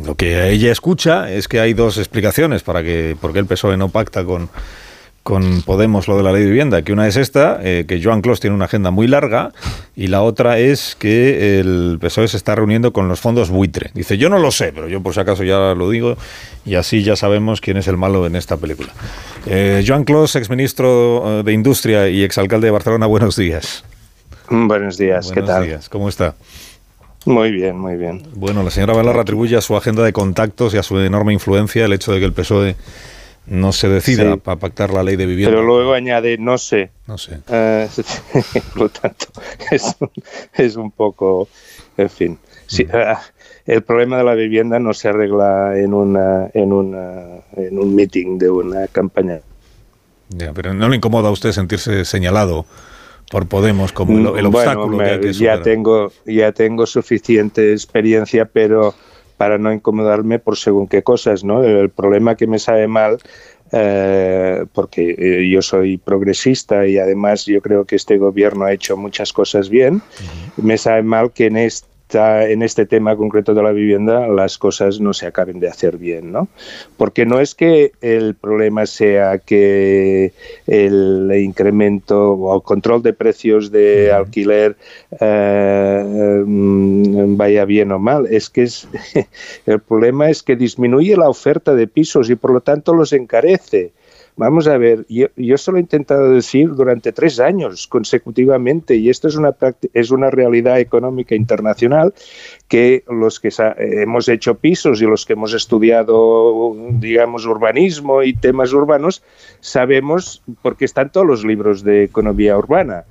Speaker 1: lo que ella escucha es que hay dos explicaciones para que por qué el PSOE no pacta con con Podemos lo de la ley de vivienda, que una es esta, eh, que Joan Clos tiene una agenda muy larga, y la otra es que el PSOE se está reuniendo con los fondos buitre. Dice, yo no lo sé, pero yo por si acaso ya lo digo, y así ya sabemos quién es el malo en esta película. Eh, Joan Clos, exministro eh, de Industria y exalcalde de Barcelona, buenos días.
Speaker 137: Buenos días, ¿qué tal? Días.
Speaker 1: ¿Cómo está?
Speaker 137: Muy bien, muy bien.
Speaker 1: Bueno, la señora Belarra atribuye a su agenda de contactos y a su enorme influencia el hecho de que el PSOE no se decida para pactar la ley de vivienda.
Speaker 137: Pero luego añade no sé.
Speaker 1: No sé.
Speaker 137: Eh, por lo tanto, es un, es un poco, en fin. Sí, mm. eh, el problema de la vivienda no se arregla en, una, en, una, en un meeting de una campaña.
Speaker 1: Ya, pero ¿no le incomoda a usted sentirse señalado por Podemos como el, obstáculo que hay que
Speaker 137: Ya tengo, ya tengo suficiente experiencia, pero para no incomodarme por según qué cosas, ¿no? El problema que me sabe mal eh, porque eh, yo soy progresista y además yo creo que este gobierno ha hecho muchas cosas bien. Me sabe mal que en este en este tema concreto de la vivienda las cosas no se acaben de hacer bien, ¿no? Porque no es que el problema sea que el incremento o control de precios de alquiler eh, mm, vaya bien o mal, es que es, el problema es que disminuye la oferta de pisos y por lo tanto los encarece. Vamos a ver, yo, yo lo he intentado decir durante tres años consecutivamente y esto es una, es una realidad económica internacional que los que hemos hecho pisos y los que hemos estudiado, digamos, urbanismo y temas urbanos, sabemos porque están todos los libros de economía urbana.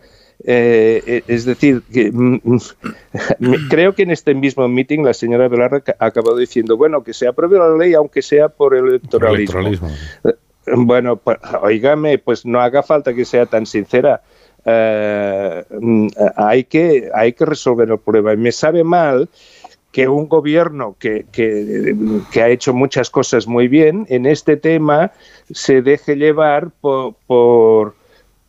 Speaker 137: Eh, eh, es decir, que, mm, mm, creo que en este mismo meeting la señora Velarra ha acabado diciendo, bueno, que se apruebe la ley aunque sea por el electoralismo. Bueno, pues, oígame, pues no haga falta que sea tan sincera. Eh, mm, hay, que, hay que resolver el problema. Y me sabe mal que un gobierno que, que, ha hecho muchas cosas muy bien en este tema se deje llevar por, por,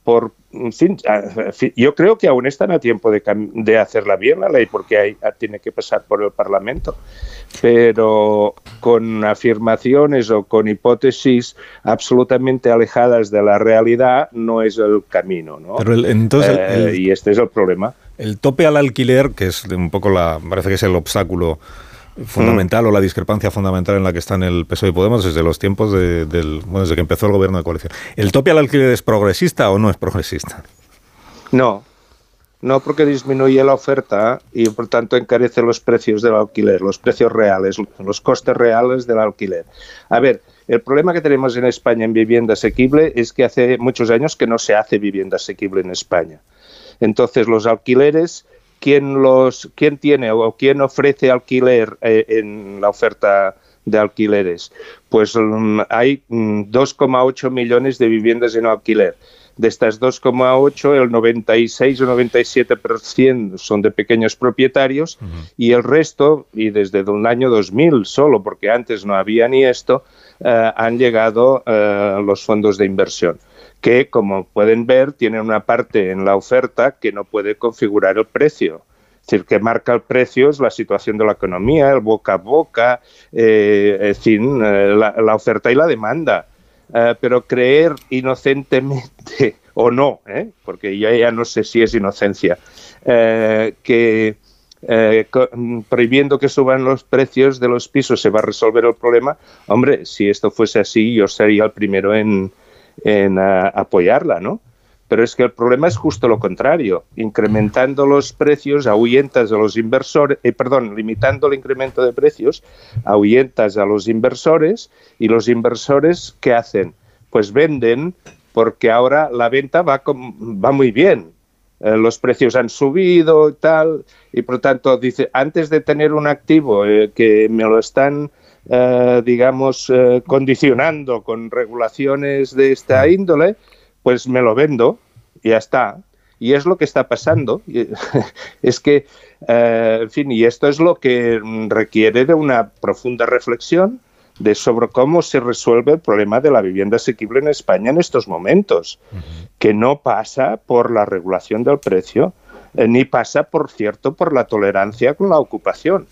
Speaker 137: por yo creo que aún están a tiempo de, de hacerla bien la ley porque hay, tiene que pasar por el Parlamento, pero con afirmaciones o con hipótesis absolutamente alejadas de la realidad no es el camino. ¿no?
Speaker 1: entonces,
Speaker 137: eh, y este es el problema.
Speaker 1: El tope al alquiler, que es un poco la, parece que es el obstáculo
Speaker 127: fundamental o la discrepancia fundamental en la que están el PSOE y Podemos desde los tiempos de, del, desde que empezó el gobierno de coalición. ¿El tope al alquiler es progresista o no es progresista?
Speaker 137: No, no porque disminuye la oferta y por tanto encarece los precios del alquiler, los precios reales, los costes reales del alquiler. A ver, el problema que tenemos en España en vivienda asequible es que hace muchos años que no se hace vivienda asequible en España. Entonces los alquileres quién los quién tiene o quién ofrece alquiler eh, en la oferta de alquileres. Pues mm, hay 2,8 mm, millones de viviendas en alquiler. De estas 2,8, el 96 o 97% son de pequeños propietarios y el resto, y desde el año 2000 solo, porque antes no había ni esto, eh, han llegado eh, los fondos de inversión que, como pueden ver, tienen una parte en la oferta que no puede configurar el precio. Es decir, que marca el precio es la situación de la economía, el boca a boca, eh, en fin, eh, la, oferta y la demanda. Eh, pero creer inocentemente, o no, porque yo ya no sé si es inocencia, que prohibiendo que suban los precios de los pisos se va a resolver el problema, hombre, si esto fuese así, yo sería el primero en, en apoyarla, ¿no? Pero es que el problema es justo lo contrario. Incrementando los precios, ahuyentas a los inversores, eh, perdón, limitando el incremento de precios, ahuyentas a los inversores y los inversores, ¿qué hacen? Pues venden porque ahora la venta va, va muy bien. Eh, los precios han subido y tal, y por tanto, dice, antes de tener un activo eh, que me lo están eh, digamos, eh, condicionando con regulaciones de esta índole, pues me lo vendo y ya está. Y es lo que está pasando. es que, eh, en fin, y esto es lo que requiere de una profunda reflexión de sobre cómo se resuelve el problema de la vivienda asequible en España en estos momentos, que no pasa por la regulación del precio, ni pasa, por cierto, por la tolerancia con la ocupación.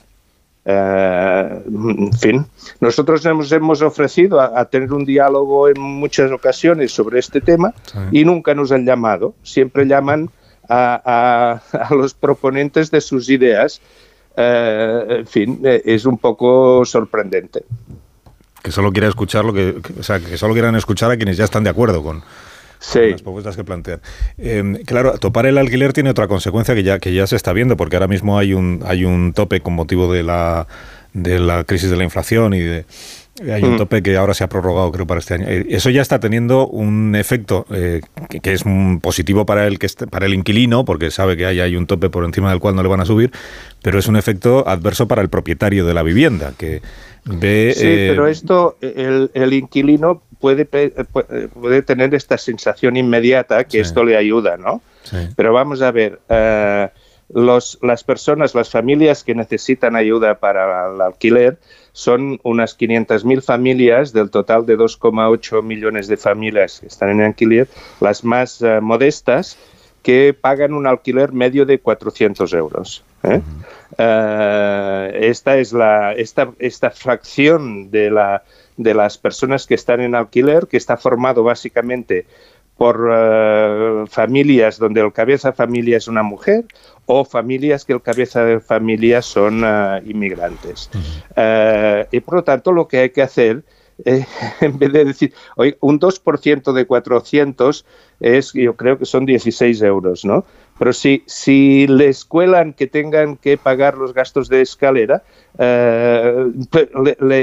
Speaker 137: Eh, en fin, nosotros nos hemos ofrecido a, tener un diálogo en muchas ocasiones sobre este tema y nunca nos han llamado. Siempre llaman a, los proponentes de sus ideas. Eh, en fin, eh, es un poco sorprendente.
Speaker 127: Que solo quiera escuchar lo que, o sea, que solo quieran escuchar a quienes ya están de acuerdo con, las propuestas que plantean. Em, claro, topar el alquiler tiene otra consecuencia que ya, que ya se está viendo, porque ahora mismo hay un, hay un tope con motivo de la, de la crisis de la inflación y de, hay un mm. tope que ahora se ha prorrogado, creo, para este año. Eh, eso ya está teniendo un efecto eh, que, es positivo para el, que para el inquilino, porque sabe que hay, hay, un tope por encima del cual no le van a subir, pero es un efecto adverso para el propietario de la vivienda, que ve...
Speaker 137: Sí, pero eh, esto, el, el inquilino puede, eh, eh, puede tener esta sensación inmediata que esto le ayuda, ¿no? Pero vamos a ver, eh, los, las personas, las familias que necesitan ayuda para el alquiler son unas 500.000 familias del total de 2,8 millones de familias que están en alquiler, las más modestas que pagan un alquiler medio de 400 euros. esta es la esta, esta fracción de la de las personas que están en alquiler, que está formado básicamente por eh, familias donde el cabeza de familia es una mujer o familias que el cabeza de familia son eh, inmigrantes. Eh, y por lo tanto lo que hay que hacer, en vez de decir, oye, un 2% de 400 es, yo creo que son 16 euros, ¿no? Pero si, si les cuelan que tengan que pagar los gastos de escalera, eh,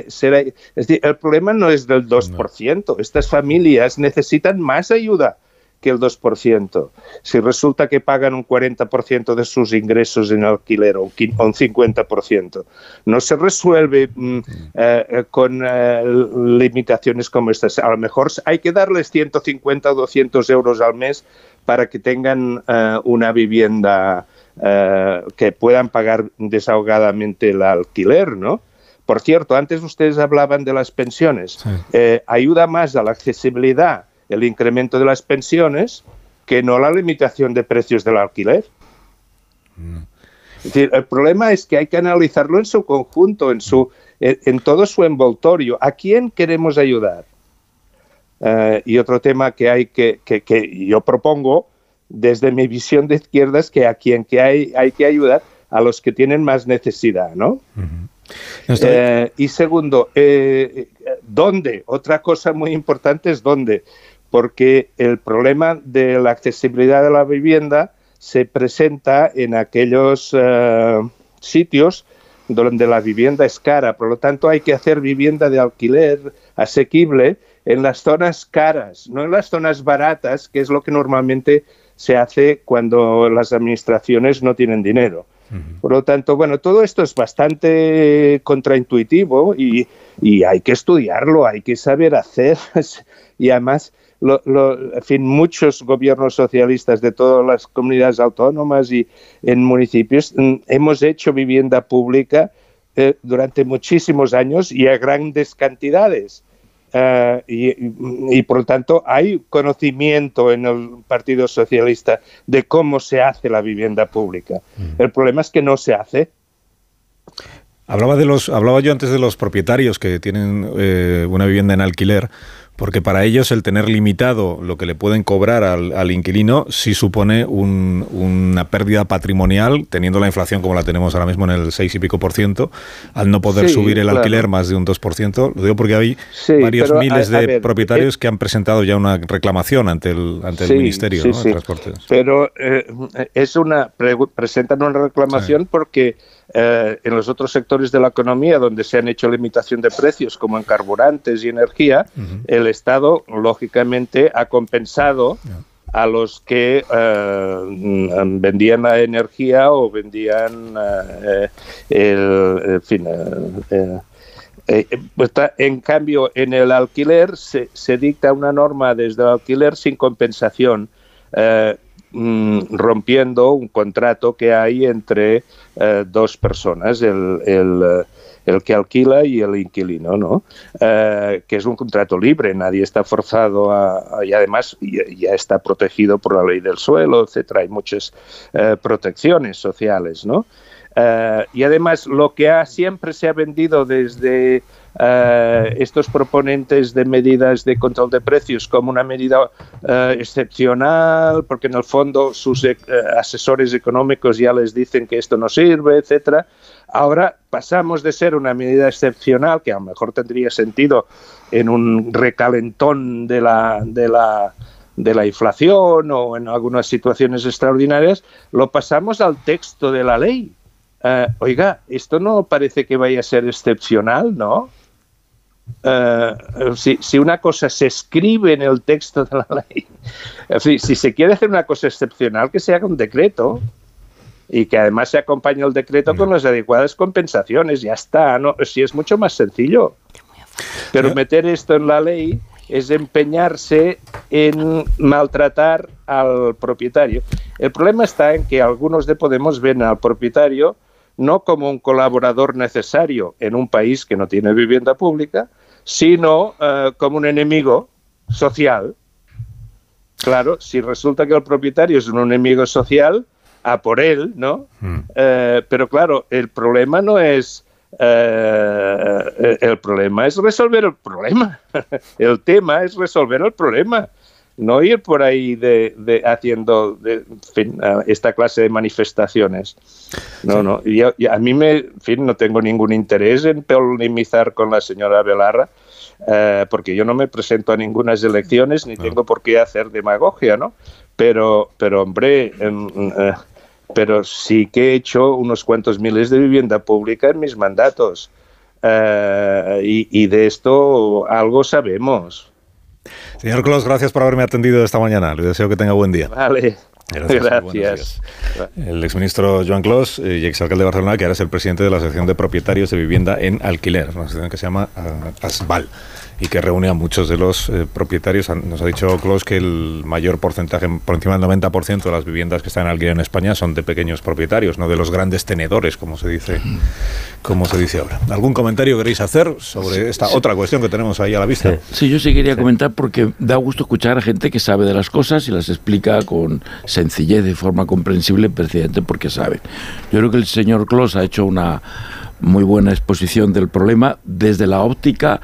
Speaker 137: será, es decir, el problema no es del 2%. Estas familias necesitan más ayuda que el 2%. Si resulta que pagan un 40% de sus ingresos en alquiler o un 50%, no se resuelve mm, eh, con eh, limitaciones como estas. A lo mejor hay que darles 150 o 200 euros al mes para que tengan eh, una vivienda eh, que puedan pagar desahogadamente el alquiler, ¿no? Por cierto, antes ustedes hablaban de las pensiones. Eh, ayuda más a la accesibilidad el incremento de las pensiones que no la limitación de precios del alquiler. Mm. Es decir, el problema es que hay que analizarlo en su conjunto, en, su, en todo su envoltorio. ¿A quién queremos ayudar? Eh, y otro tema que hay que, que, yo propongo desde mi visión de izquierdas que a quien que hay, hay que ayudar a los que tienen más necesidad, ¿no? Eh, y segundo, eh, ¿dónde? Otra cosa muy importante es dónde, porque el problema de la accesibilidad de la vivienda se presenta en aquellos eh, sitios donde la vivienda es cara, por lo tanto hay que hacer vivienda de alquiler asequible en las zonas caras, no en las zonas baratas, que es lo que normalmente se hace cuando las administraciones no tienen dinero. Por lo tanto, bueno, todo esto es bastante contraintuitivo y, y hay que estudiarlo, hay que saber hacer y además en fin, muchos gobiernos socialistas de todas las comunidades autónomas y en municipios mm, hemos hecho vivienda pública eh, durante muchísimos años y a grandes cantidades. Eh, y, por lo tanto hay conocimiento en el Partido Socialista de cómo se hace la vivienda pública. Mm. El problema es que no se hace.
Speaker 1: Hablaba, de los, hablaba yo antes de los propietarios que tienen eh, una vivienda en alquiler porque para ellos el tener limitado lo que le pueden cobrar al, inquilino sí supone una pérdida patrimonial, teniendo la inflación como la tenemos ahora mismo en el 6 y pico por ciento, al no poder subir el alquiler más de un 2 por ciento. Lo digo porque hay varios miles de propietarios que han presentado ya una reclamación ante el, ante el Ministerio de Transportes.
Speaker 137: Pero eh, es una, presentan una reclamación porque eh, en los otros sectores de la economía donde se han hecho limitación de precios, como en carburantes y energía, el Estado, lógicamente, ha compensado a los que eh, vendían la energía o vendían eh, el, en fin, pues en cambio, en el alquiler se, se, dicta una norma desde el alquiler sin compensación. Mm, rompiendo un contrato que hay entre eh, dos personas, el, el, el, que alquila y el inquilino, ¿no? Eh, que es un contrato libre, nadie está forzado a, y además ya, está protegido por la ley del suelo, etcétera, hay muchas eh, protecciones sociales, ¿no? y además lo que ha, siempre se ha vendido desde eh, estos proponentes de medidas de control de precios como una medida eh, excepcional, porque en el fondo sus eh, asesores económicos ya les dicen que esto no sirve, etcétera. Ahora pasamos de ser una medida excepcional, que a lo mejor tendría sentido en un recalentón de la, de la, de la inflación o en algunas situaciones extraordinarias, lo pasamos al texto de la ley. oiga, esto no parece que vaya a ser excepcional, ¿no? Eh, si, una cosa se escribe en el texto de la ley, si se quiere hacer una cosa excepcional, que se haga un decreto y que además se acompañe el decreto con las adecuadas compensaciones, ya está, ¿no? Si es mucho más sencillo. Pero meter esto en la ley es empeñarse en maltratar al propietario. El problema está en que algunos de Podemos ven al propietario no como un colaborador necesario en un país que no tiene vivienda pública, sino eh, como un enemigo social. Claro, si resulta que el propietario es un enemigo social, a por él, ¿no? Hmm. Eh, pero claro, el problema no es eh, el problema es resolver el problema. el tema es resolver el problema no ir por ahí de, haciendo de, esta clase de manifestaciones. No, no. Y, a mí me, en fin, no tengo ningún interés en polemizar con la señora Belarra, eh, porque yo no me presento a ninguna elecciones ni tengo por qué hacer demagogia, ¿no? Pero, pero hombre, eh, pero sí que he hecho unos cuantos miles de vivienda pública en mis mandatos. Eh, y de esto algo sabemos.
Speaker 1: Señor Clos, gracias por haberme atendido esta mañana. Le deseo que tenga buen día.
Speaker 137: Vale. Gracias.
Speaker 1: El exministro Joan Clos y exalcalde de Barcelona, que ahora es el presidente de la Asociación de Propietarios de Vivienda en Alquiler, una asociación que se llama uh, ASVAL y que reúne a muchos de los eh, propietarios. Nos ha dicho Klaus que el mayor porcentaje, por encima del 90% de las viviendas que están en alquiler en España son de pequeños propietarios, no de los grandes tenedores, como se dice, como se dice ahora. ¿Algún comentario queréis hacer sobre esta otra cuestión que tenemos ahí a la vista?
Speaker 124: Sí, yo sí quería comentar porque da gusto escuchar a gente que sabe de las cosas y las explica con sencillez, de forma comprensible, precisamente porque sabe. Yo creo que el señor Klaus ha hecho una muy buena exposición del problema desde la óptica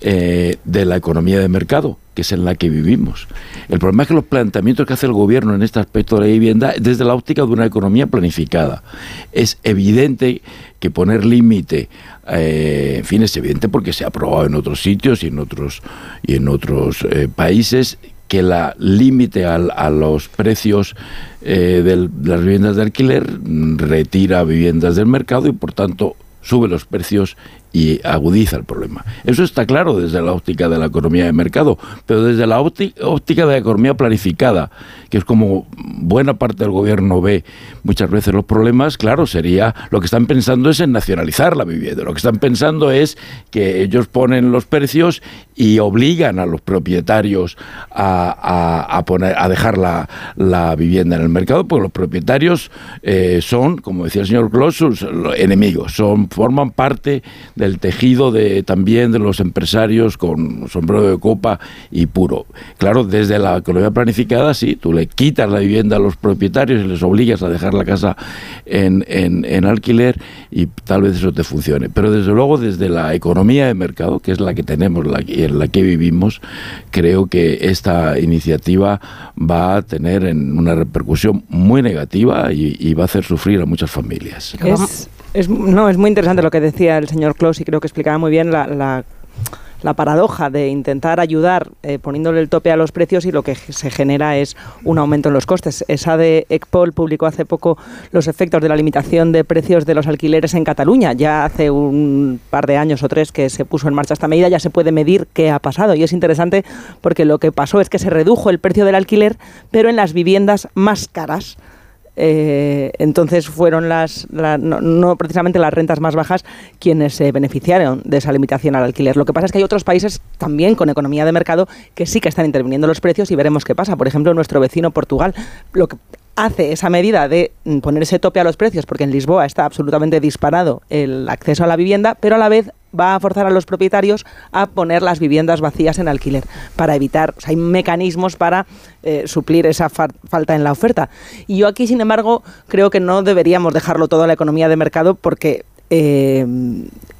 Speaker 124: eh, de la economía de mercado, que es en la que vivimos. El problema es que los planteamientos que hace el gobierno en este aspecto de la vivienda desde la óptica de una economía planificada. Es evidente que poner límite, eh, en fin, es evidente porque se ha aprobado en otros sitios y en otros, y en otros eh, países que la límite a los precios de las viviendas de alquiler retira viviendas del mercado y por tanto sube los precios y agudiza el problema. Eso está claro desde la óptica de la economía de mercado, pero desde la óptica de la economía planificada, que es como buena parte del gobierno ve muchas veces los problemas, claro, sería lo que están pensando es en nacionalizar la vivienda, lo que están pensando es que ellos ponen los precios y obligan a los propietarios a, poner, a dejar la, vivienda en el mercado, porque los propietarios eh, son, como decía el señor Closus, enemigos, son, forman parte del tejido de también de los empresarios con sombrero de copa y puro. Claro, desde la economía planificada, sí, tú le quitas la vivienda a los propietarios y les obligas a dejar la casa en, en, alquiler y tal vez eso te funcione. Pero desde luego, desde la economía de mercado, que es la que tenemos la, en la que vivimos, creo que esta iniciativa va a tener una repercusión muy negativa y, va a hacer sufrir a muchas familias.
Speaker 57: Es, no, es muy interesante lo que decía el señor Klaus y creo que explicaba muy bien la, la, paradoja de intentar ayudar eh, poniéndole el tope a los precios y lo que se genera es un aumento en los costes. Esa de ECPOL publicó hace poco los efectos de la limitación de precios de los alquileres en Cataluña. Ya hace un par de años o tres que se puso en marcha esta medida, ya se puede medir qué ha pasado y es interesante porque lo que pasó es que se redujo el precio del alquiler, pero en las viviendas más caras eh, entonces fueron las, no, precisamente las rentas más bajas quienes se beneficiaron de esa limitación al alquiler. Lo que pasa es que hay otros países también con economía de mercado que sí que están interviniendo los precios y veremos qué pasa. Por ejemplo, nuestro vecino Portugal. Lo que hace esa medida de ponerse tope a los precios, porque en Lisboa está absolutamente disparado el acceso a la vivienda, pero a la vez va a forzar a los propietarios a poner las viviendas vacías en alquiler para evitar, hay mecanismos para eh, suplir esa falta en la oferta. Y yo aquí, sin embargo, creo que no deberíamos dejarlo todo a la economía de mercado porque eh,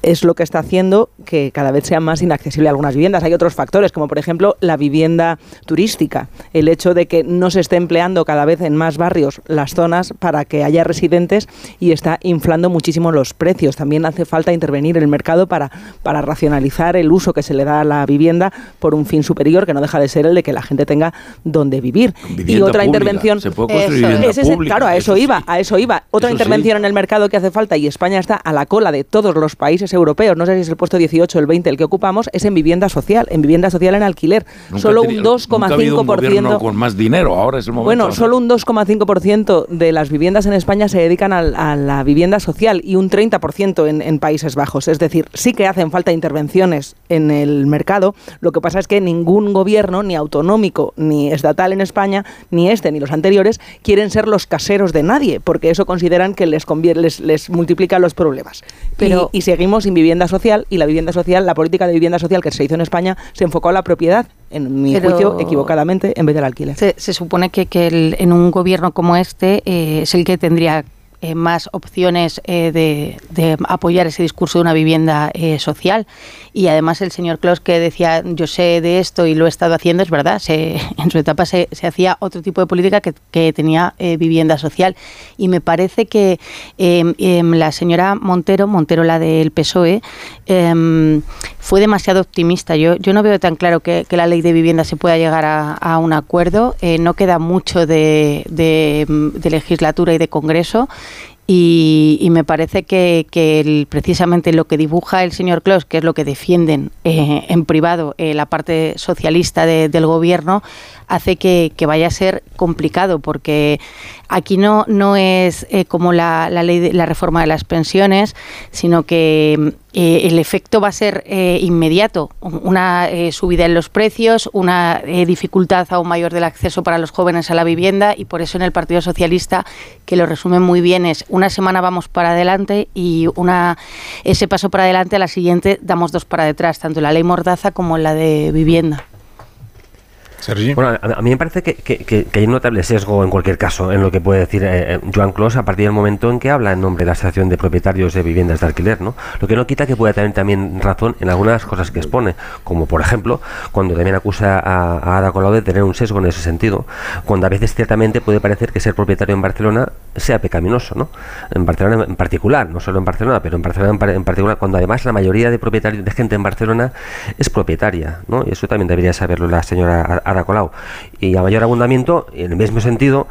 Speaker 57: es lo que está haciendo que cada vez sea más inaccesible algunas viviendas. Hay otros factores, como por ejemplo la vivienda turística, el hecho de que no se esté empleando cada vez en más barrios las zonas para que haya residentes y está inflando muchísimo los precios. También hace falta intervenir en el mercado para, para racionalizar el uso que se le da a la vivienda por un fin superior que no deja de ser el de que la gente tenga donde vivir. y otra intervención...
Speaker 124: Se puede construir
Speaker 57: claro, a eso, iba, a eso iba. Otra intervención en el mercado que hace falta y España está a la cola de todos los países europeos, no sé si es el puesto 18 o el 20 el que ocupamos, es en vivienda social, en vivienda social en alquiler. solo un 2,5%.
Speaker 124: con más dinero, ahora es el momento.
Speaker 57: Bueno, solo un 2,5% de las viviendas en España se dedican a, la vivienda social y un 30% en, en Países Bajos. Es decir, sí que hacen falta intervenciones en el mercado. Lo que pasa es que ningún gobierno, ni autonómico, ni estatal en España, ni este ni los anteriores, quieren ser los caseros de nadie, porque eso consideran que les, les, les multiplica los problemas. Pero, y, seguimos sin vivienda social y la vivienda social, la política de vivienda social que se hizo en España se enfocó a la propiedad, en mi juicio, equivocadamente, en vez del alquiler.
Speaker 22: Se, supone que, que en un gobierno como este eh, es el que tendría eh, más opciones eh, de, apoyar ese discurso de una vivienda eh, social. Y además el señor Klaus que decía, yo sé de esto y lo he estado haciendo, es verdad, se, en su etapa se, se, hacía otro tipo de política que, tenía vivienda social. Y me parece que em, em, la señora Montero, Montero la del PSOE, em, fue demasiado optimista. Yo, yo no veo tan claro que, la ley de vivienda se pueda llegar a, un acuerdo. no queda mucho de, de legislatura y de Congreso. Y, me parece que, precisamente lo que dibuja el señor Klaus, que es lo que defienden eh, en privado eh, la parte socialista del gobierno, hace que, vaya a ser complicado, porque aquí no, no es eh, como la, ley de la reforma de las pensiones, sino que el efecto va a ser inmediato. Una subida en los precios, una dificultad aún mayor del acceso para los jóvenes a la vivienda, y por eso en el Partido Socialista, que lo resume muy bien, es una semana vamos para adelante y una ese paso para adelante a la siguiente damos dos para detrás, tanto la ley Mordaza como la de vivienda.
Speaker 1: Sergi.
Speaker 125: Bueno, a, a mí me parece que, que- que- hay un notable sesgo en cualquier caso en lo que puede decir eh, eh, Joan Clos a partir del momento en que habla en nombre de la Asociación de Propietarios de Viviendas de Alquiler, ¿no? Lo que no quita que pueda tener también razón en algunas cosas que expone, como por ejemplo, cuando también acusa a, a Ada Colau de tener un sesgo en ese sentido, cuando a veces ciertamente puede parecer que ser propietario en Barcelona sea pecaminoso, ¿no? En Barcelona en particular, no solo en Barcelona, pero en Barcelona en, par- en particular, cuando además la mayoría de propietarios de gente en Barcelona es propietaria, ¿no? Y eso también debería saberlo la señora Ada. Y a mayor abundamiento, en el mismo sentido,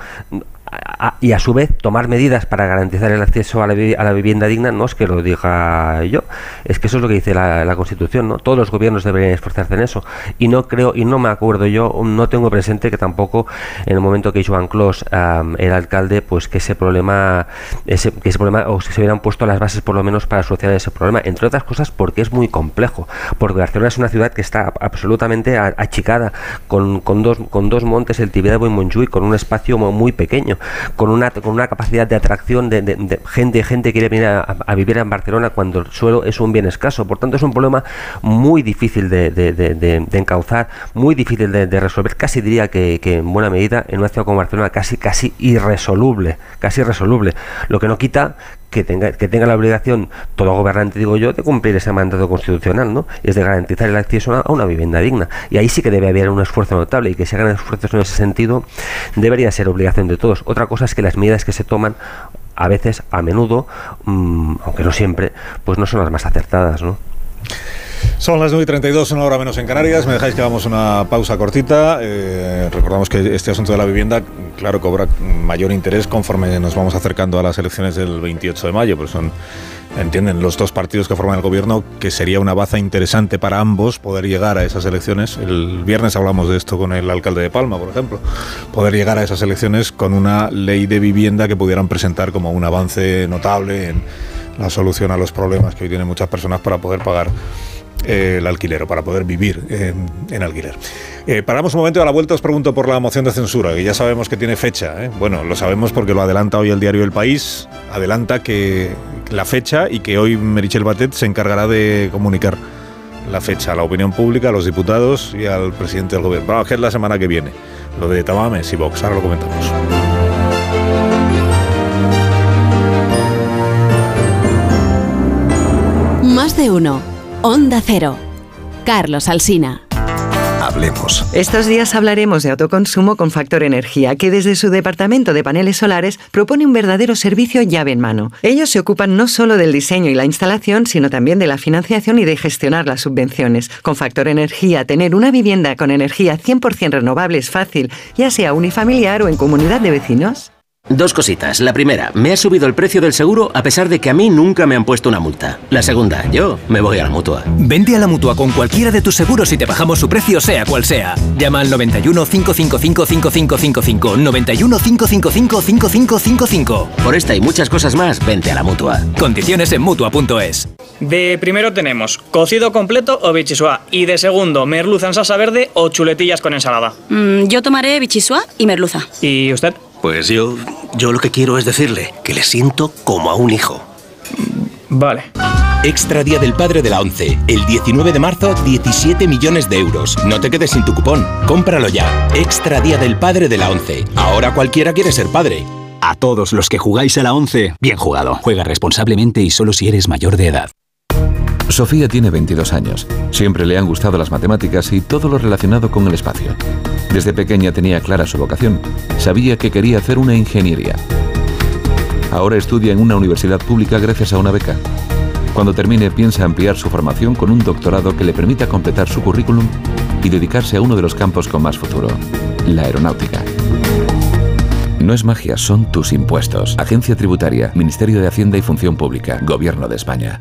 Speaker 125: y a su vez tomar medidas para garantizar el acceso a la, vivienda digna no es que lo diga yo, es que eso es lo que dice la, Constitución, ¿no? Todos los gobiernos deberían esforzarse en eso. Y no creo, y no me acuerdo yo, no tengo presente que tampoco en el momento que Joan Clos am, era alcalde, pues que ese problema, ese, que ese problema, o se hubieran puesto las bases por lo menos para solucionar ese problema, entre otras cosas porque es muy complejo, porque Barcelona es una ciudad que está absolutamente achicada, con, con dos, con dos montes, el Tibidabo y Montjuic, con un espacio muy pequeño, con una, con una capacidad de atracción de, de- de gente, gente que quiere venir a, vivir en Barcelona cuando el suelo es un bien escaso. Por tanto, es un problema muy difícil de, de- encauzar, muy difícil de, de resolver, casi diría que, que en buena medida en una ciudad como Barcelona casi, casi irresoluble, casi irresoluble. Lo que no quita que tenga, que tenga la obligación, todo gobernante, digo yo, de cumplir ese mandato constitucional, ¿no? Es de garantizar el acceso a una vivienda digna. Y ahí sí que debe haber un esfuerzo notable y que se hagan esfuerzos en ese sentido debería ser obligación de todos. Otra cosa es que las medidas que se toman a veces, a menudo, mm, aunque no siempre, pues no son las más acertadas, ¿no?
Speaker 1: Son las 9 y 32, una hora menos en Canarias. Me dejáis que hagamos una pausa cortita. Eh, recordamos que este asunto de la vivienda, claro, cobra mayor interés conforme nos vamos acercando a las elecciones del 28 de mayo, pero son, entienden los dos partidos que forman el gobierno que sería una baza interesante para ambos poder llegar a esas elecciones. El viernes hablamos de esto con el alcalde de Palma, por ejemplo. Poder llegar a esas elecciones con una ley de vivienda que pudieran presentar como un avance notable en la solución a los problemas que hoy tienen muchas personas para poder pagar el alquiler o para poder vivir en, alquiler. Eh, paramos un momento a la vuelta os pregunto por la moción de censura, que ya sabemos que tiene fecha. ¿eh? Bueno, lo sabemos porque lo adelanta hoy el diario El País, adelanta que la fecha y que hoy Merichel Batet se encargará de comunicar la fecha a la opinión pública, a los diputados y al presidente del gobierno. Vamos, que es la semana que viene. Lo de Tamames y Vox, ahora lo comentamos.
Speaker 7: Más de uno. Onda Cero. Carlos Alsina.
Speaker 138: Hablemos. Estos días hablaremos de autoconsumo con Factor Energía, que desde su departamento de paneles solares propone un verdadero servicio llave en mano. Ellos se ocupan no solo del diseño y la instalación, sino también de la financiación y de gestionar las subvenciones. Con Factor Energía, tener una vivienda con energía 100% renovable es fácil, ya sea unifamiliar o en comunidad de vecinos.
Speaker 139: Dos cositas. La primera, me ha subido el precio del seguro a pesar de que a mí nunca me han puesto una multa. La segunda, yo me voy a la mutua.
Speaker 94: Vente a la mutua con cualquiera de tus seguros y te bajamos su precio, sea cual sea. Llama al 91 555 5555. 91 555 5555.
Speaker 139: Por esta y muchas cosas más, vente a la mutua.
Speaker 94: Condiciones en mutua.es.
Speaker 140: De primero tenemos cocido completo o bichisua. Y de segundo, merluza en salsa verde o chuletillas con ensalada.
Speaker 141: Mm, yo tomaré bichisua y merluza.
Speaker 140: ¿Y usted?
Speaker 68: Pues yo, yo lo que quiero es decirle que le siento como a un hijo.
Speaker 140: Vale.
Speaker 142: Extra Día del Padre de la ONCE. El 19 de marzo, 17 millones de euros. No te quedes sin tu cupón. Cómpralo ya. Extra Día del Padre de la ONCE. Ahora cualquiera quiere ser padre.
Speaker 143: A todos los que jugáis a la 11, bien jugado. Juega responsablemente y solo si eres mayor de edad.
Speaker 144: Sofía tiene 22 años. Siempre le han gustado las matemáticas y todo lo relacionado con el espacio. Desde pequeña tenía clara su vocación. Sabía que quería hacer una ingeniería. Ahora estudia en una universidad pública gracias a una beca. Cuando termine piensa ampliar su formación con un doctorado que le permita completar su currículum y dedicarse a uno de los campos con más futuro, la aeronáutica. No es magia, son tus impuestos. Agencia Tributaria, Ministerio de Hacienda y Función Pública, Gobierno de España.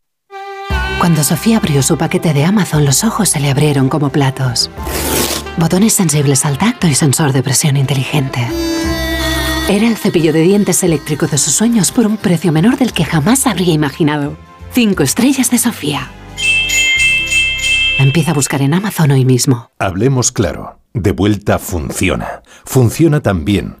Speaker 145: Cuando Sofía abrió su paquete de Amazon, los ojos se le abrieron como platos. Botones sensibles al tacto y sensor de presión inteligente. Era el cepillo de dientes eléctrico de sus sueños por un precio menor del que jamás habría imaginado. Cinco estrellas de Sofía. Empieza a buscar en Amazon hoy mismo.
Speaker 144: Hablemos claro. De vuelta funciona. Funciona tan bien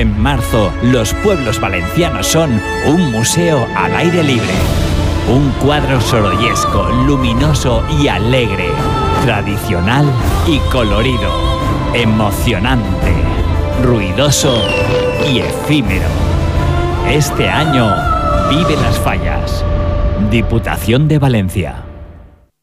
Speaker 146: En marzo, los pueblos valencianos son un museo al aire libre. Un cuadro sorollesco, luminoso y alegre. Tradicional y colorido. Emocionante. Ruidoso y efímero. Este año, vive las fallas. Diputación de Valencia.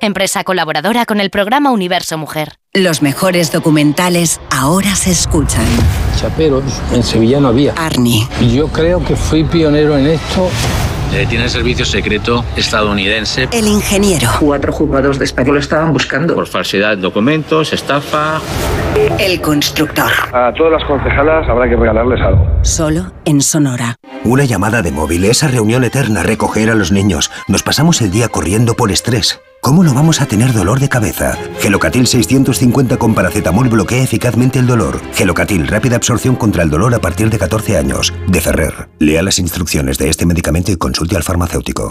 Speaker 147: Empresa colaboradora con el programa Universo Mujer.
Speaker 53: Los mejores documentales ahora se escuchan.
Speaker 148: Chaperos, en Sevilla no había.
Speaker 53: Arnie.
Speaker 148: Yo creo que fui pionero en esto.
Speaker 149: Eh, tiene servicio secreto estadounidense.
Speaker 53: El ingeniero.
Speaker 150: Cuatro juzgados de español lo estaban buscando.
Speaker 149: Por falsedad de documentos, estafa.
Speaker 53: El constructor.
Speaker 151: A todas las concejalas habrá que regalarles algo.
Speaker 53: Solo en Sonora.
Speaker 152: Una llamada de móvil, esa reunión eterna, recoger a los niños. Nos pasamos el día corriendo por estrés. ¿Cómo no vamos a tener dolor de cabeza? Gelocatil 650 con paracetamol bloquea eficazmente el dolor. Gelocatil, rápida absorción contra el dolor a partir de 14 años. De Ferrer. Lea las instrucciones de este medicamento y consulte al farmacéutico.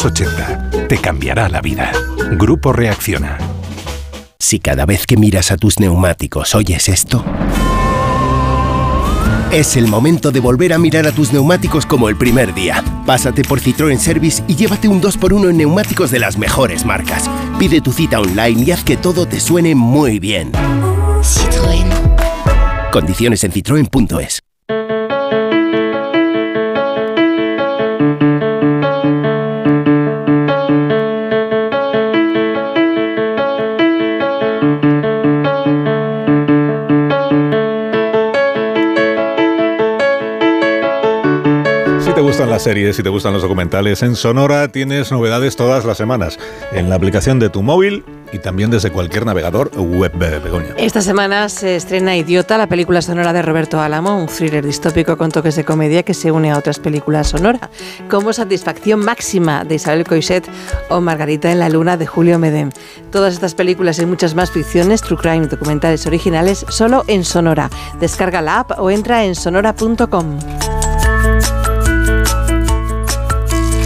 Speaker 144: 900-900-880. Te cambiará la vida. Grupo Reacciona.
Speaker 68: Si cada vez que miras a tus neumáticos oyes esto... Es el momento de volver a mirar a tus neumáticos como el primer día. Pásate por Citroën Service y llévate un 2x1 en neumáticos de las mejores marcas. Pide tu cita online y haz que todo te suene muy bien.
Speaker 147: Citroën.
Speaker 68: Condiciones en citroen.es.
Speaker 1: las series, si te gustan los documentales, en Sonora tienes novedades todas las semanas en la aplicación de tu móvil y también desde cualquier navegador web, Begoña.
Speaker 153: Esta semana se estrena Idiota, la película sonora de Roberto Álamo, un thriller distópico con toques de comedia que se une a otras películas sonoras, como Satisfacción Máxima de Isabel Coixet o Margarita en la Luna de Julio Medem. Todas estas películas y muchas más ficciones, true crime, documentales originales, solo en Sonora. Descarga la app o entra en sonora.com.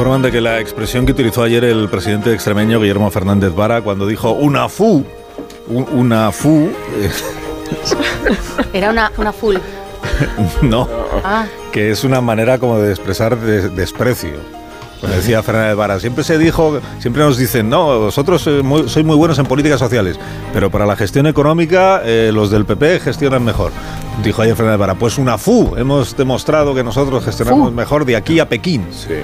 Speaker 1: Informan de que la expresión que utilizó ayer el presidente extremeño Guillermo Fernández Vara cuando dijo una fu, una fu... Eh,
Speaker 22: Era una, una full.
Speaker 1: no,
Speaker 22: Ah.
Speaker 1: que es una manera como de expresar de- desprecio. Como decía Fernández Vara, siempre se dijo, siempre nos dicen, no, vosotros sois muy, sois muy buenos en políticas sociales, pero para la gestión económica eh, los del PP gestionan mejor. Dijo ayer Fernández Vara, pues una FU, hemos demostrado que nosotros gestionamos mejor de aquí a Pekín.
Speaker 20: Sí.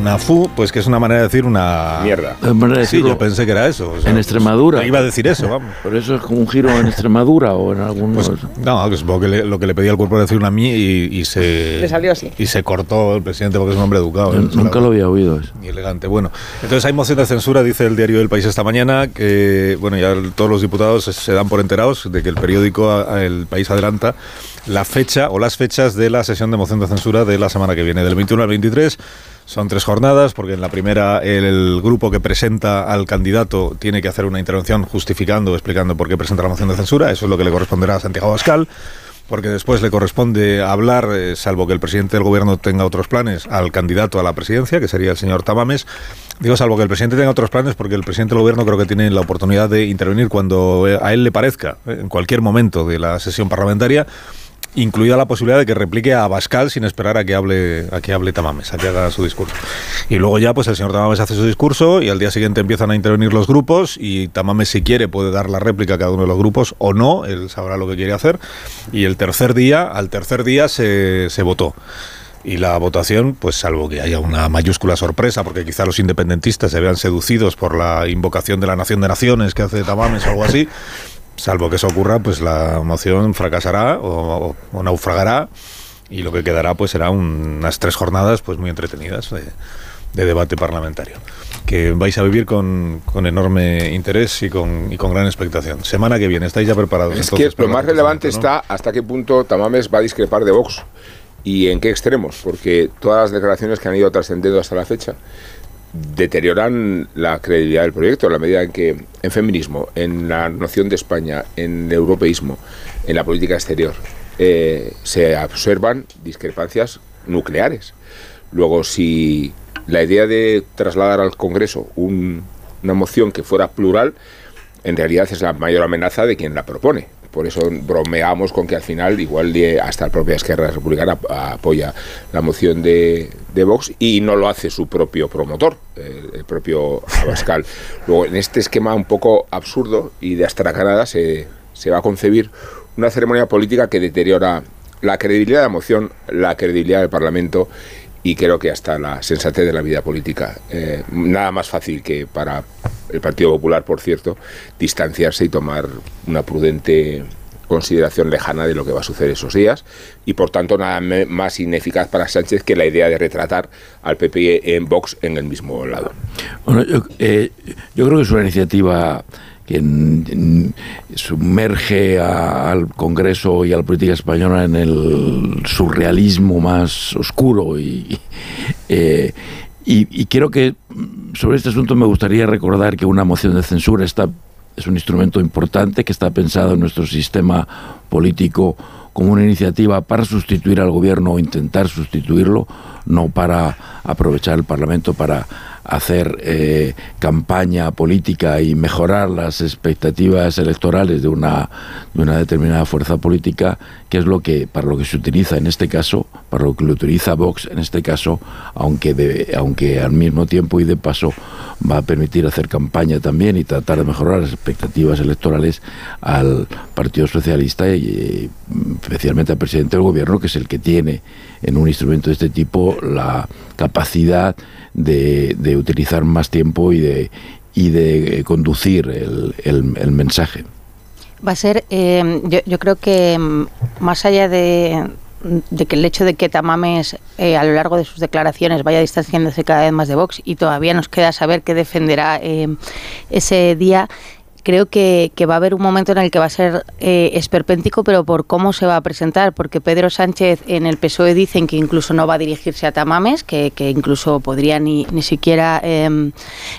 Speaker 1: Una FU, pues que es una manera de decir una...
Speaker 20: Mierda.
Speaker 124: Es manera de
Speaker 1: Sí, yo pensé que era eso. o sea,
Speaker 124: en Extremadura.
Speaker 1: Iba a decir eso, vamos.
Speaker 124: Por eso es como un giro en Extremadura o en algún...
Speaker 1: Pues, no, que supongo que le- lo que le pedía al cuerpo era decir una mí y, y se...
Speaker 57: Le salió así.
Speaker 1: Y se cortó el presidente porque es un hombre educado.
Speaker 124: Yo
Speaker 1: ¿eh?
Speaker 124: nunca lo había oído eso.
Speaker 1: Y elegante. Bueno, entonces hay moción de censura, dice el diario El País esta mañana, que bueno, ya todos los diputados se- dan por enterados de que el periódico El País adelanta la fecha o las fechas de la sesión de moción de censura de la semana que viene, del 21 al 23. Son tres jornadas, porque en la primera el, grupo que presenta al candidato tiene que hacer una intervención justificando o explicando por qué presenta la moción de censura. Eso es lo que le corresponderá a Santiago Abascal porque después le corresponde hablar, eh, salvo que el presidente del gobierno tenga otros planes, al candidato a la presidencia, que sería el señor Tamames. Digo, salvo que el presidente tenga otros planes, porque el presidente del gobierno creo que tiene la oportunidad de intervenir cuando eh, a él le parezca, eh, en cualquier momento de la sesión parlamentaria incluida la posibilidad de que replique a Abascal sin esperar a que hable a que hable Tamames, a que haga su discurso. Y luego ya pues el señor Tamames hace su discurso y al día siguiente empiezan a intervenir los grupos y Tamames si quiere puede dar la réplica a cada uno de los grupos o no, él sabrá lo que quiere hacer. Y el tercer día, al tercer día se, se votó. Y la votación, pues salvo que haya una mayúscula sorpresa, porque quizá los independentistas se vean seducidos por la invocación de la nación de naciones que hace Tamames o algo así, salvo que eso ocurra, pues la moción fracasará o, naufragará y lo que quedará pues será un- unas tres jornadas pues muy entretenidas de, de debate parlamentario que vais a vivir con, con enorme interés y con, y con gran expectación. Semana que viene, ¿estáis ya preparados?
Speaker 20: Es
Speaker 1: entonces
Speaker 20: que lo más relevante está hasta qué punto Tamames va a discrepar de Vox y en qué extremos, porque todas las declaraciones que han ido trascendiendo hasta la fecha deterioran la credibilidad del proyecto, en la medida en que en feminismo, en la noción de España, en europeísmo, en la política exterior, eh, se observan discrepancias nucleares. Luego, si la idea de trasladar al Congreso un- una moción que fuera plural, en realidad es la mayor amenaza de quien la propone. Por eso bromeamos con que al final, igual de hasta la propia Esquerra Republicana apoya la moción de, de Vox y no lo hace su propio promotor, el, el propio Abascal. Luego, en este esquema un poco absurdo y de astracanada se, se va a concebir una ceremonia política que deteriora la credibilidad de la moción, la credibilidad del Parlamento y creo que hasta la sensatez de la vida política. Eh, nada más fácil que para el Partido Popular, por cierto, distanciarse y tomar una prudente consideración lejana de lo que va a suceder esos días y por tanto nada más ineficaz para Sánchez que la idea de retratar al PP en Vox en el mismo lado.
Speaker 124: Bueno, yo, eh, yo creo que es una iniciativa mm, sumerge a- al Congreso y a la política española en el surrealismo más oscuro y, eh, y, y creo que sobre este asunto me gustaría recordar que una moción de censura está es un instrumento importante que está pensado en nuestro sistema político como una iniciativa para sustituir al gobierno o intentar sustituirlo, no para aprovechar el Parlamento para hacer eh, campaña política y mejorar las expectativas electorales de una, de una determinada fuerza política, que es lo que para lo que se utiliza en este caso, para lo que lo utiliza Vox en este caso, aunque de- aunque al mismo tiempo y de paso va a permitir hacer campaña también y tratar de mejorar las expectativas electorales al Partido Socialista y especialmente al presidente del gobierno, que es el que tiene en un instrumento de este tipo la capacidad de, de utilizar más tiempo y de, y de eh, conducir el, el- el mensaje.
Speaker 22: Va a ser, eh, yo, yo creo que mm, más allá de, de que el hecho de que Tamames eh, a lo largo de sus declaraciones vaya distanciándose cada vez más de Vox y todavía nos queda saber qué defenderá ese día, creo que, va a haber un momento en el que va a ser eh, esperpéntico, pero por cómo se va a presentar, porque Pedro Sánchez en el PSOE dicen que incluso no va a dirigirse a Tamames, que, incluso podría ni, ni siquiera em,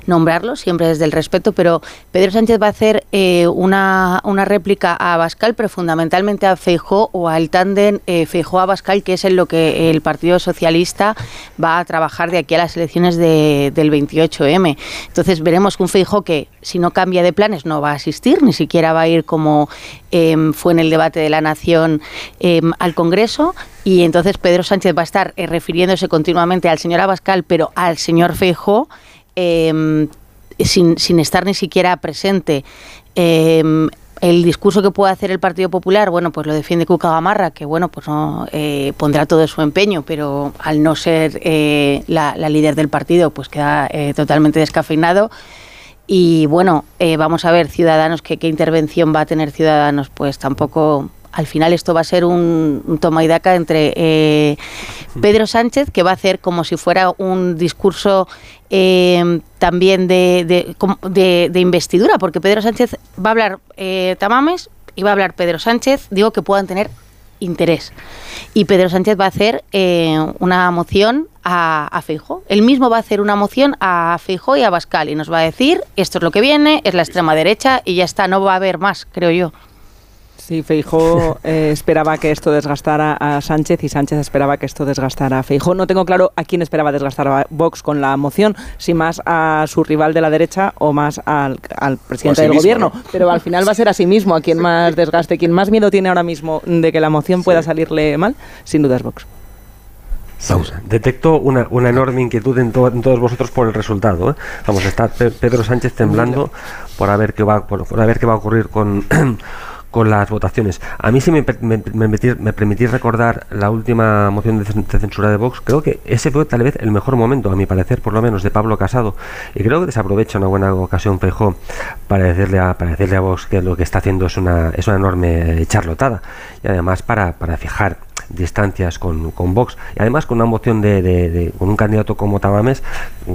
Speaker 22: nombrarlo, siempre desde el respeto, pero Pedro Sánchez va a hacer eh, una, una, réplica a Abascal, pero fundamentalmente a Feijó o al tándem eh, Feijó-Abascal, que es en lo que el Partido Socialista va a trabajar de aquí a las elecciones de, del 28M. Entonces veremos que un Feijó que, si no cambia de planes, no va a asistir, ni siquiera va a ir como em, fue en el debate de la Nación em, al Congreso. Y entonces Pedro Sánchez va a estar eh, refiriéndose continuamente al señor Abascal, pero al señor Feijó, em, sin, sin, estar ni siquiera presente. el discurso que puede hacer el Partido Popular, bueno, pues lo defiende Cuca Gamarra, que bueno, pues no eh, pondrá todo su empeño, pero al no ser eh, la, la, líder del partido, pues queda totalmente descafeinado. Y bueno, eh, vamos a ver Ciudadanos, ¿qué, intervención va a tener Ciudadanos, pues tampoco al final esto va a ser un, toma y daca entre eh, Pedro Sánchez, que va a hacer como si fuera un discurso eh, también de, de, investidura, porque Pedro Sánchez va a hablar Tamames y va a hablar Pedro Sánchez, digo que puedan tener interés. Y Pedro Sánchez va a hacer eh, una moción a, a Feijo. Él mismo va a hacer una moción a Feijo y a Bascal y nos va a decir, esto es lo que viene, es la extrema derecha y ya está, no va a haber más, creo yo.
Speaker 57: Sí, Feijó eh, esperaba que esto desgastara a Sánchez y Sánchez esperaba que esto desgastara a Feijó. No tengo claro a quién esperaba desgastar a Vox con la moción, si más a su rival de la derecha o más al, presidente del gobierno. Pero al final va a ser a sí mismo a quien más desgaste, quien más miedo tiene ahora mismo de que la moción pueda salirle mal, sin duda es Vox.
Speaker 125: Detecto una, enorme inquietud en, todos vosotros por el resultado. ¿eh? Vamos, está Pedro Sánchez temblando por a ver qué va, por, por a ver qué va a ocurrir con con las votaciones. A mí, si me, me, me, permitís recordar la última moción de, censura de Vox, creo que ese fue tal vez el mejor momento, a mi parecer, por lo menos, de Pablo Casado. Y creo que desaprovecha una buena ocasión Feijó para decirle a, para decirle a Vox que lo que está haciendo es una, es una enorme charlotada. Y además para, para fijar distancias con, con Vox. Y además con una moción de, con un candidato como Tamames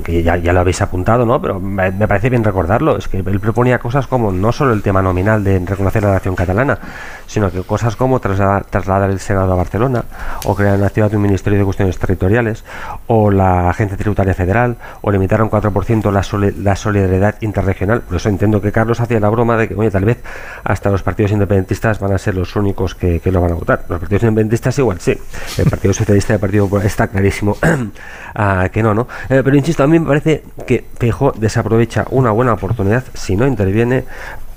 Speaker 125: que ya, ya lo habéis apuntado no pero me, parece bien recordarlo. Es que él proponía cosas como no solo el tema nominal de reconocer la nación catalana sino que cosas como trasladar, trasladar el Senado a Barcelona o crear en la ciudad un ministerio de cuestiones territoriales o la agencia tributaria federal o limitar a un 4% la, la solidaridad interregional. Por eso entiendo que Carlos hacía la broma de que oye tal vez hasta los partidos independentistas van a ser los únicos que lo van a votar. Los partidos independentistas igual, sí. El Partido Socialista y el Partido Popular está clarísimo ah, que no, ¿no? Eh, pero insisto, a mí me parece que Feijóo desaprovecha una buena oportunidad si no interviene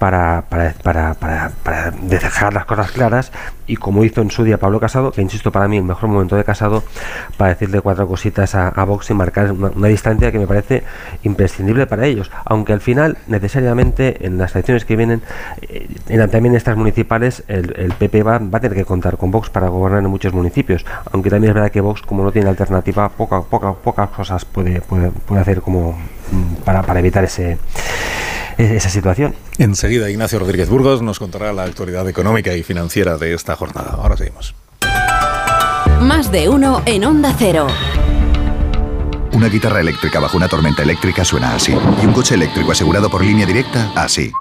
Speaker 125: para, para, para, para, dejar las cosas claras. Y como hizo en su día Pablo Casado, que insisto para mí el mejor momento de Casado, para decirle cuatro cositas a, Vox y marcar una, distancia que me parece imprescindible para ellos, aunque al final necesariamente en las elecciones que vienen, eh, en, también estas municipales, el, PP va, va, a tener que contar con Vox para gobernar en muchos municipios, aunque también es verdad que Vox como no tiene alternativa, poca, poca, pocas cosas puede, puede, puede hacer como para, para evitar ese esa situación.
Speaker 1: Enseguida Ignacio Rodríguez Burgos nos contará la actualidad económica y financiera de esta jornada. Ahora seguimos.
Speaker 7: Más de uno en Onda Cero.
Speaker 77: Una guitarra eléctrica bajo una tormenta eléctrica suena así. Y un coche eléctrico asegurado por línea directa, así.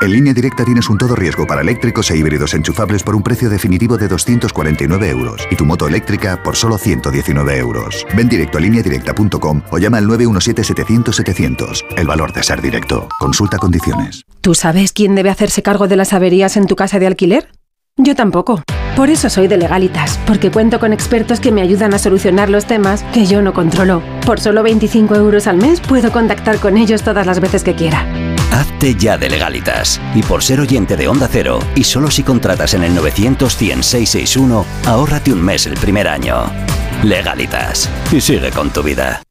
Speaker 77: En línea directa tienes un todo riesgo para eléctricos e híbridos enchufables por un precio definitivo de 249 euros y tu moto eléctrica por solo 119 euros. Ven directo a lineadirecta.com o llama al 917-700-700. El valor de ser directo. Consulta condiciones.
Speaker 154: ¿Tú sabes quién debe hacerse cargo de las averías en tu casa de alquiler? Yo tampoco. Por eso soy de Legalitas, porque cuento con expertos que me ayudan a solucionar los temas que yo no controlo. Por solo 25 euros al mes puedo contactar con ellos todas las veces que quiera.
Speaker 68: Hazte ya de legalitas. Y por ser oyente de Onda Cero, y solo si contratas en el 900 661 ahórrate un mes el primer año. Legalitas. Y sigue con tu vida.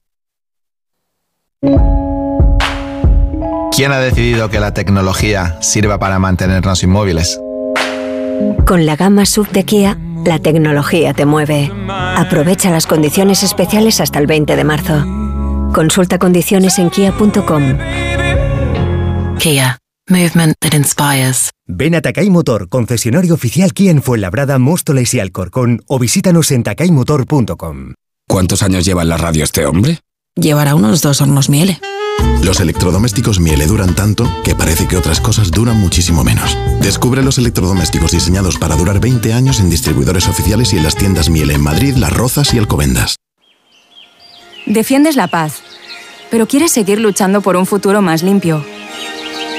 Speaker 155: ¿Quién ha decidido que la tecnología sirva para mantenernos inmóviles?
Speaker 156: Con la gama sub de Kia, la tecnología te mueve. Aprovecha las condiciones especiales hasta el 20 de marzo. Consulta condiciones en kia.com.
Speaker 157: Kia. Movement that inspires.
Speaker 158: Ven a Takai Motor, concesionario oficial Kia en Fuenlabrada, Móstoles y Alcorcón o visítanos en takaymotor.com.
Speaker 159: ¿Cuántos años lleva en la radio este hombre?
Speaker 157: Llevará unos dos hornos miele.
Speaker 160: Los electrodomésticos Miele duran tanto que parece que otras cosas duran muchísimo menos. Descubre los electrodomésticos diseñados para durar 20 años en distribuidores oficiales y en las tiendas Miele en Madrid, Las Rozas y Alcobendas.
Speaker 161: Defiendes la paz, pero quieres seguir luchando por un futuro más limpio.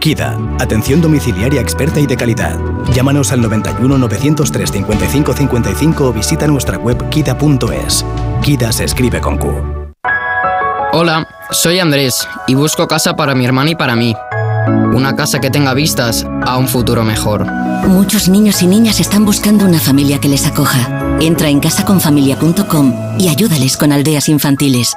Speaker 148: KIDA, atención domiciliaria experta y de calidad. Llámanos al 91 903 55 55 o visita nuestra web kida.es. KIDA se escribe con Q.
Speaker 162: Hola, soy Andrés y busco casa para mi hermana y para mí. Una casa que tenga vistas a un futuro mejor.
Speaker 163: Muchos niños y niñas están buscando una familia que les acoja. Entra en casaconfamilia.com y ayúdales con aldeas infantiles.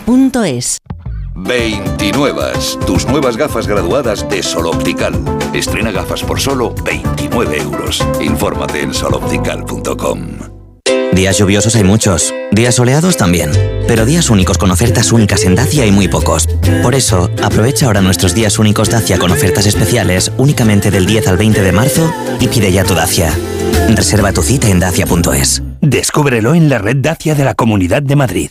Speaker 7: duchamanía.es.
Speaker 164: 29. Tus nuevas gafas graduadas de Sol Optical. Estrena gafas por solo 29 euros. Infórmate en soloptical.com.
Speaker 165: Días lluviosos hay muchos, días soleados también, pero días únicos con ofertas únicas en Dacia hay muy pocos. Por eso, aprovecha ahora nuestros días únicos Dacia con ofertas especiales únicamente del 10 al 20 de marzo y pide ya tu Dacia. Reserva tu cita en dacia.es.
Speaker 166: Descúbrelo en la red Dacia de la Comunidad de Madrid.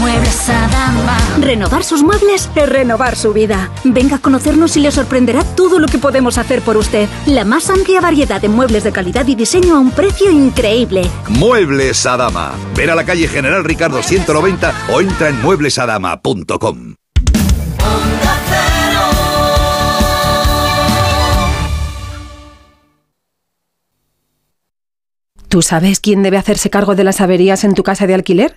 Speaker 53: Muebles Adama. Renovar sus muebles es renovar su vida. Venga a conocernos y le sorprenderá todo lo que podemos hacer por usted. La más amplia variedad de muebles de calidad y diseño a un precio increíble.
Speaker 167: Muebles Adama. Ven a la calle General Ricardo 190 o entra en mueblesadama.com.
Speaker 154: ¿Tú sabes quién debe hacerse cargo de las averías en tu casa de alquiler?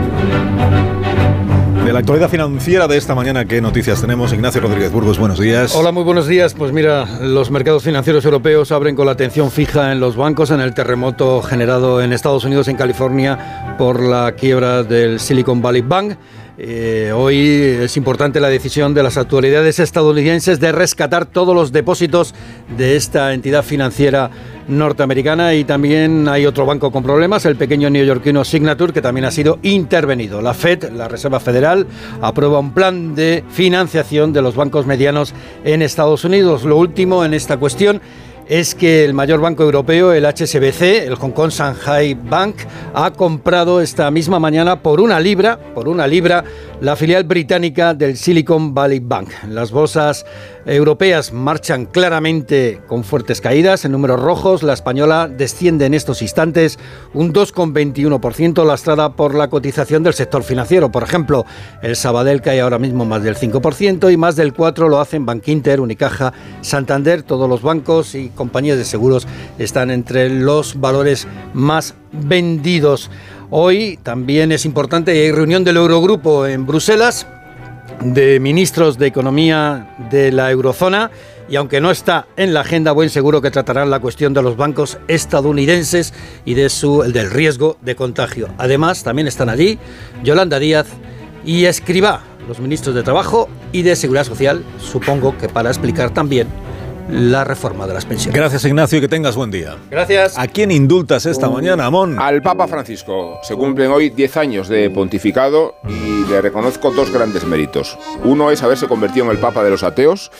Speaker 1: La actualidad financiera de esta mañana, ¿qué noticias tenemos? Ignacio Rodríguez Burgos, buenos días.
Speaker 168: Hola, muy buenos días. Pues mira, los mercados financieros europeos abren con la atención fija en los bancos en el terremoto generado en Estados Unidos, en California, por la quiebra del Silicon Valley Bank. Eh, hoy es importante la decisión de las autoridades estadounidenses de rescatar todos los depósitos de esta entidad financiera norteamericana y también hay otro banco con problemas, el pequeño neoyorquino Signature, que también ha sido intervenido. La Fed, la Reserva Federal, aprueba un plan de financiación de los bancos medianos en Estados Unidos. Lo último en esta cuestión es que el mayor banco europeo, el HSBC, el Hong Kong Shanghai Bank, ha comprado esta misma mañana por una libra, por una libra, la filial británica del Silicon Valley Bank. Las bolsas europeas marchan claramente con fuertes caídas en números rojos. La española desciende en estos instantes un 2,21%, lastrada por la cotización del sector financiero. Por ejemplo, el Sabadell cae ahora mismo más del 5% y más del 4% lo hacen Bankinter, Unicaja, Santander. Todos los bancos y compañías de seguros están entre los valores más vendidos. Hoy también es importante, hay reunión del Eurogrupo en Bruselas de ministros de Economía de la Eurozona y aunque no está en la agenda, buen seguro que tratarán la cuestión de los bancos estadounidenses y de su, el del riesgo de contagio. Además, también están allí Yolanda Díaz y Escribá, los ministros de Trabajo y de Seguridad Social, supongo que para explicar también la reforma de las pensiones.
Speaker 1: Gracias, Ignacio, y que tengas buen día.
Speaker 168: Gracias.
Speaker 1: ¿A quién indultas esta mañana, Amón?
Speaker 20: Al Papa Francisco. Se cumplen hoy 10 años de pontificado y le reconozco dos grandes méritos. Uno es haberse convertido en el Papa de los ateos,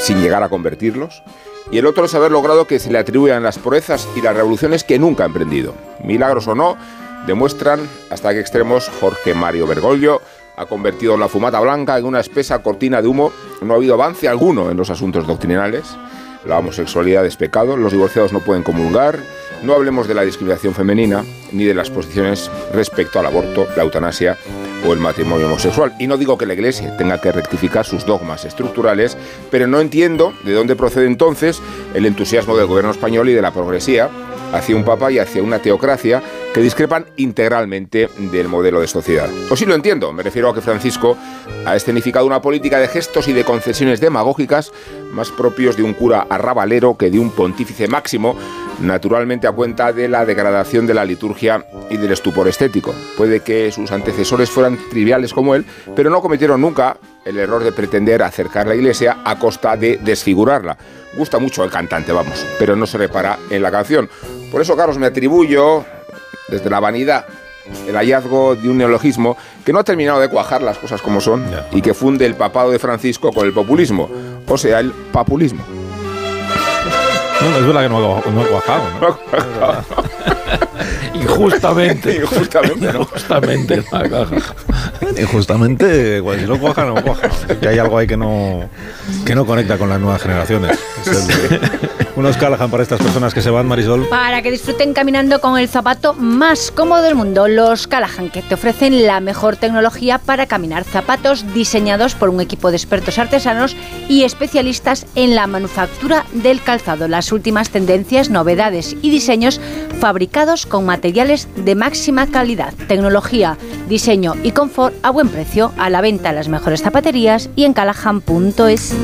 Speaker 20: sin llegar a convertirlos. Y el otro es haber logrado que se le atribuyan las proezas y las revoluciones que nunca ha emprendido. Milagros o no, demuestran hasta qué extremos Jorge Mario Bergoglio ha convertido la fumata blanca en una espesa cortina de humo. No ha habido avance alguno en los asuntos doctrinales. La homosexualidad es pecado, los divorciados no pueden comulgar, no hablemos de la discriminación femenina ni de las posiciones respecto al aborto, la eutanasia o el matrimonio homosexual. Y no digo que la Iglesia tenga que rectificar sus dogmas estructurales, pero no entiendo de dónde procede entonces el entusiasmo del gobierno español y de la progresía hacia un papa y hacia una teocracia que discrepan integralmente del modelo de sociedad. O sí lo entiendo, me refiero a que Francisco ha escenificado una política de gestos y de concesiones demagógicas más propios de un cura arrabalero que de un pontífice máximo, naturalmente a cuenta de la degradación de la liturgia y del estupor estético. Puede que sus antecesores fueran triviales como él, pero no cometieron nunca el error de pretender acercar la iglesia a costa de desfigurarla. Gusta mucho el cantante, vamos, pero no se repara en la canción. Por eso, Carlos, me atribuyo, desde la vanidad, el hallazgo de un neologismo que no ha terminado de cuajar las cosas como son y que funde el papado de Francisco con el populismo, o sea, el populismo.
Speaker 1: No, es verdad que no ha, cuajado, ¿no?
Speaker 168: Injustamente.
Speaker 20: Injustamente, ¿no?
Speaker 168: Injustamente.
Speaker 1: Injustamente, si no cuaja, no cuaja. Que hay algo ahí que no, que no conecta con las nuevas generaciones. unos Callahan para estas personas que se van, Marisol.
Speaker 169: Para que disfruten caminando con el zapato más cómodo del mundo. Los Callahan, que te ofrecen la mejor tecnología para caminar. Zapatos diseñados por un equipo de expertos artesanos y especialistas en la manufactura del calzado. Las últimas tendencias, novedades y diseños fabricados con materiales de máxima calidad, tecnología, diseño y confort a buen precio, a la venta en las mejores zapaterías y en callahan.es.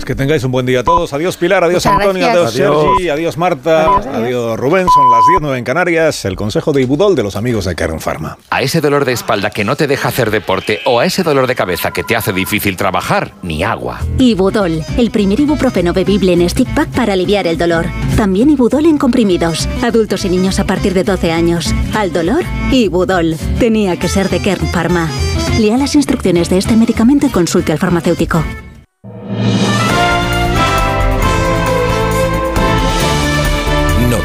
Speaker 1: Pues que tengáis un buen día a todos. Adiós Pilar, adiós Antonio, adiós, Sergi, adiós Marta, adiós, Rubén. Son las 10, en Canarias. El consejo de Ibudol de los amigos de Kern Pharma.
Speaker 158: A ese dolor de espalda que no te deja hacer deporte o a ese dolor de cabeza que te hace difícil trabajar, ni agua.
Speaker 53: Ibudol, el primer ibuprofeno bebible en stick pack para aliviar el dolor. También Ibudol en comprimidos. Adultos y niños a partir de 12 años. Al dolor, Ibudol. Tenía que ser de Kern Pharma. Lea las instrucciones de este medicamento y consulte al farmacéutico.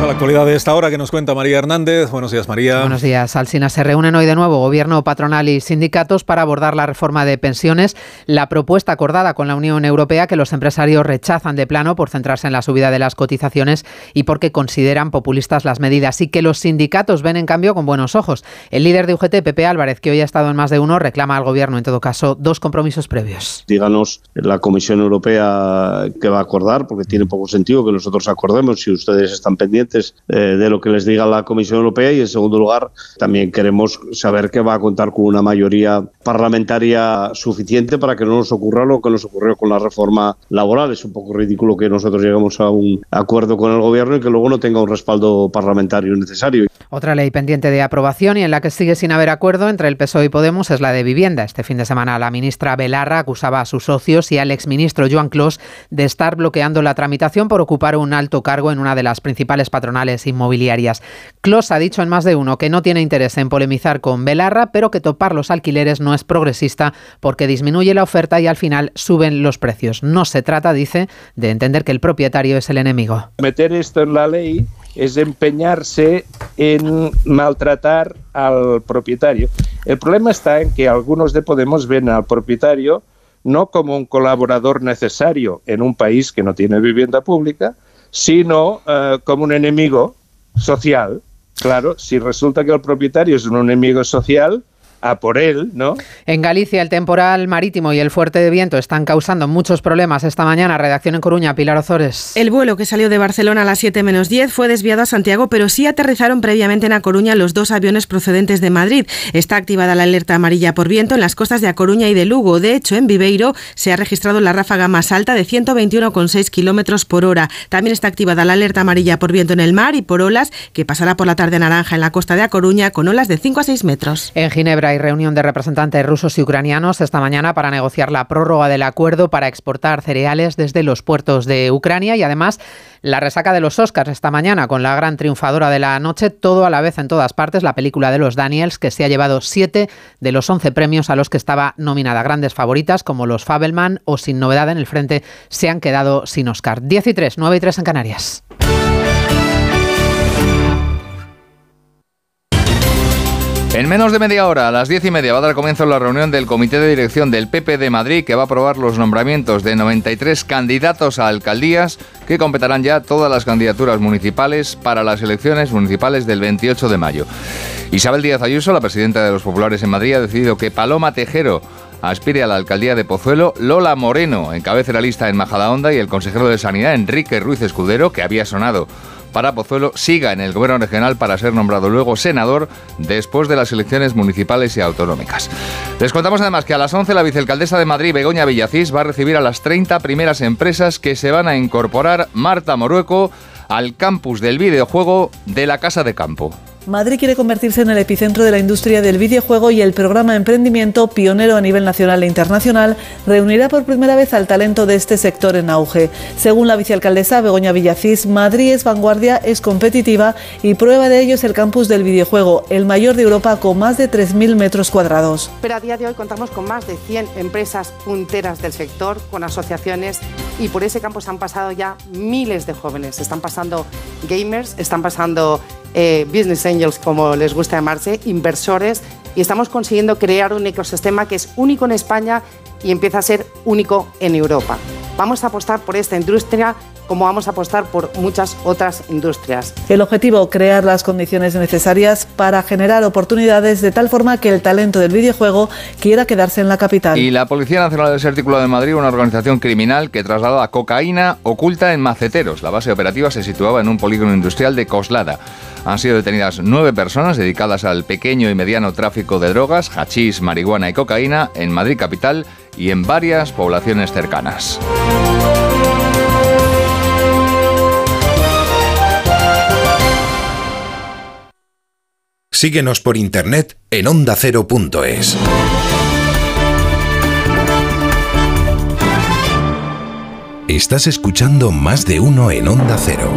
Speaker 1: A la actualidad de esta hora que nos cuenta María Hernández. Buenos días, María.
Speaker 170: Buenos días, Alsina. Se reúnen hoy de nuevo gobierno patronal y sindicatos para abordar la reforma de pensiones. La propuesta acordada con la Unión Europea que los empresarios rechazan de plano por centrarse en la subida de las cotizaciones y porque consideran populistas las medidas y que los sindicatos ven en cambio con buenos ojos. El líder de UGT, Pepe Álvarez, que hoy ha estado en más de uno, reclama al gobierno en todo caso dos compromisos previos.
Speaker 126: Díganos la Comisión Europea qué va a acordar, porque tiene poco sentido que nosotros acordemos si ustedes están pendientes eh, de lo que les diga la Comisión Europea y en segundo lugar también queremos saber que va a contar con una mayoría parlamentaria suficiente para que no nos ocurra lo que nos ocurrió con la reforma laboral. Es un poco ridículo que nosotros lleguemos a un acuerdo con el gobierno y que luego no tenga un respaldo parlamentario necesario.
Speaker 170: Otra ley pendiente de aprobación y en la que sigue sin haber acuerdo entre el PSOE y Podemos es la de vivienda. Este fin de semana la ministra Belarra acusaba a sus socios y al exministro Joan Clos de estar bloqueando la tramitación por ocupar un alto cargo en una de las principales patronales inmobiliarias. Clos ha dicho en más de uno que no tiene interés en polemizar con Belarra, pero que topar los alquileres no es progresista porque disminuye la oferta y al final suben los precios. No se trata, dice, de entender que el propietario es el enemigo.
Speaker 137: Meter esto en la ley es empeñarse en maltratar al propietario. El problema está en que algunos de Podemos ven al propietario no como un colaborador necesario en un país que no tiene vivienda pública, sino eh, como un enemigo social. Claro, si resulta que el propietario es un enemigo social, a por él, ¿no?
Speaker 170: En Galicia, el temporal marítimo y el fuerte de viento están causando muchos problemas esta mañana. Redacción en Coruña, Pilar Ozores.
Speaker 58: El vuelo que salió de Barcelona a las 7 menos 10 fue desviado a Santiago, pero sí aterrizaron previamente en A Coruña los dos aviones procedentes de Madrid. Está activada la alerta amarilla por viento en las costas de A Coruña y de Lugo. De hecho, en Viveiro se ha registrado la ráfaga más alta de 121,6 kilómetros por hora. También está activada la alerta amarilla por viento en el mar y por olas, que pasará por la tarde naranja en la costa de A Coruña con olas de 5 a 6 metros.
Speaker 170: En Ginebra, hay reunión de representantes rusos y ucranianos esta mañana para negociar la prórroga del acuerdo para exportar cereales desde los puertos de Ucrania y además la resaca de los Oscars esta mañana con la gran triunfadora de la noche, todo a la vez en todas partes, la película de los Daniels que se ha llevado siete de los once premios a los que estaba nominada. Grandes favoritas como los Fabelman o Sin Novedad en el Frente se han quedado sin Oscar. 10 y 3, 9 y 3 en Canarias.
Speaker 58: En menos de media hora, a las diez y media, va a dar comienzo la reunión del Comité de Dirección del PP de Madrid, que va a aprobar los nombramientos de 93 candidatos a alcaldías que completarán ya todas las candidaturas municipales para las elecciones municipales del 28 de mayo. Isabel Díaz Ayuso, la presidenta de los populares en Madrid, ha decidido que Paloma Tejero aspire a la alcaldía de Pozuelo, Lola Moreno encabece la lista en Majadahonda y el consejero de Sanidad, Enrique Ruiz Escudero, que había sonado para Pozuelo siga en el gobierno regional para ser nombrado luego senador después de las elecciones municipales y autonómicas. Les contamos además que a las 11 la vicealcaldesa de Madrid, Begoña Villacís, va a recibir a las 30 primeras empresas que se van a incorporar Marta Morueco al campus del videojuego de la Casa de Campo.
Speaker 171: Madrid quiere convertirse en el epicentro de la industria del videojuego y el programa Emprendimiento, pionero a nivel nacional e internacional, reunirá por primera vez al talento de este sector en auge. Según la vicealcaldesa Begoña Villacís, Madrid es vanguardia, es competitiva y prueba de ello es el campus del videojuego, el mayor de Europa con más de 3.000 metros cuadrados.
Speaker 172: Pero a día de hoy contamos con más de 100 empresas punteras del sector, con asociaciones y por ese campus han pasado ya miles de jóvenes. Están pasando gamers, están pasando eh, business angels, como les gusta llamarse, inversores, y estamos consiguiendo crear un ecosistema que es único en España y empieza a ser único en Europa. Vamos a apostar por esta industria como vamos a apostar por muchas otras industrias.
Speaker 171: El objetivo, crear las condiciones necesarias para generar oportunidades de tal forma que el talento del videojuego quiera quedarse en la capital.
Speaker 58: Y la Policía Nacional del Desértico de Madrid, una organización criminal que trasladó a cocaína oculta en maceteros. La base operativa se situaba en un polígono industrial de Coslada. Han sido detenidas nueve personas dedicadas al pequeño y mediano tráfico de drogas, hachís, marihuana y cocaína en Madrid capital y en varias poblaciones cercanas.
Speaker 2: Síguenos por internet en ondacero.es. Estás escuchando más de uno en Onda Cero.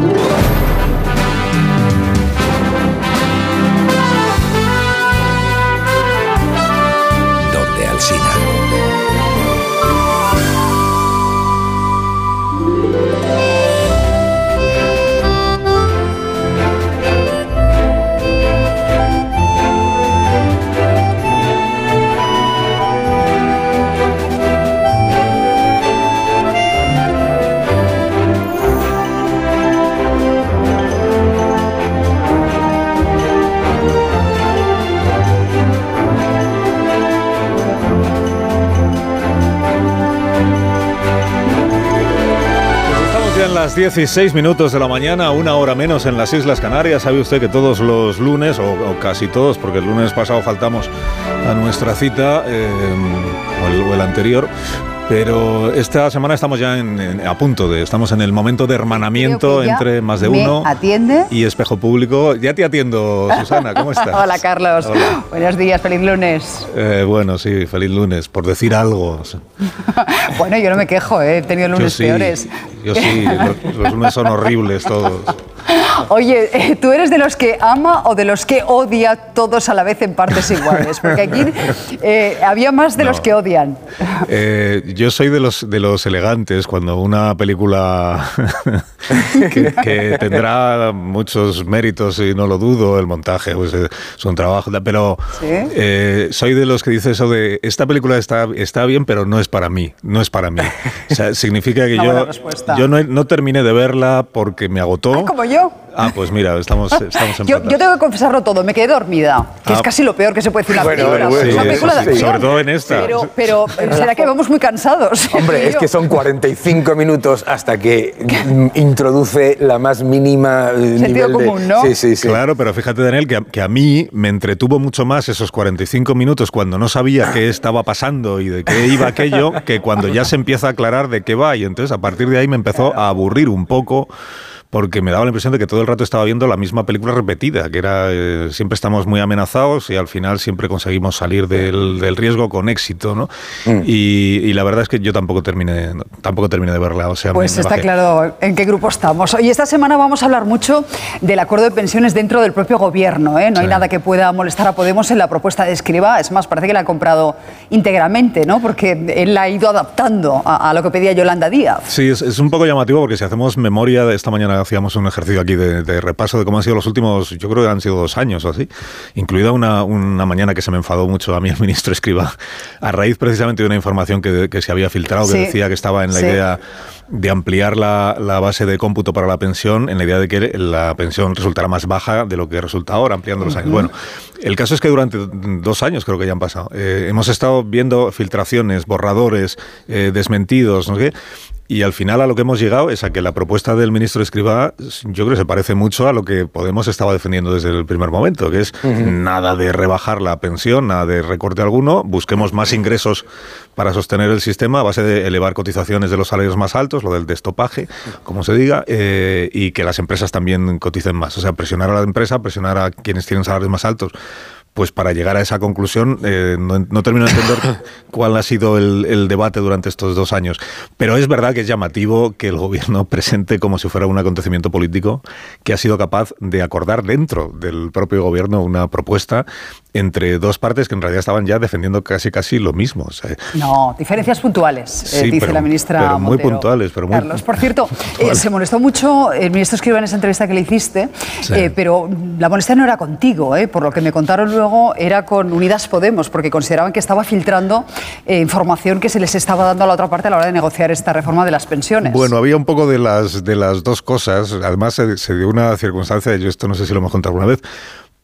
Speaker 1: Las 16 minutos de la mañana, una hora menos en las Islas Canarias. Sabe usted que todos los lunes, o, casi todos, porque el lunes pasado faltamos a nuestra cita, eh, o el anterior, pero esta semana estamos ya a punto de, estamos en el momento de hermanamiento entre más de uno
Speaker 173: atiende.
Speaker 1: y espejo público. Ya te atiendo, Susana, ¿cómo estás?
Speaker 173: Hola, Carlos. Buenos días, feliz lunes.
Speaker 1: Eh, bueno, sí, feliz lunes, por decir algo.
Speaker 173: bueno, yo no me quejo, ¿eh? he tenido lunes peores.
Speaker 1: Yo sí, los lunes son horribles todos.
Speaker 173: Oye, eh, ¿tú eres de los que ama o de los que odia todos a la vez en partes iguales? Porque aquí eh, había más de los que odian.
Speaker 1: Eh, yo soy de los, de los elegantes. Cuando una película que, tendrá muchos méritos y no lo dudo, el montaje pues, es un trabajo, pero soy de los que dice eso de esta película está, está bien, pero no es para mí. No es para mí. O sea, significa que yo, yo no, no, terminé de verla porque me agotó.
Speaker 173: como yo.
Speaker 1: Ah, pues mira, estamos, estamos en
Speaker 173: yo, yo, tengo que confesarlo todo, me quedé dormida, que es ah. casi lo peor que se puede decir una película. Bueno, una película
Speaker 1: de Sobre todo en esta.
Speaker 173: Pero, pero será que vamos muy cansados.
Speaker 158: Hombre, es que son 45 minutos hasta que introduce la más mínima
Speaker 173: eh, Sentido común, ¿no?
Speaker 1: Sí, sí, sí. Claro, pero fíjate, Daniel, que a, que a mí me entretuvo mucho más esos 45 minutos cuando no sabía qué estaba pasando y de qué iba aquello, que cuando ya se empieza a aclarar de qué va. Y entonces a partir de ahí me empezó a aburrir un poco porque me daba la impresión de que todo el rato estaba viendo la misma película repetida, que era eh, siempre estamos muy amenazados y al final siempre conseguimos salir del, riesgo con éxito, ¿no? Mm. Y, la verdad es que yo tampoco terminé, tampoco terminé de verla. O sea,
Speaker 173: pues está claro en qué grupo estamos. Hoy esta semana vamos a hablar mucho del acuerdo de pensiones dentro del propio gobierno. ¿eh? No hay nada que pueda molestar a Podemos en la propuesta de Escriba. Es más, parece que la ha comprado íntegramente, ¿no? Porque él la ha ido adaptando a, lo que pedía Yolanda Díaz.
Speaker 1: Sí, es, es un poco llamativo porque si hacemos memoria de esta mañana hacíamos un ejercicio aquí de, repaso de cómo han sido los últimos, yo creo que han sido dos años o así, incluida una, una mañana que se me enfadó mucho a mí el ministro Escriba, a raíz precisamente de una información que, que se había filtrado, que decía que estaba en la idea de ampliar la, la, base de cómputo para la pensión en la idea de que la pensión resultará más baja de lo que resulta ahora, ampliando los años. Bueno, el caso es que durante dos años creo que ya han pasado. Eh, hemos estado viendo filtraciones, borradores, eh, desmentidos, no qué, y al final a lo que hemos llegado es a que la propuesta del ministro Escribá, yo creo que se parece mucho a lo que Podemos estaba defendiendo desde el primer momento, que es nada de rebajar la pensión, nada de recorte alguno, busquemos más ingresos para sostener el sistema a base de elevar cotizaciones de los salarios más altos, lo del destopaje, como se diga, eh, y que las empresas también coticen más. O sea, presionar a la empresa, presionar a quienes tienen salarios más altos pues para llegar a esa conclusión eh, no, termino de entender cuál ha sido el, debate durante estos dos años. Pero es verdad que es llamativo que el gobierno presente como si fuera un acontecimiento político que ha sido capaz de acordar dentro del propio gobierno una propuesta entre dos partes que en realidad estaban ya defendiendo casi casi lo mismo.
Speaker 173: no, diferencias puntuales, eh, dice la ministra.
Speaker 1: Pero muy puntuales, pero muy
Speaker 173: Carlos, por cierto, eh, se molestó mucho el ministro Escriba en esa entrevista que le hiciste, pero la molestia no era contigo, por lo que me contaron luego era con Unidas Podemos, porque consideraban que estaba filtrando eh, información que se les estaba dando a la otra parte a la hora de negociar esta reforma de las pensiones.
Speaker 1: Bueno, había un poco de las, de las dos cosas. Además, se, dio una circunstancia, yo esto no sé si lo hemos contado alguna vez,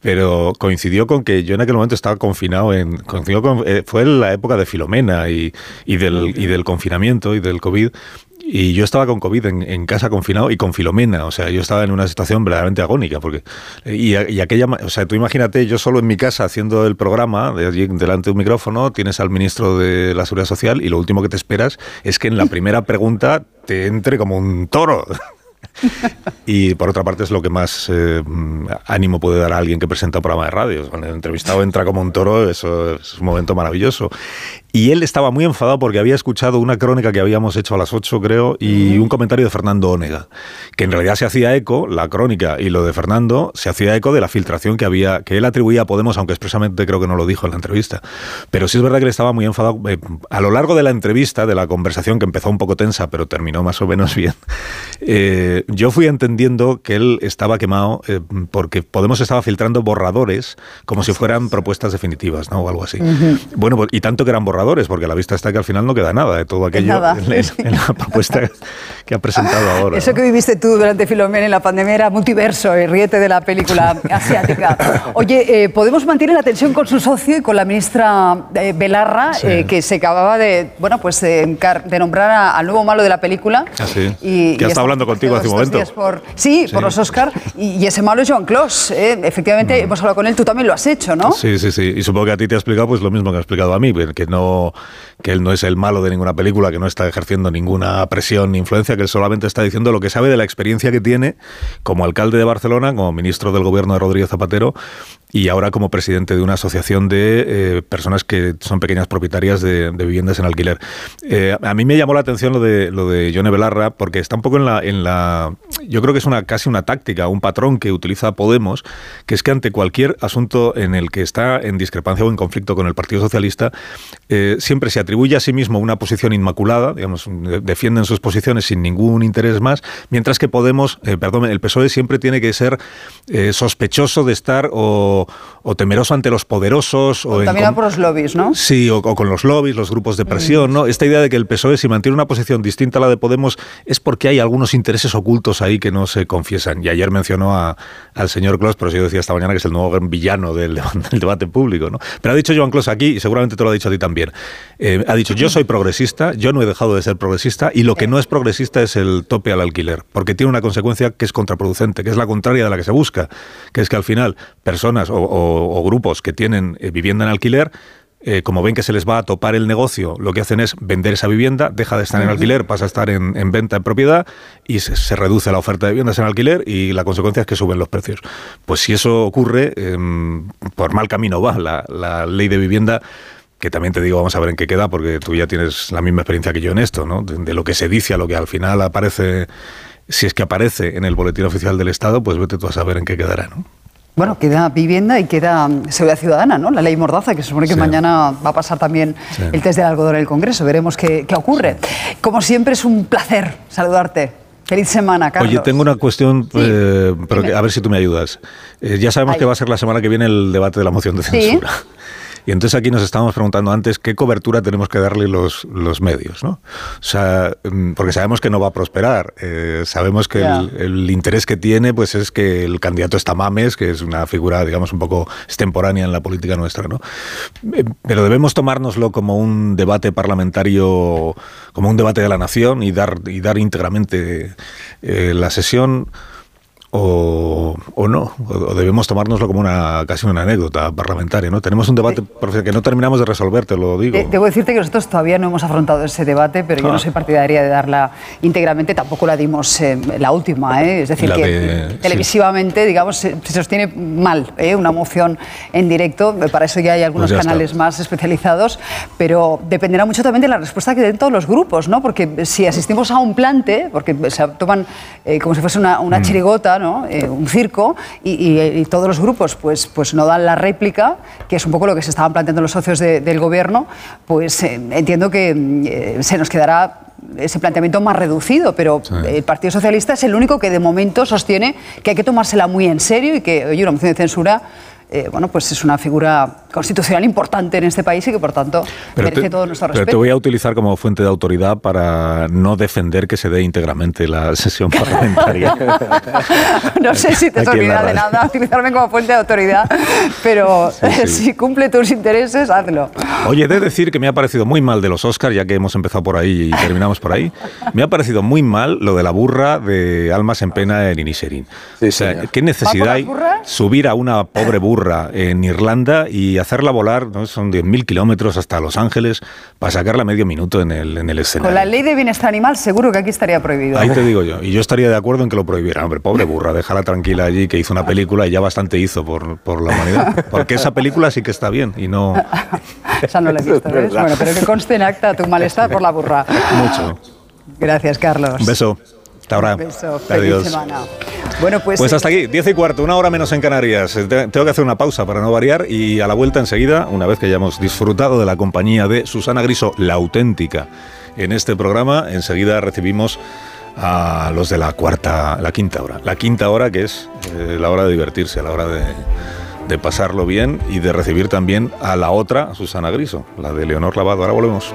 Speaker 1: pero coincidió con que yo en aquel momento estaba confinado en coincidió con, eh, fue la época de Filomena y, y, del, y del confinamiento y del COVID y yo estaba con COVID en, casa confinado y con Filomena, o sea, yo estaba en una situación verdaderamente agónica, porque y, aquella, o sea, tú imagínate, yo solo en mi casa haciendo el programa, de allí delante de un micrófono, tienes al ministro de la Seguridad Social y lo último que te esperas es que en la primera pregunta te entre como un toro. y por otra parte es lo que más eh, ánimo puede dar a alguien que presenta un programa de radio. Cuando el entrevistado entra como un toro, eso es un momento maravilloso. Y él estaba muy enfadado porque había escuchado una crónica que habíamos hecho a las 8, creo, y un comentario de Fernando Ónega, que en realidad se hacía eco, la crónica y lo de Fernando, se hacía eco de la filtración que había, que él atribuía a Podemos, aunque expresamente creo que no lo dijo en la entrevista. Pero sí es verdad que él estaba muy enfadado. Eh, a lo largo de la entrevista, de la conversación, que empezó un poco tensa, pero terminó más o menos bien, eh, yo fui entendiendo que él estaba quemado eh, porque Podemos estaba filtrando borradores como si fueran propuestas definitivas, ¿no? O algo así. Bueno, pues, y tanto que eran borradores borradores, porque a la vista está que al final no queda nada de todo aquello en, en, la propuesta que ha presentado ahora.
Speaker 173: Eso que viviste tú durante Filomena en la pandemia era multiverso, y ríete de la película asiática. Oye, eh, ¿podemos mantener la tensión con su socio y con la ministra eh, Belarra, eh, que se acababa de, bueno, pues, de, nombrar al nuevo malo de la película?
Speaker 1: Ah, sí. y, que ha estado hablando contigo hace un momento.
Speaker 173: Por, sí, por los Oscar. Y, ese malo es Joan Clos. Efectivamente, mm. hemos hablado con él, tú también lo has hecho, ¿no?
Speaker 1: Sí, sí, sí. Y supongo que a ti te ha explicado pues lo mismo que ha explicado a mí, que no que él no es el malo de ninguna película, que no está ejerciendo ninguna presión ni influencia, que él solamente está diciendo lo que sabe de la experiencia que tiene como alcalde de Barcelona, como ministro del gobierno de Rodríguez Zapatero y ahora como presidente de una asociación de eh, personas que son pequeñas propietarias de, viviendas en alquiler. Eh, a mí me llamó la atención lo de lo de Belarra porque está un poco en la en la yo creo que es una casi una táctica, un patrón que utiliza Podemos, que es que ante cualquier asunto en el que está en discrepancia o en conflicto con el Partido Socialista, eh, siempre se atribuye a sí mismo una posición inmaculada, digamos, defienden sus posiciones sin ningún interés más, mientras que Podemos, perdón, el PSOE siempre tiene que ser sospechoso de estar o o, temeroso ante los poderosos. O,
Speaker 173: también por los lobbies, ¿no?
Speaker 1: Sí, o, con los lobbies, los grupos de presión, ¿no? Esta idea de que el PSOE, si mantiene una posición distinta a la de Podemos, es porque hay algunos intereses ocultos ahí que no se confiesan. Y ayer mencionó a, al señor Clos, pero yo decía esta mañana que es el nuevo gran villano del, debate público, ¿no? Pero ha dicho Joan Clos aquí, y seguramente te lo ha dicho a ti también. Eh, ha dicho, yo soy progresista, yo no he dejado de ser progresista, y lo que no es progresista es el tope al alquiler, porque tiene una consecuencia que es contraproducente, que es la contraria de la que se busca, que es que al final personas o, grupos que tienen eh, vivienda en alquiler eh, como ven que se les va a topar el negocio, lo que hacen es vender esa vivienda, deja de estar en alquiler, pasa a estar en, venta en propiedad y se, reduce la oferta de viviendas en alquiler y la consecuencia es que suben los precios. Pues si eso ocurre, em, por mal camino va la, ley de vivienda que también te digo, vamos a ver en qué queda, porque tú ya tienes la misma experiencia que yo en esto, ¿no? de, lo que se dice a lo que al final aparece, si es que aparece en el boletín oficial del Estado, pues vete tú a saber en qué quedará, ¿no?
Speaker 173: Bueno, queda vivienda y queda mm, seguridad ciudadana, ¿no? La ley Mordaza, que se supone que mañana va a pasar también el test del algodón en el Congreso. Veremos qué, ocurre. Como siempre, es un placer saludarte. Feliz semana, Carlos.
Speaker 1: Oye, tengo una cuestión, eh, pero a ver si tú me ayudas. Eh, ya sabemos que va a ser la semana que viene el debate de la moción de censura. Y entonces aquí nos estábamos preguntando antes qué cobertura tenemos que darle los, los medios, ¿no? O sea, mm, porque sabemos que no va a prosperar. Eh, sabemos que el, interés que tiene pues es que el candidato está Mames, que es una figura, digamos, un poco extemporánea en la política nuestra, ¿no? Eh, pero debemos tomárnoslo como un debate parlamentario, como un debate de la nación y dar, y dar íntegramente eh, la sesión o, o no, o, debemos tomárnoslo como una casi una anécdota parlamentaria, ¿no? Tenemos un debate que no terminamos de resolver, te lo digo.
Speaker 173: debo decirte que nosotros todavía no hemos afrontado ese debate, pero yo no ah. soy partidaria de darla íntegramente, tampoco la dimos eh, la última, ¿eh? es decir, que televisivamente, digamos, se, sostiene mal ¿eh? una moción en directo, para eso ya hay algunos pues canales más especializados, pero dependerá mucho también de la respuesta que den todos los grupos, ¿no? Porque si asistimos a un plante, porque se toman eh, como si fuese una, una mm. chirigota, eh, un circo, y, todos los grupos pues, pues no dan la réplica, que es un poco lo que se estaban planteando los socios del gobierno, pues eh, entiendo que eh, se nos quedará ese planteamiento más reducido, pero el Partido Socialista es el único que de momento sostiene que hay que tomársela muy en serio y que, oye, una moción de censura eh, bueno, pues es una figura constitucional importante en este país y que por tanto merece todo nuestro respeto.
Speaker 1: Pero te voy a utilizar como fuente de autoridad para no defender que se dé íntegramente la sesión parlamentaria.
Speaker 173: no sé si te servirá de nada utilizarme como fuente de autoridad, pero si cumple tus intereses, hazlo.
Speaker 1: Oye, de decir que me ha parecido muy mal de los Oscars, ya que hemos empezado por ahí y terminamos por ahí, me ha parecido muy mal lo de la burra de Almas en Pena en Iniserín. o sea, ¿qué necesidad hay subir a una pobre burra en Irlanda y hacerla volar, ¿no? son 10.000 kilómetros hasta Los Ángeles para sacarla medio minuto en el, en el escenario.
Speaker 173: Con la ley de bienestar animal seguro que aquí estaría prohibido.
Speaker 1: Ahí te digo yo. Y yo estaría de acuerdo en que lo prohibieran. Hombre, pobre burra, déjala tranquila allí, que hizo una película y ya bastante hizo por, por la humanidad. Porque esa película sí que está bien y no...
Speaker 173: esa no la he visto, ¿ves? Bueno, pero que conste en acta tu malestar por la burra.
Speaker 1: Mucho.
Speaker 173: Gracias, Carlos.
Speaker 1: Un beso. Hasta ahora.
Speaker 173: Un beso. Feliz semana. Bueno, pues,
Speaker 1: pues hasta aquí, 10 y cuarto, una hora menos en Canarias. Tengo que hacer una pausa para no variar y a la vuelta enseguida, una vez que hayamos disfrutado de la compañía de Susana Griso, la auténtica, en este programa, enseguida recibimos a los de la cuarta, la quinta hora. La quinta hora que es eh, la hora de divertirse, la hora de de pasarlo bien y de recibir también a la otra, Susana Griso, la de Leonor Lavado. Ahora volvemos.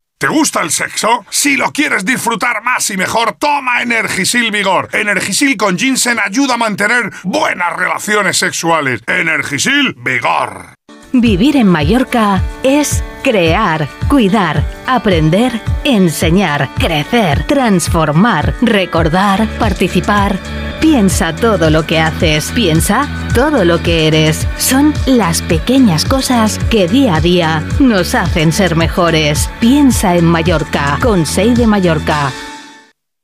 Speaker 174: ¿Te gusta el sexo? Si lo quieres disfrutar más y mejor, toma Energisil Vigor. Energisil con ginseng ayuda a mantener buenas relaciones sexuales. Energisil Vigor.
Speaker 175: Vivir en Mallorca es crear, cuidar, aprender, enseñar, crecer, transformar, recordar, participar. Piensa todo lo que haces, piensa todo lo que eres. Son las pequeñas cosas que día a día nos hacen ser mejores. Piensa en Mallorca, con de Mallorca.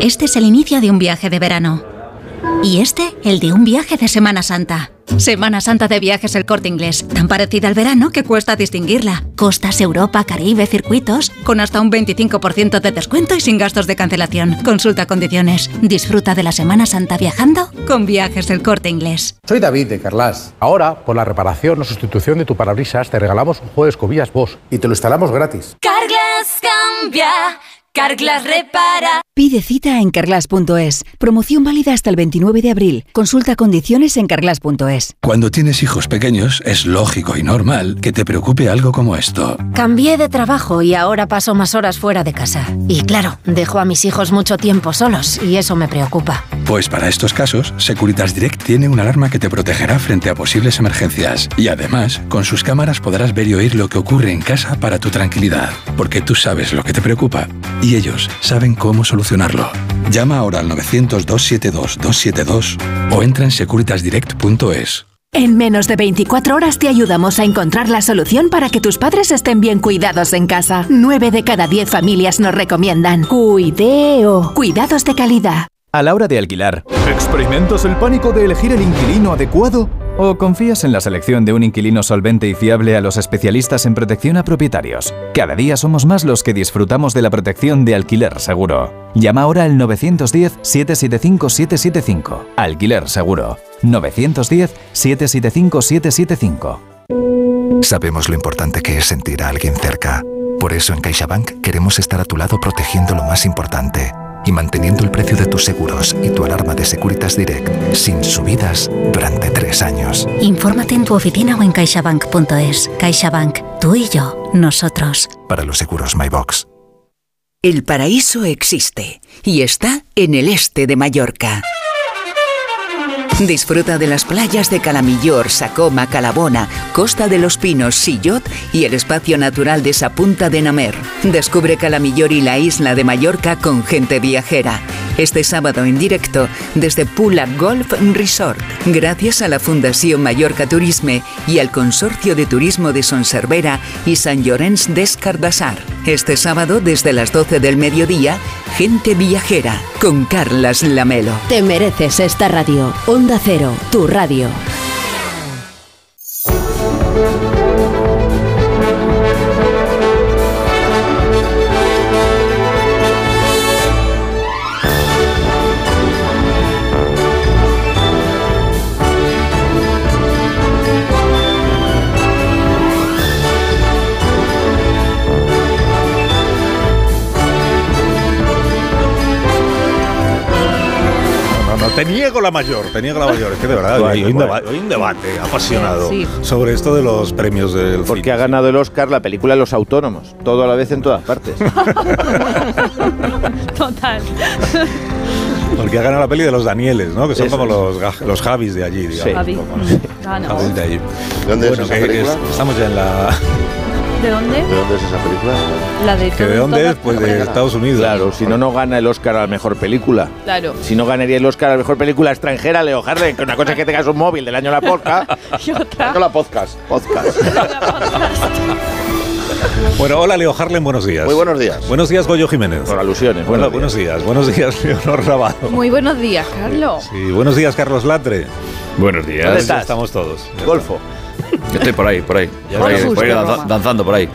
Speaker 53: Este es el inicio de un viaje de verano. Y este, el de un viaje de Semana Santa. Semana Santa de Viajes El Corte Inglés, tan parecida al verano que cuesta distinguirla. Costas, Europa, Caribe, circuitos, con hasta un 25% de descuento y sin gastos de cancelación. Consulta condiciones. Disfruta de la Semana Santa viajando con Viajes El Corte Inglés.
Speaker 176: Soy David de Carlas. Ahora, por la reparación o sustitución de tu parabrisas, te regalamos un juego de escobillas Bosch y te lo instalamos gratis.
Speaker 53: Carglass cambia. Carglass repara.
Speaker 7: Pide cita en carglass.es. Promoción válida hasta el 29 de abril. Consulta condiciones en carglass.es.
Speaker 177: Cuando tienes hijos pequeños, es lógico y normal que te preocupe algo como esto.
Speaker 7: Cambié de trabajo y ahora paso más horas fuera de casa. Y claro, dejo a mis hijos mucho tiempo solos y eso me preocupa.
Speaker 177: Pues para estos casos, Securitas Direct tiene una alarma que te protegerá frente a posibles emergencias. Y además, con sus cámaras podrás ver y oír lo que ocurre en casa para tu tranquilidad. Porque tú sabes lo que te preocupa y ellos saben cómo solucionarlo. Llama ahora al 900-272-272 o entra en securitasdirect.es.
Speaker 7: En menos de 24 horas te ayudamos a encontrar la solución para que tus padres estén bien cuidados en casa. 9 de cada 10 familias nos recomiendan Cuideo. Cuidados de calidad.
Speaker 94: A la hora de alquilar, ¿experimentas el pánico de elegir el inquilino adecuado? ¿O confías en la selección de un inquilino solvente y fiable a los especialistas en protección a propietarios? Cada día somos más los que disfrutamos de la protección de alquiler seguro. Llama ahora al 910-775-775. Alquiler seguro. 910-775-775.
Speaker 77: Sabemos lo importante que es sentir a alguien cerca. Por eso en CaixaBank queremos estar a tu lado protegiendo lo más importante y manteniendo el precio de tus seguros y tu alarma de Securitas Direct sin subidas durante tres años.
Speaker 53: Infórmate en tu oficina o en caixabank.es. CaixaBank, tú y yo, nosotros.
Speaker 77: Para los seguros MyBox.
Speaker 178: El paraíso existe y está en el este de Mallorca. Disfruta de las playas de Calamillor, Sacoma, Calabona, Costa de los Pinos, Sillot y el espacio natural de Sapunta de Namer. Descubre Calamillor y la isla de Mallorca con gente viajera. Este sábado en directo desde Pula Golf Resort, gracias a la Fundación Mallorca Turisme y al Consorcio de Turismo de Sonservera y San Llorenç d'Escardassar. Este sábado desde las 12 del mediodía, gente viajera con Carlas Lamelo.
Speaker 7: Te mereces esta radio. Onda Cero, tu radio.
Speaker 1: Te niego la mayor, te niego la mayor. Es que de verdad, hay, un
Speaker 26: bueno.
Speaker 1: deba- hay un debate apasionado
Speaker 26: Sí.
Speaker 1: sobre esto de los premios del
Speaker 26: Porque ha ganado el Oscar la película Los Autónomos. Todo a la vez en todas partes.
Speaker 141: Total.
Speaker 1: Porque ha ganado la peli de los Danieles, ¿no? Que son
Speaker 26: Eso
Speaker 1: como los, los Javis de allí, digamos.
Speaker 141: Javi.
Speaker 1: Como-
Speaker 141: Ah, no.
Speaker 1: Javis de allí.
Speaker 179: dónde es
Speaker 1: Bueno,
Speaker 179: esa
Speaker 1: que
Speaker 179: película?
Speaker 1: es- estamos ya en la...
Speaker 141: ¿De dónde?
Speaker 179: ¿De dónde es esa película?
Speaker 141: La de
Speaker 1: ¿Que de dónde es? Pues de Estados Unidos.
Speaker 26: Claro, si no, no gana el Oscar a la mejor película.
Speaker 141: Claro.
Speaker 26: Si no ganaría el Oscar a la mejor película extranjera, Leo Harlem, que una cosa es que tengas un móvil del año la podcast.
Speaker 141: Y otra.
Speaker 26: No la podcast. Podcast.
Speaker 1: Bueno, hola Leo Harlem, buenos días.
Speaker 179: Muy buenos días.
Speaker 1: Buenos días, Goyo Jiménez.
Speaker 26: Por alusiones.
Speaker 1: Hola,
Speaker 26: buenos
Speaker 1: buenos días. Buenos días, Leonor Rabado.
Speaker 141: Muy buenos días, Carlos.
Speaker 1: Y buenos días, Carlos Latre.
Speaker 172: Buenos días.
Speaker 1: estamos todos.
Speaker 26: Golfo.
Speaker 172: Yo estoy por ahí, por ahí. Por ahí,
Speaker 1: estamos.
Speaker 172: por ahí danza-
Speaker 141: Roma.
Speaker 172: danzando por ahí.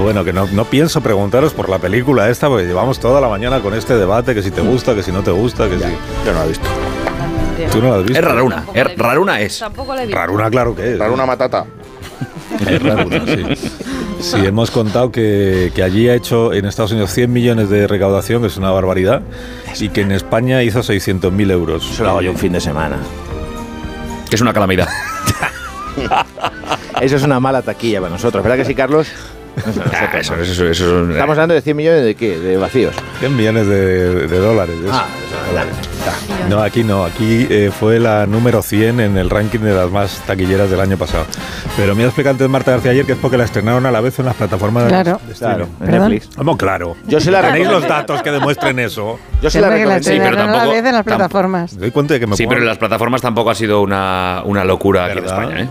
Speaker 1: Bueno, que no, no pienso preguntaros por la película esta, porque llevamos toda la mañana con este debate, que si te gusta, que si no te gusta, que si...
Speaker 179: Yo no la he visto.
Speaker 1: Tú no la has visto.
Speaker 172: Es raruna. Es, raruna es.
Speaker 141: Tampoco la he visto.
Speaker 1: Raruna, claro que es.
Speaker 179: Raruna matata.
Speaker 1: Es raruna, sí. Sí, hemos contado que, que allí ha hecho en Estados Unidos 100 millones de recaudación, que es una barbaridad, y que en España hizo 600.000 euros.
Speaker 26: Eso lo hago yo un fin de semana.
Speaker 172: Que es una calamidad.
Speaker 26: Eso es una mala taquilla para nosotros. ¿Verdad que sí, Carlos?
Speaker 172: Ah, eso, eso, eso, eso es-
Speaker 26: Estamos hablando de 100 millones de qué? De vacíos.
Speaker 1: 100 millones de, de dólares. eso.
Speaker 26: Ah,
Speaker 1: No, aquí no, aquí eh, fue la número 100 en el ranking de las más taquilleras del año pasado. Pero me ha explicado antes Marta García ayer que es porque la estrenaron a la vez en las plataformas
Speaker 64: Claro.
Speaker 1: de.
Speaker 26: Claro, en. Netflix.
Speaker 1: Vamos, claro.
Speaker 26: Yo se la
Speaker 1: ¿Tenéis los datos que demuestren eso?
Speaker 26: Yo se la recomiendo.
Speaker 172: Sí, pero
Speaker 64: estrenaron a la
Speaker 172: tampoco-
Speaker 64: vez en las
Speaker 172: tampoco-
Speaker 64: plataformas.
Speaker 1: Doy cuenta de que me
Speaker 172: Sí, pero en las plataformas tampoco ha sido una, una locura aquí en. España, ¿eh?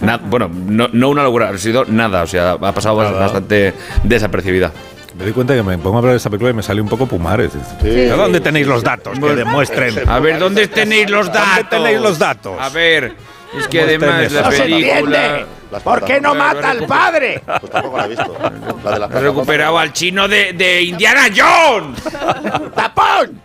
Speaker 172: Na- bueno, no, no una locura, ha sido nada, o sea, ha pasado
Speaker 1: Nada.
Speaker 172: bastante desapercibida.
Speaker 1: Me doy cuenta que me pongo a hablar de esta película y me sale un poco Pumares.
Speaker 179: Sí.
Speaker 1: ¿A ¿Dónde tenéis los datos que demuestren?
Speaker 172: A ver, ¿dónde tenéis los datos?
Speaker 1: ¿Dónde tenéis los datos?
Speaker 172: A ver, es que además la
Speaker 1: No se
Speaker 172: película
Speaker 26: ¿Por qué no mata al padre?
Speaker 179: Pues tampoco la he visto. La de las
Speaker 172: recuperado al chino de, de Indiana Jones.
Speaker 26: ¡Tapón!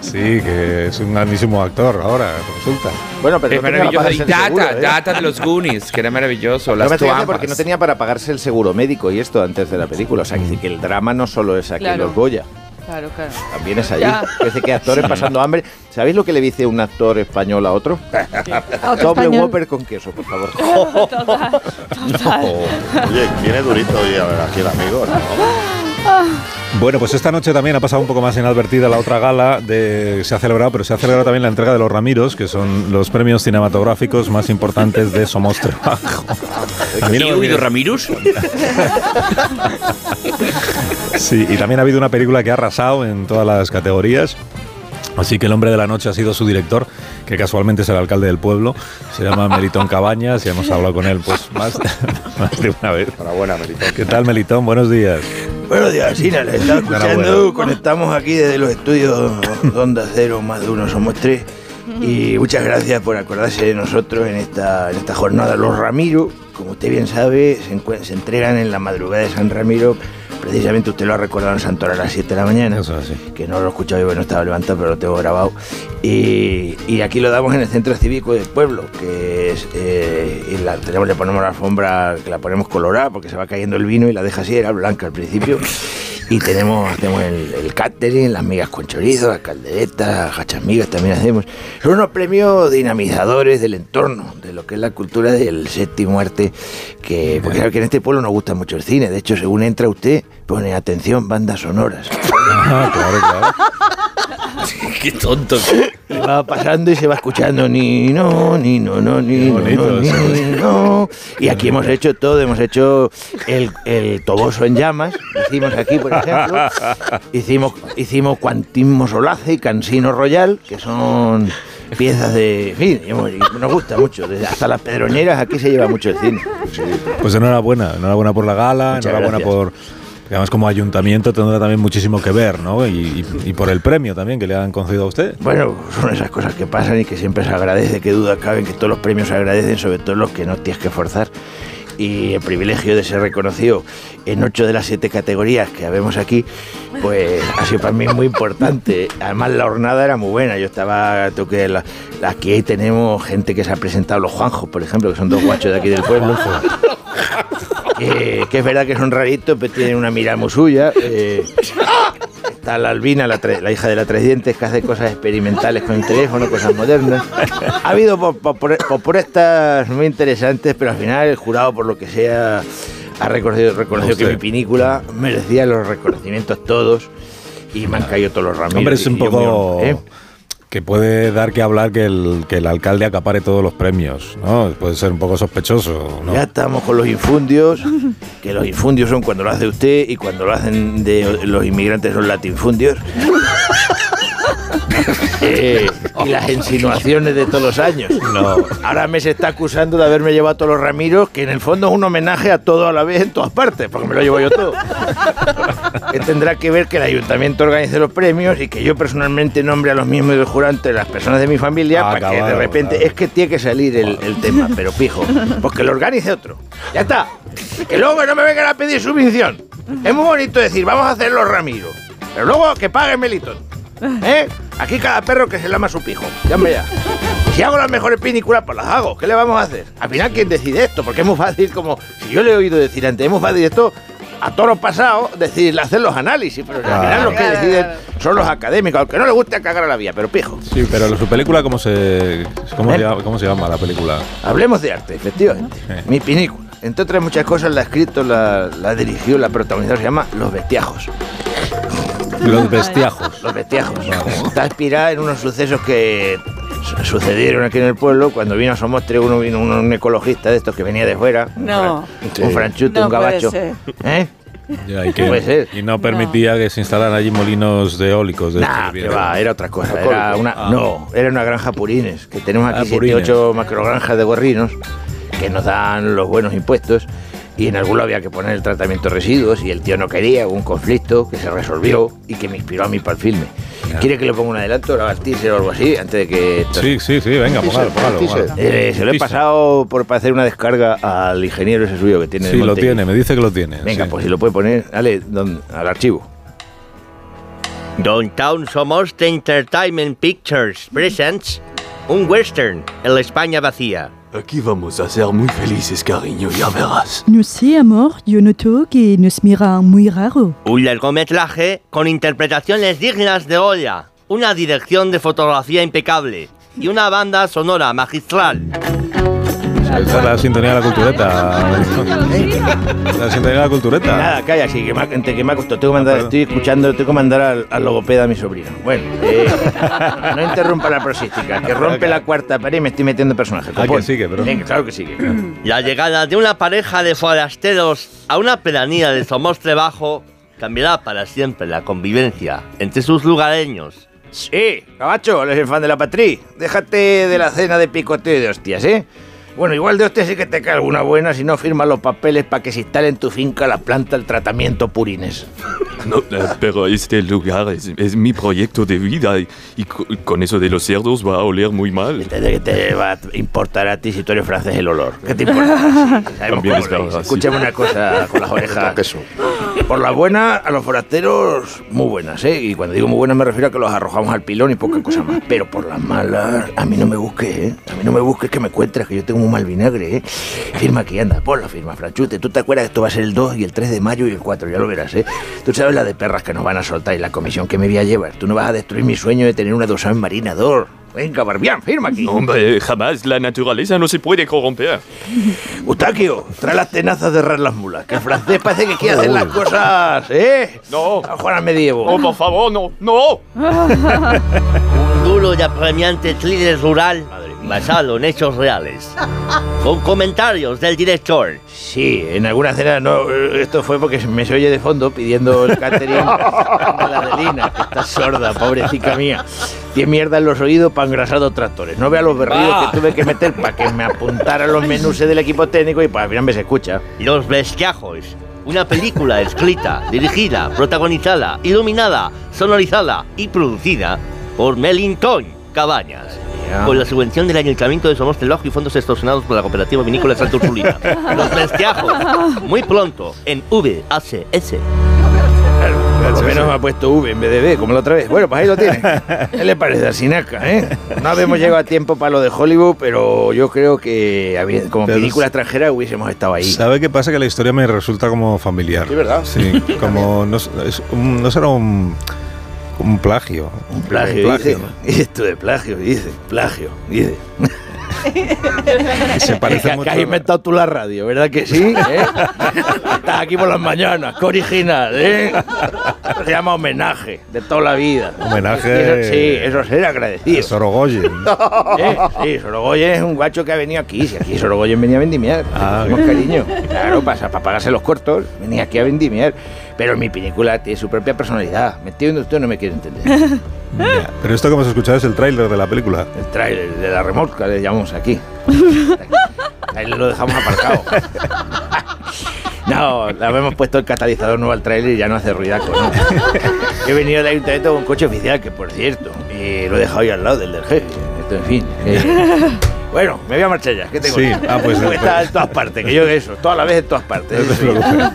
Speaker 1: Sí, que es un grandísimo actor ahora, resulta.
Speaker 26: Bueno, pero
Speaker 172: Es
Speaker 26: no
Speaker 172: maravilloso. Y Data,
Speaker 26: seguro, ¿eh?
Speaker 172: Data de los Goonies, que era maravilloso.
Speaker 26: No
Speaker 172: Las
Speaker 26: me gracia
Speaker 172: tuambas.
Speaker 26: porque no tenía para pagarse el seguro médico y esto antes de la película. O sea, que el drama no solo es aquí en
Speaker 141: Claro.
Speaker 26: los Goya,
Speaker 141: Claro, claro.
Speaker 26: también es allí.
Speaker 141: Ya.
Speaker 26: Que dice que actores pasando hambre. ¿Sabéis lo que le dice un actor español a otro?
Speaker 64: A otro
Speaker 26: Doble
Speaker 64: español.
Speaker 26: Whopper con queso, por favor.
Speaker 141: Total, total.
Speaker 179: Oye, viene durito hoy a ver aquí el amigo, ¿no?
Speaker 1: Bueno, pues esta noche también ha pasado un poco más inadvertida la otra gala de se ha celebrado, pero se ha celebrado también la entrega de los Ramiros, que son los premios cinematográficos más importantes de Somos Trabajo. A mí no
Speaker 172: ¿He
Speaker 1: me
Speaker 172: oído
Speaker 1: olvides-
Speaker 172: Ramirus?
Speaker 1: Sí, y también ha habido una película que ha arrasado en todas las categorías. Así que el hombre de la noche ha sido su director, que casualmente es el alcalde del pueblo. Se llama Melitón Cabañas y hemos hablado con él pues más, más de una vez.
Speaker 179: Enhorabuena, Melitón.
Speaker 1: ¿Qué tal, Melitón? Buenos días.
Speaker 180: Buenos días, Sina, les estaba escuchando. Conectamos aquí desde los estudios Onda Cero, más de uno somos tres. Y muchas gracias por acordarse de nosotros en esta, en esta jornada. Los Ramiro, como usted bien sabe, se, se entregan en la madrugada de San Ramiro. Precisamente usted lo ha recordado en Santor a las 7 de la mañana.
Speaker 1: Eso es así.
Speaker 180: Que no lo he escuchado y bueno, estaba levantado, pero lo tengo grabado. Y, y aquí lo damos en el centro cívico del pueblo, que es. eh, y la, tenemos, le ponemos la alfombra, que la ponemos colorada porque se va cayendo el vino y la deja así, era blanca al principio.
Speaker 26: Y tenemos, hacemos el, el catering, las migas con chorizo, las calderetas, gachas migas también hacemos. Son unos premios dinamizadores del entorno, de lo que es la cultura del séptimo arte, que, porque claro que en este pueblo nos gusta mucho el cine. De hecho, según entra usted, pone atención, bandas sonoras.
Speaker 1: Ah, claro, claro.
Speaker 26: Qué tonto. Y va pasando y se va escuchando ni no, ni no, no, ni no, ni no. Y aquí hemos hecho todo, hemos hecho el, el toboso en llamas, hicimos aquí, por ejemplo, hicimos, hicimos Quantismo Solace y Cansino Royal, que son piezas de... En fin, nos gusta mucho, desde hasta las pedroñeras aquí se lleva mucho el cine.
Speaker 1: Pues enhorabuena, enhorabuena por la gala,
Speaker 26: Muchas
Speaker 1: enhorabuena
Speaker 26: gracias.
Speaker 1: por... Además, como ayuntamiento tendrá también muchísimo que ver, ¿no? Y, por el premio también que le han concedido a usted.
Speaker 26: Bueno, son esas cosas que pasan y que siempre se agradece, que duda cabe en que todos los premios se agradecen, sobre todo los que no tienes que forzar. Y el privilegio de ser reconocido en ocho de las siete categorías que habemos aquí, pues ha sido para mí muy importante. Además, la jornada era muy buena. Yo estaba, toqué la, aquí tenemos gente que se ha presentado, los Juanjos, por ejemplo, que son dos guachos de aquí del pueblo. que, que es verdad que son raritos, pero tienen una mirada muy suya. eh, está la Albina, la, hija de la Tres Dientes, que hace cosas experimentales con el teléfono, cosas modernas. Ha habido po- po- por- propuestas muy interesantes, pero al final el jurado, por lo que sea, ha reconocido, reconocido que mi película merecía los reconocimientos todos y me han caído todos los ramitos.
Speaker 1: Hombre, es un poco...
Speaker 26: ¿eh?
Speaker 1: Que puede dar que hablar que el, que el alcalde acapare todos los premios, ¿no? Puede ser un poco sospechoso, ¿no?
Speaker 26: Ya estamos con los infundios, que los infundios son cuando lo hace usted y cuando lo hacen de los inmigrantes son latinfundios. Eh, y las insinuaciones de todos los años.
Speaker 1: No.
Speaker 26: Ahora me se está acusando de haberme llevado a todos los Ramiros, que en el fondo es un homenaje a todo a la vez en todas partes, porque me lo llevo yo todo. que tendrá que ver que el ayuntamiento organice los premios y que yo personalmente nombre a los miembros del entre las personas de mi familia para que de repente es que tiene que salir el, el tema, pero pijo, pues que lo organice otro. Ya está. Que luego no me vengan a pedir subvención. Es muy bonito decir, vamos a hacer los Ramiro, pero luego que pague Melitón. ¿Eh? Aquí cada perro que se lama su pijo. Ya hombre ya. Si hago las mejores películas, pues las hago. ¿Qué le vamos a hacer? Al final, ¿quién decide esto? Porque es muy fácil, como si yo le he oído decir antes, es muy fácil esto a toro pasado decidir hacer los análisis, pero al final los que
Speaker 1: Claro.
Speaker 26: deciden son los académicos, aunque no le guste cagar a la vía, pero pijo.
Speaker 1: Sí, pero su película, ¿cómo se, cómo, se llama, cómo se llama la película?
Speaker 26: Hablemos de arte, efectivamente. Mi película, entre otras muchas cosas, la ha escrito, la, la dirigió, la protagonizó, se llama Los Bestiajos.
Speaker 1: Los bestiajos.
Speaker 26: Los bestiajos. Está inspirada en unos sucesos que su- sucedieron aquí en el pueblo. Cuando vino a Somostre, uno vino un, un ecologista de estos que venía de fuera. un
Speaker 181: No.
Speaker 26: fran- Un franchute,
Speaker 181: No
Speaker 26: un
Speaker 181: puede
Speaker 26: gabacho.
Speaker 181: ser.
Speaker 26: ¿Eh?
Speaker 1: Ya, y, que-
Speaker 26: Puede ser.
Speaker 1: y no permitía que se instalaran allí molinos de eólicos. De
Speaker 26: Nah,
Speaker 1: que
Speaker 26: va, era otra cosa. Era una,
Speaker 1: Ah.
Speaker 26: No, era una granja purines. Que tenemos
Speaker 1: Ah,
Speaker 26: aquí siete,
Speaker 1: purines.
Speaker 26: ocho macrogranjas de gorrinos que nos dan los buenos impuestos. Y en alguno había que poner el tratamiento de residuos y el tío no quería, hubo un conflicto que se resolvió y que me inspiró a mí para el filme. ¿Quiere que le ponga un adelanto, teaser o algo así, antes de que...
Speaker 1: Sí, sí, sí, venga, póngalo, póngalo, póngalo.
Speaker 26: Eh, se lo he pasado por para hacer una descarga al ingeniero ese suyo que tiene.
Speaker 1: Sí, lo tiene, me dice que lo tiene.
Speaker 26: Venga,
Speaker 1: sí.
Speaker 26: pues si lo puede poner, dale, don- al archivo.
Speaker 182: Downtown Somos Entertainment Pictures presents un western en la España vacía.
Speaker 172: Aquí vamos a ser muy felices, cariño, ya verás.
Speaker 64: No sé, amor, yo noto que nos mira muy raro.
Speaker 182: Un largometraje con interpretaciones dignas de Goya, una dirección de fotografía impecable y una banda sonora magistral.
Speaker 1: Esa es la sintonía de la cultureta. La sintonía de la cultureta.
Speaker 26: Nada, calla, sí, que me, entre que me ha costado. Tengo que mandar, estoy escuchando, tengo que mandar al, al logopeda a mi sobrino. Bueno, eh, no interrumpa la prosística, que rompe la cuarta pared y me estoy metiendo en personaje.
Speaker 1: Ah, que sigue, pero-
Speaker 26: Venga, claro que sigue.
Speaker 182: La llegada de una pareja de forasteros a una pedanía de Somostre Bajo cambiará para siempre la convivencia entre sus lugareños.
Speaker 26: Sí, cabacho, eres el fan de la patri. Déjate de la cena de picoteo y de hostias, ¿eh? Bueno, igual de hostias sí que te cae alguna buena si no firmas los papeles para que se instale en tu finca la planta del tratamiento purines.
Speaker 172: No, eh, pero este lugar es, es mi proyecto de vida y, y co- con eso de los cerdos va a oler muy mal.
Speaker 26: ¿Qué te va a importar a ti si tú eres francés el olor? ¿Qué te importa? Sí,
Speaker 172: También es verdad, sí.
Speaker 26: Escúchame una cosa con las orejas. Por las buenas, a los forasteros, muy buenas, ¿eh? Y cuando digo muy buenas me refiero a que los arrojamos al pilón y poca cosa más. Pero por las malas, a mí no me busques, ¿eh? A mí no me busques que me encuentres, que yo tengo un mal vinagre, ¿eh? Firma aquí, anda, pon la firma, Franchute. ¿Tú te acuerdas que esto va a ser el 2 y el 3 de mayo y el 4? Ya lo verás, ¿eh? Tú sabes la de perras que nos van a soltar y la comisión que me voy a llevar. Tú no vas a destruir mi sueño de tener una dorsal marinador. Venga, Barbián, firma aquí.
Speaker 183: Hombre, jamás. La naturaleza no se puede corromper.
Speaker 26: Eustaquio, trae las tenazas de rar las mulas, que el francés parece que quiere hacer las cosas, ¿eh?
Speaker 183: No.
Speaker 26: A Juana Medievo.
Speaker 183: Oh, por favor, no, no.
Speaker 182: Un duro y apremiante thriller rural basado en hechos reales. Con comentarios del director.
Speaker 26: Sí, en alguna cena, no, eh, esto fue porque me se oye de fondo pidiendo el catering de la Adelina, que está sorda, pobrecita mía. Tiene mierda en los oídos para engrasar dos tractores. No vea los berridos que tuve que meter para que me apuntaran los menús del equipo técnico y para al final me se escucha.
Speaker 182: Los Bestiajos. Una película escrita, dirigida, protagonizada, iluminada, sonorizada y producida por Melington Cabañas. Con la subvención del Ayuntamiento de Somos del Bajo y fondos extorsionados por la Cooperativa Vinícola Santo Ursulina. Los Bestiajos. Muy pronto en VHS.
Speaker 26: Lo menos me ha puesto V en vez de B, como la otra vez. Bueno, pues ahí lo tiene. ¿Qué le parece a Sinaca, eh? No habíamos llegado a tiempo para lo de Hollywood, pero yo creo que había- como
Speaker 1: Pero-
Speaker 26: película extranjera hubiésemos estado ahí.
Speaker 1: ¿Sabe qué pasa? Que la historia me resulta como familiar.
Speaker 26: Sí, ¿verdad?
Speaker 1: Sí, como no, es un- no será un, un plagio. Un
Speaker 26: Plagio, dice. Y esto de plagio, dice. Plagio, dice.
Speaker 1: Se parece
Speaker 26: que,
Speaker 1: mucho
Speaker 26: que has inventado tú la radio, ¿verdad que sí? ¿Eh? Estás aquí por las mañanas, qué original, ¿eh? Se llama homenaje de toda la vida.
Speaker 1: Homenaje-
Speaker 26: Eso- sí, eso es ser agradecido.
Speaker 1: Sorogoyen.
Speaker 26: ¿Eh? Sí, Sorogoyen es un guacho que ha venido aquí. Si aquí Sorogoyen venía a vendimiar.
Speaker 1: Ah,
Speaker 26: cariño. Claro, para, para pagarse los cortos, venía aquí a vendimiar. Pero mi película tiene su propia personalidad. ¿Me entiende usted no me quiere entender?
Speaker 1: Pero esto que hemos escuchado es el tráiler de la película.
Speaker 26: El tráiler de la remolca le llamamos aquí. Ahí lo dejamos aparcado. No, le hemos puesto el catalizador nuevo al tráiler y ya no hace ruidaco, ¿no? He venido del ayuntamiento con un coche oficial, que por cierto, eh, lo he dejado ahí al lado del del jefe. Esto, en fin. eh. Bueno, me voy a marchar ya. ¿Qué tengo?
Speaker 1: Sí, ah, pues,
Speaker 26: que
Speaker 1: pues.
Speaker 26: en todas partes, que yo eso, toda la vez en todas partes.
Speaker 1: No.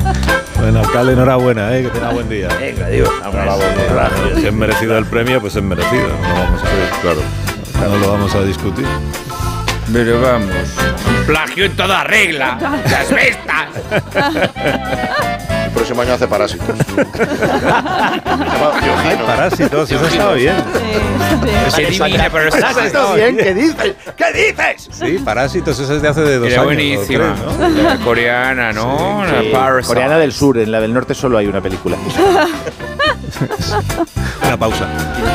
Speaker 1: Bueno, alcalde, enhorabuena, ¿eh? que tenga buen día.
Speaker 26: Venga, digo.
Speaker 1: Sí, Si es merecido el premio, pues es merecido. No vamos a claro. No lo vamos a discutir.
Speaker 184: Pero vamos. Plagio en toda regla. Las bestas.
Speaker 179: El próximo año hace parásitos.
Speaker 1: Ay, parásitos, eso estaba bien.
Speaker 184: Pero
Speaker 26: ¿Has
Speaker 184: está
Speaker 26: bien? ¿Qué dices? ¿Qué dices?
Speaker 1: Sí, Parásitos, ese es de hace de dos
Speaker 184: Era
Speaker 1: años.
Speaker 184: buenísima.
Speaker 1: tres, ¿no?
Speaker 184: La coreana, ¿no?
Speaker 26: Sí,
Speaker 184: La
Speaker 26: coreana del sur, en la del norte solo hay una película.
Speaker 1: Una pausa.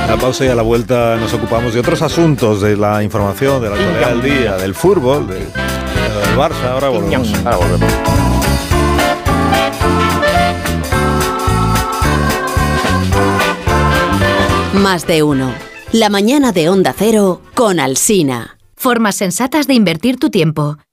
Speaker 1: La pausa y a la vuelta nos ocupamos de otros asuntos, de la información, de la actualidad del día, del fútbol, de- del Barça. Ahora volvemos.
Speaker 179: Ahora volvemos.
Speaker 7: Más de uno. La mañana de Onda Cero con Alsina.
Speaker 185: Formas sensatas de invertir tu tiempo.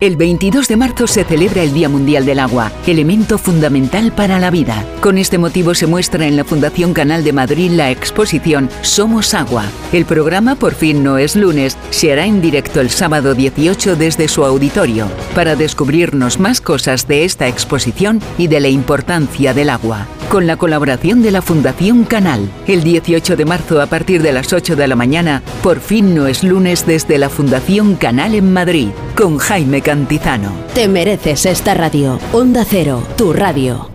Speaker 178: El 22 de marzo se celebra el Día Mundial del Agua, elemento fundamental para la vida. Con este motivo se muestra en la Fundación Canal de Madrid la exposición Somos Agua. El programa Por fin no es lunes se hará en directo el sábado 18 desde su auditorio para descubrirnos más cosas de esta exposición y de la importancia del agua. Con la colaboración de la Fundación Canal, el 18 de marzo a partir de las 8 de la mañana, Por fin no es lunes desde la Fundación Canal en Madrid, con Jaime Cantizano.
Speaker 7: Te mereces esta radio. Onda Cero, tu radio.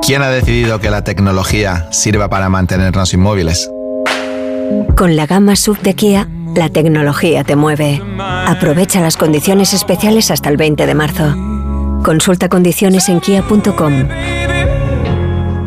Speaker 186: ¿Quién ha decidido que la tecnología sirva para mantenernos inmóviles?
Speaker 172: Con la gama SUV de Kia, la tecnología te mueve. Aprovecha las condiciones especiales hasta el 20 de marzo. Consulta condiciones en kia.com.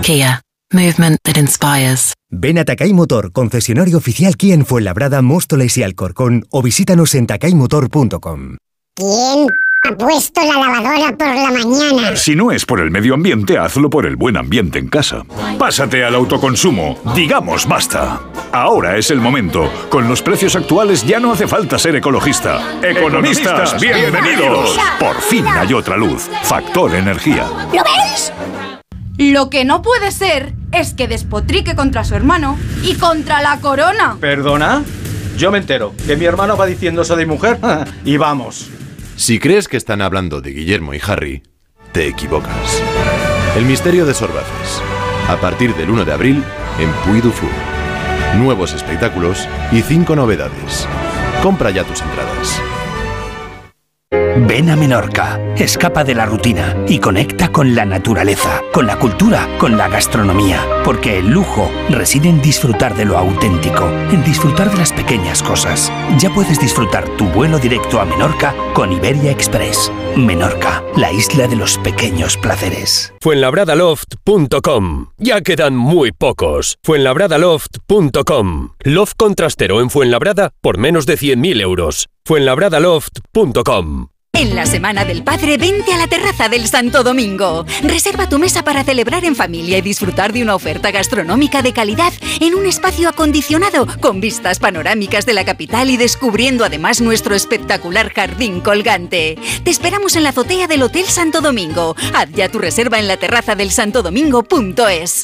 Speaker 187: Kia. Movement that inspires.
Speaker 188: Ven a Takay Motor, concesionario oficial Kia en Fuenlabrada, Móstoles y Alcorcón o visítanos en takaymotor.com.
Speaker 189: ¿Quién
Speaker 172: Ha puesto la lavadora por la mañana.
Speaker 188: Si no es por el medio ambiente, hazlo por el buen ambiente en casa. Pásate al autoconsumo. Digamos basta. Ahora es el momento. Con los precios actuales ya no hace falta ser ecologista. Economistas, bienvenidos. Por fin hay otra luz. Factor energía.
Speaker 172: ¿Lo veis?
Speaker 188: Lo que no puede ser es que despotrique contra su hermano y contra la corona.
Speaker 18: ¿Perdona? Yo me entero que mi hermano va diciendo eso de mujer y vamos.
Speaker 2: Si crees que están hablando de Guillermo y Harry, te equivocas. El misterio de Sorbaces. A partir del 1 de abril en Puy du Fou. Nuevos espectáculos y cinco novedades. Compra ya tus entradas.
Speaker 148: Ven a Menorca, escapa de la rutina y conecta con la naturaleza, con la cultura, con la gastronomía, porque el lujo reside en disfrutar de lo auténtico, en disfrutar de las pequeñas cosas. Ya puedes disfrutar tu vuelo directo a Menorca con Iberia Express. Menorca, la isla de los pequeños placeres.
Speaker 190: Fuenlabradaloft.com. Ya quedan muy pocos. Fuenlabradaloft.com. Loft contrastero en Fuenlabrada por menos de 100.000 euros. Fuenlabradaloft.com.
Speaker 53: En la Semana del Padre, vente a la terraza del Santo Domingo. Reserva tu mesa para celebrar en familia y disfrutar de una oferta gastronómica de calidad en un espacio acondicionado con vistas panorámicas de la capital y descubriendo además nuestro espectacular jardín colgante. Te esperamos en la azotea del Hotel Santo Domingo. Haz ya tu reserva en la terraza del santodomingo.es.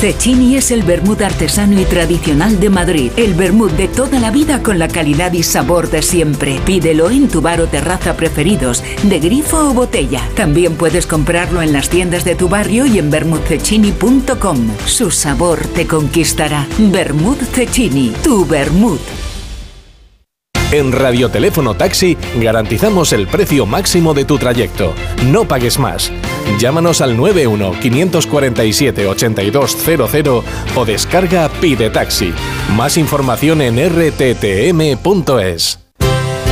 Speaker 178: Cecchini es el vermut artesano y tradicional de Madrid. El vermut de toda la vida con la calidad y sabor de siempre. Pídelo en tu bar o terraza preferidos, de grifo o botella. También puedes comprarlo en las tiendas de tu barrio y en vermutcecchini.com. Su sabor te conquistará. Vermut Cecchini, tu vermut.
Speaker 191: En Radioteléfono Taxi garantizamos el precio máximo de tu trayecto. No pagues más. Llámanos al 91-547-8200 o descarga Pide Taxi. Más información en rttm.es.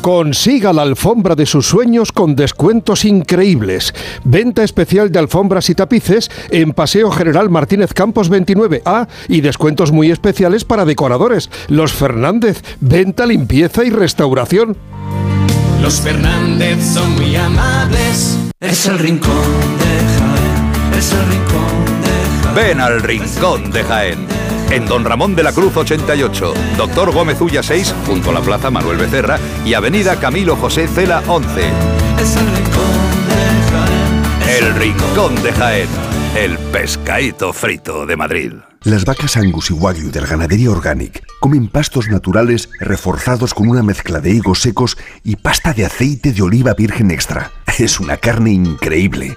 Speaker 172: Consiga la alfombra de sus sueños con descuentos increíbles. Venta especial de alfombras y tapices en Paseo General Martínez Campos 29A y descuentos muy especiales para decoradores. Los Fernández, venta, limpieza y restauración.
Speaker 192: Los Fernández son muy amables. Es el rincón de Jaén. Es el rincón de Jaén.
Speaker 188: Ven al Rincón de Jaén. En Don Ramón de la Cruz 88, Doctor Gómez Ulla 6, junto a la Plaza Manuel Becerra y Avenida Camilo José Cela 11.
Speaker 192: Es el rincón de Jaén.
Speaker 188: El pescadito frito de Madrid.
Speaker 18: Las vacas Angus y Wagyu de la ganadería Organic comen pastos naturales reforzados con una mezcla de higos secos y pasta de aceite de oliva virgen extra. Es una carne increíble.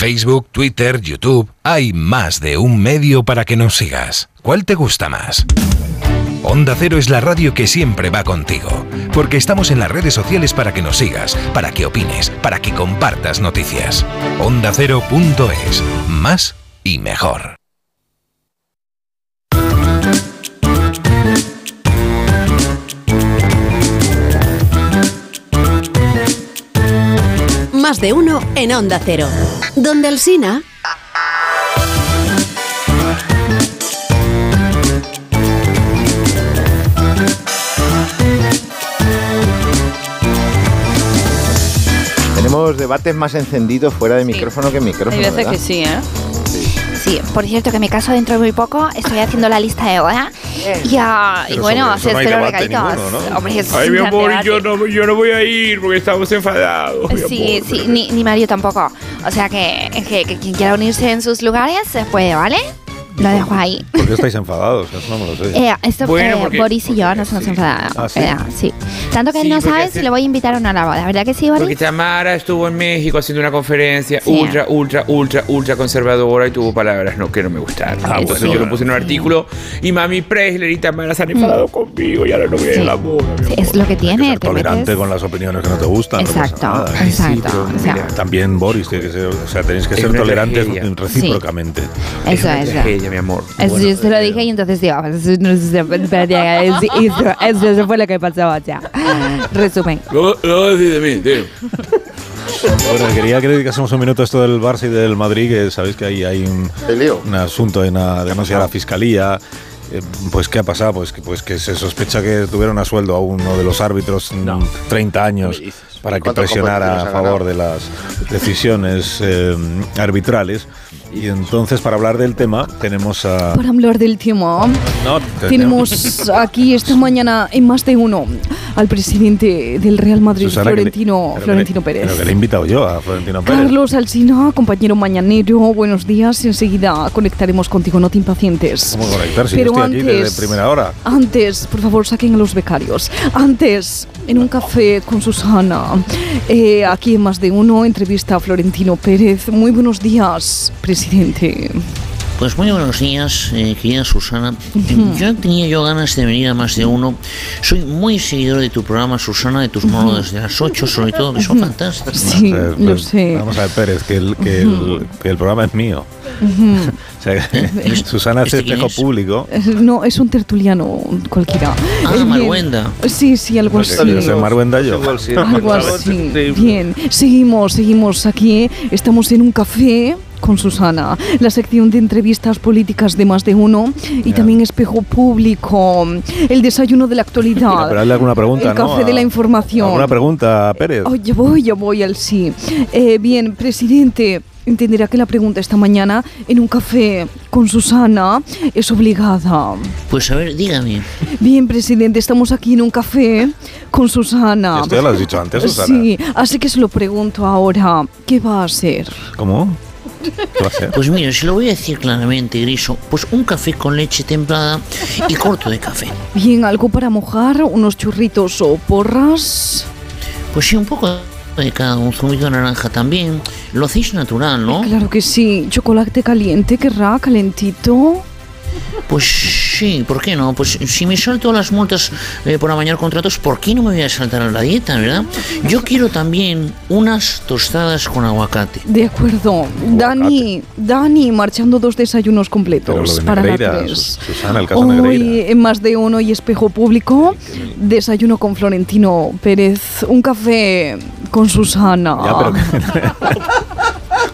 Speaker 2: Facebook, Twitter, YouTube, hay más de un medio para que nos sigas. ¿Cuál te gusta más? Onda Cero es la radio que siempre va contigo, porque estamos en las redes sociales para que nos sigas, para que opines, para que compartas noticias. OndaCero.es, más y mejor.
Speaker 7: Más de uno en Onda Cero. Donde el Sina.
Speaker 26: Tenemos debates más encendidos fuera de micrófono que en micrófono.
Speaker 193: Hay veces
Speaker 26: ¿verdad?
Speaker 193: que sí, ¿eh?
Speaker 194: Sí, por cierto, que me caso dentro de muy poco. Estoy haciendo la lista de boda. Y, ah, y bueno, se
Speaker 195: no
Speaker 194: espero regalitos.
Speaker 195: ninguno, ¿no?
Speaker 194: Hombre,
Speaker 195: Ay, mi amor, yo no, yo no voy a ir porque estamos enfadados.
Speaker 194: Sí,
Speaker 195: amor.
Speaker 194: sí, ni, ni Mario tampoco. O sea que, que, que quien quiera unirse en sus lugares se puede, ¿vale? Lo dejo ahí.
Speaker 1: ¿Por qué estáis enfadados? Eso no me lo sé.
Speaker 194: Eh, esto,
Speaker 1: Bueno,
Speaker 194: eh,
Speaker 1: porque-
Speaker 194: Boris y yo nos hemos enfadado.
Speaker 195: ¿Ah, sí?
Speaker 194: ¿verdad? sí. Tanto que él
Speaker 195: Sí,
Speaker 194: no
Speaker 195: porque
Speaker 194: sabe
Speaker 195: hace-
Speaker 194: si le voy a invitar o no a la boda, ¿verdad que sí, Boris?
Speaker 195: Porque Tamara estuvo en México haciendo una conferencia
Speaker 194: Sí.
Speaker 195: ultra, ultra, ultra, ultra conservadora y tuvo palabras no, que no me gustaron.
Speaker 194: Ah,
Speaker 195: Entonces
Speaker 194: bueno.
Speaker 195: yo lo puse en un artículo y Mami Presley y Tamara se han enfadado conmigo y ahora no voy a ir a la boda.
Speaker 194: Sí, es lo que tiene. te
Speaker 1: Tolerante
Speaker 194: metes-
Speaker 1: con las opiniones que no te gustan. no pasa
Speaker 194: Exacto,
Speaker 1: nada.
Speaker 194: exacto. o sea,
Speaker 1: También Boris, tiene que ser, o sea, tenéis que
Speaker 195: Es
Speaker 1: ser tolerantes recíprocamente.
Speaker 194: Eso es.
Speaker 195: Tragedia, mi amor.
Speaker 194: Eso yo se lo dije y entonces digo, eso, no eso, fue lo que pasó, o sea. Resumen.
Speaker 195: Lo, lo vas a decir de mí, tío.
Speaker 1: Bueno, quería que dedicásemos un minuto a esto del Barça y del Madrid, que sabéis que ahí hay un, un asunto en la denuncia a la Fiscalía. Eh, Pues, ¿qué ha pasado? Pues que, pues que se sospecha que tuvieron a sueldo a uno de los árbitros mm, 30 años para que
Speaker 179: ¿Cuántas
Speaker 1: presionara a favor de las decisiones eh, arbitrales. Y entonces, para hablar del tema, tenemos a...
Speaker 64: Para hablar del tema,
Speaker 1: No,
Speaker 64: tenemos aquí esta mañana en más de uno al presidente del Real Madrid,
Speaker 1: Susana, que le-
Speaker 64: Florentino, Florentino Pérez.
Speaker 1: Pero que le he invitado yo a Florentino Pérez.
Speaker 64: Carlos Alsina, compañero mañanero, buenos días. Enseguida conectaremos contigo, no te impacientes.
Speaker 1: ¿Cómo conectar si
Speaker 64: Pero
Speaker 1: yo estoy aquí
Speaker 64: antes-
Speaker 1: desde primera hora?
Speaker 64: Antes, por favor, saquen a los becarios. Antes, en un café con Susana, eh, aquí en más de uno, entrevista a Florentino Pérez. Muy buenos días, presidente.
Speaker 196: Pues muy buenos días, eh, querida Susana. Yo tenía yo ganas de venir a más de uno. Soy muy seguidor de tu programa, Susana, de tus monólogos de las 8, sobre todo, que son fantásticos.
Speaker 64: Sí, lo
Speaker 1: pues,
Speaker 64: sé.
Speaker 1: Vamos a ver, Pérez, que el, que el, que el programa es mío. O sea, que Susana hace
Speaker 196: ¿Este
Speaker 1: espejo
Speaker 196: es?
Speaker 1: público.
Speaker 64: Eh, No, es un tertuliano cualquiera.
Speaker 196: Ah,
Speaker 64: Eh, bien.
Speaker 196: Maruenda.
Speaker 64: Sí, sí, algo así.
Speaker 1: yo soy yo.
Speaker 64: Algo así. Bien, seguimos, seguimos aquí. Estamos en un café con Susana, la sección de entrevistas políticas de más de uno y también espejo público, el desayuno de la actualidad,
Speaker 1: Pero hazle alguna pregunta,
Speaker 64: el
Speaker 1: ¿no?
Speaker 64: café de la información.
Speaker 1: ¿Alguna pregunta, Pérez?
Speaker 64: Oh, ya voy, ya voy al sí. Eh, bien, presidente, entenderá que la pregunta esta mañana en un café con Susana es obligada.
Speaker 196: Pues a ver, dígame.
Speaker 64: Bien, presidente, estamos aquí en un café con Susana.
Speaker 1: Esto ya lo has dicho antes, Susana.
Speaker 64: Sí, así que se lo pregunto ahora. ¿Qué va a hacer?
Speaker 1: ¿Cómo? ¿Qué va a ser?
Speaker 196: Pues mira, se lo voy a decir claramente, Griso. Pues un café con leche templada y corto de café.
Speaker 64: Bien, algo para mojar, unos churritos o porras.
Speaker 196: Pues sí, un poco de cada un zumito de naranja también. Lo hacéis natural, ¿no?
Speaker 64: Claro que sí. Chocolate caliente, querrá, calentito.
Speaker 196: Pues sí, ¿por qué no? Pues si me salto las multas eh, por amañar contratos, ¿por qué no me voy a saltar a la dieta, verdad? Yo quiero también unas tostadas con aguacate.
Speaker 64: De acuerdo. Dani, Dani, marchando dos desayunos completos
Speaker 1: de
Speaker 64: para la
Speaker 1: Negreira,
Speaker 64: tres.
Speaker 1: Sus- Susana, el caso.
Speaker 64: Hoy en más de uno y espejo público, desayuno con Florentino Pérez, un café con Susana.
Speaker 1: Ya, pero,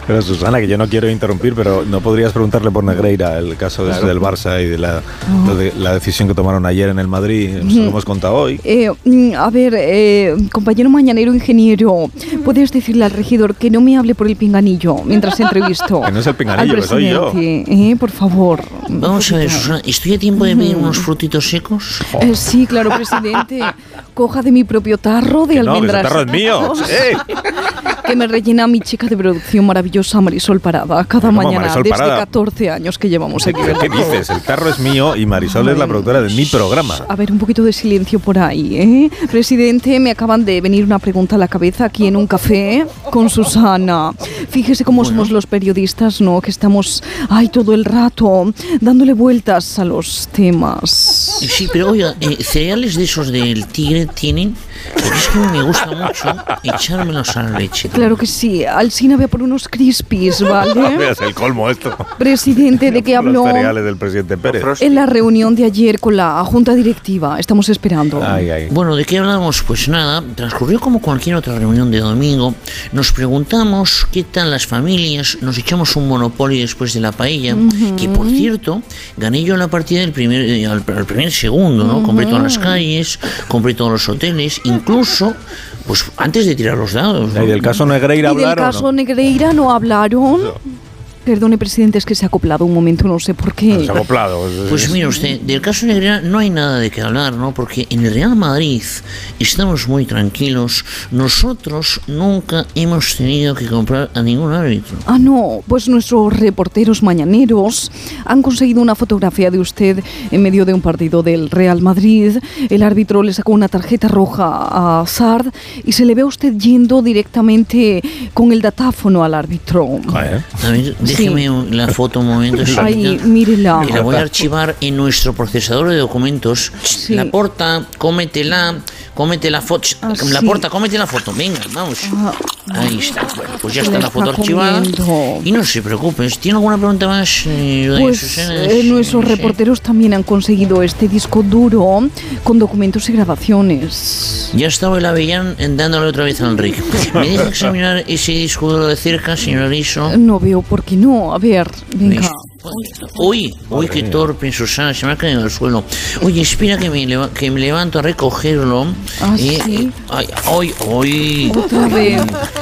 Speaker 1: pero Susana, que yo no quiero interrumpir, pero no podrías preguntarle por Negreira, el caso
Speaker 64: Claro.
Speaker 1: del Barça y de la,
Speaker 64: No.
Speaker 1: de la decisión que tomaron ayer en el Madrid. Nos lo hemos contado hoy.
Speaker 64: Eh, mm, a ver, eh, compañero mañanero ingeniero, ¿puedes decirle al regidor que no me hable por el pinganillo mientras entrevisto?
Speaker 1: Que no es el pinganillo, que soy yo.
Speaker 64: eh, por favor.
Speaker 196: Vamos a ver, Susana, ¿estoy a tiempo de pedir unos frutitos secos?
Speaker 64: Eh, sí, claro, presidente. Coja de mi propio tarro de
Speaker 1: Que no, que ese
Speaker 64: almendras.
Speaker 1: tarro es mío. ¡Eh!
Speaker 64: que me rellena mi chica de producción maravillosa Marisol Parada cada
Speaker 1: ¿Cómo,
Speaker 64: mañana
Speaker 1: Marisol
Speaker 64: desde
Speaker 1: Parada?
Speaker 64: 14 años que llevamos aquí.
Speaker 1: ¿Pero ¿Qué dices? El tarro es mío y Marisol es la productora de mi programa.
Speaker 64: A ver, un poquito de silencio por ahí, ¿eh? Presidente, me acaban de venir una pregunta a la cabeza aquí en un café con Susana. Fíjese cómo somos los periodistas, ¿no? Que estamos, ay, todo el rato dándole vueltas a los temas.
Speaker 196: Sí, pero oiga, eh, cereales de esos del tigre tienen, porque es que me gusta mucho echármelos a la leche.
Speaker 64: Claro que sí. Alcina ve por unos crispies, ¿vale?
Speaker 1: Veas el colmo esto.
Speaker 64: Presidente, ¿de qué
Speaker 1: Los
Speaker 64: habló?
Speaker 1: cereales del presidente Pérez.
Speaker 64: En la reunión de ayer con la Junta Directiva. Estamos esperando.
Speaker 196: Bueno, ¿de qué hablamos? Pues nada, transcurrió como cualquier otra reunión de domingo. Nos preguntamos qué tal las familias, nos echamos un monopolio después de la paella,
Speaker 64: Ujú.
Speaker 196: que por cierto, gané yo la partida del primer, eh, al, al primer segundo, ¿no? Compré todas las calles, compré todos los hoteles, incluso pues antes de tirar los dados.
Speaker 1: ¿Y del caso Negreira
Speaker 64: ¿Y del
Speaker 1: hablaron?
Speaker 64: caso Negreira no hablaron? Perdone, presidente, es que se ha acoplado un momento, no sé por qué.
Speaker 1: Se ha acoplado.
Speaker 196: Pues mire usted, del caso Negreira no hay nada de qué hablar, ¿no? Porque en el Real Madrid estamos muy tranquilos. Nosotros nunca hemos tenido que comprar a ningún árbitro.
Speaker 64: Ah, no, pues nuestros reporteros mañaneros han conseguido una fotografía de usted en medio de un partido del Real Madrid. El árbitro le sacó una tarjeta roja a Sard y se le ve a usted yendo directamente con el datáfono al árbitro.
Speaker 196: A ver, déjeme la foto un momento.
Speaker 64: Ay, mírela.
Speaker 196: Y la voy a archivar en nuestro procesador de documentos. La porta, cómetela, cómete la foto. la
Speaker 64: sí.
Speaker 196: porta, cómete la foto. Venga, vamos. Ahí está. Bueno, pues ya está la foto
Speaker 64: está
Speaker 196: archivada.
Speaker 64: comiendo.
Speaker 196: Y no se preocupen. ¿Tiene alguna pregunta más, eh,
Speaker 64: Pues
Speaker 196: Susana?
Speaker 64: eh, nuestros reporteros también han conseguido este disco duro con documentos y grabaciones.
Speaker 196: Ya estaba el Avellán dándole otra vez a Enrique. ¿Me deja examinar ese disco duro de cerca, señor Ariso?
Speaker 64: No veo por qué no. A ver, venga.
Speaker 196: Uy, uy, qué torpe, Susana, se me ha caído al suelo. Oye, espera que me, leva- que me levanto a recogerlo.
Speaker 64: Ah,
Speaker 196: Eh,
Speaker 64: sí.
Speaker 196: ay, ay, ay.
Speaker 64: Otra vez.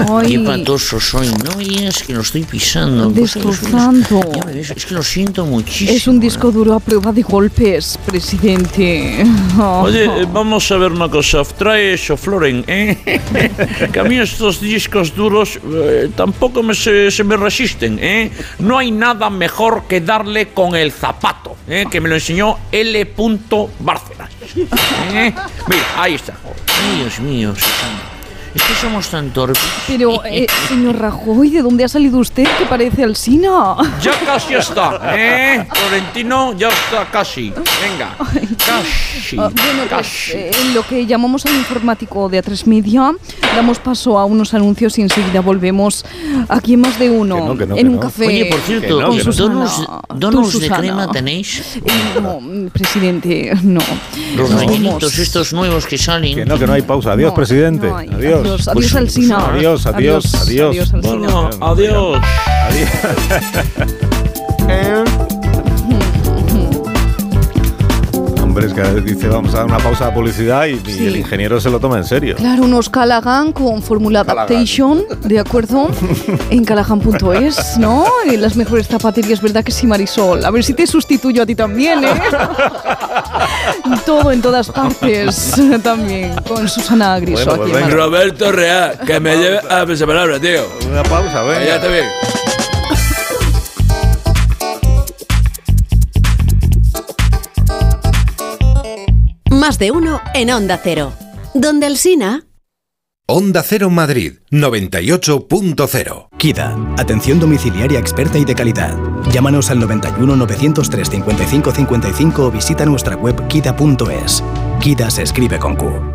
Speaker 64: Ay.
Speaker 196: Qué patoso soy. No digas que lo estoy pisando.
Speaker 64: Destrozando.
Speaker 196: Es que lo siento muchísimo.
Speaker 64: Es un disco duro a prueba de golpes, presidente.
Speaker 195: Oye, eh, vamos a ver una cosa. Trae eso, Floren, ¿eh? que a mí estos discos duros eh, tampoco me se, se me resisten, ¿eh? No hay nada mejor que darle con el zapato, ¿eh? Que me lo enseñó L. Bárcenas. ¿eh? Mira, ahí está.
Speaker 196: Ay, Dios mío. Es que somos tan torpes.
Speaker 64: Pero, eh, señor Rajoy, ¿de dónde ha salido usted que parece Alsina?
Speaker 195: Ya casi está, ¿eh? Florentino ya está casi. Venga, casi.
Speaker 64: Ah, bueno, pues,
Speaker 195: casi.
Speaker 64: eh, en lo que llamamos al informático de A3 Media, damos paso a unos anuncios y enseguida volvemos aquí en más de uno,
Speaker 196: no, que no,
Speaker 64: en
Speaker 196: que
Speaker 64: un
Speaker 196: no.
Speaker 64: café.
Speaker 196: Oye, por cierto, que no.
Speaker 64: Susana.
Speaker 196: donos-
Speaker 64: Tú,
Speaker 196: donos de crema tenéis.
Speaker 64: Eh, no, mm, presidente, no.
Speaker 196: Los
Speaker 64: No,
Speaker 196: rellenitos estos nuevos que salen.
Speaker 1: Que no, que no hay pausa. Adiós,
Speaker 64: No,
Speaker 1: presidente.
Speaker 64: no hay.
Speaker 1: Adiós.
Speaker 64: Adiós, adiós, Alsina.
Speaker 1: Adiós, adiós,
Speaker 64: Adiós,
Speaker 1: adiós.
Speaker 64: adiós, Alsina.
Speaker 195: Bueno, adiós.
Speaker 1: Hombre, es que dice vamos a dar una pausa de publicidad y, el ingeniero se lo toma en serio.
Speaker 64: Claro, unos Callaghan con fórmula adaptation, ¿de acuerdo? En callaghan.es, ¿no? Y las mejores zapaterías, ¿verdad que sí, Marisol? A ver si te sustituyo a ti también, ¿eh? Todo en todas partes también, con Susana Griso
Speaker 1: Bueno, pues
Speaker 64: aquí en.
Speaker 195: Roberto Real, que me lleve a esa palabra, tío.
Speaker 1: Una pausa, venga.
Speaker 195: Ya te bien.
Speaker 7: Más de uno en Onda Cero. Donde Alsina.
Speaker 2: Onda Cero Madrid 98.0.
Speaker 148: KIDA, atención domiciliaria experta y de calidad. Llámanos al 91 903 55 55 o visita nuestra web kida.es. KIDA se escribe con Q.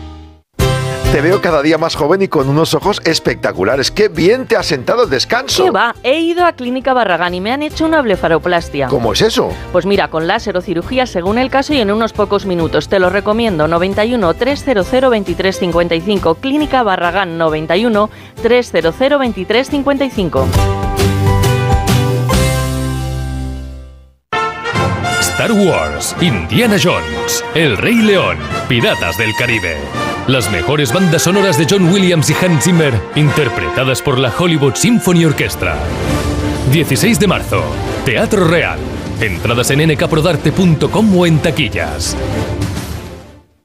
Speaker 197: Te veo cada día más joven y con unos ojos espectaculares. ¡Qué bien te ha sentado el descanso!
Speaker 198: ¿Qué va? He ido a Clínica Barragán y me han hecho una blefaroplastia.
Speaker 197: ¿Cómo es eso?
Speaker 198: Pues mira, con láser o cirugía según el caso y en unos pocos minutos. Te lo recomiendo. 91 300 2355. Clínica Barragán 91 300 2355.
Speaker 199: Star Wars, Indiana Jones, El Rey León, Piratas del Caribe. Las mejores bandas sonoras de John Williams y Hans Zimmer, interpretadas por la Hollywood Symphony Orchestra. 16 de marzo, Teatro Real. Entradas en nkprodarte.com o en taquillas.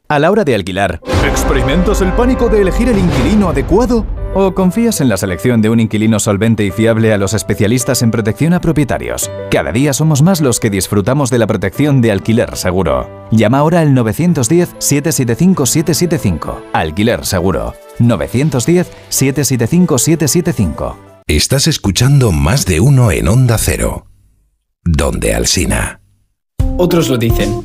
Speaker 94: A la hora de alquilar, ¿experimentas el pánico de elegir el inquilino adecuado? ¿O confías en la selección de un inquilino solvente y fiable a los especialistas en protección a propietarios? Cada día somos más los que disfrutamos de la protección de alquiler seguro. Llama ahora al 910-775-775. Alquiler seguro. 910-775-775.
Speaker 2: Estás escuchando más de uno en Onda Cero. Donde Alsina.
Speaker 200: Otros lo dicen,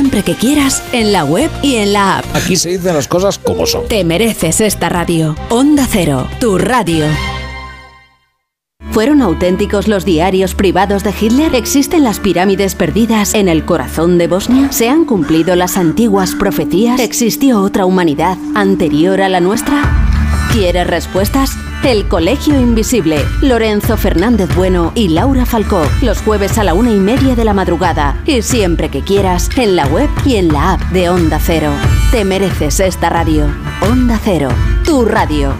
Speaker 7: siempre que quieras en la web y en la app.
Speaker 201: Aquí se dicen las cosas como son.
Speaker 7: Te mereces esta radio. Onda Cero, tu radio. ¿Fueron auténticos los diarios privados de Hitler? ¿Existen las pirámides perdidas en el corazón de Bosnia? ¿Se han cumplido las antiguas profecías? ¿Existió otra humanidad anterior a la nuestra? ¿Quieres respuestas? El Colegio Invisible, Lorenzo Fernández Bueno y Laura Falcó, los jueves a la una y media de la madrugada y siempre que quieras en la web y en la app de Onda Cero. Te mereces esta radio. Onda Cero, tu radio.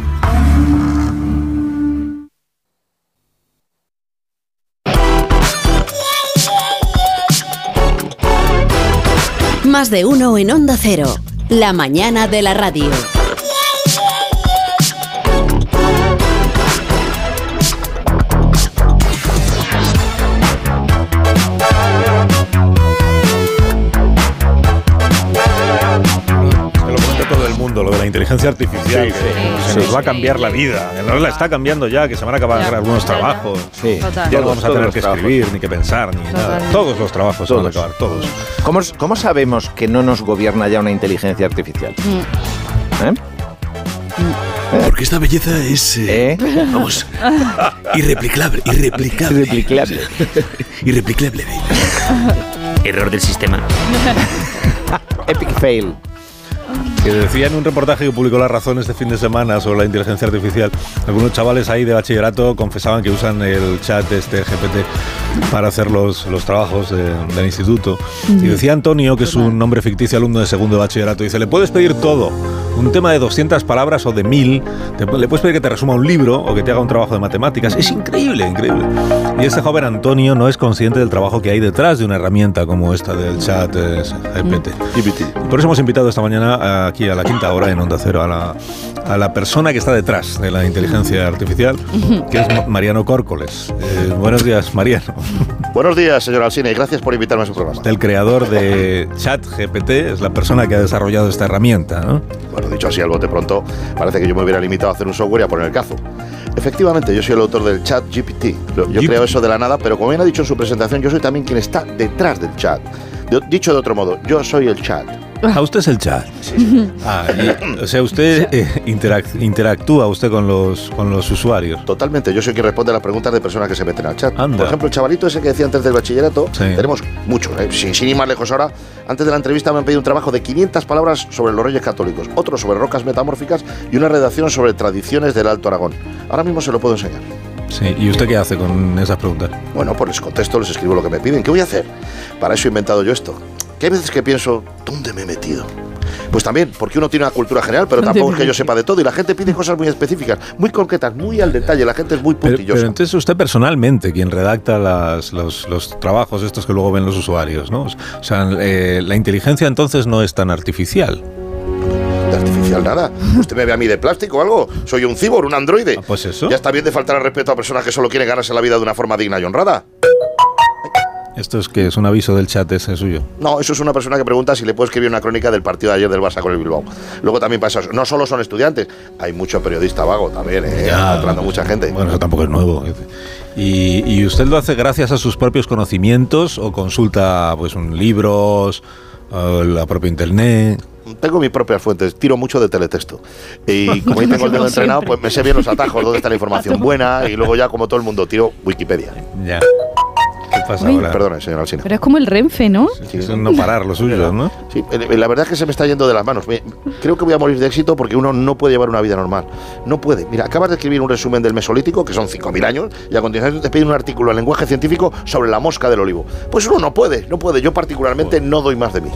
Speaker 7: Más de uno en Onda Cero, la mañana de la radio.
Speaker 1: Lo de la inteligencia artificial,
Speaker 26: Sí,
Speaker 1: que
Speaker 26: sí.
Speaker 1: se nos
Speaker 26: Sí,
Speaker 1: va a
Speaker 26: sí.
Speaker 1: cambiar la vida. Que no la está cambiando ya, que se van a acabar
Speaker 26: Ya,
Speaker 1: algunos
Speaker 26: ya.
Speaker 1: trabajos.
Speaker 26: Sí.
Speaker 1: Ya
Speaker 26: Total.
Speaker 1: no
Speaker 26: Todos,
Speaker 1: vamos a
Speaker 26: todos
Speaker 1: tener que
Speaker 26: trabajos.
Speaker 1: escribir, ni que pensar, ni nada.
Speaker 26: Totalmente.
Speaker 1: Todos los trabajos se van a
Speaker 26: Todos.
Speaker 1: acabar, todos.
Speaker 26: ¿Cómo, cómo sabemos que no nos gobierna ya una inteligencia artificial? ¿Eh?
Speaker 202: Porque esta belleza es. eh, Vamos. Irreplicable, irreplicable.
Speaker 26: Irreplicable.
Speaker 202: irreplicable.
Speaker 203: Error del sistema.
Speaker 26: Epic fail.
Speaker 1: Que decía en un reportaje que publicó La Razón este fin de semana sobre la inteligencia artificial, algunos chavales ahí de bachillerato confesaban que usan el chat este GPT para hacer los, los trabajos de- del instituto. Y decía Antonio, que es un nombre ficticio alumno de segundo de bachillerato, dice, le puedes pedir todo, un tema de 200 palabras o de 1000, te- le puedes pedir que te resuma un libro o que te haga un trabajo de matemáticas. Es increíble, increíble. Y este joven Antonio no es consciente del trabajo que hay detrás de una herramienta como esta del chat eh, GPT. Por eso hemos invitado esta mañana a- aquí a la quinta hora en Onda Cero a la, a la persona que está detrás de la inteligencia artificial, que es Ma- Mariano Córcoles. Eh, buenos días, Mariano.
Speaker 179: Buenos días, señor Alcine, y gracias por invitarme a su programa.
Speaker 1: El creador de ChatGPT es la persona que ha desarrollado esta herramienta, ¿no?
Speaker 179: Bueno, dicho así al bote pronto, parece que yo me hubiera limitado a hacer un software y a poner el cazo. Efectivamente, yo soy el autor del chat GPT. Yo creo eso de la nada, pero como bien ha dicho en su presentación, yo soy también quien está detrás del chat. De- dicho de otro modo, yo soy el chat.
Speaker 1: Ah, usted es el chat. Ah, y- o sea, usted eh, interac- interactúa usted con los, con los usuarios.
Speaker 179: Totalmente, yo soy quien responde a las preguntas de personas que se meten al chat.
Speaker 1: Anda.
Speaker 179: Por ejemplo, el chavalito ese que decía antes del bachillerato,
Speaker 1: Sí.
Speaker 179: tenemos muchos, ¿eh? sin, sin ir más lejos ahora. Antes de la entrevista me han pedido un trabajo de 500 palabras sobre los reyes católicos, otro sobre rocas metamórficas y una redacción sobre tradiciones del Alto Aragón. Ahora mismo se lo puedo enseñar.
Speaker 1: Sí, ¿y usted qué hace con esas preguntas?
Speaker 179: Bueno, pues les contesto, les escribo lo que me piden. ¿Qué voy a hacer? Para eso he inventado yo esto. Que hay veces que pienso, ¿dónde me he metido? Pues también, porque uno tiene una cultura general, pero
Speaker 1: ¿Dónde
Speaker 179: tampoco es que yo sepa de todo y la gente pide cosas muy específicas, muy concretas, muy al detalle. La gente es muy
Speaker 1: Pero,
Speaker 179: puntillosa.
Speaker 1: pero entonces usted personalmente, quien redacta las- los, los trabajos estos que luego ven los usuarios, ¿no? O sea, eh, la inteligencia entonces no es tan artificial.
Speaker 179: De artificial nada. ¿Usted me ve a mí de plástico o algo? Soy un cibor, un androide.
Speaker 1: pues eso.
Speaker 179: Ya está bien de faltar al respeto a personas que solo quieren ganarse la vida de una forma digna y honrada.
Speaker 1: Esto es que es un aviso del chat ese suyo.
Speaker 179: No, eso es una persona que pregunta si le puedo escribir una crónica del partido de ayer del Barça con el Bilbao. Luego también pasa eso. No solo son estudiantes, hay mucho periodista vago también, ¿eh?
Speaker 1: Ya.
Speaker 179: entrando mucha gente.
Speaker 1: Bueno, eso tampoco es nuevo. ¿Y, y usted lo hace gracias a sus propios conocimientos o consulta pues un libros, la propia internet?
Speaker 179: Tengo mis propias fuentes, tiro mucho de teletexto. Y como ahí tengo el dedo entrenado, pues me sé bien los atajos, dónde está la información buena y luego ya como todo el mundo tiro Wikipedia.
Speaker 1: Ya. ¿Qué pasa
Speaker 64: Uy.
Speaker 1: ahora?
Speaker 179: Perdone, señor Alsina.
Speaker 64: Pero es como el Renfe, ¿no?
Speaker 1: Es un no parar lo suyo, ¿no?
Speaker 179: Sí, eh, la verdad es que se me está yendo de las manos. Creo que voy a morir de éxito porque uno no puede llevar una vida normal. No puede. Mira, acabas de escribir un resumen del Mesolítico, que son 5.000 años, y a continuación te piden un artículo en lenguaje científico sobre la mosca del olivo. Pues uno no puede, no puede. Yo particularmente no doy más de mí.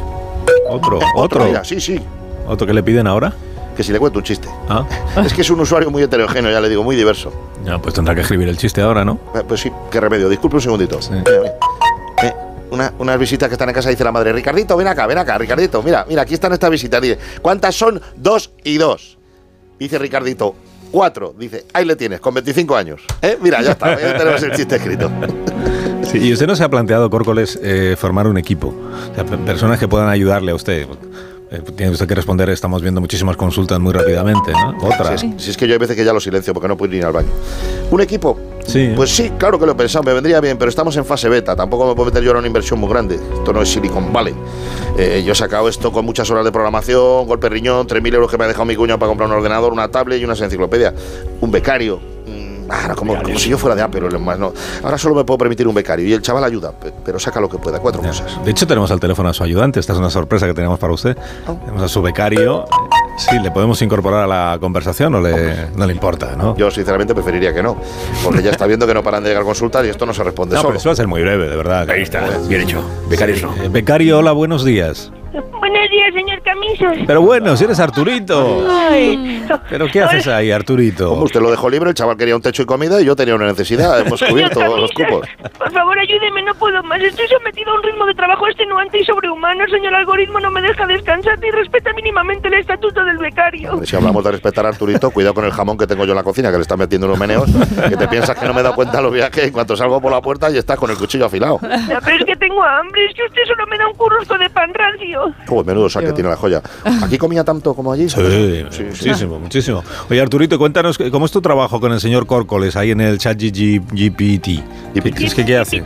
Speaker 1: Otro,
Speaker 179: Otro,
Speaker 1: otro.
Speaker 179: mira, sí, sí.
Speaker 1: ¿Otro que le piden ahora?
Speaker 179: Que si le cuento un chiste.
Speaker 1: Ah,
Speaker 179: Es que es un usuario muy heterogéneo, ya le digo, muy diverso.
Speaker 1: ya, pues tendrá que escribir el chiste ahora, ¿no?
Speaker 179: Eh, Pues sí, qué remedio. Disculpe un segundito. Eh, una- unas visitas que están en casa dice la madre, Ricardito, ven acá, ven acá, Ricardito, mira, mira, aquí están estas visitas. Dice, ¿cuántas son? Dos y dos. Dice Ricardito, cuatro. Dice, ahí le tienes, con 25 años. ¿Eh? Mira, ya está, ya tenemos el chiste escrito.
Speaker 1: Sí, y usted no se ha planteado, Córcoles, eh, formar un equipo. O sea, pe- personas que puedan ayudarle a usted. Eh, tiene usted que responder, estamos viendo muchísimas consultas muy rápidamente, ¿no? Otra.
Speaker 179: Si es, si es que yo hay veces que ya lo silencio porque no puedo ir al baño. ¿Un equipo?
Speaker 1: Sí.
Speaker 179: Pues sí, claro que lo he pensado, me vendría bien, pero estamos en fase beta. Tampoco me puedo meter yo en una inversión muy grande. Esto no es Silicon Valley. Eh, yo he sacado esto con muchas horas de programación, golpe riñón, 3.000 euros que me ha dejado mi cuñado para comprar un ordenador, una tablet y unas enciclopedias. Un becario. Mm, ah, no, como, como si yo fuera de Apple, lo más, no. Ahora solo me puedo permitir un becario y el chaval ayuda, pe- pero saca lo que pueda, cuatro cosas.
Speaker 1: De hecho, tenemos al teléfono a su ayudante. Esta es una sorpresa que tenemos para usted. Tenemos a su becario. Sí, ¿le podemos incorporar a la conversación o le, no le importa, no?
Speaker 179: Yo sinceramente preferiría que no, porque ya está viendo que no paran de llegar consultas y esto no se responde
Speaker 1: No,
Speaker 179: solo.
Speaker 1: pero eso va a ser muy breve, de verdad.
Speaker 204: Ahí está, bien hecho. Becarios no.
Speaker 1: Eh, becario, hola, buenos días.
Speaker 205: Buenos días, señor Camisas.
Speaker 1: Pero bueno, si eres Arturito.
Speaker 205: Ay,
Speaker 1: ¿Pero qué haces ahí, Arturito?
Speaker 179: Como usted lo dejó libre, el chaval quería un techo y comida y yo tenía una necesidad. Hemos cubierto los cupos.
Speaker 205: por favor, ayúdeme, no puedo más. Estoy sometido a un ritmo de trabajo extenuante y sobrehumano. Señor algoritmo, no me deja descansar ni respeta mínimamente el estatuto del becario.
Speaker 179: Si hablamos de respetar a Arturito, cuidado con el jamón que tengo yo en la cocina, que le está metiendo unos meneos, que te piensas que no me he dado cuenta de los viajes en cuanto salgo por la puerta y estás con el cuchillo afilado.
Speaker 205: Ya, Pero es que tengo hambre, es que usted solo me da un currusco de pan rancio.
Speaker 179: Uy, menudo saque tiene la joya. ¿Aquí comía tanto como allí?
Speaker 1: Sí, muchísimo, muchísimo. Oye, Arturito, cuéntanos cómo es tu trabajo con el señor Córcoles ahí en el chat GPT. ¿Qué, es que, ¿Qué hace?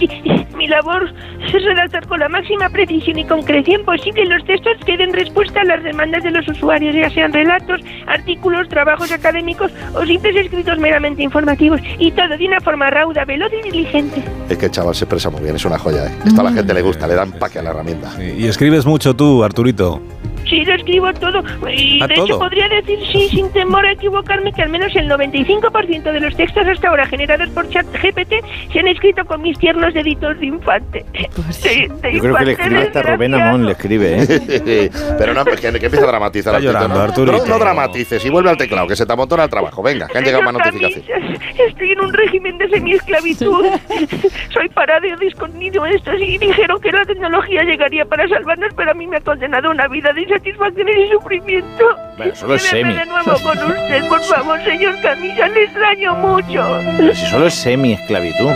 Speaker 205: Labor es redactar con la máxima precisión y concreción posible los textos que den respuesta a las demandas de los usuarios, ya sean relatos, artículos, trabajos académicos o simples escritos meramente informativos. Y todo de una forma rauda, veloz y diligente.
Speaker 179: Es que el chaval se expresa muy bien, es una joya. ¿eh? Esto a la gente le gusta, le dan paque a la herramienta.
Speaker 1: ¿Y escribes mucho tú, Arturito?
Speaker 205: Sí, lo escribo todo. Y
Speaker 1: ¿A
Speaker 205: de
Speaker 1: todo?
Speaker 205: hecho podría decir, sí, sin temor a equivocarme, que al menos el 95% de los textos hasta ahora generados por ChatGPT se han escrito con mis tiernos deditos de infante.
Speaker 1: Pues
Speaker 205: De- de
Speaker 26: Yo creo que le
Speaker 205: infante
Speaker 26: escribe hasta Rubén. Amón, le escribe, ¿eh?
Speaker 179: Pero no, es que, que empieza a dramatizar.
Speaker 1: Está llorando,
Speaker 179: no,
Speaker 1: Arturito.
Speaker 179: No, no dramatices y vuelve al teclado, que se te amontona el trabajo. Venga, que han llegado más notificaciones.
Speaker 205: Estoy en un régimen de semiesclavitud. Soy parado y discontinuo estos y dijeron que la tecnología llegaría para salvarnos, pero a mí me ha condenado una vida de insatisfacción y sufrimiento.
Speaker 26: Bueno, solo es semi.
Speaker 205: de nuevo con usted, por favor, señor Camisa, le extraño mucho.
Speaker 26: Pero si solo es semi-esclavitud.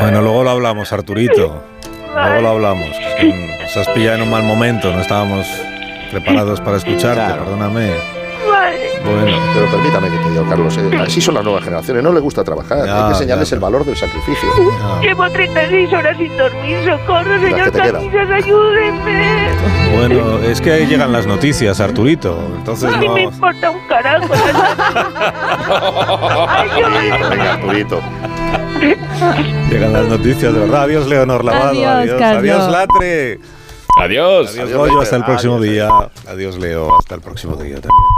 Speaker 1: Bueno, luego lo hablamos, Arturito. Luego lo hablamos. Nos has pillado en un mal momento, no estábamos preparados para escucharte,
Speaker 26: Claro.
Speaker 1: perdóname. Bueno.
Speaker 179: Pero permítame que te diga, Carlos, eh, así son las nuevas generaciones, no les gusta trabajar,
Speaker 1: Ya,
Speaker 179: hay que enseñarles
Speaker 1: ya.
Speaker 179: el valor del sacrificio.
Speaker 205: Llevo 36 horas sin dormir, socorro, señor. Camisas, ayúdenme.
Speaker 1: Bueno, es que ahí llegan las noticias, Arturito. Entonces
Speaker 205: A mí me
Speaker 1: no.
Speaker 205: importa un carajo.
Speaker 179: Venga, Arturito.
Speaker 1: Llegan las noticias, de verdad. Adiós, Leonor Lavado.
Speaker 170: Adiós,
Speaker 1: Adiós, adiós, Latre.
Speaker 206: Adiós.
Speaker 1: Adiós, Goyo. Hasta el próximo día. Adiós, Leo. Hasta el próximo día también.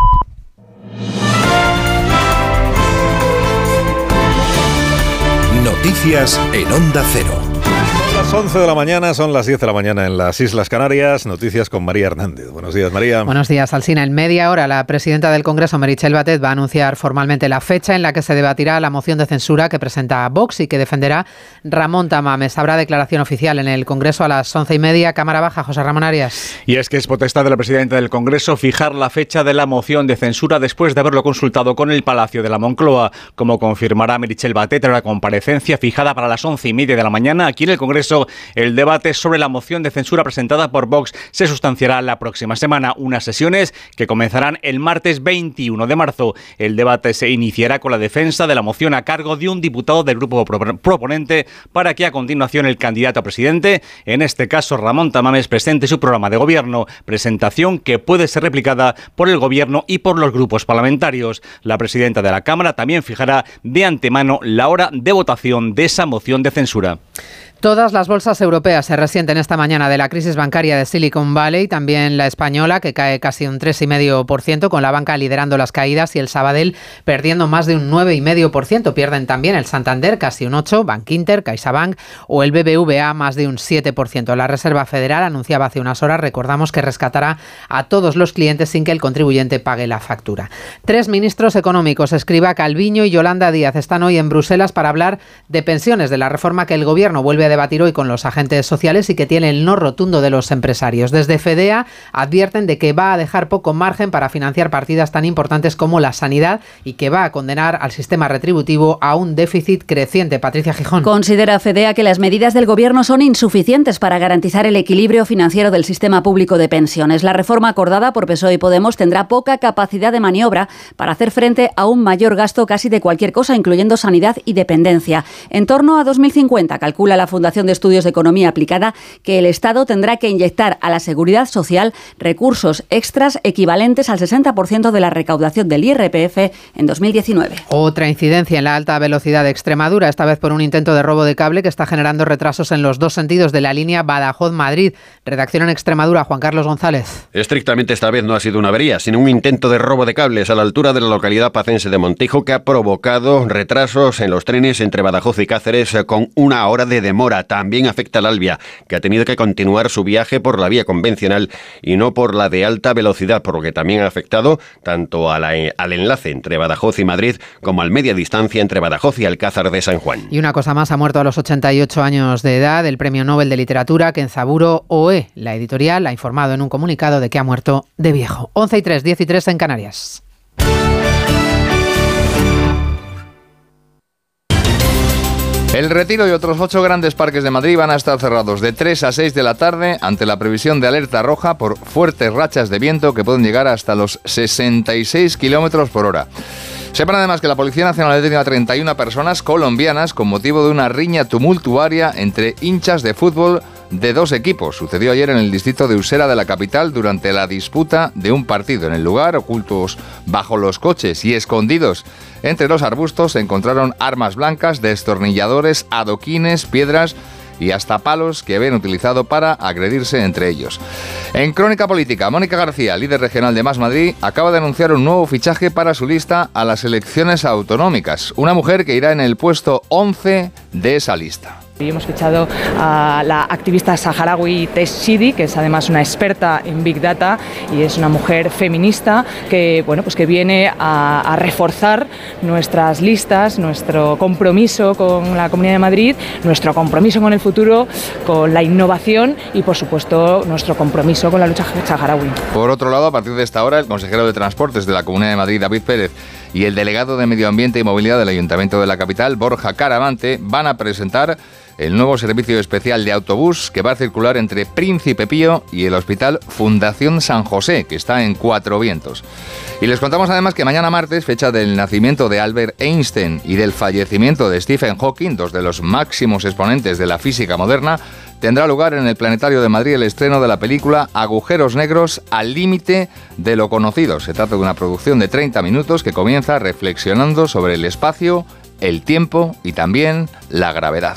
Speaker 2: Noticias en Onda Cero.
Speaker 1: Las 11 de la mañana, son las 10 de la mañana en las Islas Canarias. Noticias con María Hernández. Buenos días, María.
Speaker 170: Buenos días, Alsina. En media hora, la presidenta del Congreso, Merichel Batet, va a anunciar formalmente la fecha en la que se debatirá la moción de censura que presenta Vox y que defenderá Ramón Tamames. Habrá declaración oficial en el Congreso a las once y media. Cámara Baja, José Ramón Arias.
Speaker 199: Y es que es potestad de la presidenta del Congreso fijar la fecha de la moción de censura después de haberlo consultado con el Palacio de la Moncloa, como confirmará Merichel Batet en la comparecencia fijada para las once y media de la mañana aquí en el Congreso. El debate sobre la moción de censura presentada por Vox se sustanciará la próxima semana, unas sesiones que comenzarán el martes 21 de marzo. El debate se iniciará con la defensa de la moción a cargo de un diputado del grupo pro- proponente para que a continuación el candidato a presidente, en este caso Ramón Tamames, presente su programa de gobierno, presentación que puede ser replicada por el gobierno y por los grupos parlamentarios. La presidenta de la Cámara también fijará de antemano la hora de votación de esa moción de censura.
Speaker 170: Todas las bolsas europeas se resienten esta mañana de la crisis bancaria de Silicon Valley, también la española, que cae casi un 3,5%, con la banca liderando las caídas y el Sabadell perdiendo más de un 9,5%. Pierden también el Santander casi un 8%, Bank Inter, CaixaBank o el BBVA más de un 7%. La Reserva Federal anunciaba hace unas horas, recordamos, que rescatará a todos los clientes sin que el contribuyente pague la factura. Tres ministros económicos, Escriba Calviño y Yolanda Díaz, están hoy en Bruselas para hablar de pensiones, de la reforma que el gobierno vuelve a debatir hoy con los agentes sociales y que tiene el no rotundo de los empresarios. Desde FEDEA advierten de que va a dejar poco margen para financiar partidas tan importantes como la sanidad y que va a condenar al sistema retributivo a un déficit creciente. Patricia Gijón.
Speaker 207: Considera FEDEA que las medidas del Gobierno son insuficientes para garantizar el equilibrio financiero del sistema público de pensiones. La reforma acordada por PSOE y Podemos tendrá poca capacidad de maniobra para hacer frente a un mayor gasto casi de cualquier cosa, incluyendo sanidad y dependencia. En torno a 2050, calcula la Fundación de Estudios de Economía Aplicada, que el Estado tendrá que inyectar a la seguridad social recursos extras equivalentes al 60% de la recaudación del IRPF en 2019.
Speaker 170: Otra incidencia en la alta velocidad de Extremadura, esta vez por un intento de robo de cable que está generando retrasos en los dos sentidos de la línea Badajoz-Madrid. Redacción en Extremadura, Juan Carlos González.
Speaker 197: Estrictamente esta vez no ha sido una avería, sino un intento de robo de cables a la altura de la localidad pacense de Montijo que ha provocado retrasos en los trenes entre Badajoz y Cáceres eh, con una hora de demora. También afecta al Albia, que ha tenido que continuar su viaje por la vía convencional y no por la de alta velocidad, por lo que también ha afectado tanto al enlace entre Badajoz y Madrid como al media distancia entre Badajoz y Alcázar de San Juan.
Speaker 170: Y una cosa más, ha muerto a los 88 años de edad el Premio Nobel de Literatura Kenzaburo Oe. La editorial ha informado en un comunicado de que ha muerto de viejo. 11 y 3, 10 y 3 en Canarias.
Speaker 58: El Retiro y otros ocho grandes parques de Madrid van a estar cerrados de 3 a 6 de la tarde ante la previsión de alerta roja por fuertes rachas de viento que pueden llegar hasta los 66 kilómetros por hora. Sepan además que la Policía Nacional ha a 31 personas colombianas con motivo de una riña tumultuaria entre hinchas de fútbol de dos equipos. Sucedió ayer en el distrito de Usera de la capital durante la disputa de un partido. En el lugar, ocultos bajo los coches y escondidos entre los arbustos, se encontraron armas blancas, destornilladores, adoquines, piedras y hasta palos que habían utilizado para agredirse entre ellos. En Crónica Política, Mónica García, líder regional de Más Madrid, acaba de anunciar un nuevo fichaje para su lista a las elecciones autonómicas. Una mujer que irá en el puesto 11 de esa lista.
Speaker 208: Hemos fichado a la activista saharaui Tess Shidi, que es además una experta en Big Data y es una mujer feminista que, bueno, pues que viene a, a reforzar nuestras listas, nuestro compromiso con la Comunidad de Madrid, nuestro compromiso con el futuro, con la innovación y, por supuesto, nuestro compromiso con la lucha saharaui.
Speaker 58: Por otro lado, a partir de esta hora, el consejero de Transportes de la Comunidad de Madrid, David Pérez, y el delegado de Medio Ambiente y Movilidad del Ayuntamiento de la capital, Borja Caramante, van a presentar el nuevo servicio especial de autobús que va a circular entre Príncipe Pío y el Hospital Fundación San José, que está en Cuatro Vientos. Y les contamos además que mañana martes, fecha del nacimiento de Albert Einstein y del fallecimiento de Stephen Hawking, dos de los máximos exponentes de la física moderna, tendrá lugar en el Planetario de Madrid el estreno de la película Agujeros Negros al límite de lo conocido. Se trata de una producción de 30 minutos que comienza reflexionando sobre el espacio, el tiempo y también la gravedad.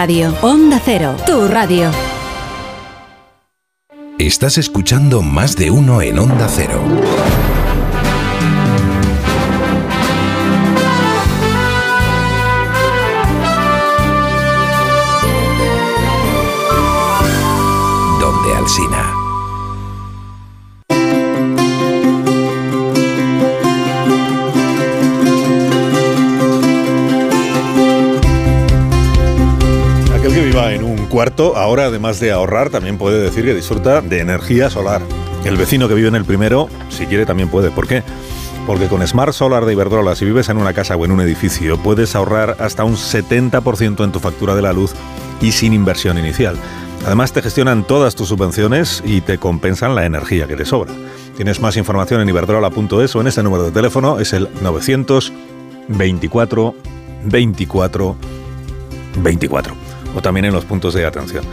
Speaker 7: Onda Cero, tu radio.
Speaker 2: Estás escuchando más de uno en Onda Cero. Donde Alsina.
Speaker 1: Cuarto, ahora además de ahorrar, también puede decir que disfruta de energía solar. El vecino que vive en el primero, si quiere, también puede. ¿Por qué? Porque con Smart Solar de Iberdrola, si vives en una casa o en un edificio, puedes ahorrar hasta un 70% en tu factura de la luz y sin inversión inicial. Además, te gestionan todas tus subvenciones y te compensan la energía que te sobra. Tienes más información en iberdrola.es o en este número de teléfono, es el 924 24 24 o también en los puntos de atención.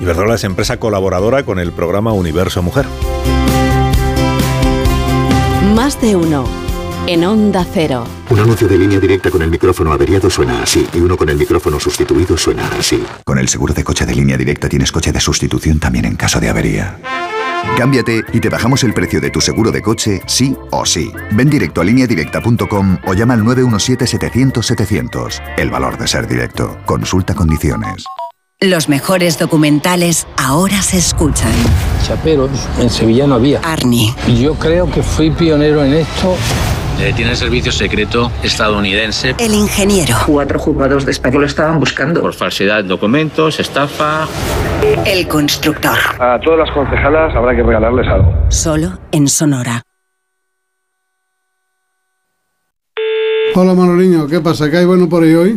Speaker 1: Iberdrola es empresa colaboradora con el programa Universo Mujer.
Speaker 7: Más de uno. En Onda Cero.
Speaker 77: Un anuncio de línea directa con el micrófono averiado suena así y uno con el micrófono sustituido suena así.
Speaker 209: Con el seguro de coche de línea directa tienes coche de sustitución también en caso de avería.
Speaker 77: Cámbiate y te bajamos el precio de tu seguro de coche sí o sí. Ven directo a lineadirecta.com o llama al 917-700-700. El valor de ser directo. Consulta condiciones.
Speaker 53: Los mejores documentales ahora se escuchan.
Speaker 210: Chaperos, en Sevilla no había.
Speaker 53: Arnie.
Speaker 210: Yo creo que fui pionero en esto.
Speaker 211: Tiene servicio secreto estadounidense.
Speaker 53: El ingeniero.
Speaker 210: Cuatro juzgados de español lo estaban buscando.
Speaker 211: Por falsedad de documentos, estafa.
Speaker 53: El constructor.
Speaker 212: A todas las concejalas habrá que regalarles algo.
Speaker 53: Solo en Sonora.
Speaker 213: Hola Manoliño, ¿qué pasa? ¿Qué hay bueno por ahí hoy?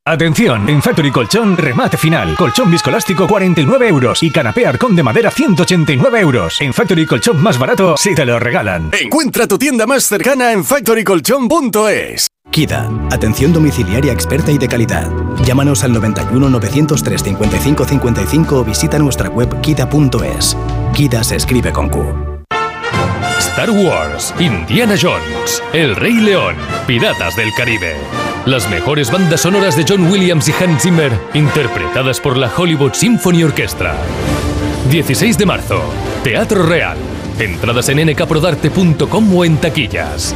Speaker 214: Atención, en Factory Colchón, remate final. Colchón viscolástico 49 euros y canapé arcón de madera 189 euros. En Factory Colchón más barato, si te lo regalan.
Speaker 215: Encuentra tu tienda más cercana en factorycolchón.es.
Speaker 148: KIDA, atención domiciliaria experta y de calidad. Llámanos al 91 903 55 55 o visita nuestra web kida.es. KIDA se escribe con Q.
Speaker 216: Star Wars, Indiana Jones, El Rey León, Piratas del Caribe. Las mejores bandas sonoras de John Williams y Hans Zimmer, interpretadas por la Hollywood Symphony Orchestra. 16 de marzo, Teatro Real. Entradas en nkprodarte.com o en taquillas.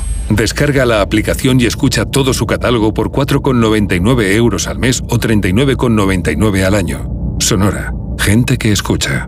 Speaker 217: Descarga la aplicación y escucha todo su catálogo por 4,99 euros al mes o 39,99 al año. Sonora. Gente que escucha.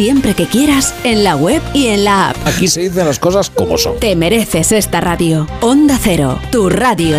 Speaker 7: siempre que quieras, en la web y en la app.
Speaker 123: Aquí se dicen las cosas como son.
Speaker 7: Te mereces esta radio. Onda Cero, tu radio.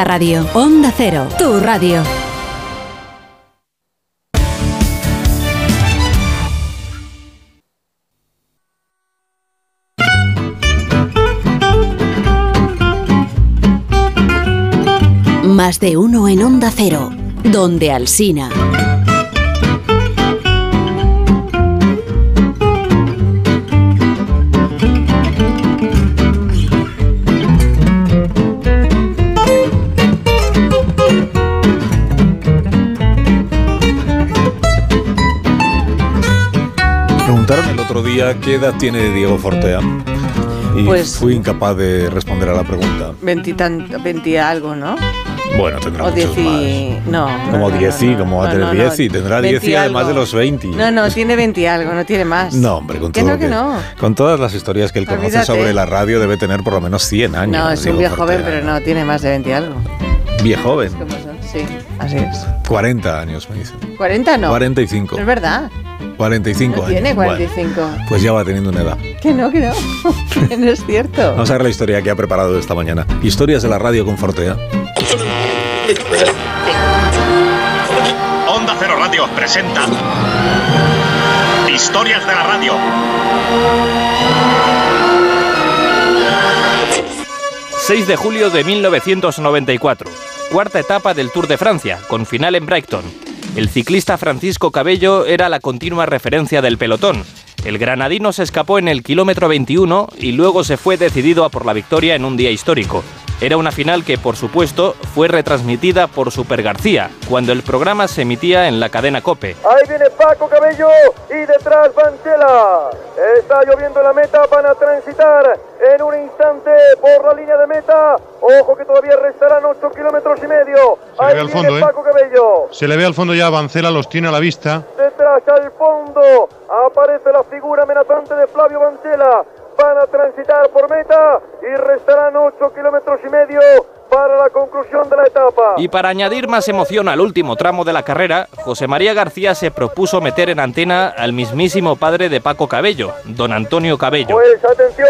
Speaker 7: radio. Onda Cero, tu radio. Más de uno en Onda Cero. Donde Alsina.
Speaker 1: Otro día qué edad tiene Diego Fortea. Y
Speaker 218: Pues-
Speaker 1: fui incapaz de responder a la pregunta.
Speaker 218: Veinti algo, ¿no?
Speaker 1: Bueno, tendrá
Speaker 218: O
Speaker 1: muchos
Speaker 218: dieci...
Speaker 1: más.
Speaker 218: No. no,
Speaker 1: Como
Speaker 218: no,
Speaker 1: 10
Speaker 218: no,
Speaker 1: y
Speaker 218: no.
Speaker 1: como va a
Speaker 218: No,
Speaker 1: tener
Speaker 218: no,
Speaker 1: 10 y
Speaker 218: no.
Speaker 1: tendrá 10 y
Speaker 218: 20
Speaker 1: además de los 20.
Speaker 218: No, no, tiene 20 algo, no tiene más.
Speaker 1: No, hombre, con todo
Speaker 218: no, que no.
Speaker 1: Con todas las historias que él conoce
Speaker 218: Olvídate.
Speaker 1: sobre la radio debe tener por lo menos 100 años.
Speaker 218: No, es un viejo joven, pero no, tiene más de 20 algo.
Speaker 1: Viejo joven.
Speaker 218: Sí, así es.
Speaker 1: 40 años, me dicen.
Speaker 218: ¿40 no?
Speaker 1: 45.
Speaker 218: Es verdad.
Speaker 1: 45
Speaker 218: No
Speaker 1: años.
Speaker 218: tiene
Speaker 1: Bueno,
Speaker 218: 45.
Speaker 1: pues ya va teniendo una edad.
Speaker 218: Que no, que no. Que no es cierto.
Speaker 1: Vamos a ver la historia que ha preparado esta mañana. Historias de la radio con Fortea.
Speaker 219: Onda Cero Radio presenta Historias de la Radio.
Speaker 220: ...6 de julio de 1994... ...cuarta etapa del Tour de Francia... ...con final en Brighton... El ciclista Francisco Cabello era la continua referencia del pelotón. El granadino se escapó en el kilómetro 21 y luego se fue decidido a por la victoria en un día histórico. Era una final que, por supuesto, fue retransmitida por Super García, cuando el programa se emitía en la cadena Cope.
Speaker 221: Ahí viene Paco Cabello y detrás Banchela. Está lloviendo en la meta, van a transitar en un instante por la línea de meta. Ojo que todavía restarán 8 kilómetros y medio.
Speaker 222: Se
Speaker 221: Ahí
Speaker 222: le ve al
Speaker 221: viene
Speaker 222: fondo, ¿eh?
Speaker 221: Paco Cabello.
Speaker 222: Se le ve al fondo ya, Bancela los tiene a la vista.
Speaker 221: Detrás al fondo aparece la figura amenazante de Flavio Banchela. Van a transitar por meta y restarán 8 kilómetros y medio para la conclusión de la etapa.
Speaker 220: Y para añadir más emoción al último tramo de la carrera, José María García se propuso meter en antena al mismísimo padre de Paco Cabello, don Antonio Cabello.
Speaker 221: Pues atención,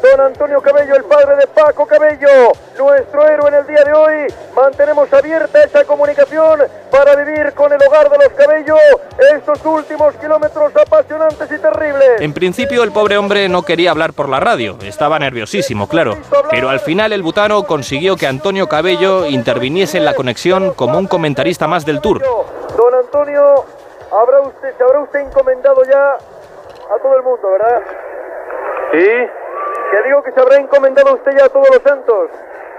Speaker 221: don Antonio Cabello, el padre de Paco Cabello, nuestro héroe en el día de hoy. Mantenemos abierta esa comunicación para vivir con el hogar de los Cabello estos últimos kilómetros apasionantes y terribles.
Speaker 220: En principio el pobre hombre no quería hablar por la radio, estaba nerviosísimo, claro, pero al final el butano consiguió que Antonio Cabello interviniese en la conexión como un comentarista más del Tour.
Speaker 221: Don Antonio, habrá usted, se habrá usted encomendado ya a todo el mundo, ¿verdad?
Speaker 199: Sí.
Speaker 221: Que digo que se habrá encomendado usted ya a todos los santos.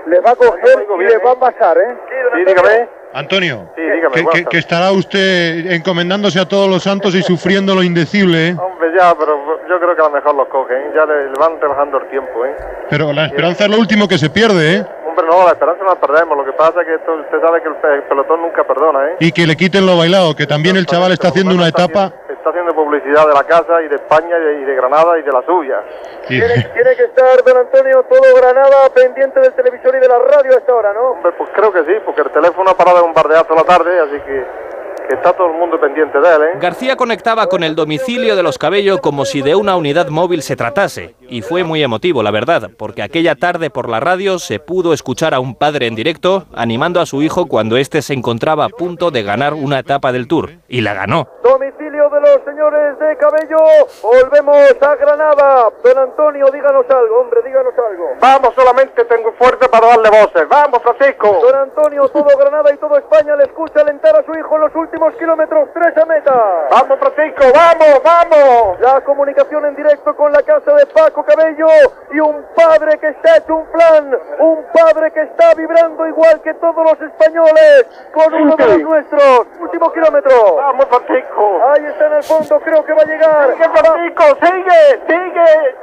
Speaker 221: Le va a coger y le va a pasar, ¿eh?
Speaker 199: Sí, dígame.
Speaker 222: Antonio,
Speaker 199: Sí, dígame.
Speaker 222: que- que estará usted encomendándose a todos los santos y sufriendo lo indecible, ¿eh?
Speaker 199: Hombre, ya, pero yo creo que a lo mejor los cogen. Ya le, le van rebajando el tiempo, ¿eh?
Speaker 222: Pero la esperanza es lo último que se pierde, ¿eh?
Speaker 199: Hombre, no, la esperanza no la perdemos. Lo que pasa es que esto- usted sabe que el, pe- el pelotón nunca perdona, ¿eh?
Speaker 222: Y que le quiten lo bailado, que también el chaval está haciendo una etapa.
Speaker 199: Está haciendo publicidad de la casa y de España y de, y de Granada y de la suya.
Speaker 221: Tiene, tiene que estar, don Antonio, todo Granada pendiente del televisor y de la radio a esta hora, ¿no?
Speaker 199: Hombre, pues creo que sí, porque el teléfono ha parado de bombardear toda la tarde, así que, que está todo el mundo pendiente de él, ¿eh?
Speaker 220: García conectaba con el domicilio de los Cabello como si de una unidad móvil se tratase, y fue muy emotivo, la verdad, porque aquella tarde por la radio se pudo escuchar a un padre en directo animando a su hijo cuando éste se encontraba a punto de ganar una etapa del Tour, y la ganó.
Speaker 221: Domicilio de los señores de Cabello. Volvemos a Granada. Don Antonio, díganos algo, hombre, díganos algo.
Speaker 199: Vamos, solamente tengo fuerte para darle voces. Vamos, Francisco.
Speaker 221: Don Antonio, todo Granada y todo España le escucha alentar a su hijo en los últimos kilómetros. Tres a meta.
Speaker 199: Vamos, Francisco, vamos, vamos.
Speaker 221: La comunicación en directo con la casa de Paco Cabello y un padre que está hecho un plan. Un padre que está vibrando igual que todos los españoles con uno de los nuestros. Último kilómetro.
Speaker 199: Vamos, Francisco.
Speaker 221: Ahí está en el fondo, creo que va a llegar.
Speaker 199: Sigue, Francisco, sigue, sigue.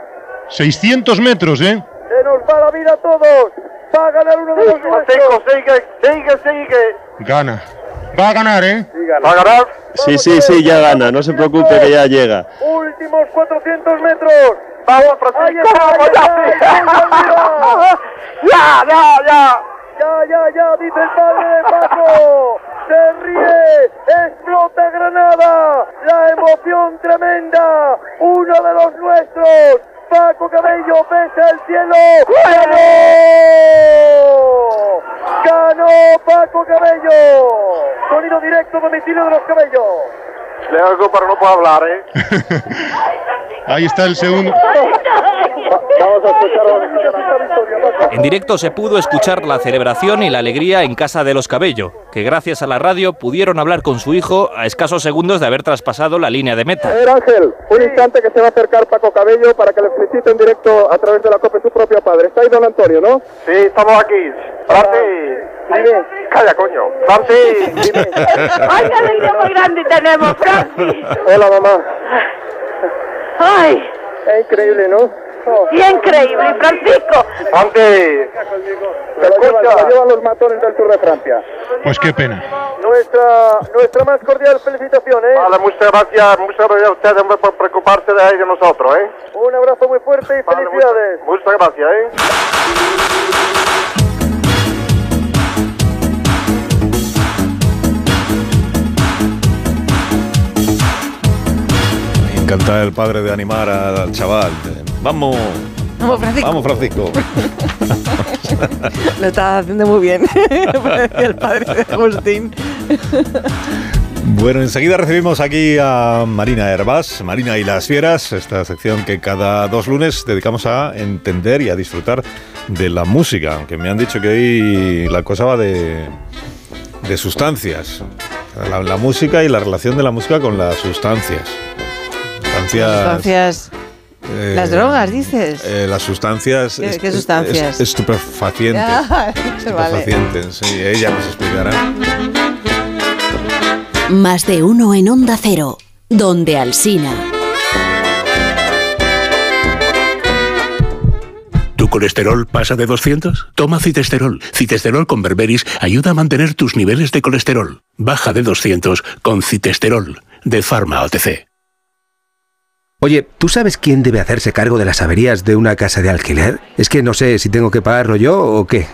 Speaker 222: 600 metros, ¿eh?
Speaker 221: Se nos va la vida a todos. Va a ganar uno de los
Speaker 199: Francisco, sigue, sigue, sigue.
Speaker 222: Gana. Va a ganar, ¿eh?
Speaker 199: ¿Va a ganar?
Speaker 126: Sí, sí, sí, ya gana, no se preocupe que ya llega.
Speaker 221: Últimos 400 metros.
Speaker 199: Vamos,
Speaker 221: Ahí
Speaker 199: Francisco,
Speaker 221: está, ahí
Speaker 199: vamos,
Speaker 221: está, ahí está.
Speaker 199: ya. Ya, ya, ya.
Speaker 221: Ya, ya, ya, dice el padre de Paco. Se ríe, explota Granada. La emoción tremenda. Uno de los nuestros. Paco Cabello pesa el cielo. ¡Ganó! ¡Ganó Paco Cabello! Sonido directo, domicilio de los Cabellos.
Speaker 199: Le hago, pero no puedo hablar, ¿eh?
Speaker 222: Ahí está el segundo.
Speaker 221: Vamos a escuchar
Speaker 220: En directo se pudo escuchar la celebración y la alegría en casa de los Cabello, que gracias a la radio pudieron hablar con su hijo a escasos segundos de haber traspasado la línea de meta.
Speaker 221: A ver, Ángel, un instante que se va a acercar Paco Cabello para que le felicite en directo a través de la COPE su propio padre. Está ahí don Antonio, ¿no?
Speaker 199: Sí, estamos aquí. Francis. Calla, coño. Francis.
Speaker 223: ¡Ay, qué alegría muy grande tenemos, Francis!
Speaker 221: Hola, mamá.
Speaker 223: ¡Ay!
Speaker 221: Es increíble, ¿no? Oh.
Speaker 223: ¡Qué increíble, Francisco!
Speaker 199: Francis.
Speaker 221: Se lo llevan, los matones del Tour de Francia.
Speaker 222: Pues qué pena.
Speaker 221: Nuestra, nuestra más cordial felicitación, ¿eh?
Speaker 199: Vale, muchas gracias, muchas gracias a ustedes hombre, por preocuparse de ahí de nosotros, ¿eh?
Speaker 221: Un abrazo muy fuerte y
Speaker 199: Vale,
Speaker 221: felicidades.
Speaker 199: Muchas, muchas gracias, ¿eh?
Speaker 1: Me encanta el padre de animar al chaval. Vamos.
Speaker 224: Vamos, Francisco.
Speaker 1: Vamos, Francisco.
Speaker 224: Lo está haciendo muy bien. El padre de Agustín.
Speaker 1: Bueno, enseguida recibimos aquí a Marina Herbás, Marina y las Fieras, esta sección que cada dos lunes dedicamos a entender y a disfrutar de la música, aunque me han dicho que hoy la cosa va de, de sustancias. La, la música y la relación de la música con las sustancias. Sustancias.
Speaker 199: Sustancias.
Speaker 1: eh,
Speaker 199: Las drogas, dices.
Speaker 1: eh, las sustancias.
Speaker 199: ¿Qué- sustancias?
Speaker 1: est- estupefacientes.
Speaker 199: Ah, vale.
Speaker 1: Estupefacientes, sí, ella nos explicará.
Speaker 7: Más de uno en Onda Cero, donde Alsina.
Speaker 225: ¿Tu colesterol pasa de 200? Toma citesterol. Citesterol con berberis ayuda a mantener tus niveles de colesterol. Baja de 200 con citesterol de Pharma OTC.
Speaker 226: Oye, ¿tú sabes quién debe hacerse cargo de las averías de una casa de alquiler? Es que no sé si tengo que pagarlo yo o qué.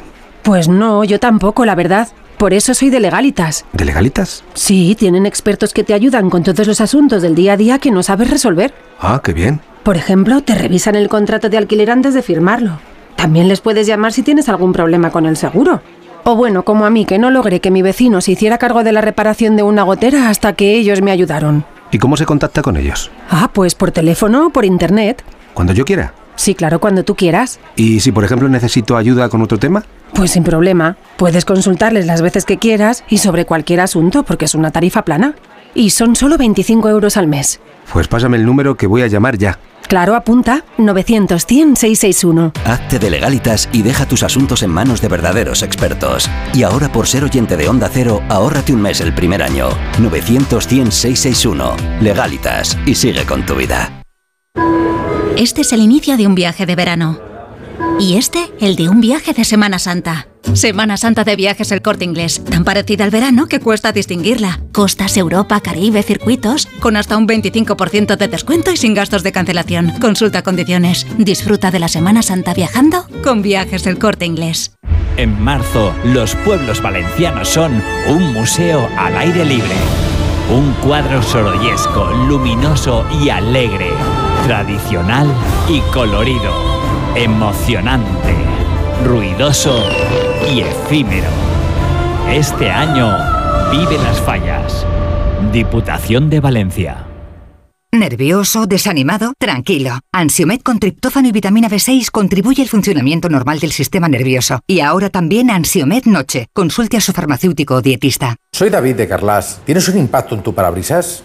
Speaker 227: Pues no, yo tampoco, la verdad. Por eso soy de legalitas.
Speaker 226: ¿De legalitas?
Speaker 227: Sí, tienen expertos que te ayudan con todos los asuntos del día a día que no sabes resolver.
Speaker 226: Ah, qué bien.
Speaker 227: Por ejemplo, te revisan el contrato de alquiler antes de firmarlo. También les puedes llamar si tienes algún problema con el seguro. O bueno, como a mí, que no logré que mi vecino se hiciera cargo de la reparación de una gotera hasta que ellos me ayudaron.
Speaker 226: ¿Y cómo se contacta con ellos?
Speaker 227: Ah, pues por teléfono o por internet.
Speaker 226: Cuando yo quiera.
Speaker 227: Sí, claro, cuando tú quieras.
Speaker 226: ¿Y si por ejemplo necesito ayuda con otro tema?
Speaker 227: Pues sin problema. Puedes consultarles las veces que quieras y sobre cualquier asunto porque es una tarifa plana. Y son solo 25 euros al mes.
Speaker 226: Pues pásame el número que voy a llamar ya.
Speaker 227: Claro, apunta 900-100-661.
Speaker 68: Hazte de legalitas y deja tus asuntos en manos de verdaderos expertos. Y ahora por ser oyente de Onda Cero, ahórrate un mes el primer año. 900-100-661. Legalitas y sigue con tu vida.
Speaker 53: Este es el inicio de un viaje de verano. Y este, el de un viaje de Semana Santa. Semana Santa de Viajes El Corte Inglés, tan parecida al verano que cuesta distinguirla. Costas, Europa, Caribe, circuitos, con hasta un 25% de descuento y sin gastos de cancelación. Consulta condiciones. Disfruta de la Semana Santa viajando con Viajes El Corte Inglés.
Speaker 228: En marzo, los pueblos valencianos son un museo al aire libre. Un cuadro sorollesco, luminoso y alegre. Tradicional y colorido. Emocionante. Ruidoso y efímero. Este año, vive las fallas. Diputación de Valencia.
Speaker 229: ¿Nervioso? ¿Desanimado? Tranquilo. Ansiomed con triptófano y vitamina B6 contribuye al funcionamiento normal del sistema nervioso. Y ahora también Ansiomed Noche. Consulte a su farmacéutico o dietista.
Speaker 230: Soy David de Carlas. ¿Tienes un impacto en tu parabrisas?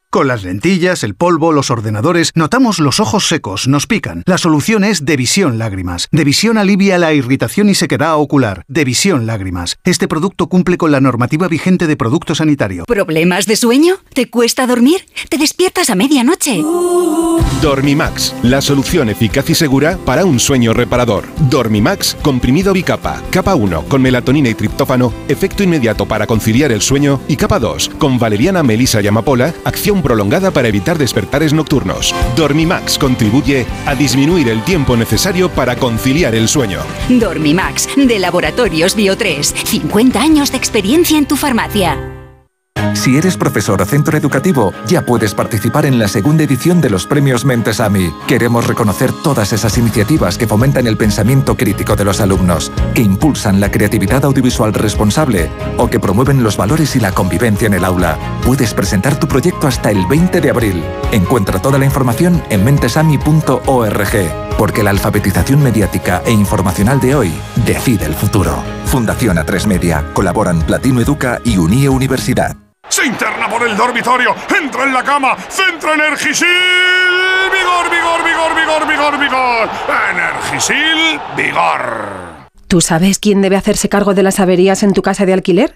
Speaker 231: Con las lentillas, el polvo, los ordenadores, notamos los ojos secos, nos pican. La solución es Devisión Lágrimas. Devisión alivia la irritación y sequedad ocular. Devisión Lágrimas. Este producto cumple con la normativa vigente de producto sanitario.
Speaker 229: ¿Problemas de sueño? ¿Te cuesta dormir? ¿Te despiertas a medianoche?
Speaker 232: Dormimax, la solución eficaz y segura para un sueño reparador. Dormimax, comprimido bicapa. Capa 1, con melatonina y triptófano, efecto inmediato para conciliar el sueño. Y capa 2, con valeriana, melisa y amapola, acción prolongada para evitar despertares nocturnos. Dormimax contribuye a disminuir el tiempo necesario para conciliar el sueño.
Speaker 229: Dormimax, de Laboratorios Bio3. 50 años de experiencia en tu farmacia.
Speaker 233: Si eres profesor o centro educativo, ya puedes participar en la segunda edición de los premios Mentesami. Queremos reconocer todas esas iniciativas que fomentan el pensamiento crítico de los alumnos, que impulsan la creatividad audiovisual responsable o que promueven los valores y la convivencia en el aula. Puedes presentar tu proyecto hasta el 20 de abril. Encuentra toda la información en mentesami.org, porque la alfabetización mediática e informacional de hoy decide el futuro. Fundación A3 Media. Colaboran Platino Educa y Unie Universidad.
Speaker 234: Se interna por el dormitorio, entra en la cama, centra Energisil. Vigor, vigor, vigor, vigor, vigor, vigor. Energisil, vigor.
Speaker 227: ¿Tú sabes quién debe hacerse cargo de las averías en tu casa de alquiler?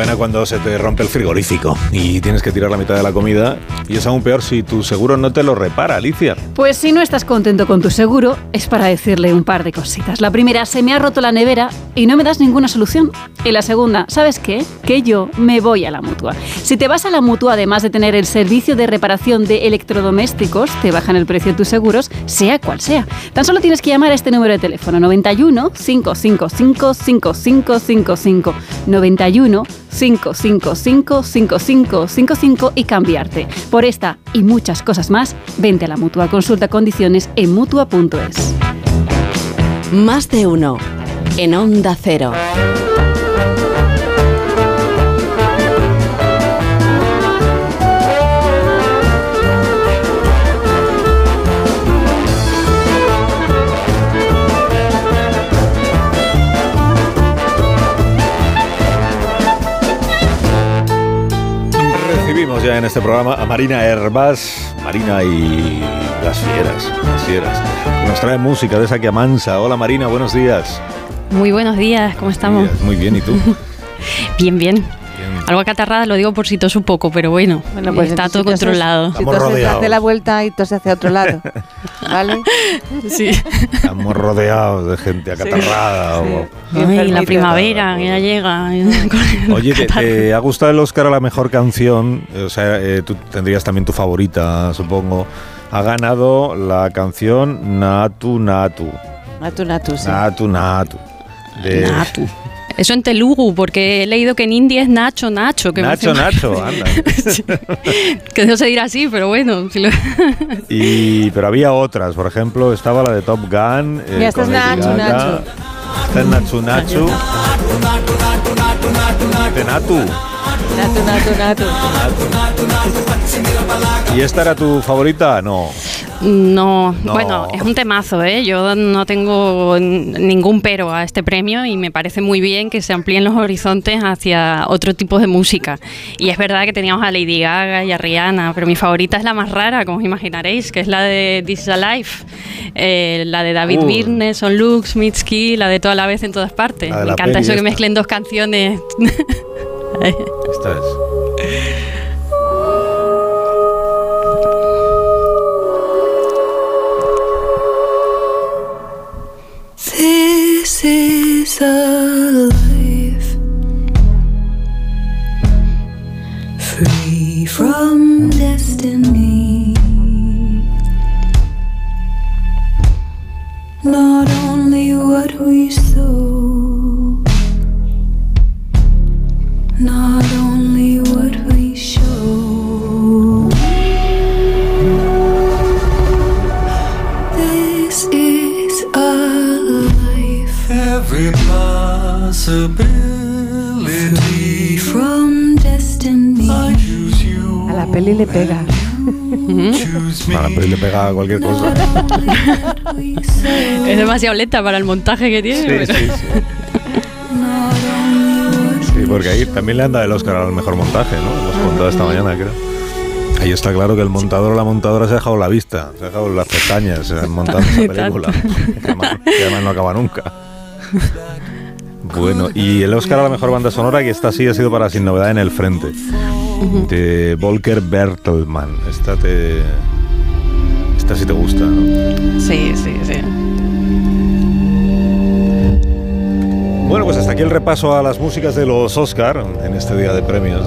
Speaker 1: Faena cuando se te rompe el frigorífico y tienes que tirar la mitad de la comida. Y es aún peor si tu seguro no te lo repara, Alicia.
Speaker 235: Pues si no estás contento con tu seguro, es para decirle un par de cositas. La primera, se me ha roto la nevera y no me das ninguna solución. Y la segunda, ¿sabes qué? Que yo me voy a la mutua. Si te vas a la mutua, además de tener el servicio de reparación de electrodomésticos, te bajan el precio de tus seguros, sea cual sea. Tan solo tienes que llamar a este número de teléfono 91 555 5555 91 555 5555 y cambiarte. Por esta y muchas cosas más, vente a la mutua. Consulta condiciones en mutua.es.
Speaker 7: Más de uno. En Onda Cero.
Speaker 1: Recibimos ya en este programa a Marina Herbás, Marina y las fieras, las fieras. Nos trae música de esa que amansa. Hola Marina, buenos días.
Speaker 141: Muy buenos días, ¿cómo estamos?
Speaker 1: Muy bien, ¿y tú?
Speaker 141: bien, bien. Algo acatarrada, lo digo por si tos un poco, pero bueno,
Speaker 236: Bueno, pues
Speaker 141: está todo controlado.
Speaker 236: Si toses, hace la vuelta y tose hacia otro lado. ¿Vale?
Speaker 141: Sí.
Speaker 1: Estamos rodeados de gente acatarrada. o-
Speaker 141: Ay, la primavera, que ya llega.
Speaker 1: Oye, ¿te, te ha gustado el Oscar a la mejor canción? O sea, eh, tú tendrías también tu favorita, supongo. Ha ganado la canción Natu Natu.
Speaker 236: Natu, natu, sí.
Speaker 1: Natu Natu. De-
Speaker 141: Natu. Eso en Telugu, porque he leído que en India es Nacho Nacho. Que me
Speaker 1: Nacho
Speaker 141: hace-
Speaker 1: Nacho, anda.
Speaker 141: que no se dirá así, pero bueno. si lo-
Speaker 1: Y, pero había otras, por ejemplo, estaba la de Top Gun. eh,
Speaker 236: Mira, esta es Nacho,
Speaker 1: Gaga.
Speaker 236: Nacho.
Speaker 1: Esta es Nacho Nacho. De Natu.
Speaker 236: Natu, natu, natu.
Speaker 1: ¿Y esta era tu favorita? No.
Speaker 141: No,
Speaker 1: No.
Speaker 141: bueno, es un temazo, ¿eh? Yo no tengo ningún pero a este premio y me parece muy bien que se amplíen los horizontes hacia otro tipo de música. Y es verdad que teníamos a Lady Gaga y a Rihanna, pero mi favorita es la más rara, como os imaginaréis, que es la de This is Alive, eh, la de David
Speaker 1: Uh.
Speaker 141: Byrne, Son Luke, Smitsky, la de Toda la vez en todas partes. Me encanta eso que
Speaker 1: esta.
Speaker 141: mezclen dos canciones.
Speaker 1: Esta es.
Speaker 237: Is a life free from destiny. Not only what we sow, not
Speaker 238: possibility
Speaker 237: from destiny.
Speaker 236: A la peli le pega.
Speaker 1: A la peli le pega a cualquier cosa.
Speaker 141: es demasiado lenta para el montaje que tiene.
Speaker 1: Sí,
Speaker 141: pero-
Speaker 1: sí, sí. Sí, porque ahí también le anda el Oscar al mejor montaje, ¿no? Lo hemos contado esta mañana, creo. Ahí está claro que el montador o la montadora se ha dejado la vista, se ha dejado las pestañas se han montado esa película. que, además, que además no acaba nunca. Bueno, y el Oscar a la mejor banda sonora, que esta sí ha sido para Sin Novedad en el Frente, de Volker Bertelmann. Esta te. Esta sí te gusta, ¿no?
Speaker 141: Sí, sí, sí.
Speaker 1: Bueno, pues hasta aquí el repaso a las músicas de los Oscar en este día de premios.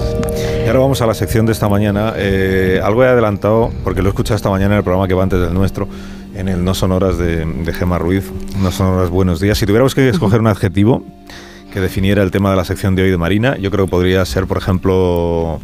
Speaker 1: Y ahora vamos a la sección de esta mañana. Eh, algo he adelantado, porque lo he escuchado esta mañana en el programa que va antes del nuestro, en el No Sonoras de, de Gema Ruiz. No Sonoras Buenos Días. Si tuviéramos que escoger un adjetivo que definiera el tema de la sección de hoy de Marina, yo creo que podría ser, por ejemplo,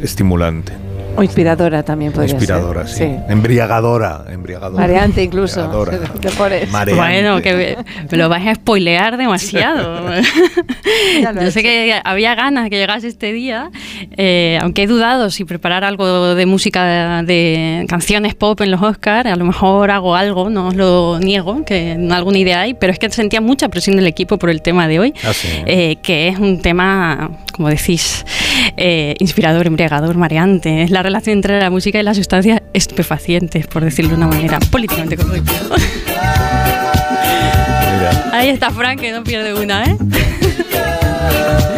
Speaker 1: estimulante.
Speaker 236: O inspiradora también podría
Speaker 1: Inspiradora,
Speaker 236: ser.
Speaker 1: sí. Embriagadora, embriagadora.
Speaker 236: Mareante incluso.
Speaker 1: Embriagadora.
Speaker 236: Te pones.
Speaker 1: Mareante.
Speaker 141: Bueno, que me, me lo vais a spoilear demasiado. Yo sé que había ganas que llegase este día, eh, aunque he dudado si preparar algo de música de, canciones pop en los Oscars, a lo mejor hago algo, no os lo niego, que alguna idea hay, pero es que sentía mucha presión del equipo por el tema de hoy,
Speaker 1: Ah, sí.
Speaker 141: eh, que es un tema, como decís, eh, inspirador, embriagador, mareante. Es la relación entre la música y las sustancias estupefacientes, por decirlo de una manera políticamente correcta. Ahí está Frank, que no pierde una, ¿eh?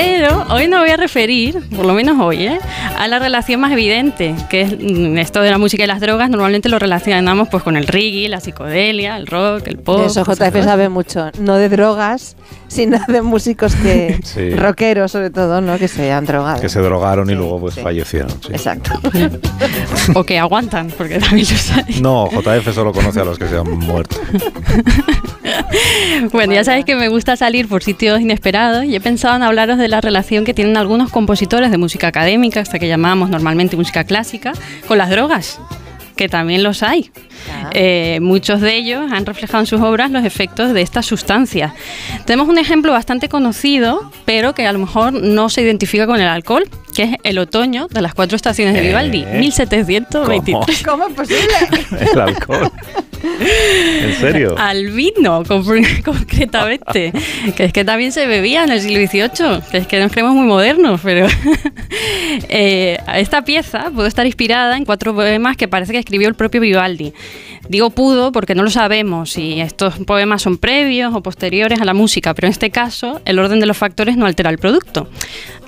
Speaker 141: Pero hoy no voy a referir, por lo menos hoy, ¿eh? a la relación más evidente, que es mm, esto de la música y las drogas. Normalmente lo relacionamos pues con el reggae, la psicodelia, el rock, el pop.
Speaker 236: Eso JF sabe mucho, no de drogas, sino de músicos que,
Speaker 1: Sí.
Speaker 236: rockeros sobre todo, ¿no? Que se han drogado.
Speaker 1: Que se drogaron y luego pues fallecieron. sí.
Speaker 236: Exacto.
Speaker 141: o que aguantan, porque también los hay.
Speaker 1: No, JF solo conoce a los que se han muerto.
Speaker 141: Bueno, ya sabéis que me gusta salir por sitios inesperados y he pensado en hablaros de la relación que tienen algunos compositores de música académica, hasta que llamamos normalmente música clásica, con las drogas, que también los hay. Eh, muchos de ellos han reflejado en sus obras los efectos de estas sustancias. Tenemos un ejemplo bastante conocido, pero que a lo mejor no se identifica con el alcohol, que es El otoño de las cuatro estaciones de Vivaldi,
Speaker 1: ¿Eh?
Speaker 141: 1723.
Speaker 236: ¿Cómo es posible?
Speaker 1: El alcohol. ¿En serio?
Speaker 141: Al vino, con- concretamente. que es que también se bebía en el siglo XVIII. Que es que nos creemos muy modernos, pero. Eh, esta pieza pudo estar inspirada en cuatro poemas que parece que escribió el propio Vivaldi. Digo pudo porque no lo sabemos si estos poemas son previos o posteriores a la música, pero en este caso el orden de los factores no altera el producto.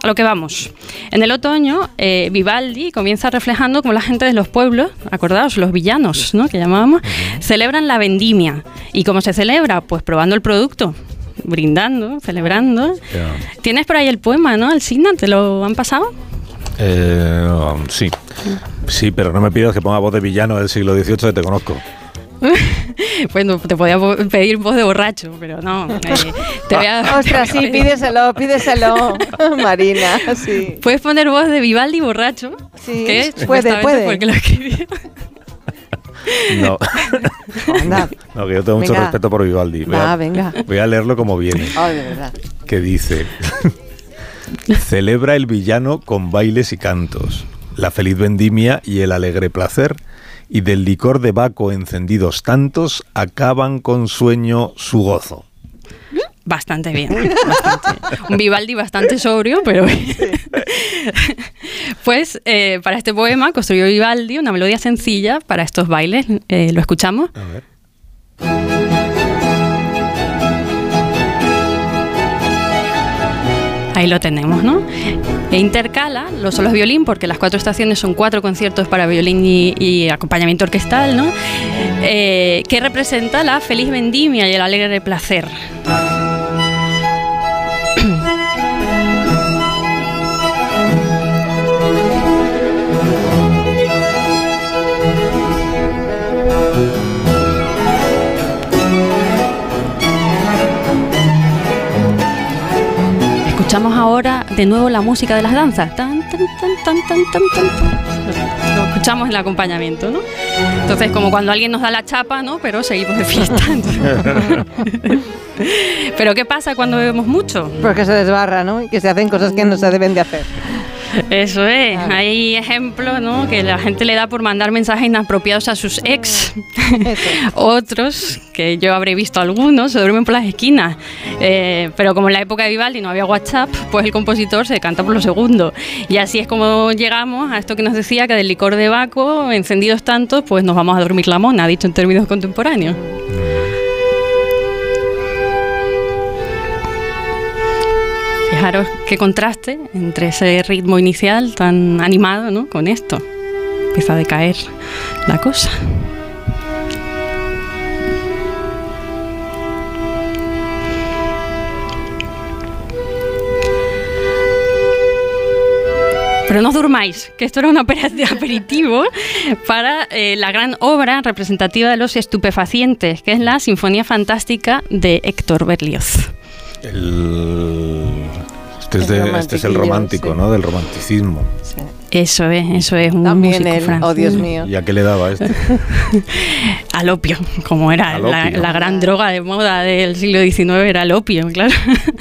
Speaker 141: A lo que vamos. En el otoño, eh, Vivaldi comienza reflejando cómo la gente de los pueblos, acordaos, los villanos, ¿no? que llamábamos, celebran la vendimia. ¿Y cómo se celebra? Pues probando el producto, brindando, celebrando. Tienes por ahí el poema, ¿no? Alcina, ¿te lo han pasado?
Speaker 1: Eh, um, sí. Sí, pero no me pidas que ponga voz de villano del siglo XVIII que te conozco.
Speaker 141: bueno, te podía po- pedir voz de borracho, pero no. eh, te voy a-
Speaker 236: Ostras, sí, pídeselo, pídeselo, Marina, sí.
Speaker 141: Puedes poner voz de Vivaldi borracho.
Speaker 236: Sí,
Speaker 141: que
Speaker 236: puede, puede.
Speaker 141: fue el que lo escribió.
Speaker 1: No.
Speaker 236: Anda.
Speaker 1: no, que yo tengo mucho
Speaker 236: Venga.
Speaker 1: respeto por Vivaldi. Voy
Speaker 236: Va,
Speaker 1: a,
Speaker 236: venga.
Speaker 1: voy a leerlo como viene.
Speaker 236: De verdad.
Speaker 1: que dice, celebra el villano con bailes y cantos, la feliz vendimia y el alegre placer, y del licor de Baco encendidos tantos acaban con sueño su gozo.
Speaker 141: Bastante bien. bastante. Un Vivaldi bastante sobrio, pero. pues eh, para este poema construyó Vivaldi una melodía sencilla para estos bailes. Eh, ¿Lo escuchamos?
Speaker 1: A ver.
Speaker 141: Ahí lo tenemos, ¿no? E intercala los solos violín, porque las cuatro estaciones son cuatro conciertos para violín y, y acompañamiento orquestal, ¿no? Eh, que representa la feliz vendimia y el alegre placer. Escuchamos ahora de nuevo la música de las danzas. Tan, tan, tan. Lo escuchamos en el acompañamiento, ¿no? Entonces, como cuando alguien nos da la chapa, ¿no? Pero seguimos de fiesta. Pero ¿qué pasa cuando bebemos mucho?
Speaker 236: Porque se desbarra, ¿no? Y que se hacen cosas que no se deben de hacer.
Speaker 141: Eso es, hay ejemplos ¿no? que la gente le da por mandar mensajes inapropiados a sus ex. Otros, que yo habré visto algunos, se duermen por las esquinas. Eh, pero como en la época de Vivaldi no había WhatsApp, pues el compositor se canta por lo segundo. Y así es como llegamos a esto que nos decía, que del licor de Baco, encendidos tantos, pues nos vamos a dormir la mona, dicho en términos contemporáneos. Fijaros qué contraste entre ese ritmo inicial tan animado ¿no? con esto. Empieza a decaer la cosa. Pero no durmáis, que esto era un aperitivo para eh, la gran obra representativa de los estupefacientes, que es la Sinfonía Fantástica de Héctor Berlioz.
Speaker 1: El- este, es
Speaker 236: El
Speaker 1: de- este es el
Speaker 236: romantiquillo,
Speaker 1: romántico,
Speaker 236: sí.
Speaker 1: ¿no? Del romanticismo.
Speaker 141: Eso es, eso es un
Speaker 239: También
Speaker 141: músico
Speaker 239: él,
Speaker 141: francés.
Speaker 239: oh Dios mío.
Speaker 236: ¿Y a qué le daba este?
Speaker 141: Al opio, como era la gran droga de moda del siglo XIX, era el opio, claro.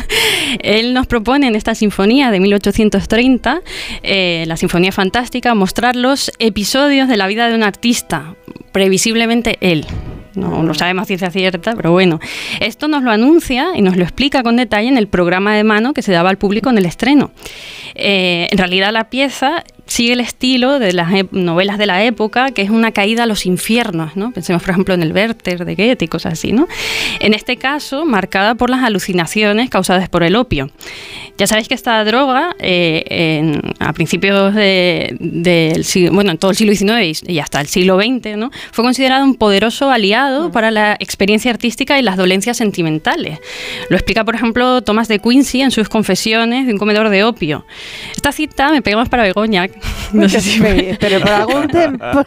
Speaker 141: Él nos propone en esta sinfonía de 1830, eh, la Sinfonía Fantástica, mostrar los episodios de la vida de un artista, previsiblemente él. No lo sabemos ciencia cierta, pero bueno. Esto nos lo anuncia y nos lo explica con detalle en el programa de mano que se daba al público en el estreno. Eh, en realidad la pieza sigue el estilo de las novelas de la época, que es una caída a los infiernos, ¿no? Pensemos, por ejemplo, en el Werther de Goethe y cosas así, ¿no? En este caso, marcada por las alucinaciones causadas por el opio. Ya sabéis que esta droga, eh, en- a principios de- del siglo, bueno, en todo el siglo XIX y- y hasta el siglo XX, ¿no? Fue considerada un poderoso aliado para la experiencia artística y las dolencias sentimentales. Lo explica, por ejemplo, Thomas de Quincy en sus confesiones de un comedor de opio. Esta cita me pega más para Begoña. No sé si me-
Speaker 239: Pero por algún tiempo,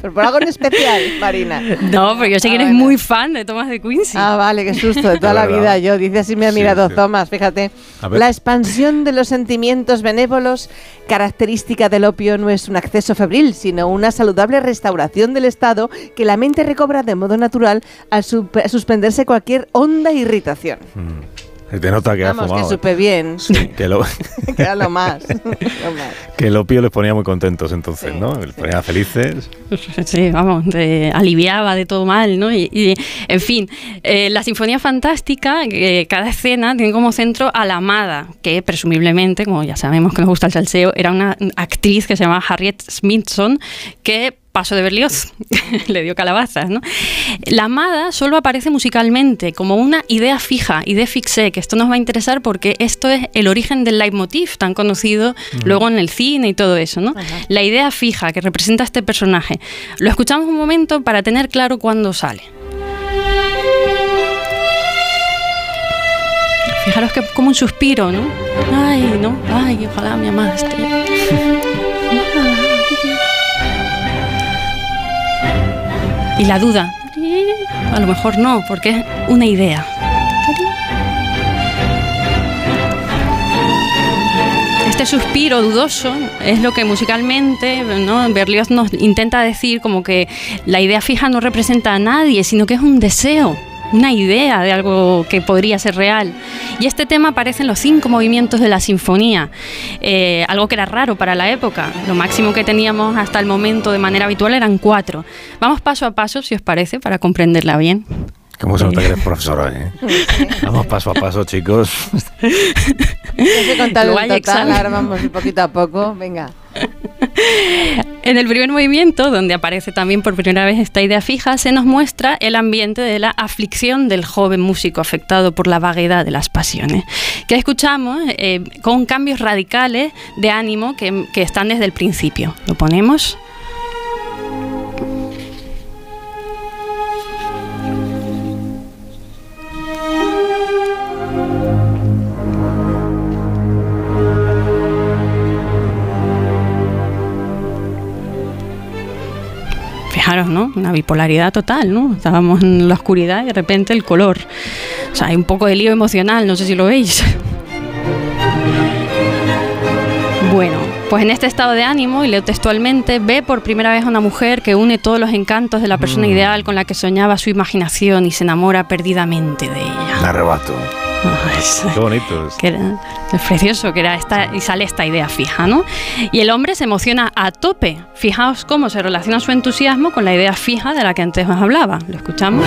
Speaker 239: pero por algo en especial, Marina.
Speaker 141: No, porque yo sé que eres muy fan de Thomas de Quincy.
Speaker 239: Ah, vale, qué susto, de toda
Speaker 141: De
Speaker 239: la
Speaker 141: verdad.
Speaker 239: vida yo. Dice así me ha mirado
Speaker 141: sí.
Speaker 239: Thomas, fíjate.
Speaker 141: A ver.
Speaker 239: La expansión de los sentimientos benévolos, característica del opio, no es un acceso febril, sino una saludable restauración del estado que la mente recobra de modo natural al suspenderse cualquier honda irritación.
Speaker 236: Se te nota que ha
Speaker 239: Vamos,
Speaker 236: fumado.
Speaker 239: que supe bien.
Speaker 236: Que, lo-
Speaker 239: que era lo más. lo más.
Speaker 236: que el opio les ponía muy contentos entonces, ¿no? Les ponía felices.
Speaker 141: Sí, vamos, de- aliviaba de todo mal, ¿no? Y, y, en fin, eh, la Sinfonía Fantástica, eh, cada escena tiene como centro a la amada, que presumiblemente, como ya sabemos que nos gusta el salseo, era una actriz que se llamaba Harriet Smithson, que pasó de Berlioz, le dio calabazas, ¿no? La amada solo aparece musicalmente como una idea fija, idea fixe, que esto nos va a interesar porque esto es el origen del leitmotiv tan conocido luego en el cine y todo eso, ¿no? La idea fija que representa a este personaje. Lo escuchamos un momento para tener claro cuándo sale. Fijaros que como un suspiro, ¿no? Ay, no, ay, ojalá mi amada Y la duda, a lo mejor no, porque es una idea. Este suspiro dudoso es lo que musicalmente ¿no? Berlioz nos intenta decir como que la idea fija no representa a nadie, sino que es un deseo, una idea de algo que podría ser real. Y este tema aparece en los cinco movimientos de la sinfonía, eh, algo que era raro para la época. Lo máximo que teníamos hasta el momento de manera habitual eran cuatro. Vamos paso a paso, si os parece, para comprenderla bien.
Speaker 236: ¿Cómo se nota que eres profesora, eh? Vamos paso a paso, chicos.
Speaker 239: Hay que total, ahora vamos poquito a poco. Venga.
Speaker 141: En el primer movimiento, donde aparece también por primera vez esta idea fija, se nos muestra el ambiente de la aflicción del joven músico afectado por la vaguedad de las pasiones, que escuchamos eh, con cambios radicales de ánimo que, que están desde el principio. ¿Lo ponemos? Fijaros, ¿no? Una bipolaridad total, ¿no? Estábamos en la oscuridad y de repente el color. O sea, hay un poco de lío emocional, no sé si lo veis. Bueno, pues en este estado de ánimo, y leo textualmente, ve por primera vez a una mujer que une todos los encantos de la persona ideal con la que soñaba su imaginación y se enamora perdidamente de ella.
Speaker 236: Me arrebato. Qué bonito. es.
Speaker 141: Que era, es precioso, que era esta, y sale esta idea fija, ¿no? Y el hombre se emociona a tope. Fijaos cómo se relaciona su entusiasmo con la idea fija de la que antes os hablaba. ¿Lo escuchamos?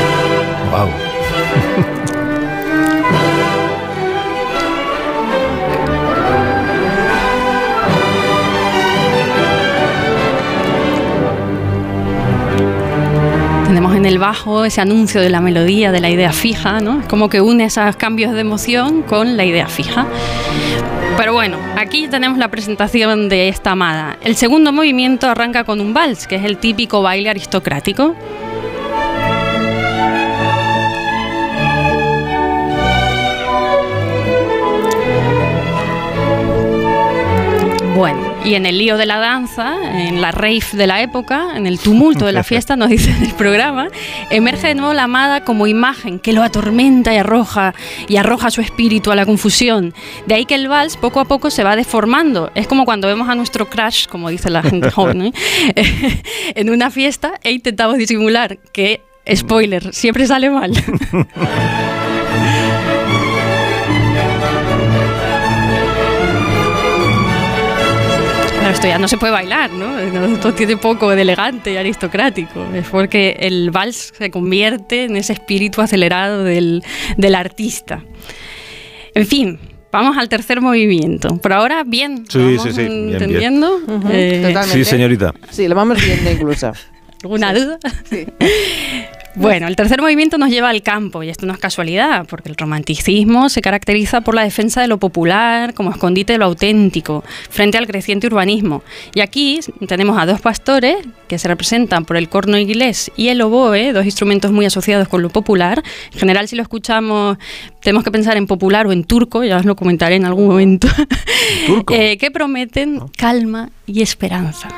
Speaker 236: Wow.
Speaker 141: Tenemos en el bajo ese anuncio de la melodía, de la idea fija, ¿no? Es como que une esos cambios de emoción con la idea fija. Pero bueno, aquí tenemos la presentación de esta amada. El segundo movimiento arranca con un vals, que es el típico baile aristocrático. Bueno, Y en el lío de la danza, en la rave de la época, en el tumulto de la fiesta, nos dice el programa, emerge de nuevo la amada como imagen que lo atormenta y arroja, y arroja su espíritu a la confusión. De ahí que el vals poco a poco se va deformando. Es como cuando vemos a nuestro crush, como dice la gente joven, ¿eh? en una fiesta e intentamos disimular que, spoiler, siempre sale mal. Esto ya no se puede bailar, ¿no? Esto tiene poco de elegante y aristocrático. Es porque el vals se convierte en ese espíritu acelerado del, del artista. En fin, vamos al tercer movimiento. Por ahora, bien.
Speaker 236: Sí,
Speaker 141: ¿Vamos
Speaker 236: sí, sí, bien, bien.
Speaker 141: ¿Entendiendo? Eh.
Speaker 236: Sí, señorita.
Speaker 239: Sí, lo vamos viendo incluso.
Speaker 141: ¿Alguna duda? Bueno, el tercer movimiento nos lleva al campo y esto no es casualidad, porque el romanticismo se caracteriza por la defensa de lo popular como escondite de lo auténtico frente al creciente urbanismo. Y aquí tenemos a dos pastores que se representan por el corno inglés y el oboe, dos instrumentos muy asociados con lo popular. En general, si lo escuchamos, tenemos que pensar en popular o en turco, ya os lo comentaré en algún momento, eh, que prometen calma y esperanza.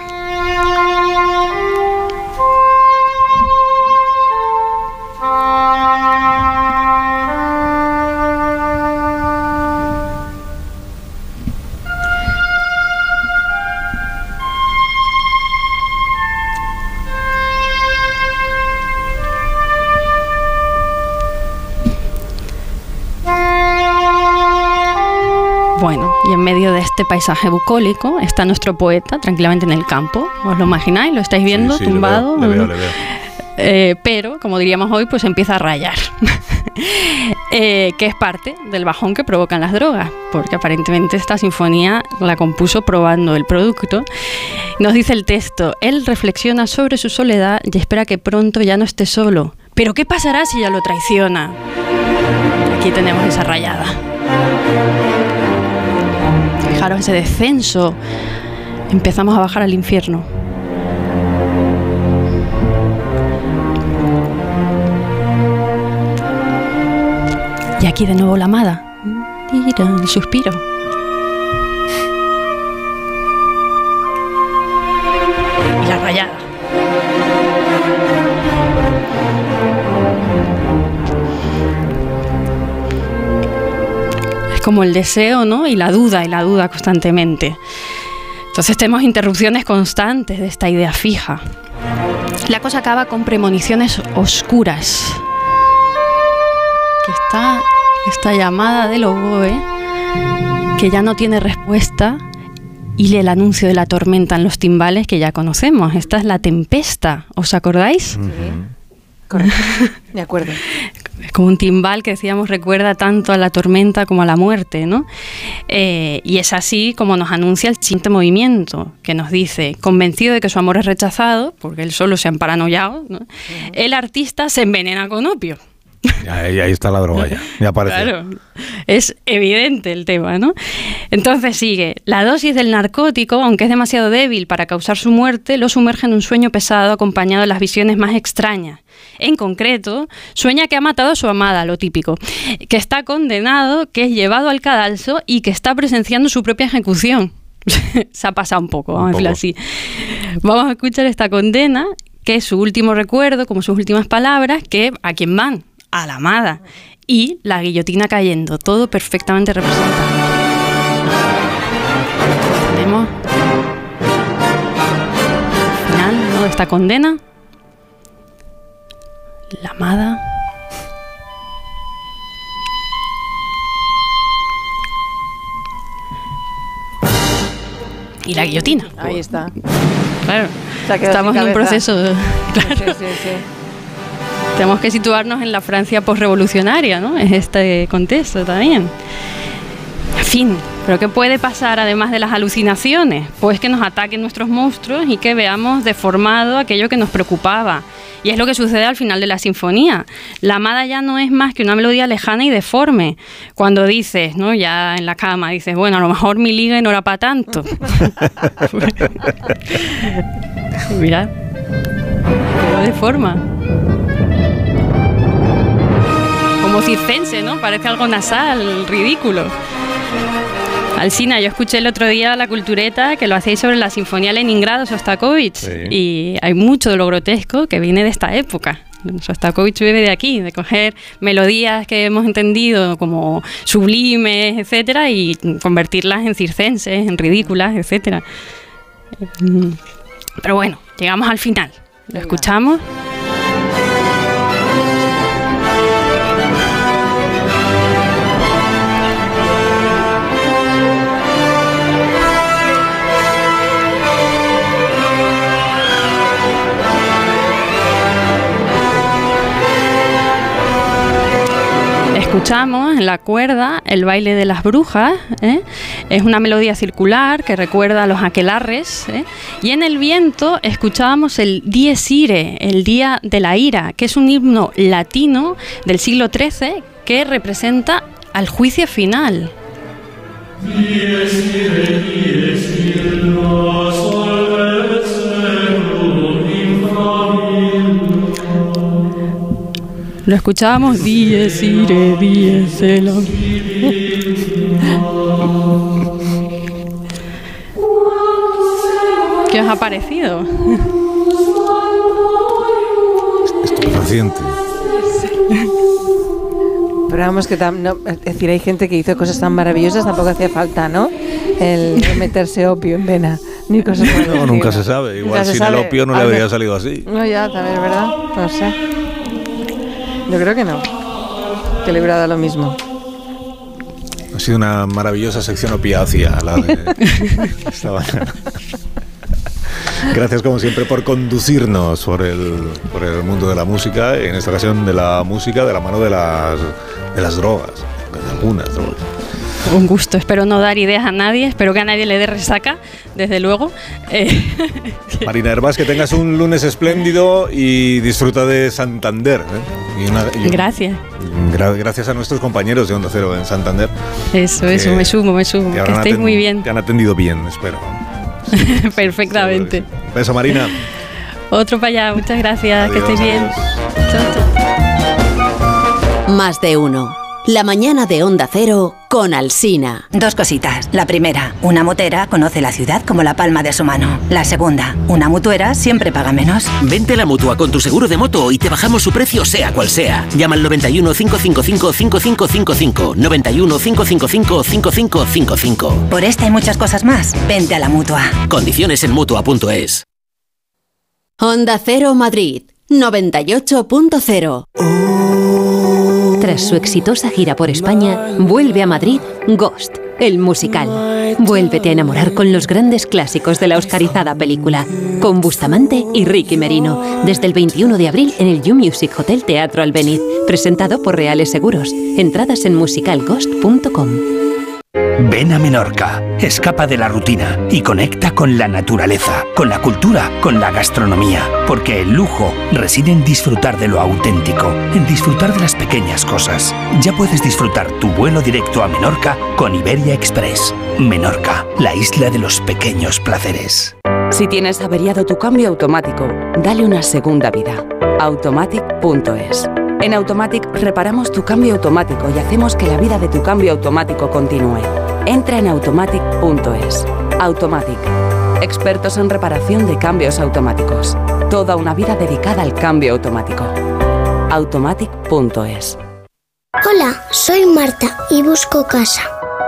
Speaker 141: En medio de este paisaje bucólico está nuestro poeta tranquilamente en el campo. ¿Os lo imagináis? ¿Lo estáis viendo
Speaker 236: Sí, sí, le
Speaker 141: tumbado?
Speaker 236: veo, le veo, le veo.
Speaker 141: Eh, pero, como diríamos hoy, pues empieza a rayar. Eh, que es parte del bajón que provocan las drogas, porque aparentemente esta sinfonía la compuso probando el producto. Nos dice el texto, él reflexiona sobre su soledad y espera que pronto ya no esté solo. Pero ¿qué pasará si ya lo traiciona? Aquí tenemos esa rayada. Fijaros ese descenso. Empezamos a bajar al infierno. Y aquí de nuevo la amada. El suspiro. Y la rayada. Como el deseo, ¿no? Y la duda, y la duda constantemente. Entonces tenemos interrupciones constantes de esta idea fija. La cosa acaba con premoniciones oscuras. Que está esta llamada del oboe que ya no tiene respuesta y el anuncio de la tormenta en los timbales que ya conocemos. Esta es la tempesta, ¿os acordáis?
Speaker 239: Correcto. De acuerdo.
Speaker 141: Es como un timbal que decíamos recuerda tanto a la tormenta como a la muerte, ¿no? Eh, y es así como nos anuncia el siguiente movimiento, que nos dice, convencido de que su amor es rechazado, porque él solo se ha paranoiado, ¿no? el artista se envenena con opio.
Speaker 236: Ahí, ahí está la droga ya. Ya aparece.
Speaker 141: Claro, es evidente el tema, ¿no? Entonces sigue, la dosis del narcótico, aunque es demasiado débil para causar su muerte, lo sumerge en un sueño pesado acompañado de las visiones más extrañas. En concreto, sueña que ha matado a su amada, lo típico, que está condenado, que es llevado al cadalso y que está presenciando su propia ejecución. Se ha pasado un poco, vamos a decirlo así. Vamos a escuchar esta condena, que es su último recuerdo, como sus últimas palabras, que a quién van, a la amada. Y la guillotina cayendo, todo perfectamente representado. Tenemos el final ¿no? de esta condena. La amada. Y la guillotina.
Speaker 239: Ahí está.
Speaker 141: Claro. Estamos en un proceso. Claro.
Speaker 239: Sí, sí, sí.
Speaker 141: Tenemos que situarnos en la Francia postrevolucionaria, ¿no? Es este contexto también. Fin, ¿pero qué puede pasar además de las alucinaciones? Pues que nos ataquen nuestros monstruos y que veamos deformado aquello que nos preocupaba. Y es lo que sucede al final de la sinfonía. La amada ya no es más que una melodía lejana y deforme. Cuando dices, ¿no? Ya en la cama, dices, bueno, a lo mejor mi liga no era para tanto. Mirad, lo deforma. Como circense, ¿no? Parece algo nasal, ridículo. Alcina, yo escuché el otro día la cultureta que lo hacéis sobre la Sinfonía Leningrado Sostakovich y hay mucho de lo grotesco que viene de esta época. Sostakovich vive de aquí, de coger melodías que hemos entendido como sublimes, etcétera, y convertirlas en circenses, en ridículas, etcétera. Mm, Pero bueno, llegamos al final. ¿Lo escuchamos? Escuchamos en la cuerda el baile de las brujas, ¿eh? es una melodía circular que recuerda a los aquelarres, ¿eh? y en el viento escuchábamos el Dies Irae, el Día de la Ira, que es un himno latino del siglo XIII que representa al juicio final. Lo escuchábamos Dies Irae, Dies. ¿Qué os ha parecido?
Speaker 1: Estupefaciente.
Speaker 239: Pero vamos, que tam- no, es decir, hay gente que hizo cosas tan maravillosas, tampoco hacía falta, ¿no? El meterse opio en vena, ni cosas por el
Speaker 1: No,
Speaker 239: estilo.
Speaker 1: nunca se sabe. Igual sin el opio no le
Speaker 239: A ver.
Speaker 1: habría salido así.
Speaker 239: No, ya, también, ¿verdad? No sé. Yo creo que no. Que le hubiera dado lo mismo.
Speaker 1: Ha sido una maravillosa sección opiácea la de esta mañana. Gracias como siempre por conducirnos por el, por el mundo de la música, en esta ocasión de la música de la mano de las, de las drogas, de algunas drogas.
Speaker 141: Un gusto, espero no dar ideas a nadie, espero que a nadie le dé resaca, desde luego. Eh,
Speaker 1: Marina Herbás, que tengas un lunes espléndido y disfruta de Santander. ¿eh? Y una- y un-
Speaker 141: gracias,
Speaker 1: gra- gracias a nuestros compañeros de Onda Cero en Santander.
Speaker 141: eso, eso, me sumo, me sumo,
Speaker 1: que
Speaker 141: que estéis muy bien,
Speaker 1: Te han atendido bien, espero.
Speaker 141: perfectamente.
Speaker 1: Beso, Marina.
Speaker 141: Otro para allá, muchas gracias, que estéis bien. Chao, chao.
Speaker 7: Más de uno. La mañana de Onda Cero con Alsina.
Speaker 53: Dos cositas. La primera, una motera conoce la ciudad como la palma de su mano. La segunda, una mutuera siempre paga menos.
Speaker 240: Vente a la mutua con tu seguro de moto y te bajamos su precio, sea cual sea. Llama al 91 555 5555. 91 555 5555.
Speaker 53: Por esta y muchas cosas más, vente a la mutua.
Speaker 240: Condiciones en mutua.es.
Speaker 7: Onda Cero Madrid 98.0. Tras su exitosa gira por España, vuelve a Madrid Ghost, el musical. Vuélvete a enamorar con los grandes clásicos de la oscarizada película, con Bustamante y Ricky Merino, desde el 21 de abril en el You Music Hotel Teatro Albeniz, presentado por Reales Seguros. Entradas en musicalghost.com.
Speaker 241: Ven a Menorca, escapa de la rutina y conecta con la naturaleza, con la cultura, con la gastronomía, porque el lujo reside en disfrutar de lo auténtico, en disfrutar de las pequeñas cosas. Ya puedes disfrutar tu vuelo directo a Menorca con Iberia Express. Menorca, la isla de los pequeños placeres.
Speaker 242: Si tienes averiado tu cambio automático, dale una segunda vida. Automatic.es. En Automatic reparamos tu cambio automático y hacemos que la vida de tu cambio automático continúe. Entra en automatic.es. Automatic. Expertos en reparación de cambios automáticos. Toda una vida dedicada al cambio automático. Automatic.es.
Speaker 243: Hola, soy Marta y busco casa.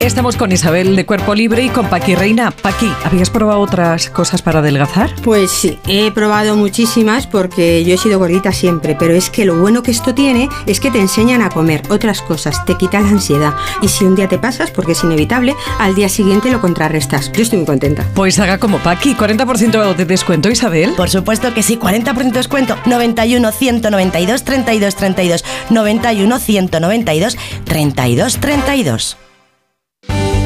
Speaker 244: Estamos con Isabel de Cuerpo Libre y con Paqui Reina. Paqui, ¿habías probado otras cosas para adelgazar?
Speaker 245: Pues sí, he probado muchísimas porque yo he sido gordita siempre, pero es que lo bueno que esto tiene es que te enseñan a comer otras cosas, te quita la ansiedad y si un día te pasas, porque es inevitable, al día siguiente lo contrarrestas. Yo estoy muy contenta.
Speaker 244: Pues haga como Paqui, 40% de descuento, Isabel.
Speaker 246: Por supuesto que sí, 40% de descuento. 91 192 32 32. 91 192 32 32.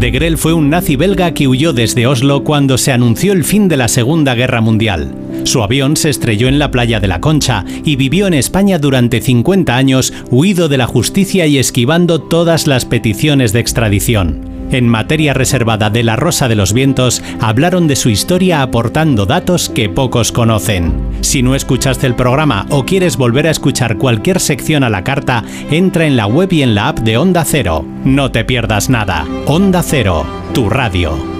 Speaker 247: De Grel fue un nazi belga que huyó desde Oslo cuando se anunció el fin de la Segunda Guerra Mundial. Su avión se estrelló en la playa de la Concha y vivió en España durante 50 años, huido de la justicia y esquivando todas las peticiones de extradición. En materia reservada de La Rosa de los Vientos, hablaron de su historia aportando datos que pocos conocen. Si no escuchaste el programa o quieres volver a escuchar cualquier sección a la carta, entra en la web y en la app de Onda Cero. No te pierdas nada. Onda Cero, tu radio.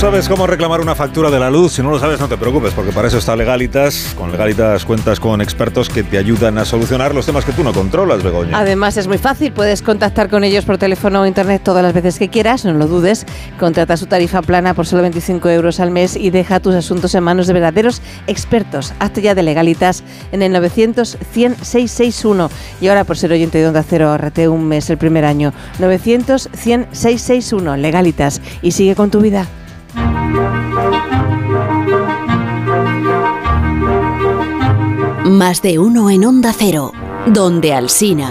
Speaker 1: Sabes cómo reclamar una factura de la luz. Si no lo sabes, no te preocupes, porque para eso está Legalitas. Con Legalitas cuentas con expertos que te ayudan a solucionar los temas que tú no controlas, Begoña.
Speaker 239: Además es muy fácil, puedes contactar con ellos por teléfono o internet todas las veces que quieras, no lo dudes. Contrata su tarifa plana por solo 25 euros al mes y deja tus asuntos en manos de verdaderos expertos. Hazte ya de legalitas en el 900 100 661 y ahora por ser oyente de Onda Cero ahorrate un mes el primer año. 900 100 661 legalitas y sigue con tu vida.
Speaker 7: Más de uno en Onda Cero, donde Alsina.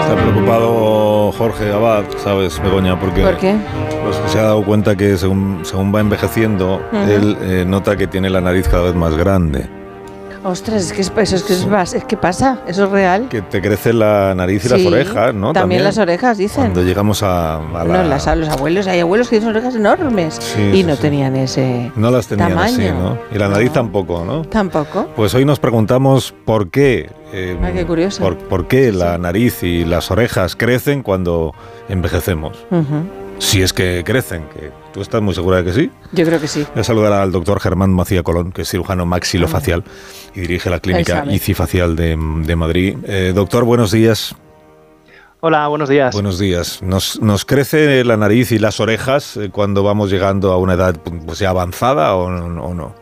Speaker 1: Está preocupado Jorge Abad, ¿sabes, Begoña? Porque
Speaker 239: ¿Por qué?
Speaker 1: pues, se ha dado cuenta que según, según va envejeciendo, él eh, nota que tiene la nariz cada vez más grande.
Speaker 239: Ostras, es que es, eso es que es, es que pasa, eso es real.
Speaker 1: Que te crece la nariz y las orejas, ¿no?
Speaker 239: También, las orejas, dicen.
Speaker 1: Cuando llegamos a, a la...
Speaker 239: No, las- los abuelos, hay abuelos que tienen orejas enormes
Speaker 1: Sí,
Speaker 239: y
Speaker 1: sí,
Speaker 239: no tenían ese
Speaker 1: No las tenían
Speaker 239: tamaño.
Speaker 1: así, ¿no? Y la nariz tampoco, ¿no?
Speaker 239: Tampoco.
Speaker 1: Pues hoy nos preguntamos por qué. eh,
Speaker 239: Ah, qué curioso.
Speaker 1: Por, por qué la nariz y las orejas crecen cuando envejecemos. Si es que crecen, que tú estás muy segura de que sí.
Speaker 239: Yo creo que sí.
Speaker 1: Voy a saludar al doctor Germán Macía Colón, que es cirujano maxilofacial y dirige la clínica
Speaker 239: sabe.
Speaker 1: ICI Facial de, de Madrid. Eh, doctor, buenos días.
Speaker 248: Hola, buenos días.
Speaker 1: Buenos días. ¿Nos, nos crece la nariz y las orejas eh, cuando vamos llegando a una edad pues, ya avanzada o, no- o no?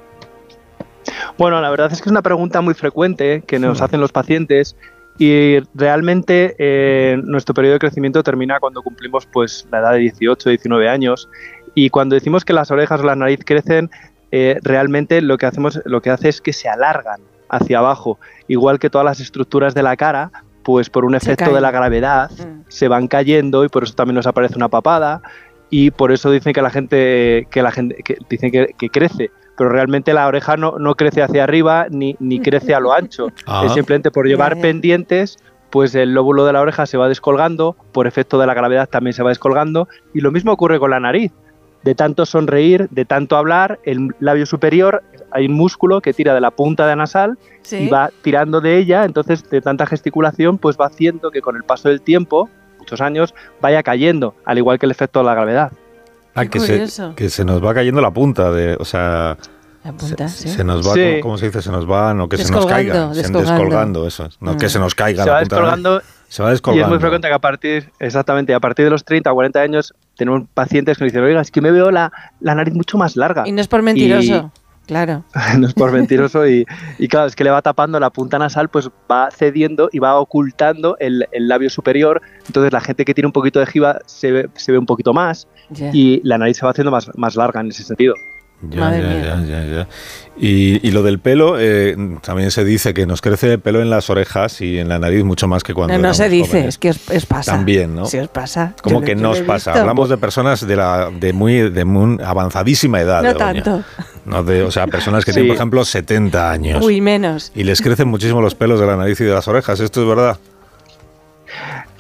Speaker 248: Bueno, la verdad es que es una pregunta muy frecuente que nos hacen los pacientes y realmente eh, nuestro periodo de crecimiento termina cuando cumplimos pues la edad de 18, 19 años y cuando decimos que las orejas o la nariz crecen, eh, realmente lo que hacemos, lo que hace es que se alargan hacia abajo, igual que todas las estructuras de la cara, pues por un efecto de la gravedad se van cayendo y por eso también nos aparece una papada. Y por eso dicen que la gente que la gente que dicen que, que crece. Pero realmente la oreja no, no crece hacia arriba ni, ni crece a lo ancho.
Speaker 1: Ah.
Speaker 248: es simplemente por llevar pendientes pues el lóbulo de la oreja se va descolgando por efecto de la gravedad también se va descolgando. Y lo mismo ocurre con la nariz de tanto sonreír, de tanto hablar, el labio superior hay un músculo que tira de la punta de nasal
Speaker 239: Sí.
Speaker 248: y va tirando de ella, entonces de tanta gesticulación pues va haciendo que con el paso del tiempo, muchos años, vaya cayendo, al igual que el efecto de la gravedad.
Speaker 1: Ah,
Speaker 239: Qué
Speaker 1: que se, que se nos va cayendo la punta de, o sea,
Speaker 239: La punta, sí.
Speaker 1: se nos va,
Speaker 248: Sí.
Speaker 1: ¿cómo, cómo se dice? Se nos va, no que se nos
Speaker 239: Descolgando,
Speaker 1: caiga, se-
Speaker 239: descolgando.
Speaker 1: descolgando, eso, es. no
Speaker 239: Mm.
Speaker 1: que se nos caiga
Speaker 248: se
Speaker 1: la
Speaker 248: va
Speaker 1: punta.
Speaker 248: descolgando
Speaker 1: Se va
Speaker 248: y es
Speaker 1: descolgando.
Speaker 248: muy frecuente que a partir, exactamente, a partir de los 30 o 40 años tenemos pacientes que nos dicen, oiga, es que me veo la, la nariz mucho más larga.
Speaker 239: Y no es por mentiroso, claro.
Speaker 248: no es por mentiroso y, y claro, es que le va tapando la punta nasal, pues va cediendo y va ocultando el, el labio superior. Entonces la gente que tiene un poquito de jiba se ve, se ve un poquito más y la nariz se va haciendo más, más larga en ese sentido.
Speaker 1: Ya,
Speaker 239: Madre
Speaker 1: ya,
Speaker 239: mía.
Speaker 1: ya, ya, ya. Y, y lo del pelo, eh, también se dice que nos crece el pelo en las orejas y en la nariz mucho más que cuando
Speaker 239: No, no se dice,
Speaker 1: jóvenes.
Speaker 239: es que os, os pasa.
Speaker 1: También, ¿no?
Speaker 239: Sí, os pasa.
Speaker 1: Como que nos pasa. Hablamos de personas de la de muy de muy avanzadísima edad.
Speaker 239: No tanto.
Speaker 1: No de, o sea, personas que
Speaker 248: Sí.
Speaker 1: tienen, por ejemplo, 70 años.
Speaker 239: Uy, menos.
Speaker 1: Y les crecen muchísimo los pelos de la nariz y de las orejas. ¿Esto es verdad?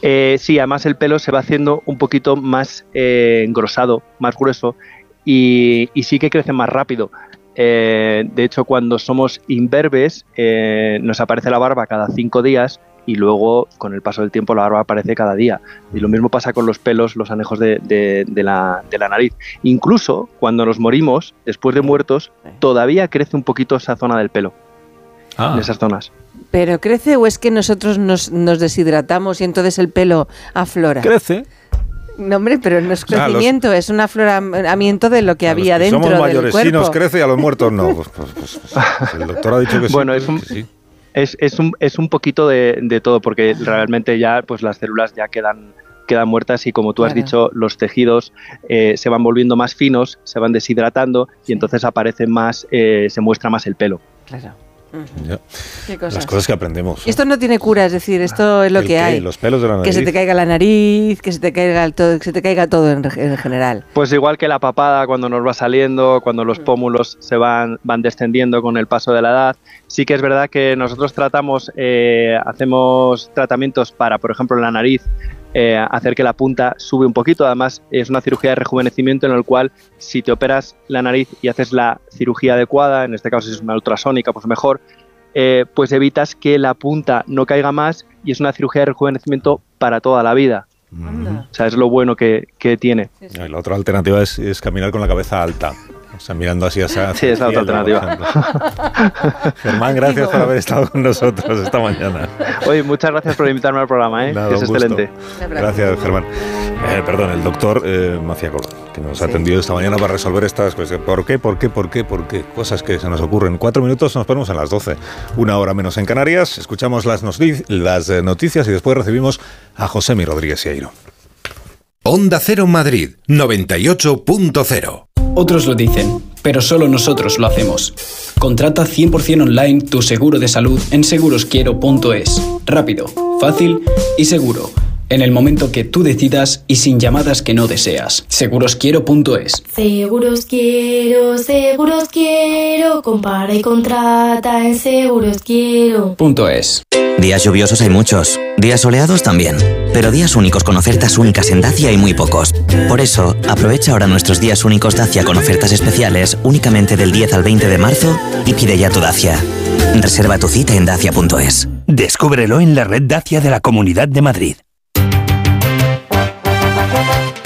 Speaker 248: Eh, sí, además el pelo se va haciendo un poquito más eh, engrosado, más grueso y, y sí que crece más rápido. Eh, de hecho, cuando somos imberbes, eh, nos aparece la barba cada cinco días y luego, con el paso del tiempo, la barba aparece cada día. Y lo mismo pasa con los pelos, los anejos de, de- de la, de la nariz. Incluso cuando nos morimos, después de muertos, todavía crece un poquito esa zona del pelo,
Speaker 1: Ah.
Speaker 248: en esas zonas.
Speaker 239: ¿Pero crece o es que nosotros nos, nos deshidratamos y entonces el pelo aflora?
Speaker 1: Crece.
Speaker 239: No, hombre, pero no es
Speaker 1: Ah, los-
Speaker 239: crecimiento, es un afloramiento de lo que
Speaker 1: A los
Speaker 239: había
Speaker 1: que
Speaker 239: dentro
Speaker 1: Somos
Speaker 239: del
Speaker 1: mayores,
Speaker 239: cuerpo.
Speaker 1: sí nos crece y a los muertos no. Pues, pues, pues, pues, el doctor ha dicho que sí.
Speaker 248: Bueno,
Speaker 1: pues
Speaker 248: es un-
Speaker 1: que sí.
Speaker 248: Es, es un, es un poquito de, de todo, porque realmente ya pues las células ya quedan, quedan muertas y como tú has
Speaker 239: Claro.
Speaker 248: dicho, los tejidos eh, se van volviendo más finos, se van deshidratando y entonces aparece más, eh, se muestra más el pelo.
Speaker 239: Claro.
Speaker 1: Ya.
Speaker 239: Qué cosas.
Speaker 1: Las cosas que aprendemos.
Speaker 239: Y esto no tiene cura, es decir, esto es lo
Speaker 1: ¿El
Speaker 239: que
Speaker 1: qué?
Speaker 239: hay.
Speaker 1: Los pelos de la
Speaker 239: Que se te caiga la nariz, que se te caiga el todo, que se te caiga todo en, en general.
Speaker 248: Pues igual que la papada cuando nos va saliendo, cuando los pómulos se van, van descendiendo con el paso de la edad, sí que es verdad que nosotros tratamos, eh, hacemos tratamientos para, por ejemplo, la nariz, eh, hacer que la punta sube un poquito. Además, es una cirugía de rejuvenecimiento en el cual si te operas la nariz y haces la cirugía adecuada, en este caso si es una ultrasónica, pues mejor, eh, pues evitas que la punta no caiga más y es una cirugía de rejuvenecimiento para toda la vida. O sea, es lo bueno que, que tiene.
Speaker 1: La otra alternativa es, es caminar con la cabeza alta. O sea, mirando así hacia
Speaker 248: Sí, esa es la otra
Speaker 1: ejemplo. Germán, gracias por haber estado con nosotros esta mañana.
Speaker 248: Oye, muchas gracias por invitarme al programa, ¿eh?
Speaker 1: Nada,
Speaker 248: que es excelente.
Speaker 1: Gracias, Germán. Eh, perdón, el doctor eh, Maciacolo, que nos ha atendido esta mañana para resolver estas cuestiones. ¿Por qué? ¿Por qué? ¿Por qué? ¿Por qué? Cosas que se nos ocurren. Cuatro minutos nos ponemos a las 12. Una hora menos en Canarias. Escuchamos las, eh, noticias y después recibimos a Josemi Rodríguez Sieiro.
Speaker 2: Onda Cero Madrid 98.0.
Speaker 249: Otros lo dicen, pero solo nosotros lo hacemos. Contrata 100% online tu seguro de salud en segurosquiero.es. Rápido, fácil y seguro. En el momento que tú decidas y sin llamadas que no deseas. Segurosquiero.es.
Speaker 250: Seguros quiero, seguros quiero, compara y contrata en seguros quiero.
Speaker 249: Punto es.
Speaker 251: Días lluviosos hay muchos, días soleados también, pero días únicos con ofertas únicas en Dacia hay muy pocos. Por eso, aprovecha ahora nuestros días únicos Dacia con ofertas especiales únicamente del 10 al 20 de marzo y pide ya tu Dacia. Reserva tu cita en dacia.es.
Speaker 252: Descúbrelo en la red Dacia de la Comunidad de Madrid.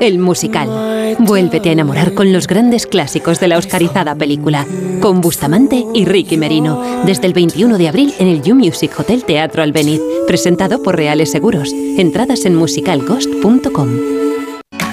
Speaker 253: el musical. Vuélvete a enamorar con los grandes clásicos de la oscarizada película, con Bustamante y Ricky Merino, desde el 21 de abril en el You Music Hotel Teatro Albeniz, presentado por Reales Seguros. Entradas en musicalghost.com.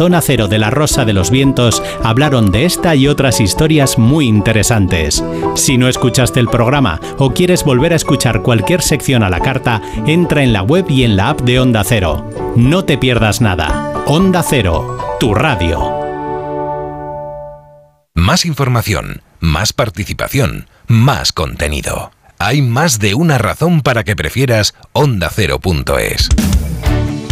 Speaker 254: Zona Cero de la Rosa de los Vientos hablaron de esta y otras historias muy interesantes. Si no escuchaste el programa o quieres volver a escuchar cualquier sección a la carta, entra en la web y en la app de Onda Cero. No te pierdas nada. Onda Cero, tu radio.
Speaker 2: Más información, más participación, más contenido. Hay más de una razón para que prefieras ondacero.es.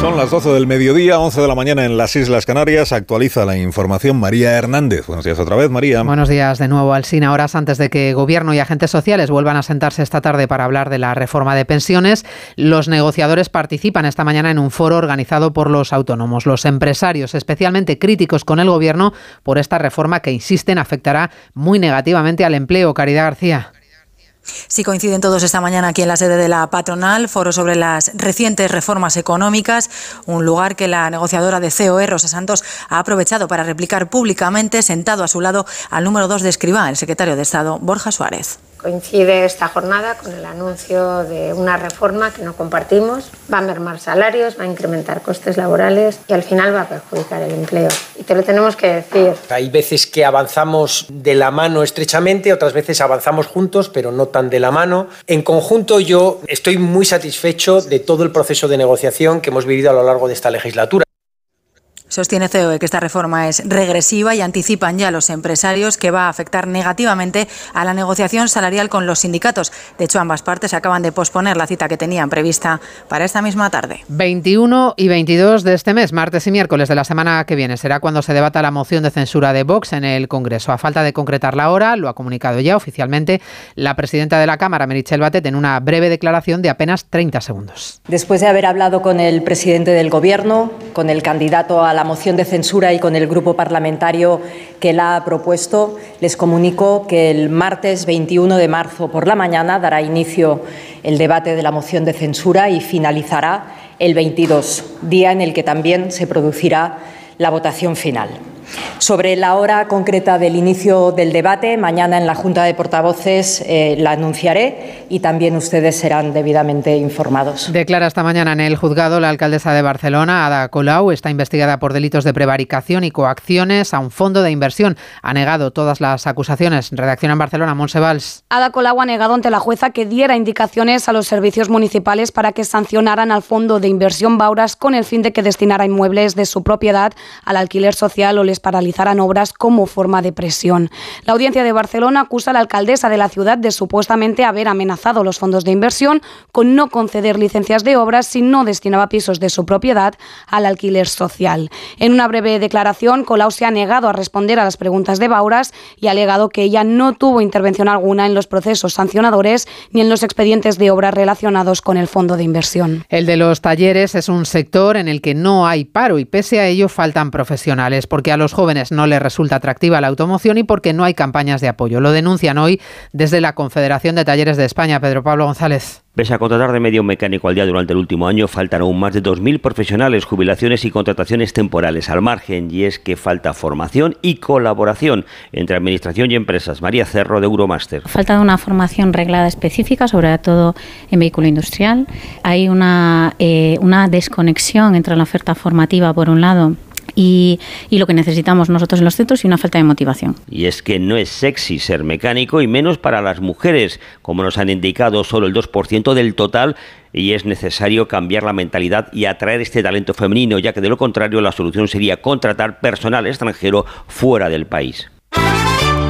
Speaker 1: Son las 12 del mediodía, 11 de la mañana en las Islas Canarias. Actualiza la información María Hernández. Buenos días otra vez, María.
Speaker 170: Buenos días de nuevo, Alsina. Horas antes de que gobierno y agentes sociales vuelvan a sentarse esta tarde para hablar de la reforma de pensiones, los negociadores participan esta mañana en un foro organizado por los autónomos. Los empresarios, especialmente críticos con el gobierno por esta reforma que, insisten, afectará muy negativamente al empleo. Caridad García.
Speaker 255: Sí, coinciden todos esta mañana aquí en la sede de la patronal, foro sobre las recientes reformas económicas, un lugar que la negociadora de COE, Rosa Santos, ha aprovechado para replicar públicamente, sentado a su lado al número dos de Escribá, el secretario de Estado, Borja Suárez.
Speaker 256: Coincide esta jornada con el anuncio de una reforma que no compartimos. Va a mermar salarios, va a incrementar costes laborales y al final va a perjudicar el empleo. Y te lo tenemos que decir.
Speaker 251: Hay veces que avanzamos de la mano estrechamente, otras veces avanzamos juntos, pero no tan de la mano. En conjunto yo estoy muy satisfecho de todo el proceso de negociación que hemos vivido a lo largo de esta legislatura.
Speaker 255: Sostiene COE que esta reforma es regresiva y anticipan ya los empresarios que va a afectar negativamente a la negociación salarial con los sindicatos. De hecho, ambas partes acaban de posponer la cita que tenían prevista para esta misma tarde.
Speaker 170: 21 y 22 de este mes, martes y miércoles de la semana que viene, será cuando se debata la moción de censura de Vox en el Congreso. A falta de concretar la hora, lo ha comunicado ya oficialmente la presidenta de la Cámara, Merichel Batet, en una breve declaración de apenas 30 segundos.
Speaker 257: Después de haber hablado con el presidente del Gobierno, con el candidato a la moción de censura y con el grupo parlamentario que la ha propuesto, les comunico que el martes 21 de marzo por la mañana dará inicio el debate de la moción de censura y finalizará el 22, día en el que también se producirá la votación final. Sobre la hora concreta del inicio del debate, mañana en la Junta de Portavoces eh, la anunciaré y también ustedes serán debidamente informados.
Speaker 170: Declara esta mañana en el juzgado la alcaldesa de Barcelona, Ada Colau, está investigada por delitos de prevaricación y coacciones a un fondo de inversión. Ha negado todas las acusaciones. Redacción en Barcelona, Monsevals.
Speaker 101: Ada Colau ha negado ante la jueza que diera indicaciones a los servicios municipales para que sancionaran al fondo de inversión Bauras con el fin de que destinara inmuebles de su propiedad al alquiler social o les paralizaran obras como forma de presión. La audiencia de Barcelona acusa a la alcaldesa de la ciudad de supuestamente haber amenazado los fondos de inversión con no conceder licencias de obras si no destinaba pisos de su propiedad al alquiler social. En una breve declaración, Colau se ha negado a responder a las preguntas de Bauras y ha alegado que ella no tuvo intervención alguna en los procesos sancionadores ni en los expedientes de obras relacionados con el fondo de inversión.
Speaker 170: El de los talleres es un sector en el que no hay paro y pese a ello faltan profesionales, porque a los los jóvenes no les resulta atractiva la automoción y porque no hay campañas de apoyo. Lo denuncian hoy desde la Confederación de Talleres de España. Pedro Pablo González.
Speaker 258: Pese a contratar de medio mecánico al día durante el último año, faltan aún más de 2.000 profesionales, jubilaciones y contrataciones temporales al margen. Y es que falta formación y colaboración entre administración y empresas. María Cerro de Euromaster.
Speaker 259: Falta una formación reglada específica, sobre todo en vehículo industrial. Hay una, eh, una desconexión entre la oferta formativa, por un lado, y, lo que necesitamos nosotros en los centros y una falta de motivación.
Speaker 258: Y es que no es sexy ser mecánico y menos para las mujeres, como nos han indicado solo el 2% del total y es necesario cambiar la mentalidad y atraer este talento femenino, ya que de lo contrario la solución sería contratar personal extranjero fuera del país.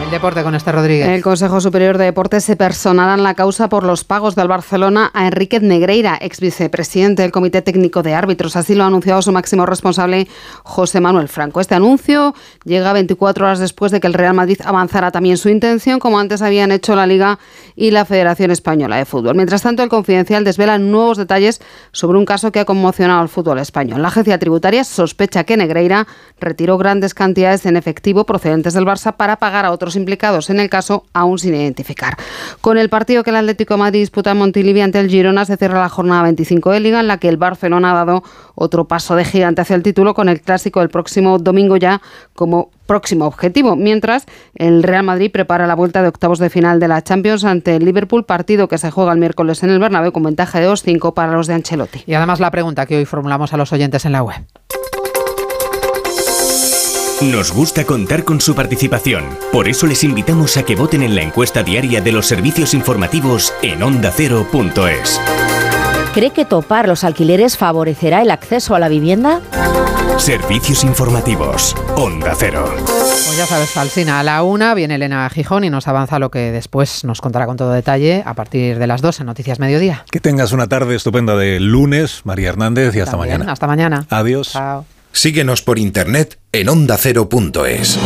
Speaker 170: El deporte con este Rodríguez.
Speaker 251: El Consejo Superior de Deportes se personará en la causa por los pagos del Barcelona a Enrique Negreira, ex vicepresidente del Comité Técnico de Árbitros. Así lo ha anunciado su máximo responsable, José Manuel Franco. Este anuncio llega 24 horas después de que el Real Madrid avanzara también su intención, como antes habían hecho la Liga y la Federación Española de Fútbol. Mientras tanto, el Confidencial desvela nuevos detalles sobre un caso que ha conmocionado al fútbol español. La agencia tributaria sospecha que Negreira retiró grandes cantidades en efectivo procedentes del Barça para pagar a otros implicados en el caso aún sin identificar. Con el partido que el Atlético Madrid disputa en Montilivi ante el Girona se cierra la jornada 25 de Liga en la que el Barcelona ha dado otro paso de gigante hacia el título con el clásico del próximo domingo ya como próximo objetivo, mientras el Real Madrid prepara la vuelta de octavos de final de la Champions ante el Liverpool, partido que se juega el miércoles en el Bernabéu con ventaja de 2-5 para los de Ancelotti.
Speaker 170: Y además la pregunta que hoy formulamos a los oyentes en la web.
Speaker 260: Nos gusta contar con su participación. Por eso les invitamos a que voten en la encuesta diaria de los servicios informativos en ondacero.es.
Speaker 261: ¿Cree que topar los alquileres favorecerá el acceso a la vivienda?
Speaker 260: Servicios informativos. Onda Cero.
Speaker 170: Pues ya sabes, Falsina, a la una viene Elena Gijón y nos avanza lo que después nos contará con todo detalle a partir de las dos en Noticias Mediodía.
Speaker 1: Que tengas una tarde estupenda de lunes, María Hernández, y hasta mañana.
Speaker 170: Hasta mañana.
Speaker 1: Adiós.
Speaker 170: Chao.
Speaker 2: Síguenos por internet en ondacero.es.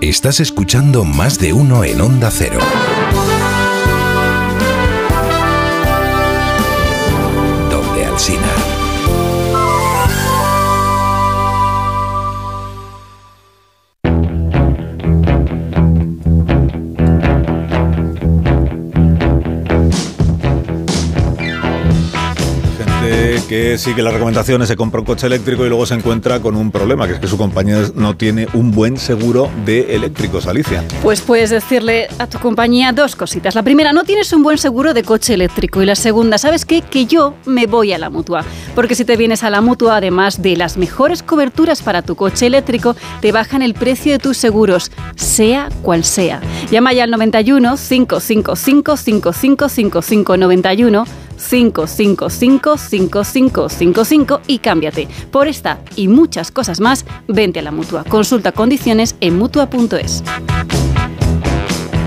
Speaker 2: Estás escuchando más de uno en Onda Cero. Donde Alcina.
Speaker 1: Que sigue las recomendaciones, se compra un coche eléctrico y luego se encuentra con un problema, que es que su compañía no tiene un buen seguro de eléctricos, Alicia.
Speaker 262: Pues puedes decirle a tu compañía dos cositas. La primera, no tienes un buen seguro de coche eléctrico. Y la segunda, ¿sabes qué? Que yo me voy a la mutua. Porque si te vienes a la mutua, además de las mejores coberturas para tu coche eléctrico, te bajan el precio de tus seguros, sea cual sea. Llama ya al 91 555 5555 91 555 5555 y cámbiate. Por esta y muchas cosas más, vente a la mutua. Consulta condiciones en mutua.es.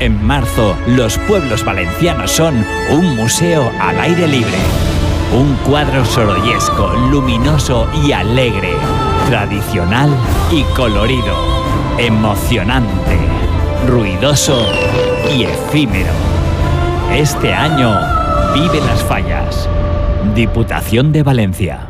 Speaker 263: En marzo, los pueblos valencianos son un museo al aire libre. Un cuadro sorollesco, luminoso y alegre. Tradicional y colorido. Emocionante. Ruidoso y efímero.
Speaker 262: Este año, vive las fallas. Diputación de Valencia.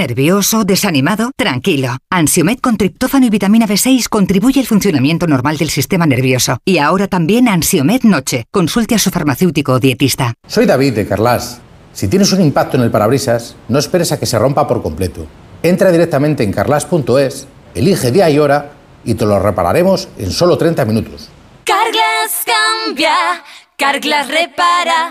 Speaker 264: ¿Nervioso? ¿Desanimado? Tranquilo. Ansiomed con triptófano y vitamina B6 contribuye al funcionamiento normal del sistema nervioso. Y ahora también Ansiomed Noche. Consulte a su farmacéutico o dietista.
Speaker 265: Soy David de Carlas. Si tienes un impacto en el parabrisas, no esperes a que se rompa por completo. Entra directamente en carlas.es, elige día y hora y te lo repararemos en solo 30 minutos.
Speaker 266: Carglass cambia, Carglass repara.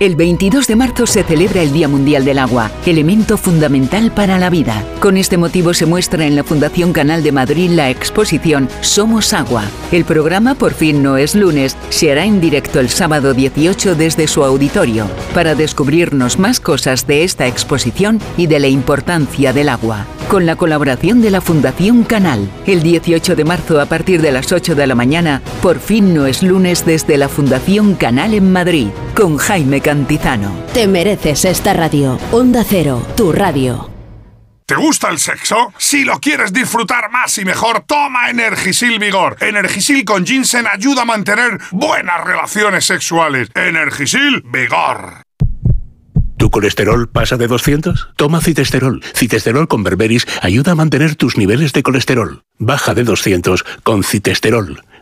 Speaker 178: El 22 de marzo se celebra el Día Mundial del Agua, elemento fundamental para la vida. Con este motivo se muestra en la Fundación Canal de Madrid la exposición Somos Agua. El programa Por fin no es lunes se hará en directo el sábado 18 desde su auditorio para descubrirnos más cosas de esta exposición y de la importancia del agua. Con la colaboración de la Fundación Canal, el 18 de marzo a partir de las 8 de la mañana, Por fin no es lunes desde la Fundación Canal en Madrid, con Jaime Cantizano.
Speaker 7: Te mereces esta radio. Onda Cero, tu radio.
Speaker 267: ¿Te gusta el sexo? Si lo quieres disfrutar más y mejor, toma Energisil Vigor. Energisil con ginseng ayuda a mantener buenas relaciones sexuales. Energisil Vigor.
Speaker 268: ¿Tu colesterol pasa de 200? Toma citesterol. Citesterol con berberis ayuda a mantener tus niveles de colesterol. Baja de 200 con citesterol.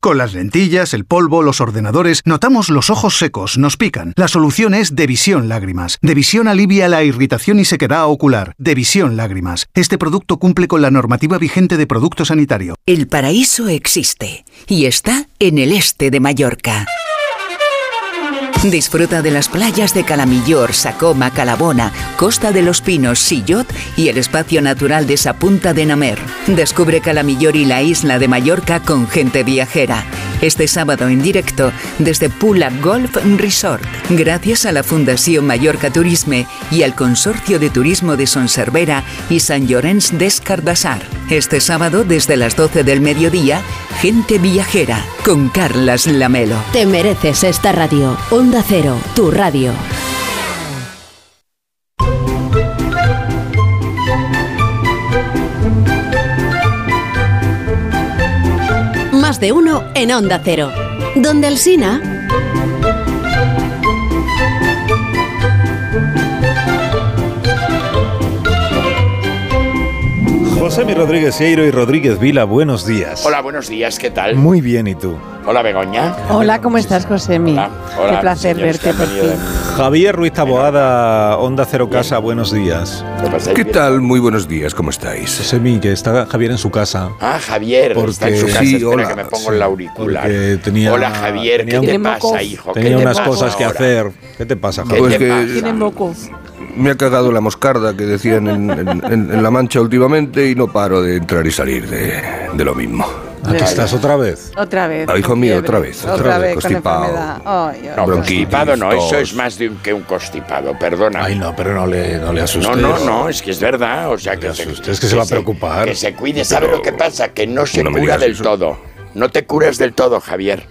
Speaker 148: Con las lentillas, el polvo, los ordenadores, notamos los ojos secos, nos pican. La solución es Devisión Lágrimas. Devisión alivia la irritación y sequedad ocular. Devisión Lágrimas. Este producto cumple con la normativa vigente de producto sanitario.
Speaker 178: El paraíso existe y está en el este de Mallorca. Disfruta de las playas de Calamillor, Sacoma, Calabona, Costa de los Pinos, Sillot y el espacio natural de Sapunta de Namer. Descubre Calamillor y la isla de Mallorca con gente viajera. Este sábado en directo desde Pula Golf Resort, gracias a la Fundación Mallorca Turisme y al Consorcio de Turismo de Sonservera y San Llorenç d'Escardassar. Este sábado desde las 12 del mediodía, gente viajera con Carlas Lamelo.
Speaker 7: Te mereces esta radio. Cero, tu radio. Más de uno en Onda Cero. Donde el Sina.
Speaker 1: José Mi Rodríguez Sieiro y Rodríguez Vila, buenos días.
Speaker 148: Hola, buenos días, ¿qué tal?
Speaker 1: Muy bien, ¿y tú?
Speaker 148: Hola, Begoña.
Speaker 239: Hola, ¿cómo estás, Josemi?
Speaker 148: Hola,
Speaker 239: Qué placer verte por fin.
Speaker 1: Javier Ruiz Taboada, Onda Cero Casa, buenos días.
Speaker 148: ¿Qué
Speaker 269: tal? Muy buenos días, ¿cómo estáis?
Speaker 1: Josemi, que está Javier en su casa.
Speaker 148: Ah, Javier,
Speaker 1: Porque-
Speaker 148: está en su casa.
Speaker 1: Sí,
Speaker 148: Espera
Speaker 1: hola,
Speaker 148: que me pongo
Speaker 1: sí,
Speaker 148: el auricular.
Speaker 1: tenía-
Speaker 148: Hola, Javier,
Speaker 1: tenía
Speaker 148: ¿qué te pasa, hijo? ¿Qué
Speaker 1: Tenía
Speaker 148: te
Speaker 1: unas
Speaker 148: pasa
Speaker 1: cosas que hacer. ¿Qué te pasa,
Speaker 148: ¿Qué
Speaker 1: Javier?
Speaker 148: te
Speaker 269: que-
Speaker 148: pasa?
Speaker 239: Tienen moco.
Speaker 269: Me ha cagado la moscarda que decían en, en- en- La Mancha últimamente y no paro de entrar y salir de, de lo mismo.
Speaker 1: Aquí estás otra vez.
Speaker 239: Otra vez.
Speaker 269: Ah, hijo mío,
Speaker 239: fiebre.
Speaker 269: otra vez,
Speaker 239: Otra,
Speaker 269: otra vez,
Speaker 239: vez con
Speaker 269: constipado.
Speaker 239: ay.
Speaker 148: No,
Speaker 269: Bronquitis,
Speaker 148: constipado no, eso es más de un, que un constipado, perdona.
Speaker 1: Ay, no, pero no le, no le
Speaker 148: No,
Speaker 1: asustes.
Speaker 148: no, no, es que es verdad, o sea que, se,
Speaker 1: asustes, que se va a preocupar.
Speaker 148: Que se cuide, ¿sabe
Speaker 269: Pero
Speaker 148: lo que pasa? Que no se
Speaker 269: no
Speaker 148: cura del
Speaker 269: eso.
Speaker 148: todo. No te curas del todo, Javier.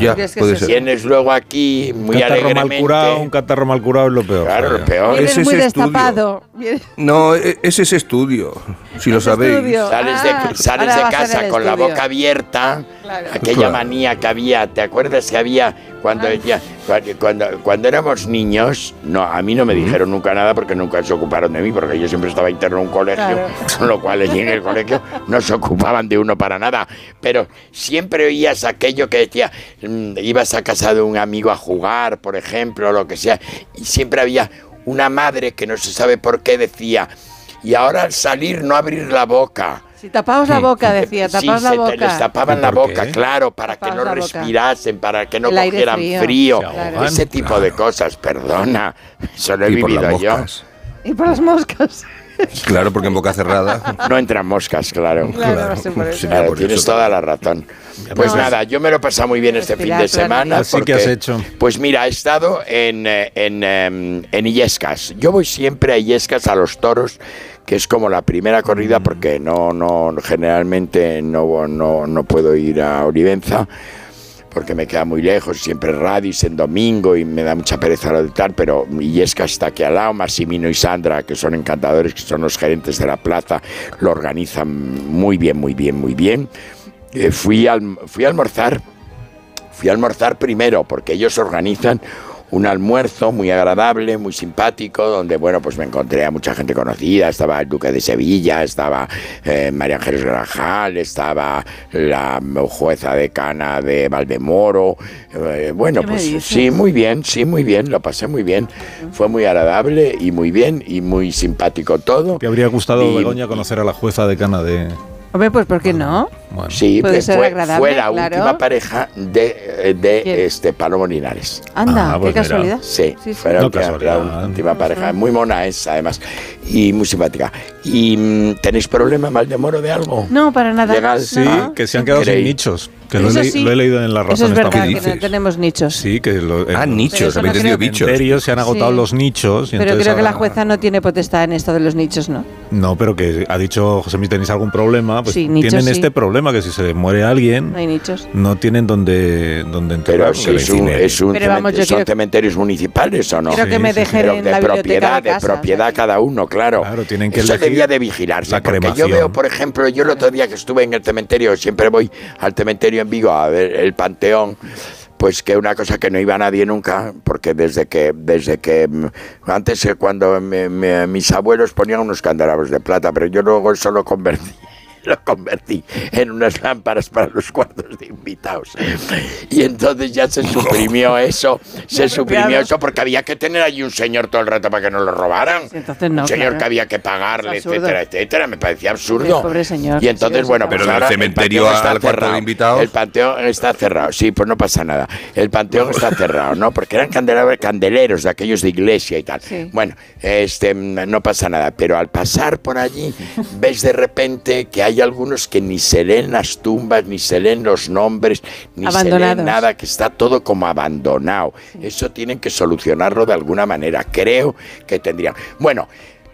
Speaker 269: Ya,
Speaker 270: ¿Crees que
Speaker 269: puede
Speaker 270: es
Speaker 269: ser.
Speaker 148: Tienes luego aquí, muy
Speaker 236: un catarro mal curado, un catarro mal curado es lo peor.
Speaker 148: Claro, lo peor.
Speaker 270: Vienes
Speaker 269: Ese es
Speaker 270: muy
Speaker 269: estudio.
Speaker 270: destapado. Vienes-
Speaker 269: No, e- ese es estudio, si lo sabéis.
Speaker 270: estudio.
Speaker 148: Sales
Speaker 270: Ah,
Speaker 148: de, sales
Speaker 270: ahora
Speaker 148: de casa con la
Speaker 270: estudio.
Speaker 148: boca abierta,
Speaker 270: Claro.
Speaker 148: aquella
Speaker 269: Claro.
Speaker 148: manía que había, ¿te acuerdas que había cuando, ya- cuando, cuando, cuando éramos niños? No, a mí no me dijeron nunca nada porque nunca se ocuparon de mí, porque yo siempre estaba interno en un colegio,
Speaker 270: Claro.
Speaker 148: con lo cual allí en el colegio no se ocupaban de uno para nada. Pero siempre oías aquello que decía, mm, ibas a casa de un amigo a jugar, por ejemplo, o lo que sea, y siempre había una madre que no se sabe por qué decía, y ahora al salir no abrir la boca.
Speaker 270: Si tapaos la boca, decía,
Speaker 148: Sí,
Speaker 270: tapaos la
Speaker 148: se te les
Speaker 270: boca.
Speaker 148: tapaban
Speaker 236: ¿Y
Speaker 148: la boca,
Speaker 236: qué?
Speaker 148: claro, para que no
Speaker 270: boca.
Speaker 148: respirasen, para que no
Speaker 270: El
Speaker 148: cogieran
Speaker 270: frío.
Speaker 148: Ese tipo de cosas, perdona. Eso lo he
Speaker 269: Y por las
Speaker 148: vivido yo.
Speaker 269: moscas.
Speaker 270: Y por las moscas.
Speaker 269: Claro, porque en boca cerrada.
Speaker 148: No entran moscas, claro.
Speaker 270: Claro,
Speaker 148: Claro,
Speaker 269: por
Speaker 148: tienes
Speaker 269: eso.
Speaker 148: toda la razón. Pues
Speaker 270: No,
Speaker 148: nada, yo me lo he pasado muy bien este fin de semana.
Speaker 236: Así que has hecho.
Speaker 148: Pues mira, he estado en, eh, en, em, en Illescas. Yo voy siempre a Illescas a los toros, que es como la primera corrida, porque no, no, generalmente no, no, no puedo ir a Olivenza porque me queda muy lejos, siempre Radis en domingo y me da mucha pereza lo de tal, pero Illesca está aquí al lado, Massimino y Sandra, que son encantadores, que son los gerentes de la plaza, lo organizan muy bien, muy bien, muy bien. Eh, fui, al, fui a almorzar, fui a almorzar primero, porque ellos organizan un almuerzo muy agradable, muy simpático, donde, bueno, pues me encontré a mucha gente conocida, estaba el Duque de Sevilla, estaba eh, María Ángeles Grajal, estaba la jueza decana de Valdemoro, eh, bueno,
Speaker 270: ¿Qué me
Speaker 148: pues sí, muy bien, sí, muy bien, lo pasé muy bien, fue muy agradable y muy bien y muy simpático todo.
Speaker 236: ¿Te habría gustado,
Speaker 148: Y-
Speaker 236: Begoña, conocer a la jueza decana de...
Speaker 270: Hombre, pues ¿por qué no?
Speaker 236: Bueno,
Speaker 148: Sí,
Speaker 270: Puede ser
Speaker 148: fue,
Speaker 270: agradable,
Speaker 148: fue la
Speaker 270: claro.
Speaker 148: última pareja de, de
Speaker 270: ¿Quién?
Speaker 148: este Palomo Linares.
Speaker 270: Anda,
Speaker 236: Ah, pues
Speaker 270: qué
Speaker 236: mira.
Speaker 270: casualidad.
Speaker 148: Sí,
Speaker 270: Sí, sí.
Speaker 148: fue la,
Speaker 236: No
Speaker 148: última,
Speaker 236: casualidad.
Speaker 148: la última pareja. Muy mona es, además. Y muy simpática. ¿Y mm, tenéis problema, Maldemoro, de algo?
Speaker 270: No, para nada.
Speaker 148: Legal.
Speaker 236: Sí,
Speaker 270: No.
Speaker 236: que se han quedado sin nichos. Que lo he,
Speaker 270: Eso
Speaker 236: leí-
Speaker 270: sí.
Speaker 236: lo he leído en la razón
Speaker 270: Eso es verdad, que no tenemos nichos.
Speaker 236: Sí, que lo,
Speaker 269: Ah, nichos,
Speaker 270: no
Speaker 269: habéis
Speaker 270: creo
Speaker 269: bichos.
Speaker 236: se han agotado
Speaker 270: Sí.
Speaker 236: los nichos. y
Speaker 270: Pero creo que la jueza no tiene potestad en esto de los nichos, ¿no?
Speaker 236: No, pero que ha dicho José Mí, tenéis algún problema, pues
Speaker 270: Sí, nichos
Speaker 236: tienen
Speaker 270: sí.
Speaker 236: este problema que si se muere alguien
Speaker 270: No hay nichos.
Speaker 236: no tienen donde donde
Speaker 148: Pero
Speaker 236: enterrarlo.
Speaker 148: si es un, es un
Speaker 270: Pero vamos,
Speaker 148: cemente-
Speaker 270: yo
Speaker 148: son
Speaker 270: quiero-
Speaker 148: cementerios municipales o no.
Speaker 270: Quiero que me dejen
Speaker 148: Pero
Speaker 270: en
Speaker 148: de
Speaker 270: la
Speaker 148: propiedad,
Speaker 270: de
Speaker 148: propiedad cada uno, claro.
Speaker 236: Claro, tienen que
Speaker 148: Eso debía de vigilarse.
Speaker 236: la
Speaker 148: porque yo veo, por ejemplo, yo el otro día que estuve en el cementerio, siempre voy al cementerio en Vigo a ver el panteón. Pues que una cosa que no iba nadie nunca, porque desde que, desde que mm, antes cuando me- me- mis abuelos ponían unos candelabros de plata, pero yo luego eso lo convertí lo convertí en unas lámparas para los cuartos de invitados. Y entonces ya se suprimió eso, se suprimió eso porque había que tener allí un señor todo el rato para que no lo robaran.
Speaker 270: Entonces no,
Speaker 148: un señor
Speaker 270: claro.
Speaker 148: que había que pagarle, etcétera, etcétera. Me parecía absurdo.
Speaker 270: Pobre señor.
Speaker 148: Y entonces,
Speaker 270: Sí,
Speaker 148: bueno, pues
Speaker 269: Pero del
Speaker 148: ahora el
Speaker 269: cementerio
Speaker 148: panteón está
Speaker 269: al cuarto de
Speaker 148: cerrado.
Speaker 269: invitados.
Speaker 148: El panteón está cerrado, sí, pues no pasa nada. El panteón está cerrado, ¿no? Porque eran candelabros, candeleros de aquellos de iglesia y tal.
Speaker 270: Sí.
Speaker 148: Bueno, este, no pasa nada, pero al pasar por allí ves de repente que hay algunos que ni se leen las tumbas, ni se leen los nombres, ni se leen nada, que está todo como abandonado. Eso tienen que solucionarlo de alguna manera. Creo que tendrían. Bueno.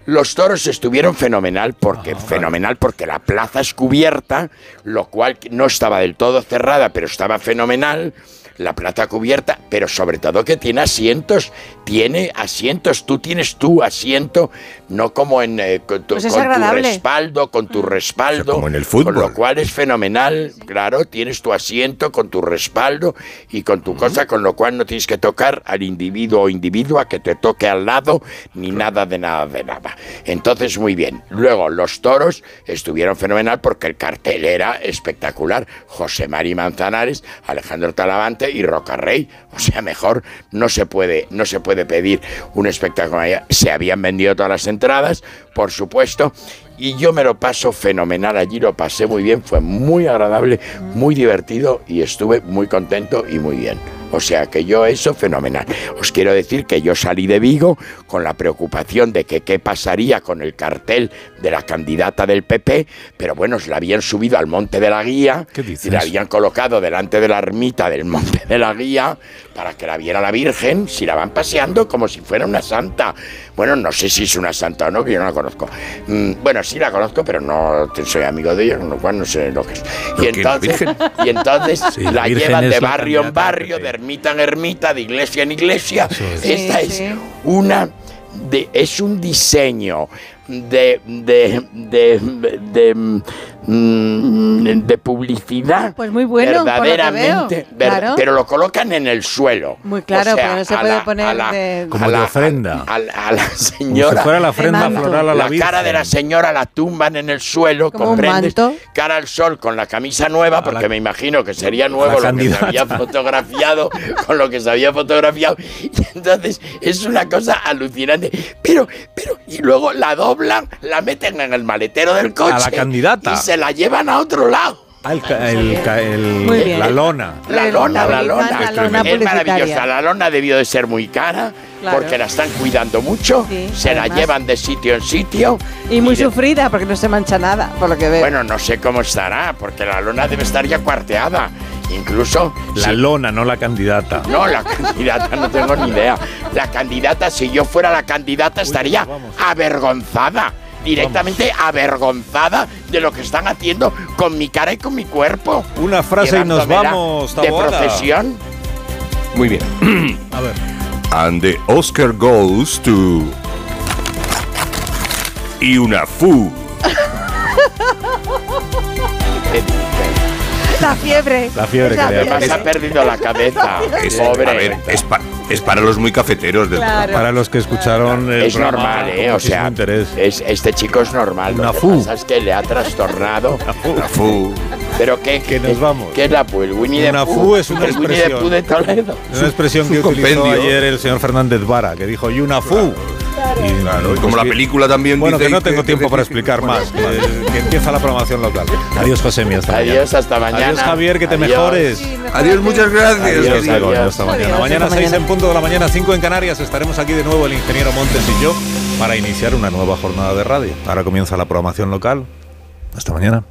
Speaker 148: Los toros estuvieron fenomenal porque fenomenal porque la plaza es cubierta, lo cual no estaba del todo cerrada, pero estaba fenomenal. La plaza cubierta, pero sobre todo que tiene asientos, tiene asientos. Tú tienes tu asiento, no como en eh, con, tu,
Speaker 270: Pues es
Speaker 148: con tu respaldo, con tu respaldo,
Speaker 269: como en el fútbol.
Speaker 148: con lo cual es fenomenal. Claro, tienes tu asiento con tu respaldo y con tu cosa, con lo cual no tienes que tocar al individuo o individua que te toque al lado, ni nada de nada de nada. Entonces, muy bien. Luego, los toros estuvieron fenomenal porque el cartel era espectacular. José Mari Manzanares, Alejandro Talavante y Roca Rey. O sea, mejor no se puede, no se puede pedir un espectáculo. Se habían vendido todas las entradas, por supuesto. Y yo me lo paso fenomenal allí, lo pasé muy bien, fue muy agradable, muy divertido y estuve muy contento y muy bien. O sea que yo eso fenomenal. Os quiero decir que yo salí de Vigo con la preocupación de que qué pasaría con el cartel de la candidata del PP, pero bueno, se la habían subido al Monte de la Guía
Speaker 236: ¿Qué dices?
Speaker 148: y la habían colocado delante de la ermita del Monte de la Guía para que la viera la Virgen si la van paseando como si fuera una santa. Bueno, no sé si es una santa o no, que yo no la conozco. Mm, bueno, sí la conozco, pero no te- soy amigo de ella, con lo cual no sé lo que es. Y
Speaker 269: ¿Pero qué, la
Speaker 148: entonces,
Speaker 269: Virgen?
Speaker 148: y entonces
Speaker 269: Sí, la
Speaker 148: llevan de barrio en barrio, de ermita en ermita, de iglesia en iglesia.
Speaker 269: es.
Speaker 148: Esta
Speaker 269: Sí,
Speaker 148: es
Speaker 269: sí.
Speaker 148: una de, es un diseño de de de, de, mm, de publicidad
Speaker 239: Pues muy bueno, por lo que
Speaker 148: verdaderamente ver-
Speaker 239: claro.
Speaker 148: pero lo colocan en el suelo
Speaker 239: Muy claro,
Speaker 148: O sea,
Speaker 239: no se
Speaker 148: a
Speaker 239: puede
Speaker 148: la-
Speaker 239: poner
Speaker 148: a la-
Speaker 239: de-
Speaker 1: Como
Speaker 148: a
Speaker 1: de
Speaker 148: la-
Speaker 1: ofrenda.
Speaker 148: a, a la señora
Speaker 1: Como si fuera la ofrenda floral a la,
Speaker 148: la cara de la señora la tumban en el suelo,
Speaker 239: Como un
Speaker 148: ¿comprendes?
Speaker 239: manto.
Speaker 148: Cara al sol con la camisa nueva, porque me imagino que sería nuevo
Speaker 1: la
Speaker 148: lo que se había fotografiado, con lo que se había fotografiado. Y entonces es una cosa alucinante. Pero, pero, y luego la doblan, la meten en el maletero del coche.
Speaker 1: A la candidata.
Speaker 148: Y se la llevan a otro lado.
Speaker 1: Ah, el el el- la lona.
Speaker 148: La lona, la lona.
Speaker 239: la
Speaker 148: Es
Speaker 239: lona.
Speaker 148: Es maravillosa. La lona debió de ser muy cara
Speaker 239: Claro.
Speaker 148: porque la están cuidando mucho.
Speaker 239: Sí,
Speaker 148: se la
Speaker 239: además.
Speaker 148: llevan de sitio en sitio.
Speaker 239: Y muy
Speaker 148: de-
Speaker 239: sufrida porque no se mancha nada, por lo que veo.
Speaker 148: Bueno, no sé cómo estará, porque la lona debe estar ya cuarteada. Incluso.
Speaker 1: La
Speaker 148: si-
Speaker 1: lona, no la candidata.
Speaker 148: No, la candidata no tengo ni idea. La candidata, si yo fuera la candidata, estaría avergonzada. Directamente avergonzada de lo que están haciendo con mi cara y con mi cuerpo.
Speaker 1: Una frase y nos vamos,
Speaker 148: De
Speaker 1: Taboada.
Speaker 148: profesión.
Speaker 269: Muy bien.
Speaker 1: A ver.
Speaker 269: And the Oscar goes to. Y una fu.
Speaker 239: La fiebre.
Speaker 1: La fiebre que le ha
Speaker 148: perdido la cabeza.
Speaker 269: Es,
Speaker 148: Pobre.
Speaker 269: a ver, es, pa- es para los muy cafeteros del
Speaker 239: Claro.
Speaker 1: Para los que escucharon el
Speaker 148: Es
Speaker 1: programa
Speaker 148: normal, ¿eh? O sea,
Speaker 1: interés.
Speaker 148: es, este chico es normal.
Speaker 1: Una
Speaker 148: Lo que
Speaker 1: fu.
Speaker 148: pasa es que le ha trastornado.
Speaker 269: La fu.
Speaker 148: ¿Pero qué?
Speaker 1: Que nos vamos.
Speaker 148: ¿Qué es la fu? ¿El Winnie
Speaker 1: Una fu es una
Speaker 148: ¿El Winnie
Speaker 1: expresión.
Speaker 148: Pooh de Toledo?
Speaker 1: Es una expresión que utilizó ayer el señor Fernández Vara, que dijo Yuna fu. Y,
Speaker 269: Claro, y
Speaker 1: pues
Speaker 269: como la película también
Speaker 1: Bueno,
Speaker 269: dice
Speaker 1: que no tengo
Speaker 269: que-
Speaker 1: tiempo
Speaker 269: que-
Speaker 1: para explicar más. Que, que empieza la programación local. Adiós, José hasta mañana.
Speaker 148: Adiós, hasta mañana.
Speaker 1: Adiós, Javier, que te
Speaker 148: Adiós.
Speaker 1: mejores.
Speaker 269: Adiós, muchas gracias.
Speaker 1: Adiós, hasta mañana.
Speaker 239: Adiós,
Speaker 1: mañana
Speaker 239: hasta
Speaker 1: 6
Speaker 239: mañana.
Speaker 1: en punto de la mañana, 5 en Canarias. Estaremos aquí de nuevo el ingeniero Montes y yo para iniciar una nueva jornada de radio. Ahora comienza la programación local. Hasta mañana.